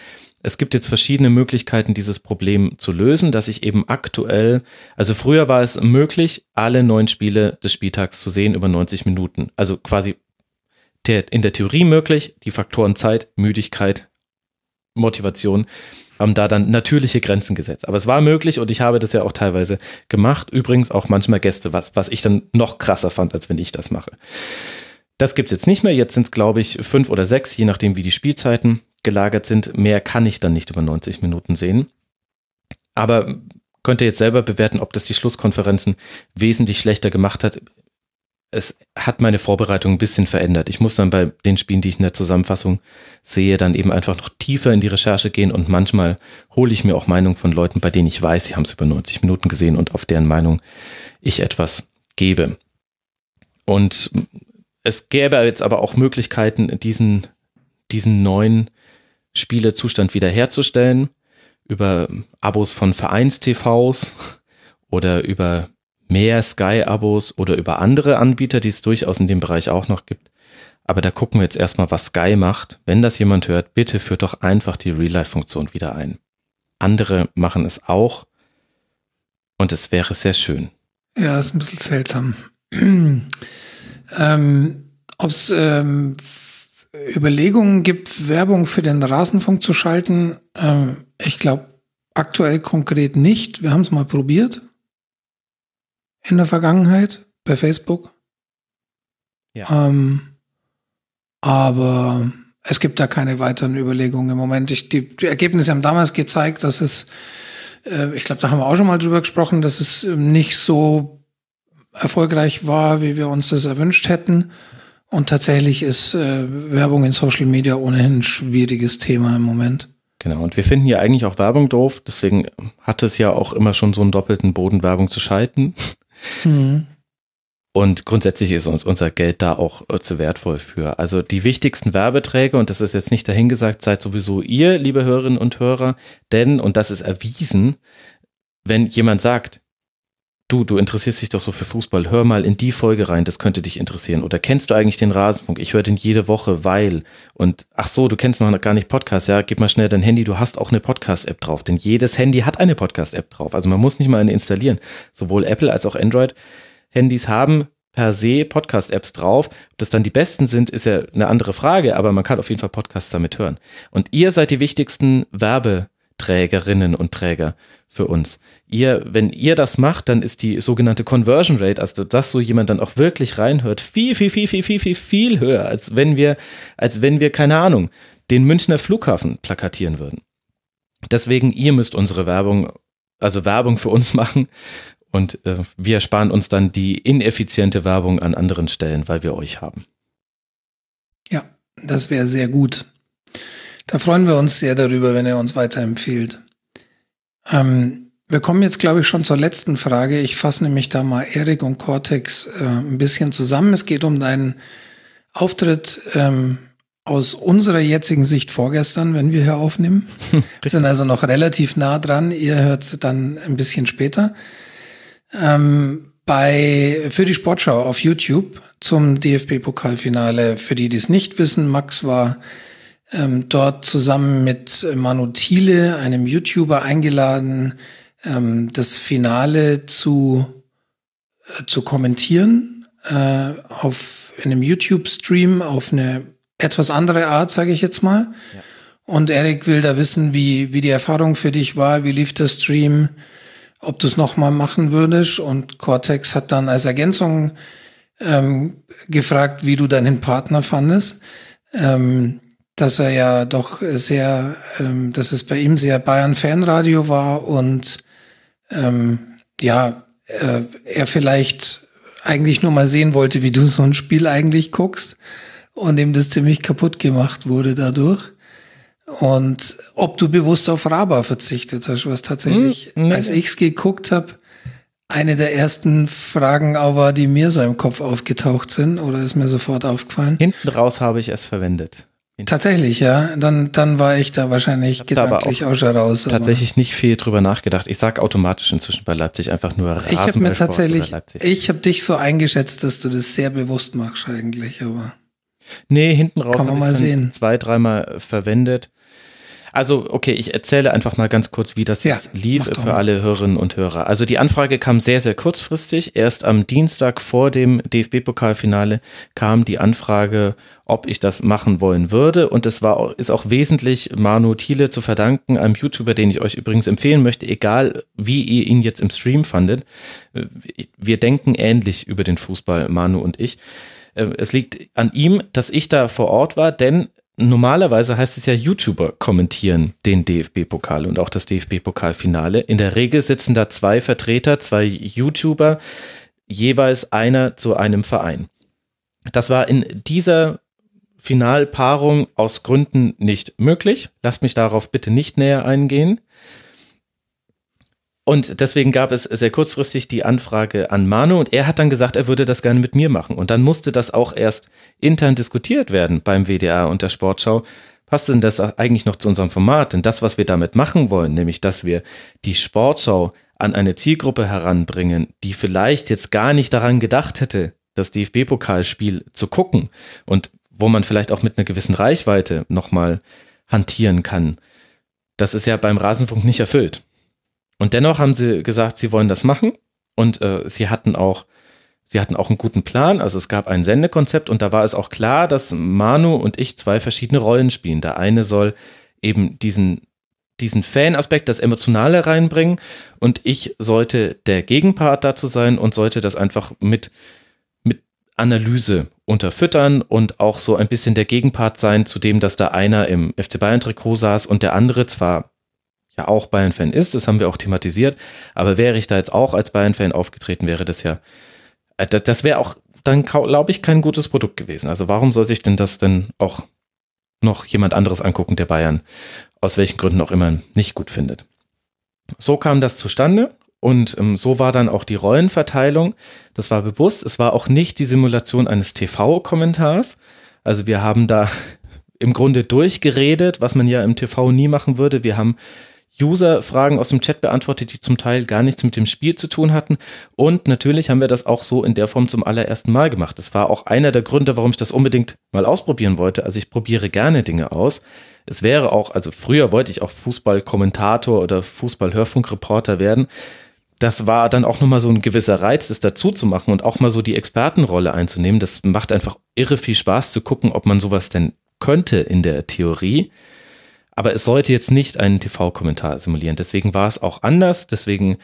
Es gibt jetzt verschiedene Möglichkeiten, dieses Problem zu lösen, dass ich eben aktuell, also früher war es möglich, alle neun Spiele des Spieltags zu sehen über 90 Minuten. Also quasi in der Theorie möglich, die Faktoren Zeit, Müdigkeit, Motivation haben da dann natürliche Grenzen gesetzt. Aber es war möglich und ich habe das ja auch teilweise gemacht. Übrigens auch manchmal Gäste, was, was ich dann noch krasser fand, als wenn ich das mache. Das gibt's jetzt nicht mehr. Jetzt sind es, glaube ich, fünf oder sechs, je nachdem, wie die Spielzeiten gelagert sind. Mehr kann ich dann nicht über 90 Minuten sehen. Aber könnt ihr jetzt selber bewerten, ob das die Schlusskonferenzen wesentlich schlechter gemacht hat. Es hat meine Vorbereitung ein bisschen verändert. Ich muss dann bei den Spielen, die ich in der Zusammenfassung sehe, dann eben einfach noch tiefer in die Recherche gehen und manchmal hole ich mir auch Meinungen von Leuten, bei denen ich weiß, sie haben es über 90 Minuten gesehen und auf deren Meinung ich etwas gebe. Und es gäbe jetzt aber auch Möglichkeiten, diesen, diesen neuen Spielezustand wiederherzustellen über Abos von Vereins-TVs oder über mehr Sky-Abos oder über andere Anbieter, die es durchaus in dem Bereich auch noch gibt. Aber da gucken wir jetzt erstmal, was Sky macht. Wenn das jemand hört, bitte führt doch einfach die Real-Life-Funktion wieder ein. Andere machen es auch und es wäre sehr schön. Ja, ist ein bisschen seltsam. Ähm, Ob es ähm, Überlegungen gibt, Werbung für den Rasenfunk zu schalten, ähm, ich glaube aktuell konkret nicht. Wir haben es mal probiert in der Vergangenheit bei Facebook. Ja. Ähm, aber es gibt da keine weiteren Überlegungen im Moment. Ich, die, die Ergebnisse haben damals gezeigt, dass es, äh, ich glaube, da haben wir auch schon mal drüber gesprochen, dass es nicht so erfolgreich war, wie wir uns das erwünscht hätten. Und tatsächlich ist äh, Werbung in Social Media ohnehin ein schwieriges Thema im Moment. Genau, und wir finden ja eigentlich auch Werbung doof, deswegen hat es ja auch immer schon so einen doppelten Boden, Werbung zu schalten. Und grundsätzlich ist uns unser Geld da auch äh, zu wertvoll für. Also die wichtigsten Werbeträge, und das ist jetzt nicht dahingesagt, seid sowieso ihr, liebe Hörerinnen und Hörer, denn, und das ist erwiesen, wenn jemand sagt, du, du interessierst dich doch so für Fußball, hör mal in die Folge rein, das könnte dich interessieren. Oder kennst du eigentlich den Rasenfunk? Ich höre den jede Woche, weil. Und ach so, du kennst noch gar nicht Podcast, ja, gib mal schnell dein Handy, du hast auch eine Podcast-App drauf. Denn jedes Handy hat eine Podcast-App drauf. Also man muss nicht mal eine installieren. Sowohl Apple als auch Android-Handys haben per se Podcast-Apps drauf. Ob das dann die besten sind, ist ja eine andere Frage, aber man kann auf jeden Fall Podcasts damit hören. Und ihr seid die wichtigsten Werbeträgerinnen und Träger für uns. Ihr, wenn ihr das macht, dann ist die sogenannte Conversion Rate, also dass so jemand dann auch wirklich reinhört, viel, viel, viel, viel, viel, viel, viel höher, als wenn wir, als wenn wir, keine Ahnung, den Münchner Flughafen plakatieren würden. Deswegen, ihr müsst unsere Werbung, also Werbung für uns machen und äh, wir sparen uns dann die ineffiziente Werbung an anderen Stellen, weil wir euch haben. Ja, das wäre sehr gut. Da freuen wir uns sehr darüber, wenn ihr uns weiterempfehlt. Ähm, wir kommen jetzt, glaube ich, schon zur letzten Frage. Ich fasse nämlich da mal Erik und Cortex äh, ein bisschen zusammen. Es geht um deinen Auftritt ähm, aus unserer jetzigen Sicht vorgestern, wenn wir hier aufnehmen. Wir sind also noch relativ nah dran. Ihr hört dann ein bisschen später. Ähm, bei, für die Sportschau auf YouTube zum DFB-Pokalfinale. Für die, die es nicht wissen, Max war ähm, dort zusammen mit Manu Thiele, einem YouTuber, eingeladen, ähm, das Finale zu, äh, zu kommentieren äh, auf in einem YouTube-Stream auf eine etwas andere Art, sage ich jetzt mal. Ja. Und Erik will da wissen, wie, wie die Erfahrung für dich war, wie lief der Stream, ob du es nochmal machen würdest. Und Cortex hat dann als Ergänzung ähm, gefragt, wie du deinen Partner fandest. Ähm, dass er ja doch sehr, ähm, dass es bei ihm sehr Bayern-Fanradio war und ähm, ja, äh, er vielleicht eigentlich nur mal sehen wollte, wie du so ein Spiel eigentlich guckst und ihm das ziemlich kaputt gemacht wurde dadurch. Und ob du bewusst auf Raba verzichtet hast, was tatsächlich, hm, nee, als ich's geguckt habe, eine der ersten Fragen auch war, die mir so im Kopf aufgetaucht sind, oder ist mir sofort aufgefallen? Hinten raus habe ich es verwendet. Tatsächlich, ja. Dann, dann war ich da wahrscheinlich gedanklich auch, auch schon raus. Tatsächlich nicht viel drüber nachgedacht. Ich sag automatisch inzwischen bei Leipzig einfach nur Rasenballsport Ich habe mir tatsächlich, ich habe dich so eingeschätzt, dass du das sehr bewusst machst eigentlich, aber. Nee, hinten raus habe ich zwei, dreimal verwendet. Also, okay, ich erzähle einfach mal ganz kurz, wie das ja, jetzt lief für alle Hörerinnen und Hörer. Also die Anfrage kam sehr, sehr kurzfristig. Erst am Dienstag vor dem DFB-Pokalfinale kam die Anfrage, ob ich das machen wollen würde. Und es war, ist auch wesentlich Manu Thiele zu verdanken, einem YouTuber, den ich euch übrigens empfehlen möchte, egal wie ihr ihn jetzt im Stream fandet. Wir denken ähnlich über den Fußball, Manu und ich. Es liegt an ihm, dass ich da vor Ort war, denn normalerweise heißt es ja, YouTuber kommentieren den DFB-Pokal und auch das DFB-Pokalfinale. In der Regel sitzen da zwei Vertreter, zwei YouTuber, jeweils einer zu einem Verein. Das war in dieser Finalpaarung aus Gründen nicht möglich. Lasst mich darauf bitte nicht näher eingehen. Und deswegen gab es sehr kurzfristig die Anfrage an Manu und er hat dann gesagt, er würde das gerne mit mir machen. Und dann musste das auch erst intern diskutiert werden beim WDR und der Sportschau. Passt denn das eigentlich noch zu unserem Format? Denn das, was wir damit machen wollen, nämlich, dass wir die Sportschau an eine Zielgruppe heranbringen, die vielleicht jetzt gar nicht daran gedacht hätte, das DFB-Pokalspiel zu gucken und wo man vielleicht auch mit einer gewissen Reichweite nochmal hantieren kann. Das ist ja beim Rasenfunk nicht erfüllt. Und dennoch haben sie gesagt, sie wollen das machen. Und äh, sie hatten auch, sie hatten auch einen guten Plan. Also es gab ein Sendekonzept und da war es auch klar, dass Manu und ich zwei verschiedene Rollen spielen. Der eine soll eben diesen diesen Fan-Aspekt, das Emotionale reinbringen und ich sollte der Gegenpart dazu sein und sollte das einfach mit, mit Analyse unterfüttern und auch so ein bisschen der Gegenpart sein zu dem, dass da einer im FC Bayern-Trikot saß und der andere zwar ja auch Bayern-Fan ist, das haben wir auch thematisiert, aber wäre ich da jetzt auch als Bayern-Fan aufgetreten, wäre das ja, äh, das wäre auch dann, glaube ich, kein gutes Produkt gewesen. Also warum soll sich denn das denn auch noch jemand anderes angucken, der Bayern aus welchen Gründen auch immer nicht gut findet? So kam das zustande und ähm, so war dann auch die Rollenverteilung. Das war bewusst. Es war auch nicht die Simulation eines TV-Kommentars. Also wir haben da im Grunde durchgeredet, was man ja im TV nie machen würde. Wir haben User-Fragen aus dem Chat beantwortet, die zum Teil gar nichts mit dem Spiel zu tun hatten. Und natürlich haben wir das auch so in der Form zum allerersten Mal gemacht. Das war auch einer der Gründe, warum ich das unbedingt mal ausprobieren wollte. Also ich probiere gerne Dinge aus. Es wäre auch, also früher wollte ich auch Fußballkommentator oder Fußballhörfunkreporter werden. Das war dann auch nochmal so ein gewisser Reiz, das dazu zu machen und auch mal so die Expertenrolle einzunehmen. Das macht einfach irre viel Spaß zu gucken, ob man sowas denn könnte in der Theorie. Aber es sollte jetzt nicht einen TV-Kommentar simulieren. Deswegen war es auch anders. Deswegen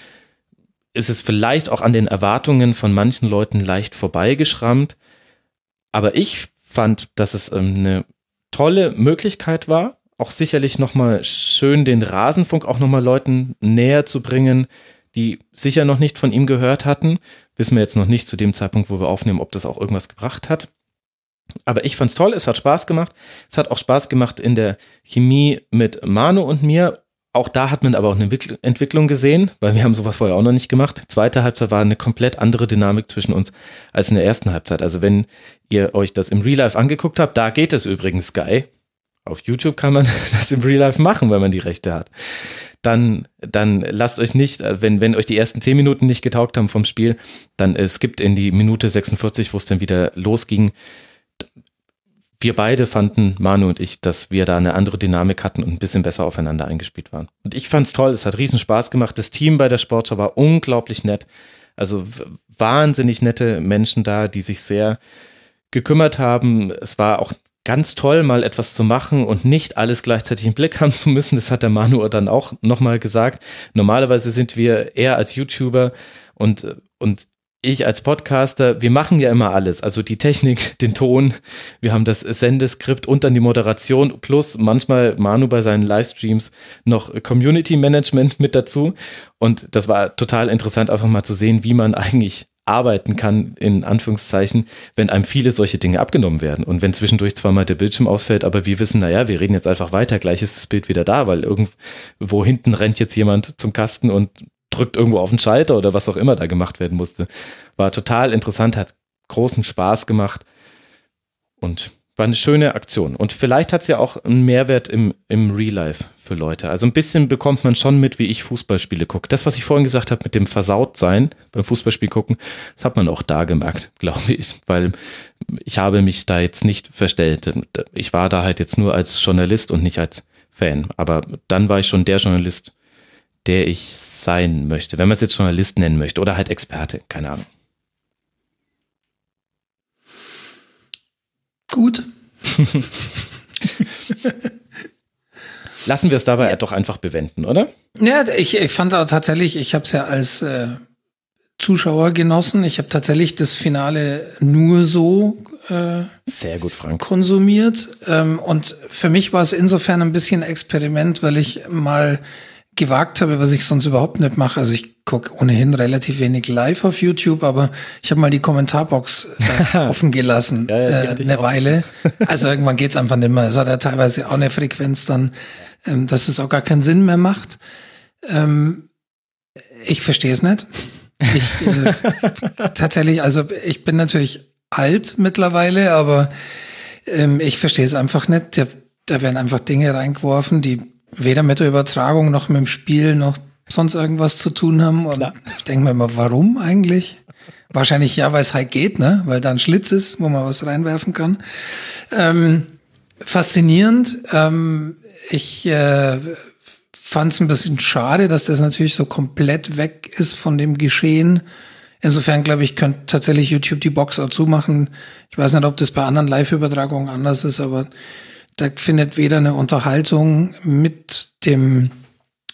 ist es vielleicht auch an den Erwartungen von manchen Leuten leicht vorbeigeschrammt. Aber ich fand, dass es ähm, eine tolle Möglichkeit war, auch sicherlich nochmal schön den Rasenfunk auch nochmal Leuten näher zu bringen, die sicher noch nicht von ihm gehört hatten. Wissen wir jetzt noch nicht zu dem Zeitpunkt, wo wir aufnehmen, ob das auch irgendwas gebracht hat. Aber ich fand's toll, es hat Spaß gemacht. Es hat auch Spaß gemacht in der Chemie mit Manu und mir. Auch da hat man aber auch eine Entwicklung gesehen, weil wir haben sowas vorher auch noch nicht gemacht. Zweite Halbzeit war eine komplett andere Dynamik zwischen uns als in der ersten Halbzeit. Also wenn ihr euch das im Real Life angeguckt habt, da geht es übrigens, Sky. Auf YouTube kann man das im Real Life machen, wenn man die Rechte hat. Dann, dann lasst euch nicht, wenn, wenn euch die ersten zehn Minuten nicht getaugt haben vom Spiel, dann äh, skippt in die Minute 46, wo es dann wieder losging wir beide fanden, Manu und ich, dass wir da eine andere Dynamik hatten und ein bisschen besser aufeinander eingespielt waren. Und ich fand's toll, es hat riesen Spaß gemacht. Das Team bei der Sportschau war unglaublich nett. Also wahnsinnig nette Menschen da, die sich sehr gekümmert haben. Es war auch ganz toll, mal etwas zu machen und nicht alles gleichzeitig im Blick haben zu müssen. Das hat der Manu dann auch nochmal gesagt. Normalerweise sind wir eher als YouTuber und, und ich als Podcaster, wir machen ja immer alles. Also die Technik, den Ton, wir haben das Sendeskript und dann die Moderation plus manchmal Manu bei seinen Livestreams noch Community Management mit dazu. Und das war total interessant, einfach mal zu sehen, wie man eigentlich arbeiten kann, in Anführungszeichen, wenn einem viele solche Dinge abgenommen werden. Und wenn zwischendurch zweimal der Bildschirm ausfällt, aber wir wissen, naja, wir reden jetzt einfach weiter, gleich ist das Bild wieder da, weil irgendwo hinten rennt jetzt jemand zum Kasten und drückt irgendwo auf den Schalter oder was auch immer da gemacht werden musste. War total interessant, hat großen Spaß gemacht und war eine schöne Aktion. Und vielleicht hat es ja auch einen Mehrwert im, im Real Life für Leute. Also ein bisschen bekommt man schon mit, wie ich Fußballspiele gucke. Das, was ich vorhin gesagt habe mit dem Versautsein beim Fußballspiel gucken, das hat man auch da gemerkt, glaube ich. Weil ich habe mich da jetzt nicht verstellt. Ich war da halt jetzt nur als Journalist und nicht als Fan. Aber dann war ich schon der Journalist, der ich sein möchte, wenn man es jetzt Journalist nennen möchte oder halt Experte, keine Ahnung. Gut. Lassen wir es dabei ja. doch einfach bewenden, oder? Ja, ich, ich fand auch tatsächlich, ich habe es ja als äh, Zuschauer genossen. Ich habe tatsächlich das Finale nur so äh, sehr gut, Frank konsumiert. Ähm, und für mich war es insofern ein bisschen Experiment, weil ich mal gewagt habe, was ich sonst überhaupt nicht mache. Also ich gucke ohnehin relativ wenig live auf YouTube, aber ich habe mal die Kommentarbox offen gelassen ja, ja, äh, eine Weile. Also irgendwann geht's einfach nicht mehr. Es hat ja teilweise auch eine Frequenz dann, ähm, dass es auch gar keinen Sinn mehr macht. Ähm, ich verstehe es nicht. Ich, äh, tatsächlich, also ich bin natürlich alt mittlerweile, aber ähm, ich verstehe es einfach nicht. Da, da werden einfach Dinge reingeworfen, die weder mit der Übertragung noch mit dem Spiel noch sonst irgendwas zu tun haben. Und Klar. ich denke mir immer, warum eigentlich? Wahrscheinlich ja, weil es halt geht, ne? Weil da ein Schlitz ist, wo man was reinwerfen kann. Ähm, faszinierend. Ähm, ich äh, fand es ein bisschen schade, dass das natürlich so komplett weg ist von dem Geschehen. Insofern glaube ich, könnte tatsächlich YouTube die Box auch zumachen. Ich weiß nicht, ob das bei anderen Live-Übertragungen anders ist, aber da findet weder eine Unterhaltung mit dem,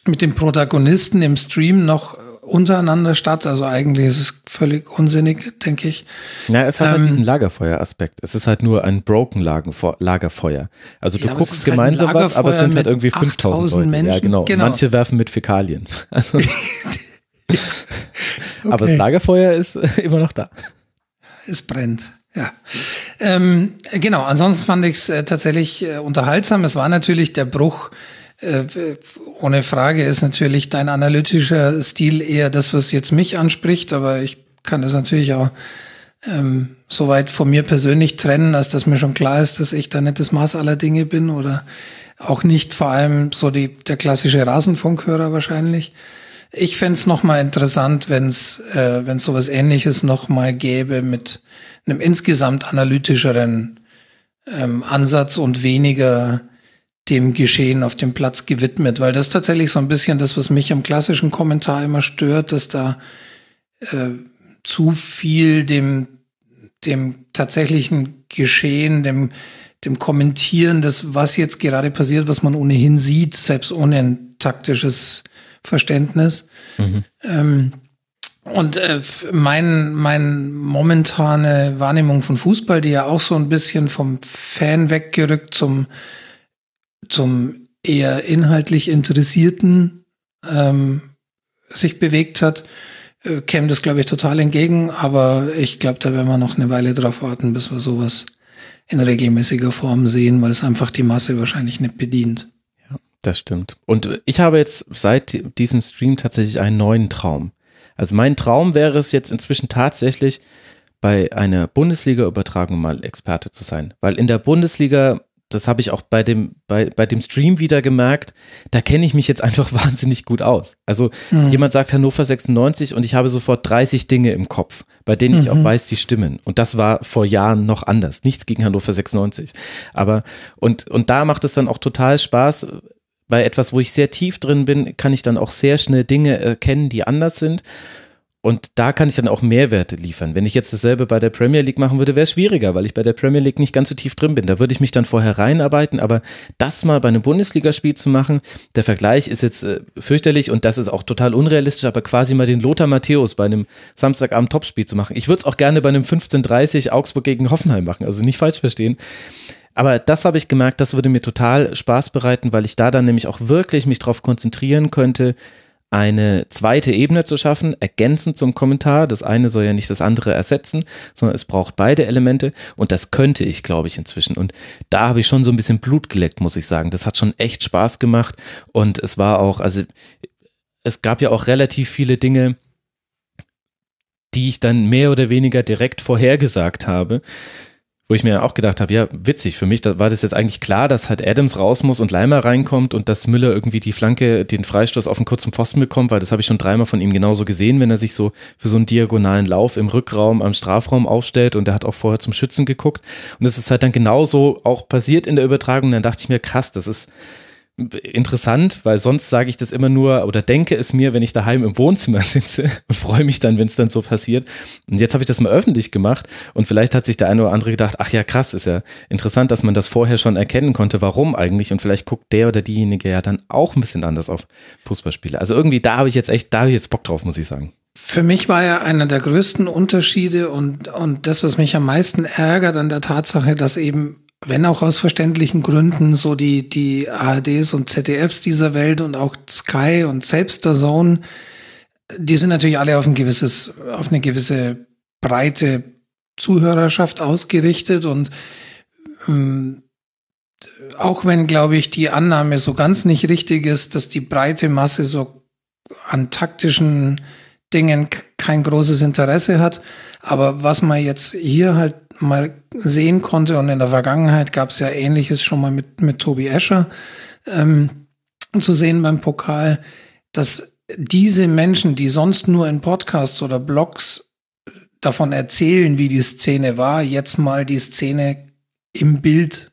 mit dem Protagonisten im Stream noch untereinander statt. Also eigentlich ist es völlig unsinnig, denke ich. Ja, es hat halt ähm, halt diesen Lagerfeuer-Aspekt. Es ist halt nur ein broken Lagerfeuer. Also du ja, guckst gemeinsam halt was, aber es sind halt irgendwie 5000 Leute. Menschen. Ja, genau. genau. Manche werfen mit Fäkalien. Also, okay. Aber das Lagerfeuer ist immer noch da. Es brennt. Ja, ähm, genau. Ansonsten fand ich es äh, tatsächlich äh, unterhaltsam. Es war natürlich der Bruch. Äh, ohne Frage ist natürlich dein analytischer Stil eher das, was jetzt mich anspricht. Aber ich kann das natürlich auch ähm, soweit von mir persönlich trennen, als dass mir schon klar ist, dass ich da nicht das Maß aller Dinge bin oder Auch nicht vor allem so die, der klassische Rasenfunkhörer wahrscheinlich. Ich fände es nochmal interessant, wenn es äh, wenn's sowas ähnliches nochmal gäbe mit einem insgesamt analytischeren ähm, Ansatz und weniger dem Geschehen auf dem Platz gewidmet, weil das ist tatsächlich so ein bisschen das, was mich am klassischen Kommentar immer stört, dass da äh, zu viel dem, dem tatsächlichen Geschehen, dem, dem Kommentieren des, was jetzt gerade passiert, was man ohnehin sieht, selbst ohne ein taktisches Verständnis. Mhm. Ähm, und äh, mein, mein momentane Wahrnehmung von Fußball, die ja auch so ein bisschen vom Fan weggerückt zum, zum eher inhaltlich Interessierten ähm, sich bewegt hat, äh, käme das, glaube ich, total entgegen. Aber ich glaube, da werden wir noch eine Weile drauf warten, bis wir sowas in regelmäßiger Form sehen, weil es einfach die Masse wahrscheinlich nicht bedient. Ja, das stimmt. Und ich habe jetzt seit diesem Stream tatsächlich einen neuen Traum. Also mein Traum wäre es jetzt inzwischen tatsächlich, bei einer Bundesliga-Übertragung mal Experte zu sein. Weil in der Bundesliga, das habe ich auch bei dem, bei, bei dem Stream wieder gemerkt, da kenne ich mich jetzt einfach wahnsinnig gut aus. Also mhm. jemand sagt Hannover 96 und ich habe sofort 30 Dinge im Kopf, bei denen mhm. ich auch mhm. weiß, die stimmen. Und das war vor Jahren noch anders. Nichts gegen Hannover 96. Aber, und, und da macht es dann auch total Spaß, bei etwas, wo ich sehr tief drin bin, kann ich dann auch sehr schnell Dinge erkennen, die anders sind. Und da kann ich dann auch Mehrwerte liefern. Wenn ich jetzt dasselbe bei der Premier League machen würde, wäre es schwieriger, weil ich bei der Premier League nicht ganz so tief drin bin. Da würde ich mich dann vorher reinarbeiten, aber das mal bei einem Bundesligaspiel zu machen, der Vergleich ist jetzt äh, fürchterlich und das ist auch total unrealistisch, aber quasi mal den Lothar Matthäus bei einem Samstagabend Topspiel zu machen. Ich würde es auch gerne bei einem 15:30 Augsburg gegen Hoffenheim machen, also nicht falsch verstehen. Aber das habe ich gemerkt, das würde mir total Spaß bereiten, weil ich da dann nämlich auch wirklich mich darauf konzentrieren könnte, eine zweite Ebene zu schaffen, ergänzend zum Kommentar. Das eine soll ja nicht das andere ersetzen, sondern es braucht beide Elemente und das könnte ich, glaube ich, inzwischen. Und da habe ich schon so ein bisschen Blut geleckt, muss ich sagen. Das hat schon echt Spaß gemacht und es war auch, also es gab ja auch relativ viele Dinge, die ich dann mehr oder weniger direkt vorhergesagt habe wo ich mir auch gedacht habe, ja, witzig, für mich da war das jetzt eigentlich klar, dass halt Adams raus muss und Leimer reinkommt und dass Müller irgendwie die Flanke, den Freistoß auf einen kurzen Pfosten bekommt, weil das habe ich schon dreimal von ihm genauso gesehen, wenn er sich so für so einen diagonalen Lauf im Rückraum am Strafraum aufstellt und er hat auch vorher zum Schützen geguckt. Und das ist halt dann genauso auch passiert in der Übertragung, dann dachte ich mir, krass, das ist interessant, weil sonst sage ich das immer nur oder denke es mir, wenn ich daheim im Wohnzimmer sitze und freue mich dann, wenn es dann so passiert. Und jetzt habe ich das mal öffentlich gemacht und vielleicht hat sich der eine oder andere gedacht, ach ja, krass, ist ja interessant, dass man das vorher schon erkennen konnte, warum eigentlich und vielleicht guckt der oder diejenige ja dann auch ein bisschen anders auf Fußballspiele. Also irgendwie da habe ich jetzt echt, da habe ich jetzt Bock drauf, muss ich sagen. Für mich war ja einer der größten Unterschiede und, und das, was mich am meisten ärgert an der Tatsache, dass eben wenn auch aus verständlichen Gründen, so die, die ARDs und ZDFs dieser Welt und auch Sky und selbst der Zone, die sind natürlich alle auf ein gewisses, auf eine gewisse breite Zuhörerschaft ausgerichtet und ähm, auch wenn, glaube ich, die Annahme so ganz nicht richtig ist, dass die breite Masse so an taktischen Dingen kein großes Interesse hat. Aber was man jetzt hier halt mal sehen konnte, und in der Vergangenheit gab es ja ähnliches schon mal mit, mit Tobi Escher ähm, zu sehen beim Pokal, dass diese Menschen, die sonst nur in Podcasts oder Blogs davon erzählen, wie die Szene war, jetzt mal die Szene im Bild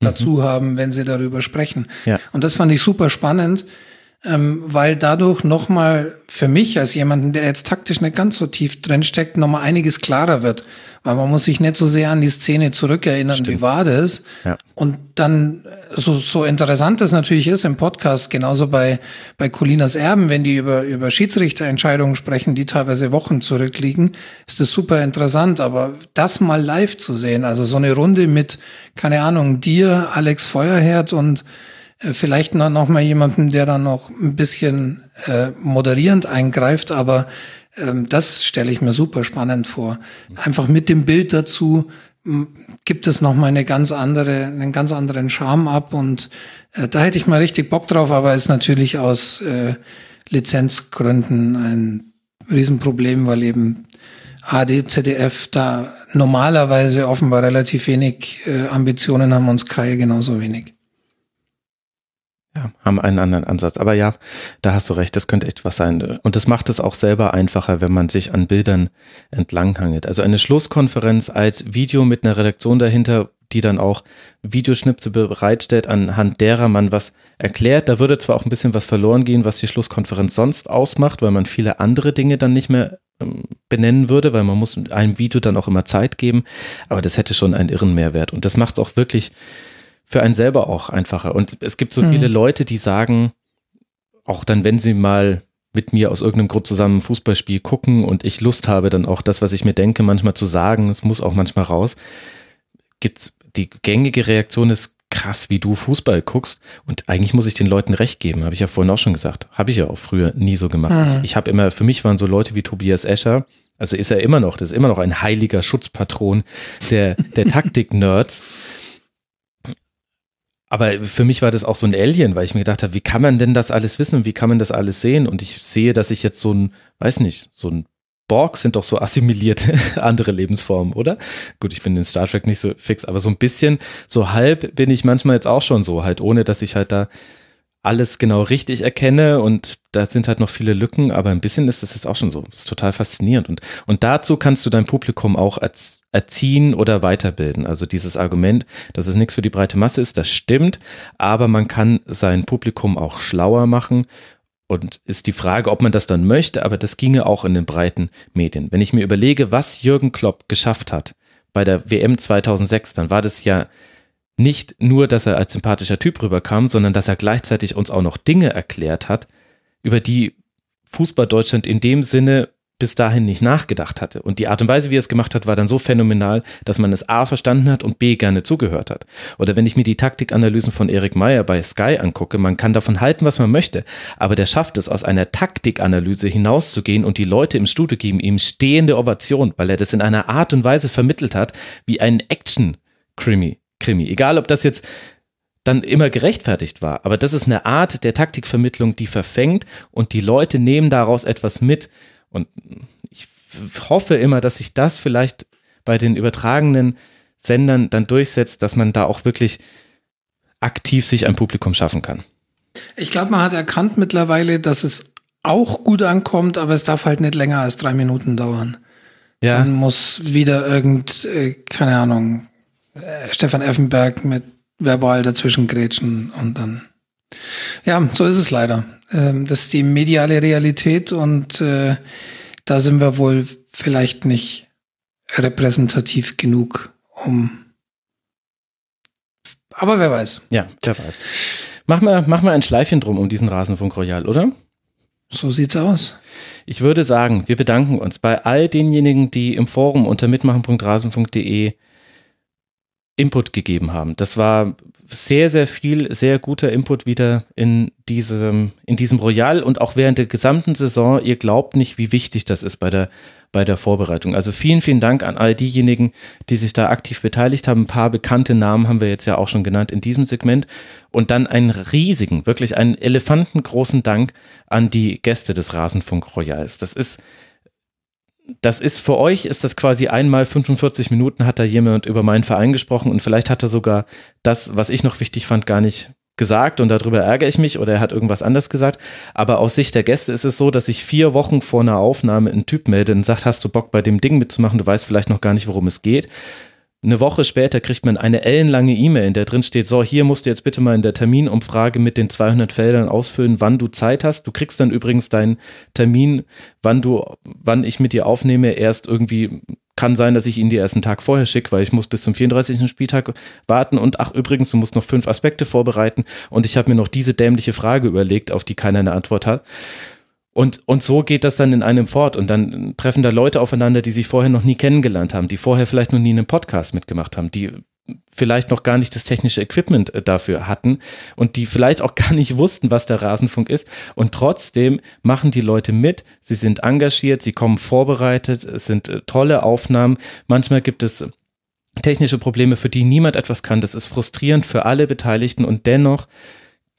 dazu mhm. haben, wenn sie darüber sprechen. Ja. Und das fand ich super spannend, ähm, weil dadurch nochmal für mich als jemanden, der jetzt taktisch nicht ganz so tief drin steckt, nochmal einiges klarer wird. Weil man muss sich nicht so sehr an die Szene zurückerinnern, Stimmt. wie war das? Ja. Und dann, so, so interessant das natürlich ist im Podcast, genauso bei, bei Colinas Erben, wenn die über, über Schiedsrichterentscheidungen sprechen, die teilweise Wochen zurückliegen, ist das super interessant. Aber das mal live zu sehen, also so eine Runde mit, keine Ahnung, dir, Alex Feuerherd und äh, vielleicht noch, noch mal jemanden, der dann noch ein bisschen äh, moderierend eingreift, aber ähm, das stelle ich mir super spannend vor. Einfach mit dem Bild dazu gibt es noch mal eine ganz andere, einen ganz anderen Charme ab und äh, da hätte ich mal richtig Bock drauf, aber ist natürlich aus äh, Lizenzgründen ein Riesenproblem, weil eben AD, ZDF da normalerweise offenbar relativ wenig äh, Ambitionen haben und Sky genauso wenig. Ja, haben einen anderen Ansatz. Aber ja, da hast du recht, das könnte echt was sein. Und das macht es auch selber einfacher, wenn man sich an Bildern entlanghangelt. Also eine Schlusskonferenz als Video mit einer Redaktion dahinter, die dann auch Videoschnipse bereitstellt, anhand derer man was erklärt. Da würde zwar auch ein bisschen was verloren gehen, was die Schlusskonferenz sonst ausmacht, weil man viele andere Dinge dann nicht mehr ähm, benennen würde, weil man muss einem Video dann auch immer Zeit geben. Aber das hätte schon einen irren Mehrwert. Und das macht es auch wirklich für einen selber auch einfacher. Und es gibt so mhm. viele Leute, die sagen, auch dann, wenn sie mal mit mir aus irgendeinem Grund zusammen ein Fußballspiel gucken und ich Lust habe, dann auch das, was ich mir denke, manchmal zu sagen, es muss auch manchmal raus, gibt's die gängige Reaktion ist krass, wie du Fußball guckst. Und eigentlich muss ich den Leuten recht geben, habe ich ja vorhin auch schon gesagt. Habe ich ja auch früher nie so gemacht. Mhm. Ich, ich habe immer, für mich waren so Leute wie Tobias Escher, also ist er immer noch, das ist immer noch ein heiliger Schutzpatron der, der Taktik-Nerds. Aber für mich war das auch so ein Alien, weil ich mir gedacht habe, wie kann man denn das alles wissen und wie kann man das alles sehen? Und ich sehe, dass ich jetzt so ein, weiß nicht, so ein Borg sind doch so assimilierte andere Lebensformen, oder? Gut, ich bin in Star Trek nicht so fix, aber so ein bisschen, so halb bin ich manchmal jetzt auch schon so, halt ohne, dass ich halt da alles genau richtig erkenne und da sind halt noch viele Lücken, aber ein bisschen ist es jetzt auch schon so. Das ist total faszinierend und, und dazu kannst du dein Publikum auch erziehen oder weiterbilden. Also dieses Argument, dass es nichts für die breite Masse ist, das stimmt, aber man kann sein Publikum auch schlauer machen und ist die Frage, ob man das dann möchte, aber das ginge auch in den breiten Medien. Wenn ich mir überlege, was Jürgen Klopp geschafft hat bei der WM 2006, dann war das ja nicht nur, dass er als sympathischer Typ rüberkam, sondern dass er gleichzeitig uns auch noch Dinge erklärt hat, über die Fußball Deutschland in dem Sinne bis dahin nicht nachgedacht hatte. Und die Art und Weise, wie er es gemacht hat, war dann so phänomenal, dass man es A verstanden hat und B gerne zugehört hat. Oder wenn ich mir die Taktikanalysen von Erik Meyer bei Sky angucke, man kann davon halten, was man möchte, aber der schafft es, aus einer Taktikanalyse hinauszugehen und die Leute im Studio geben ihm stehende Ovation, weil er das in einer Art und Weise vermittelt hat, wie ein Action-Krimi. Krimi. Egal, ob das jetzt dann immer gerechtfertigt war. Aber das ist eine Art der Taktikvermittlung, die verfängt und die Leute nehmen daraus etwas mit. Und ich hoffe immer, dass sich das vielleicht bei den übertragenen Sendern dann durchsetzt, dass man da auch wirklich aktiv sich ein Publikum schaffen kann. Ich glaube, man hat erkannt mittlerweile, dass es auch gut ankommt, aber es darf halt nicht länger als drei Minuten dauern. Ja. Dann muss wieder irgend, äh, keine Ahnung, äh, Stefan Effenberg mit verbal dazwischen grätschen und dann. Ja, so ist es leider. Ähm, das ist die mediale Realität und äh, da sind wir wohl vielleicht nicht repräsentativ genug, um. Aber wer weiß. Ja, wer weiß. Mach mal, mach mal ein Schleifchen drum um diesen Rasenfunk Royal, oder? So sieht's aus. Ich würde sagen, wir bedanken uns bei all denjenigen, die im Forum unter mitmachen.rasenfunk.de Input gegeben haben. Das war sehr, sehr viel, sehr guter Input wieder in diesem, in diesem Royal und auch während der gesamten Saison. Ihr glaubt nicht, wie wichtig das ist bei der, bei der Vorbereitung. Also vielen, vielen Dank an all diejenigen, die sich da aktiv beteiligt haben. Ein paar bekannte Namen haben wir jetzt ja auch schon genannt in diesem Segment. Und dann einen riesigen, wirklich einen elefantengroßen Dank an die Gäste des Rasenfunk Royals. Das ist, das ist für euch, ist das quasi einmal 45 Minuten hat da jemand über meinen Verein gesprochen und vielleicht hat er sogar das, was ich noch wichtig fand, gar nicht gesagt und darüber ärgere ich mich oder er hat irgendwas anders gesagt. Aber aus Sicht der Gäste ist es so, dass sich vier Wochen vor einer Aufnahme ein Typ meldet und sagt, hast du Bock bei dem Ding mitzumachen? Du weißt vielleicht noch gar nicht, worum es geht. Eine Woche später kriegt man eine ellenlange E-Mail, in der drin steht, so, hier musst du jetzt bitte mal in der Terminumfrage mit den 200 Feldern ausfüllen, wann du Zeit hast. Du kriegst dann übrigens deinen Termin, wann du, wann ich mit dir aufnehme, erst irgendwie kann sein, dass ich ihn dir erst einen Tag vorher schicke, weil ich muss bis zum 34. Spieltag warten und ach übrigens, du musst noch fünf Aspekte vorbereiten und ich habe mir noch diese dämliche Frage überlegt, auf die keiner eine Antwort hat. Und, und so geht das dann in einem fort. Und dann treffen da Leute aufeinander, die sich vorher noch nie kennengelernt haben, die vorher vielleicht noch nie einen Podcast mitgemacht haben, die vielleicht noch gar nicht das technische Equipment äh, dafür hatten und die vielleicht auch gar nicht wussten, was der Rasenfunk ist. Und trotzdem machen die Leute mit, sie sind engagiert, sie kommen vorbereitet, es sind äh, tolle Aufnahmen. Manchmal gibt es technische Probleme, für die niemand etwas kann. Das ist frustrierend für alle Beteiligten und dennoch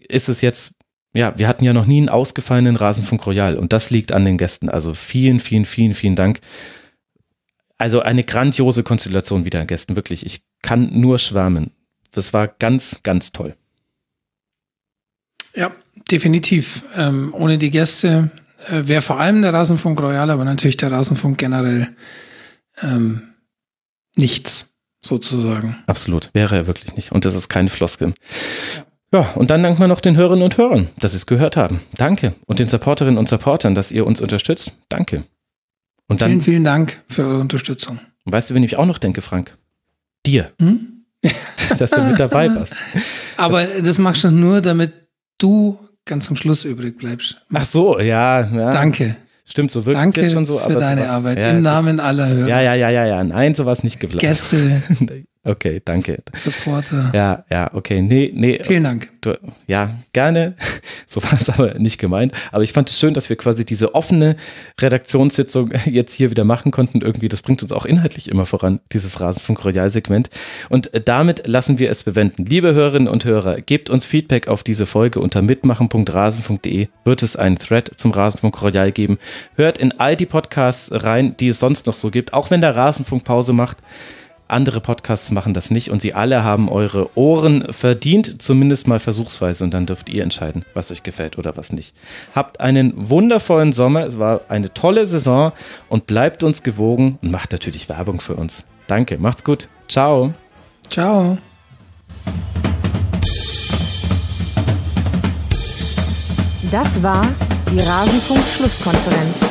ist es jetzt ja, wir hatten ja noch nie einen ausgefallenen Rasenfunk Royal und das liegt an den Gästen. Also vielen, vielen, vielen, vielen Dank. Also eine grandiose Konstellation wieder an Gästen, wirklich. Ich kann nur schwärmen. Das war ganz, ganz toll. Ja, definitiv. Ähm, ohne die Gäste äh, wäre vor allem der Rasenfunk Royal, aber natürlich der Rasenfunk generell ähm, nichts, sozusagen. Absolut, wäre er wirklich nicht. Und das ist keine Floskel. Ja. Ja, und dann danken wir noch den Hörerinnen und Hörern, dass sie es gehört haben. Danke. Und den Supporterinnen und Supportern, dass ihr uns unterstützt. Danke. Und dann, vielen, vielen Dank für eure Unterstützung. weißt du, wen ich auch noch denke, Frank? Dir. Hm? dass du mit dabei warst. Aber das machst du nur, damit du ganz am Schluss übrig bleibst. Ach so, ja. ja. Danke. Stimmt, so wirkt Danke jetzt schon so. für aber deine sowas, Arbeit. Ja, Im Namen aller Hörer. Ja, ja, ja, ja, ja. Nein, sowas nicht geplant. Gäste, Okay, danke. Supporter. Ja, ja, okay. Nee, nee. Vielen Dank. Du, ja, gerne. So war es aber nicht gemeint. Aber ich fand es schön, dass wir quasi diese offene Redaktionssitzung jetzt hier wieder machen konnten. Irgendwie, das bringt uns auch inhaltlich immer voran, dieses Rasenfunk-Royal-Segment. Und damit lassen wir es bewenden. Liebe Hörerinnen und Hörer, gebt uns Feedback auf diese Folge unter mitmachen.rasen.de. Wird es einen Thread zum Rasenfunk Royal geben. Hört in all die Podcasts rein, die es sonst noch so gibt. Auch wenn der Rasenfunk Pause macht. Andere Podcasts machen das nicht und sie alle haben eure Ohren verdient, zumindest mal versuchsweise und dann dürft ihr entscheiden, was euch gefällt oder was nicht. Habt einen wundervollen Sommer, es war eine tolle Saison und bleibt uns gewogen und macht natürlich Werbung für uns. Danke, macht's gut. Ciao. Ciao. Das war die Rasenfunk-Schlusskonferenz.